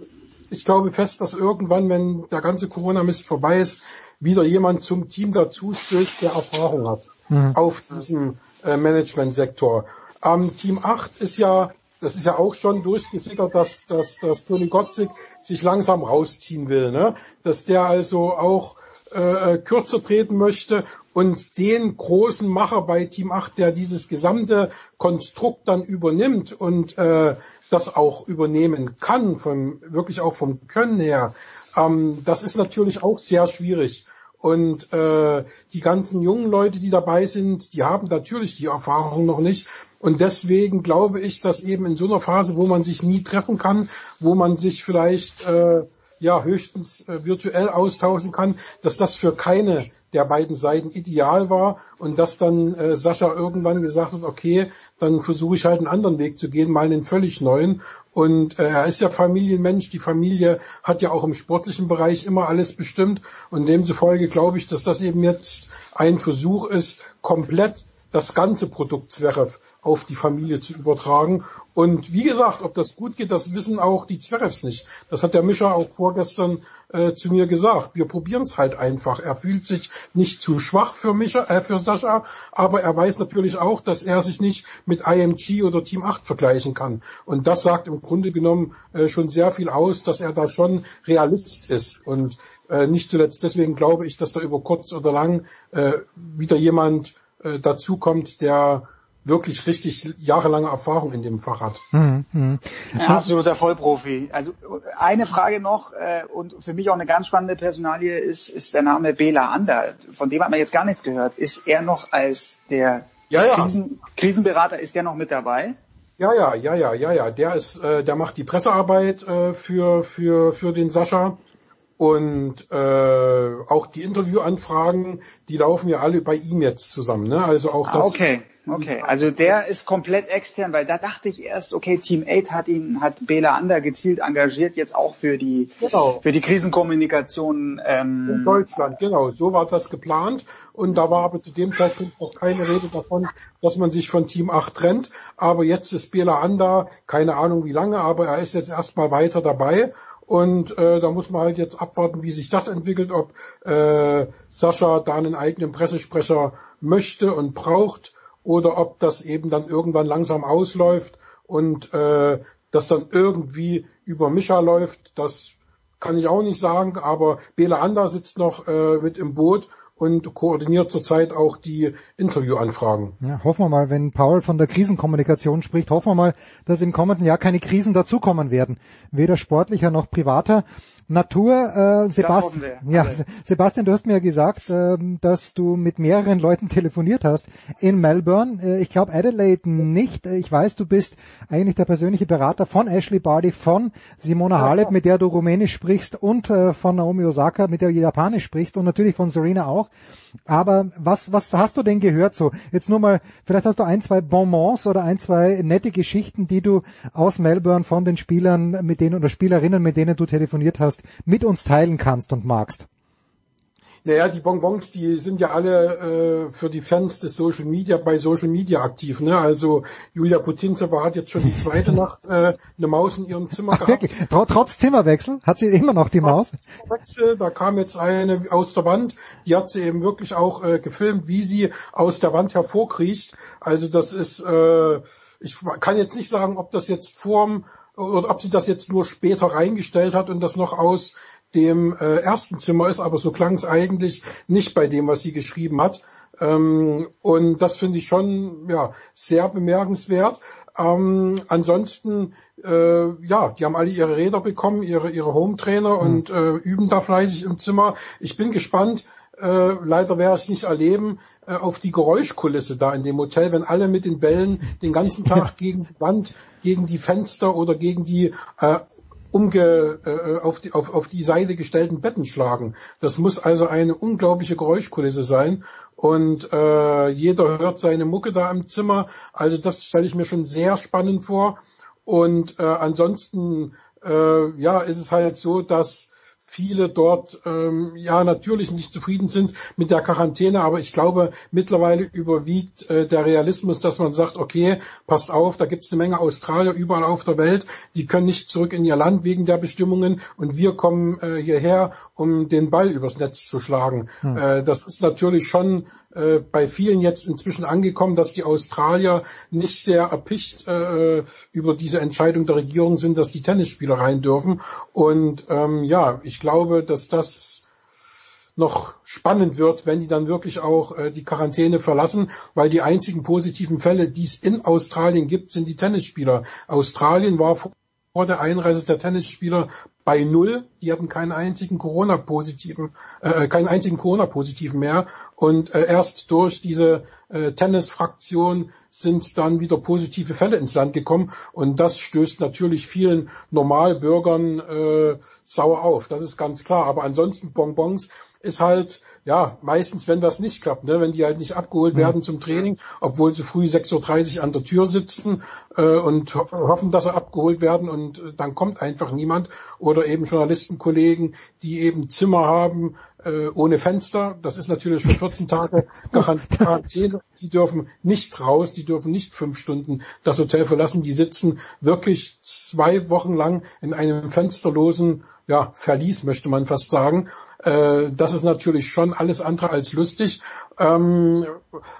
ich glaube fest, dass irgendwann, wenn der ganze Corona-Mist vorbei ist, wieder jemand zum Team dazu stößt, der Erfahrung hat mhm. auf diesem äh, Management-Sektor. Ähm, Team 8 ist ja, das ist ja auch schon durchgesickert, dass, dass, dass Toni Gottzig sich langsam rausziehen will, ne? dass der also auch äh, äh kürzer treten möchte und den großen Macher bei Team 8, der dieses gesamte Konstrukt dann übernimmt und äh, das auch übernehmen kann, von, wirklich auch vom Können her, ähm, das ist natürlich auch sehr schwierig. Und äh, die ganzen jungen Leute, die dabei sind, die haben natürlich die Erfahrung noch nicht. Und deswegen glaube ich, dass eben in so einer Phase, wo man sich nie treffen kann, wo man sich vielleicht äh, ja höchstens äh, virtuell austauschen kann, dass das für keine der beiden Seiten ideal war und dass dann äh, Sascha irgendwann gesagt hat, okay, dann versuche ich halt einen anderen Weg zu gehen, mal einen völlig neuen. Und äh, er ist ja Familienmensch, die Familie hat ja auch im sportlichen Bereich immer alles bestimmt und demzufolge glaube ich, dass das eben jetzt ein Versuch ist, komplett das ganze Produkt Zverev auf die Familie zu übertragen. Und wie gesagt, ob das gut geht, das wissen auch die Zverevs nicht. Das hat der Mischa auch vorgestern äh, zu mir gesagt. Wir probieren es halt einfach. Er fühlt sich nicht zu schwach für Mischa, äh, für Sascha, aber er weiß natürlich auch, dass er sich nicht mit IMG oder Team 8 vergleichen kann. Und das sagt im Grunde genommen äh, schon sehr viel aus, dass er da schon Realist ist. Und äh, nicht zuletzt deswegen glaube ich, dass da über kurz oder lang äh, wieder jemand äh, dazukommt, der wirklich richtig jahrelange Erfahrung in dem Fach hat. Mhm, mh. absoluter Vollprofi. Also eine Frage noch äh, und für mich auch eine ganz spannende Personalie ist, ist der Name Bela Ander. Von dem hat man jetzt gar nichts gehört. Ist er noch als der ja, ja. Krisen, Krisenberater, ist der noch mit dabei? Ja, ja, ja, ja, ja, ja. Der ist, äh, der macht die Pressearbeit äh, für für für den Sascha und äh, auch die Interviewanfragen, die laufen ja alle bei ihm jetzt zusammen. Ne? Also auch ah, das. Okay, okay. Also der ist komplett extern, weil da dachte ich erst, okay, Team 8 hat ihn, hat Bela Ander gezielt engagiert, jetzt auch für die genau. für die Krisenkommunikation ähm, in Deutschland. Genau, so war das geplant. Und da war aber zu dem Zeitpunkt noch keine Rede davon, dass man sich von Team 8 trennt. Aber jetzt ist Bela Ander, keine Ahnung wie lange, aber er ist jetzt erstmal weiter dabei. Und äh, da muss man halt jetzt abwarten, wie sich das entwickelt, ob äh, Sascha da einen eigenen Pressesprecher möchte und braucht oder ob das eben dann irgendwann langsam ausläuft und äh, das dann irgendwie über Micha läuft. Das kann ich auch nicht sagen, aber Bela Ander sitzt noch äh, mit im Boot und koordiniert zurzeit auch die Interviewanfragen. Ja, hoffen wir mal, wenn Paul von der Krisenkommunikation spricht, hoffen wir mal, dass im kommenden Jahr keine Krisen dazukommen werden, weder sportlicher noch privater. Natur, äh, Sebastian, ja, Sebastian, du hast mir ja gesagt, äh, dass du mit mehreren Leuten telefoniert hast in Melbourne. Äh, ich glaube Adelaide nicht. Ich weiß, du bist eigentlich der persönliche Berater von Ashley Barty, von Simona Halep, mit der du Rumänisch sprichst und äh, von Naomi Osaka, mit der du Japanisch sprichst und natürlich von Serena auch. Aber was, was hast du denn gehört so? Jetzt nur mal, vielleicht hast du ein, zwei Bonbons oder ein, zwei nette Geschichten, die du aus Melbourne von den Spielern, mit denen oder Spielerinnen, mit denen du telefoniert hast, mit uns teilen kannst und magst. Naja, die Bonbons, die sind ja alle äh, für die Fans des Social Media bei Social Media aktiv. Ne? Also Julia Putintseva hat jetzt schon die zweite Nacht äh, eine Maus in ihrem Zimmer Ach, gehabt. Wirklich? Trotz Zimmerwechsel hat sie immer noch die Maus? Zimmerwechsel, da kam jetzt eine aus der Wand, die hat sie eben wirklich auch äh, gefilmt, wie sie aus der Wand hervorkriecht. Also das ist, äh, ich kann jetzt nicht sagen, ob das jetzt vorm oder ob sie das jetzt nur später reingestellt hat und das noch aus dem äh, ersten Zimmer ist, aber so klang es eigentlich nicht bei dem, was sie geschrieben hat. Ähm, und das finde ich schon ja sehr bemerkenswert. Ähm, ansonsten, äh, ja, die haben alle ihre Räder bekommen, ihre ihre Home-Trainer mhm. und äh, üben da fleißig im Zimmer. Ich bin gespannt. Äh, leider werde ich es nicht erleben äh, auf die Geräuschkulisse da in dem Hotel, wenn alle mit den Bällen den ganzen Tag gegen die Wand, gegen die Fenster oder gegen die äh, umge, äh, auf, die, auf, auf die Seite gestellten Betten schlagen. Das muss also eine unglaubliche Geräuschkulisse sein. Und äh, jeder hört seine Mucke da im Zimmer. Also das stelle ich mir schon sehr spannend vor. Und äh, ansonsten äh, ja, ist es halt so, dass viele dort ähm, ja natürlich nicht zufrieden sind mit der Quarantäne, aber ich glaube mittlerweile überwiegt äh, der Realismus, dass man sagt, okay, passt auf, da gibt es eine Menge Australier überall auf der Welt, die können nicht zurück in ihr Land wegen der Bestimmungen und wir kommen äh, hierher, um den Ball übers Netz zu schlagen. Hm. Äh, das ist natürlich schon äh, bei vielen jetzt inzwischen angekommen, dass die Australier nicht sehr erpicht äh, über diese Entscheidung der Regierung sind, dass die Tennisspieler rein dürfen. Und ähm, ja, ich glaube, dass das noch spannend wird, wenn die dann wirklich auch äh, die Quarantäne verlassen, weil die einzigen positiven Fälle, die es in Australien gibt, sind die Tennisspieler. Australien war vor vor der Einreise der Tennisspieler bei null. Die hatten keinen einzigen Corona-positiven, äh, keinen einzigen Corona-positiven mehr. Und äh, erst durch diese äh, Tennis-Fraktion sind dann wieder positive Fälle ins Land gekommen. Und das stößt natürlich vielen Normalbürgern äh, sauer auf. Das ist ganz klar. Aber ansonsten Bonbons ist halt ja, meistens, wenn das nicht klappt, ne, wenn die halt nicht abgeholt mhm. werden zum Training, obwohl sie früh 6.30 Uhr an der Tür sitzen äh, und ho hoffen, dass sie abgeholt werden und äh, dann kommt einfach niemand. Oder eben Journalistenkollegen, die eben Zimmer haben äh, ohne Fenster. Das ist natürlich für 14 Tage Quarantäne. Die dürfen nicht raus, die dürfen nicht fünf Stunden das Hotel verlassen. Die sitzen wirklich zwei Wochen lang in einem fensterlosen ja, Verlies, möchte man fast sagen. Äh, das ist natürlich schon alles andere als lustig. Ähm,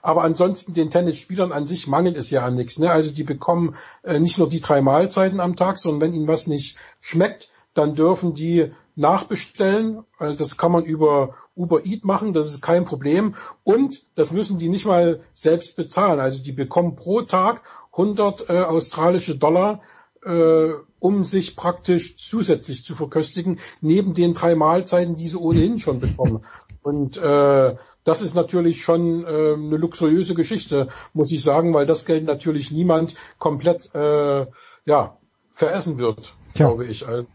aber ansonsten den Tennisspielern an sich mangelt es ja an nichts. Ne? Also die bekommen äh, nicht nur die drei Mahlzeiten am Tag, sondern wenn ihnen was nicht schmeckt, dann dürfen die nachbestellen. Also das kann man über Uber Eat machen, das ist kein Problem. Und das müssen die nicht mal selbst bezahlen. Also die bekommen pro Tag 100 äh, australische Dollar, äh, um sich praktisch zusätzlich zu verköstigen, neben den drei Mahlzeiten, die sie ohnehin schon bekommen. Und äh, das ist natürlich schon äh, eine luxuriöse Geschichte, muss ich sagen, weil das Geld natürlich niemand komplett äh, ja veressen wird, Tja. glaube ich. Also,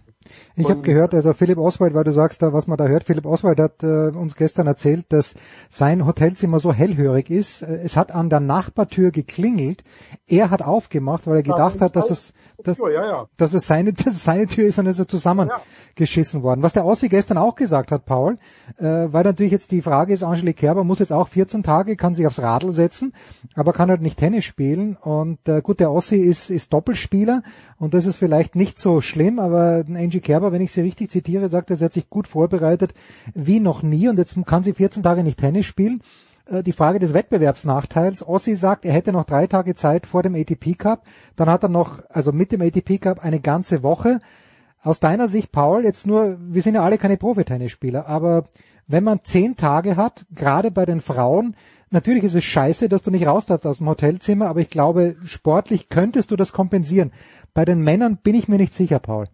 ich habe gehört, also Philipp Oswald, weil du sagst da, was man da hört, Philipp Oswald hat äh, uns gestern erzählt, dass sein Hotelzimmer so hellhörig ist. Äh, es hat an der Nachbartür geklingelt. Er hat aufgemacht, weil er gedacht hat, dass es dass, dass es seine, dass es seine Tür ist und ist er zusammengeschissen worden. Was der Ossi gestern auch gesagt hat, Paul, äh, weil natürlich jetzt die Frage ist, Angelique Kerber muss jetzt auch 14 Tage, kann sich aufs Radl setzen, aber kann halt nicht Tennis spielen und äh, gut, der Ossi ist, ist Doppelspieler und das ist vielleicht nicht so schlimm, aber Angie Kerber, wenn ich sie richtig zitiere, sagt er, sie hat sich gut vorbereitet wie noch nie und jetzt kann sie 14 Tage nicht Tennis spielen äh, die Frage des Wettbewerbsnachteils. Ossi sagt, er hätte noch drei Tage Zeit vor dem ATP Cup. Dann hat er noch, also mit dem ATP Cup eine ganze Woche. Aus deiner Sicht, Paul, jetzt nur, wir sind ja alle keine Profitennisspieler, aber wenn man zehn Tage hat, gerade bei den Frauen, natürlich ist es scheiße, dass du nicht raus darfst aus dem Hotelzimmer, aber ich glaube, sportlich könntest du das kompensieren. Bei den Männern bin ich mir nicht sicher, Paul.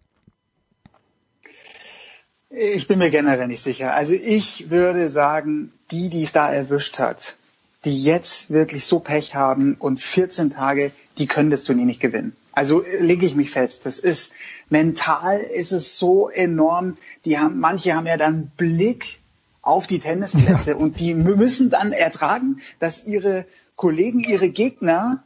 Ich bin mir generell nicht sicher. Also ich würde sagen, die, die es da erwischt hat, die jetzt wirklich so Pech haben und 14 Tage, die können das Turnier nicht gewinnen. Also lege ich mich fest. Das ist mental ist es so enorm. Die haben, manche haben ja dann Blick auf die Tennisplätze ja. und die müssen dann ertragen, dass ihre Kollegen, ihre Gegner,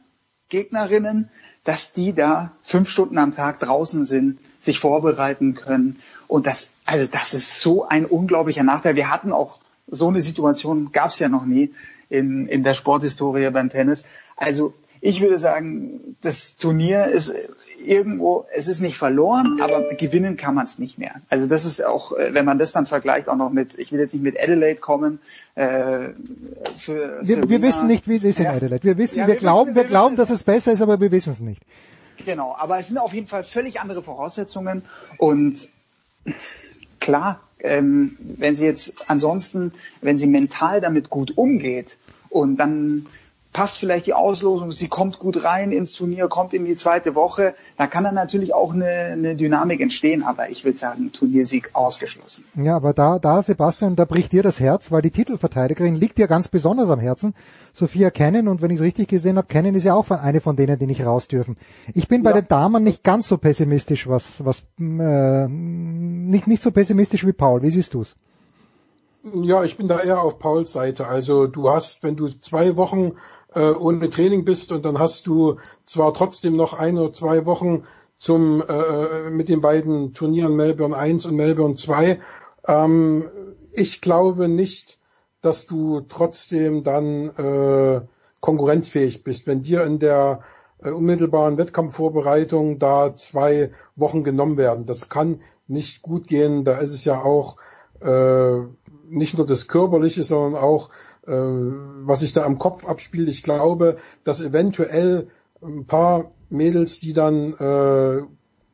Gegnerinnen, dass die da fünf Stunden am Tag draußen sind, sich vorbereiten können und das, also das ist so ein unglaublicher Nachteil. Wir hatten auch so eine Situation, gab es ja noch nie in, in der Sporthistorie beim Tennis. Also ich würde sagen, das Turnier ist irgendwo, es ist nicht verloren, aber gewinnen kann man es nicht mehr. Also das ist auch, äh, wenn man das dann vergleicht, auch noch mit, ich will jetzt nicht mit Adelaide kommen. Äh, für wir, wir wissen nicht, wie es ist in Adelaide. Wir wissen, ja, wir, wir, glauben, wissen, wir, wir glauben, dass es besser ist, aber wir wissen es nicht. Genau, aber es sind auf jeden Fall völlig andere Voraussetzungen und klar, ähm, wenn sie jetzt ansonsten, wenn sie mental damit gut umgeht und dann passt vielleicht die Auslosung, sie kommt gut rein ins Turnier, kommt in die zweite Woche, da kann dann natürlich auch eine, eine Dynamik entstehen, aber ich würde sagen, Turniersieg ausgeschlossen. Ja, aber da, da, Sebastian, da bricht dir das Herz, weil die Titelverteidigerin liegt dir ganz besonders am Herzen, Sophia Kennen, und wenn ich es richtig gesehen habe, Kennen ist ja auch eine von denen, die nicht raus dürfen. Ich bin bei ja. den Damen nicht ganz so pessimistisch, was, was, äh, nicht, nicht so pessimistisch wie Paul. Wie siehst du's? Ja, ich bin da eher auf Pauls Seite. Also du hast, wenn du zwei Wochen äh, ohne Training bist und dann hast du zwar trotzdem noch ein oder zwei Wochen zum äh, mit den beiden Turnieren Melbourne 1 und Melbourne 2. Ähm, ich glaube nicht, dass du trotzdem dann äh, konkurrenzfähig bist, wenn dir in der äh, unmittelbaren Wettkampfvorbereitung da zwei Wochen genommen werden. Das kann nicht gut gehen. Da ist es ja auch äh, nicht nur das Körperliche, sondern auch äh, was sich da am Kopf abspielt. Ich glaube, dass eventuell ein paar Mädels, die dann äh,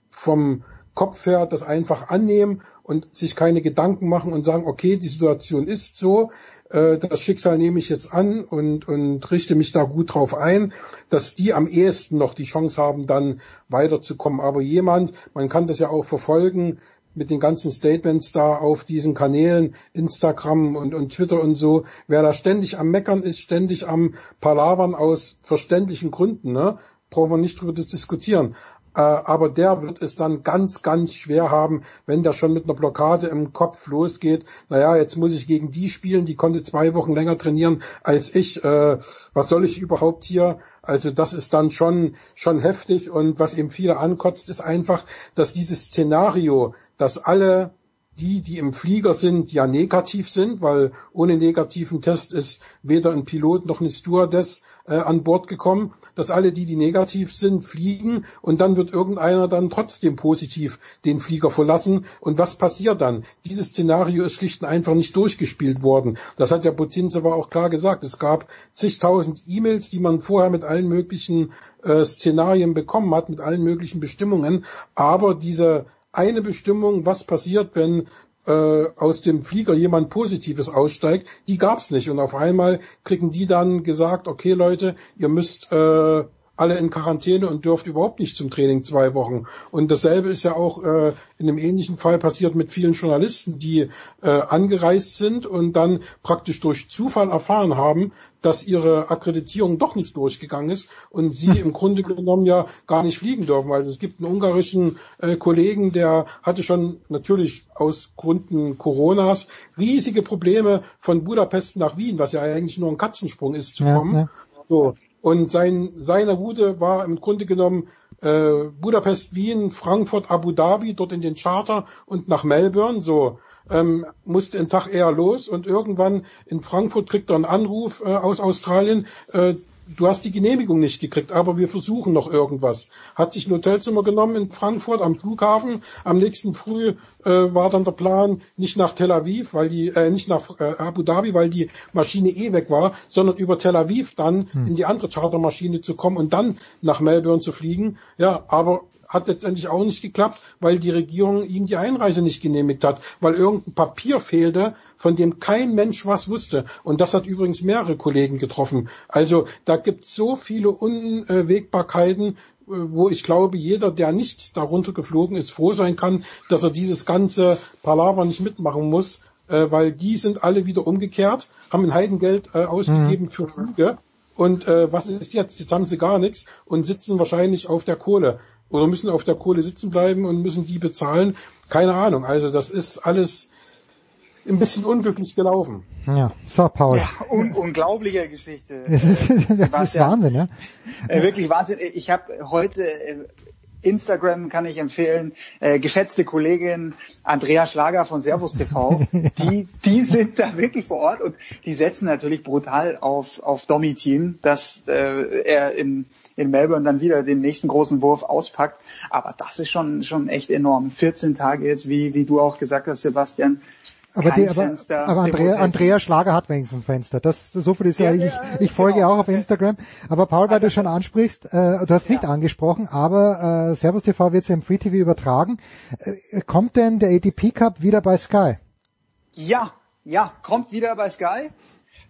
vom Kopf her das einfach annehmen und sich keine Gedanken machen und sagen, okay, die Situation ist so, äh, das Schicksal nehme ich jetzt an und, und richte mich da gut drauf ein, dass die am ehesten noch die Chance haben, dann weiterzukommen. Aber jemand, man kann das ja auch verfolgen, mit den ganzen Statements da auf diesen Kanälen, Instagram und, und Twitter und so, wer da ständig am Meckern ist, ständig am Palavern aus verständlichen Gründen, ne? brauchen wir nicht drüber diskutieren. Äh, aber der wird es dann ganz, ganz schwer haben, wenn der schon mit einer Blockade im Kopf losgeht. Naja, jetzt muss ich gegen die spielen, die konnte zwei Wochen länger trainieren als ich. Äh, was soll ich überhaupt hier? Also das ist dann schon, schon heftig. Und was eben viele ankotzt, ist einfach, dass dieses Szenario, dass alle die, die im Flieger sind, ja negativ sind, weil ohne negativen Test ist weder ein Pilot noch eine Stewardess äh, an Bord gekommen, dass alle die, die negativ sind, fliegen und dann wird irgendeiner dann trotzdem positiv den Flieger verlassen. Und was passiert dann? Dieses Szenario ist schlicht und einfach nicht durchgespielt worden. Das hat ja Putin aber auch klar gesagt. Es gab zigtausend E-Mails, die man vorher mit allen möglichen äh, Szenarien bekommen hat, mit allen möglichen Bestimmungen. Aber diese eine Bestimmung, was passiert, wenn äh, aus dem Flieger jemand Positives aussteigt, die gab's nicht. Und auf einmal kriegen die dann gesagt, okay Leute, ihr müsst äh, alle in Quarantäne und dürft überhaupt nicht zum Training zwei Wochen. Und dasselbe ist ja auch äh, in einem ähnlichen Fall passiert mit vielen Journalisten, die äh, angereist sind und dann praktisch durch Zufall erfahren haben, dass ihre Akkreditierung doch nicht durchgegangen ist und sie im Grunde genommen ja gar nicht fliegen dürfen. Also es gibt einen ungarischen äh, Kollegen, der hatte schon natürlich aus Gründen Coronas riesige Probleme von Budapest nach Wien, was ja eigentlich nur ein Katzensprung ist, zu kommen. Ja. So, und sein, seine Route war im Grunde genommen äh, Budapest, Wien, Frankfurt, Abu Dhabi, dort in den Charter und nach Melbourne. So ähm, musste einen Tag eher los und irgendwann in Frankfurt kriegt er einen Anruf äh, aus Australien. Äh, du hast die Genehmigung nicht gekriegt, aber wir versuchen noch irgendwas. Hat sich ein Hotelzimmer genommen in Frankfurt am Flughafen. Am nächsten Früh äh, war dann der Plan nicht nach Tel Aviv, weil die äh, nicht nach äh, Abu Dhabi, weil die Maschine eh weg war, sondern über Tel Aviv dann hm. in die andere Chartermaschine zu kommen und dann nach Melbourne zu fliegen. Ja, aber hat letztendlich auch nicht geklappt, weil die Regierung ihm die Einreise nicht genehmigt hat, weil irgendein Papier fehlte, von dem kein Mensch was wusste. Und das hat übrigens mehrere Kollegen getroffen. Also da gibt es so viele Unwägbarkeiten, äh, wo ich glaube, jeder, der nicht darunter geflogen ist, froh sein kann, dass er dieses ganze Palaver nicht mitmachen muss, äh, weil die sind alle wieder umgekehrt, haben ein Heidengeld äh, ausgegeben mhm. für Flüge. Und äh, was ist jetzt? Jetzt haben sie gar nichts und sitzen wahrscheinlich auf der Kohle oder müssen auf der Kohle sitzen bleiben und müssen die bezahlen. Keine Ahnung. Also das ist alles ein bisschen unglücklich gelaufen. Ja, so Paul. Ja, un unglaubliche Geschichte. Das ist, das ist Wahnsinn, ja. Äh, wirklich Wahnsinn. Ich habe heute äh, Instagram kann ich empfehlen, äh, geschätzte Kollegin Andrea Schlager von Servus TV, die, die sind da wirklich vor Ort und die setzen natürlich brutal auf, auf Domitin, dass äh, er in, in Melbourne dann wieder den nächsten großen Wurf auspackt. Aber das ist schon, schon echt enorm. 14 Tage jetzt, wie, wie du auch gesagt hast, Sebastian, aber, die, aber, Fenster, aber Andrea, Andrea Schlager hat wenigstens Fenster. Das, so viel ist ja, ja ich, ich folge genau. auch auf Instagram. Aber Paul, weil du schon ansprichst, äh, du hast ja. nicht angesprochen, aber äh, Servus TV wird ja im Free TV übertragen. Äh, kommt denn der ATP Cup wieder bei Sky? Ja, ja, kommt wieder bei Sky.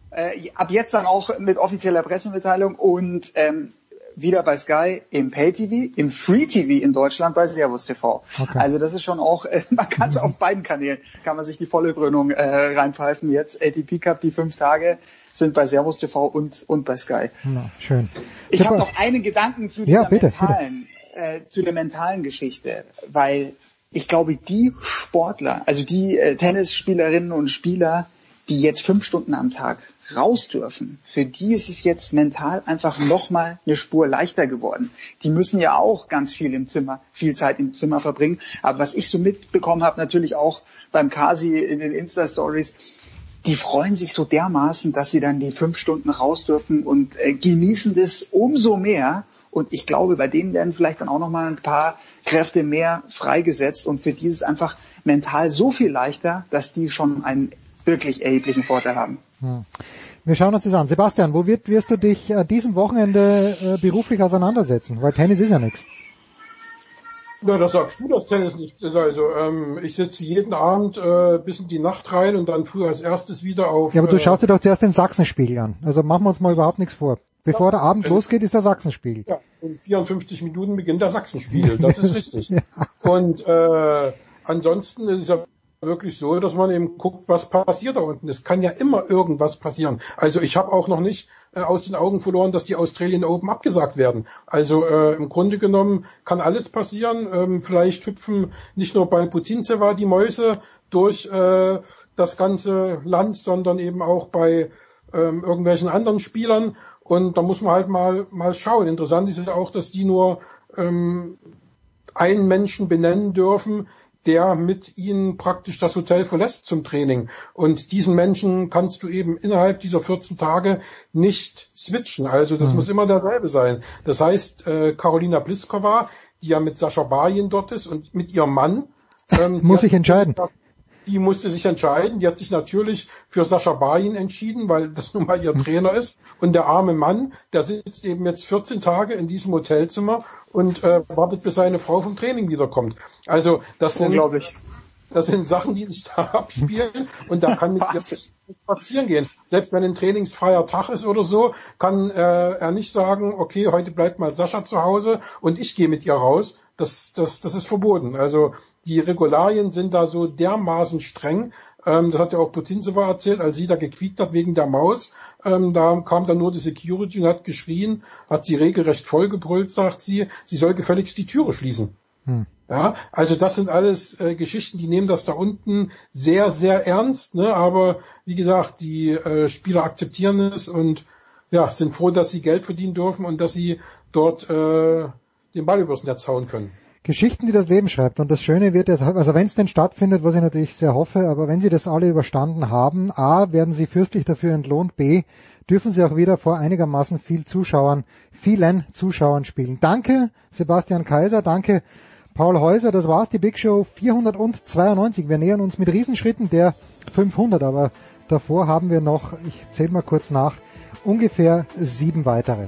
Äh, ab jetzt dann auch mit offizieller Pressemitteilung und ähm, wieder bei Sky im Pay-TV, im Free-TV in Deutschland bei Servus TV. Okay. Also das ist schon auch, äh, man kann es auf beiden Kanälen, kann man sich die volle Dröhnung äh, reinpfeifen. Jetzt ATP Cup, die fünf Tage sind bei Servus TV und, und bei Sky. Na, schön. Ich habe noch einen Gedanken zu dieser ja, bitte, mentalen, bitte. Äh, zu der mentalen Geschichte, weil ich glaube, die Sportler, also die äh, Tennisspielerinnen und Spieler, die jetzt fünf Stunden am Tag raus dürfen, für die ist es jetzt mental einfach nochmal eine Spur leichter geworden. Die müssen ja auch ganz viel im Zimmer, viel Zeit im Zimmer verbringen. Aber was ich so mitbekommen habe, natürlich auch beim Kasi in den Insta-Stories, die freuen sich so dermaßen, dass sie dann die fünf Stunden raus dürfen und äh, genießen das umso mehr. Und ich glaube, bei denen werden vielleicht dann auch nochmal ein paar Kräfte mehr freigesetzt und für die ist es einfach mental so viel leichter, dass die schon einen wirklich erheblichen Vorteil haben. Hm. Wir schauen uns das an. Sebastian, wo wird, wirst du dich äh, diesem Wochenende äh, beruflich auseinandersetzen? Weil Tennis ist ja nichts. Na, das sagst du, dass Tennis nichts ist. Also ähm, ich sitze jeden Abend äh, bis in die Nacht rein und dann früh als erstes wieder auf. Ja, aber du äh, schaust dir doch zuerst den Sachsenspiegel an. Also machen wir uns mal überhaupt nichts vor. Bevor ja, der Abend losgeht, ist der Sachsenspiegel. Ja, in 54 Minuten beginnt der Sachsenspiegel. Das ist richtig. ja. Und äh, ansonsten ist es ja wirklich so, dass man eben guckt, was passiert da unten. Es kann ja immer irgendwas passieren. Also ich habe auch noch nicht äh, aus den Augen verloren, dass die Australian Open abgesagt werden. Also äh, im Grunde genommen kann alles passieren. Ähm, vielleicht hüpfen nicht nur bei Putintseva die Mäuse durch äh, das ganze Land, sondern eben auch bei ähm, irgendwelchen anderen Spielern. Und da muss man halt mal mal schauen. Interessant ist ja auch, dass die nur ähm, einen Menschen benennen dürfen, der mit ihnen praktisch das Hotel verlässt zum Training. Und diesen Menschen kannst du eben innerhalb dieser 14 Tage nicht switchen. Also das mhm. muss immer derselbe sein. Das heißt, äh, Carolina Pliskova, die ja mit Sascha Barien dort ist und mit ihrem Mann. Ähm, muss ich entscheiden. Die musste sich entscheiden. Die hat sich natürlich für Sascha Bayin entschieden, weil das nun mal ihr Trainer ist. Und der arme Mann, der sitzt eben jetzt 14 Tage in diesem Hotelzimmer und äh, wartet, bis seine Frau vom Training wiederkommt. Also das sind, Unglaublich. das sind Sachen, die sich da abspielen und da kann mit ihr nicht spazieren gehen. Selbst wenn ein trainingsfreier Tag ist oder so, kann äh, er nicht sagen, okay, heute bleibt mal Sascha zu Hause und ich gehe mit ihr raus. Das, das, das ist verboten. Also die Regularien sind da so dermaßen streng. Ähm, das hat ja auch Putinsewa erzählt, als sie da gequiekt hat wegen der Maus. Ähm, da kam dann nur die Security und hat geschrien, hat sie regelrecht vollgebrüllt, sagt sie, sie soll gefälligst die Türe schließen. Hm. Ja, also das sind alles äh, Geschichten, die nehmen das da unten sehr, sehr ernst, ne? aber wie gesagt, die äh, Spieler akzeptieren es und ja, sind froh, dass sie Geld verdienen dürfen und dass sie dort äh, den Ball übers Netz hauen können. Geschichten, die das Leben schreibt. Und das Schöne wird, also wenn es denn stattfindet, was ich natürlich sehr hoffe, aber wenn Sie das alle überstanden haben, A, werden Sie fürstlich dafür entlohnt, B, dürfen Sie auch wieder vor einigermaßen viel Zuschauern, vielen Zuschauern spielen. Danke, Sebastian Kaiser, danke, Paul Häuser, das war's, die Big Show 492. Wir nähern uns mit Riesenschritten der 500, aber davor haben wir noch, ich zähle mal kurz nach, ungefähr sieben weitere.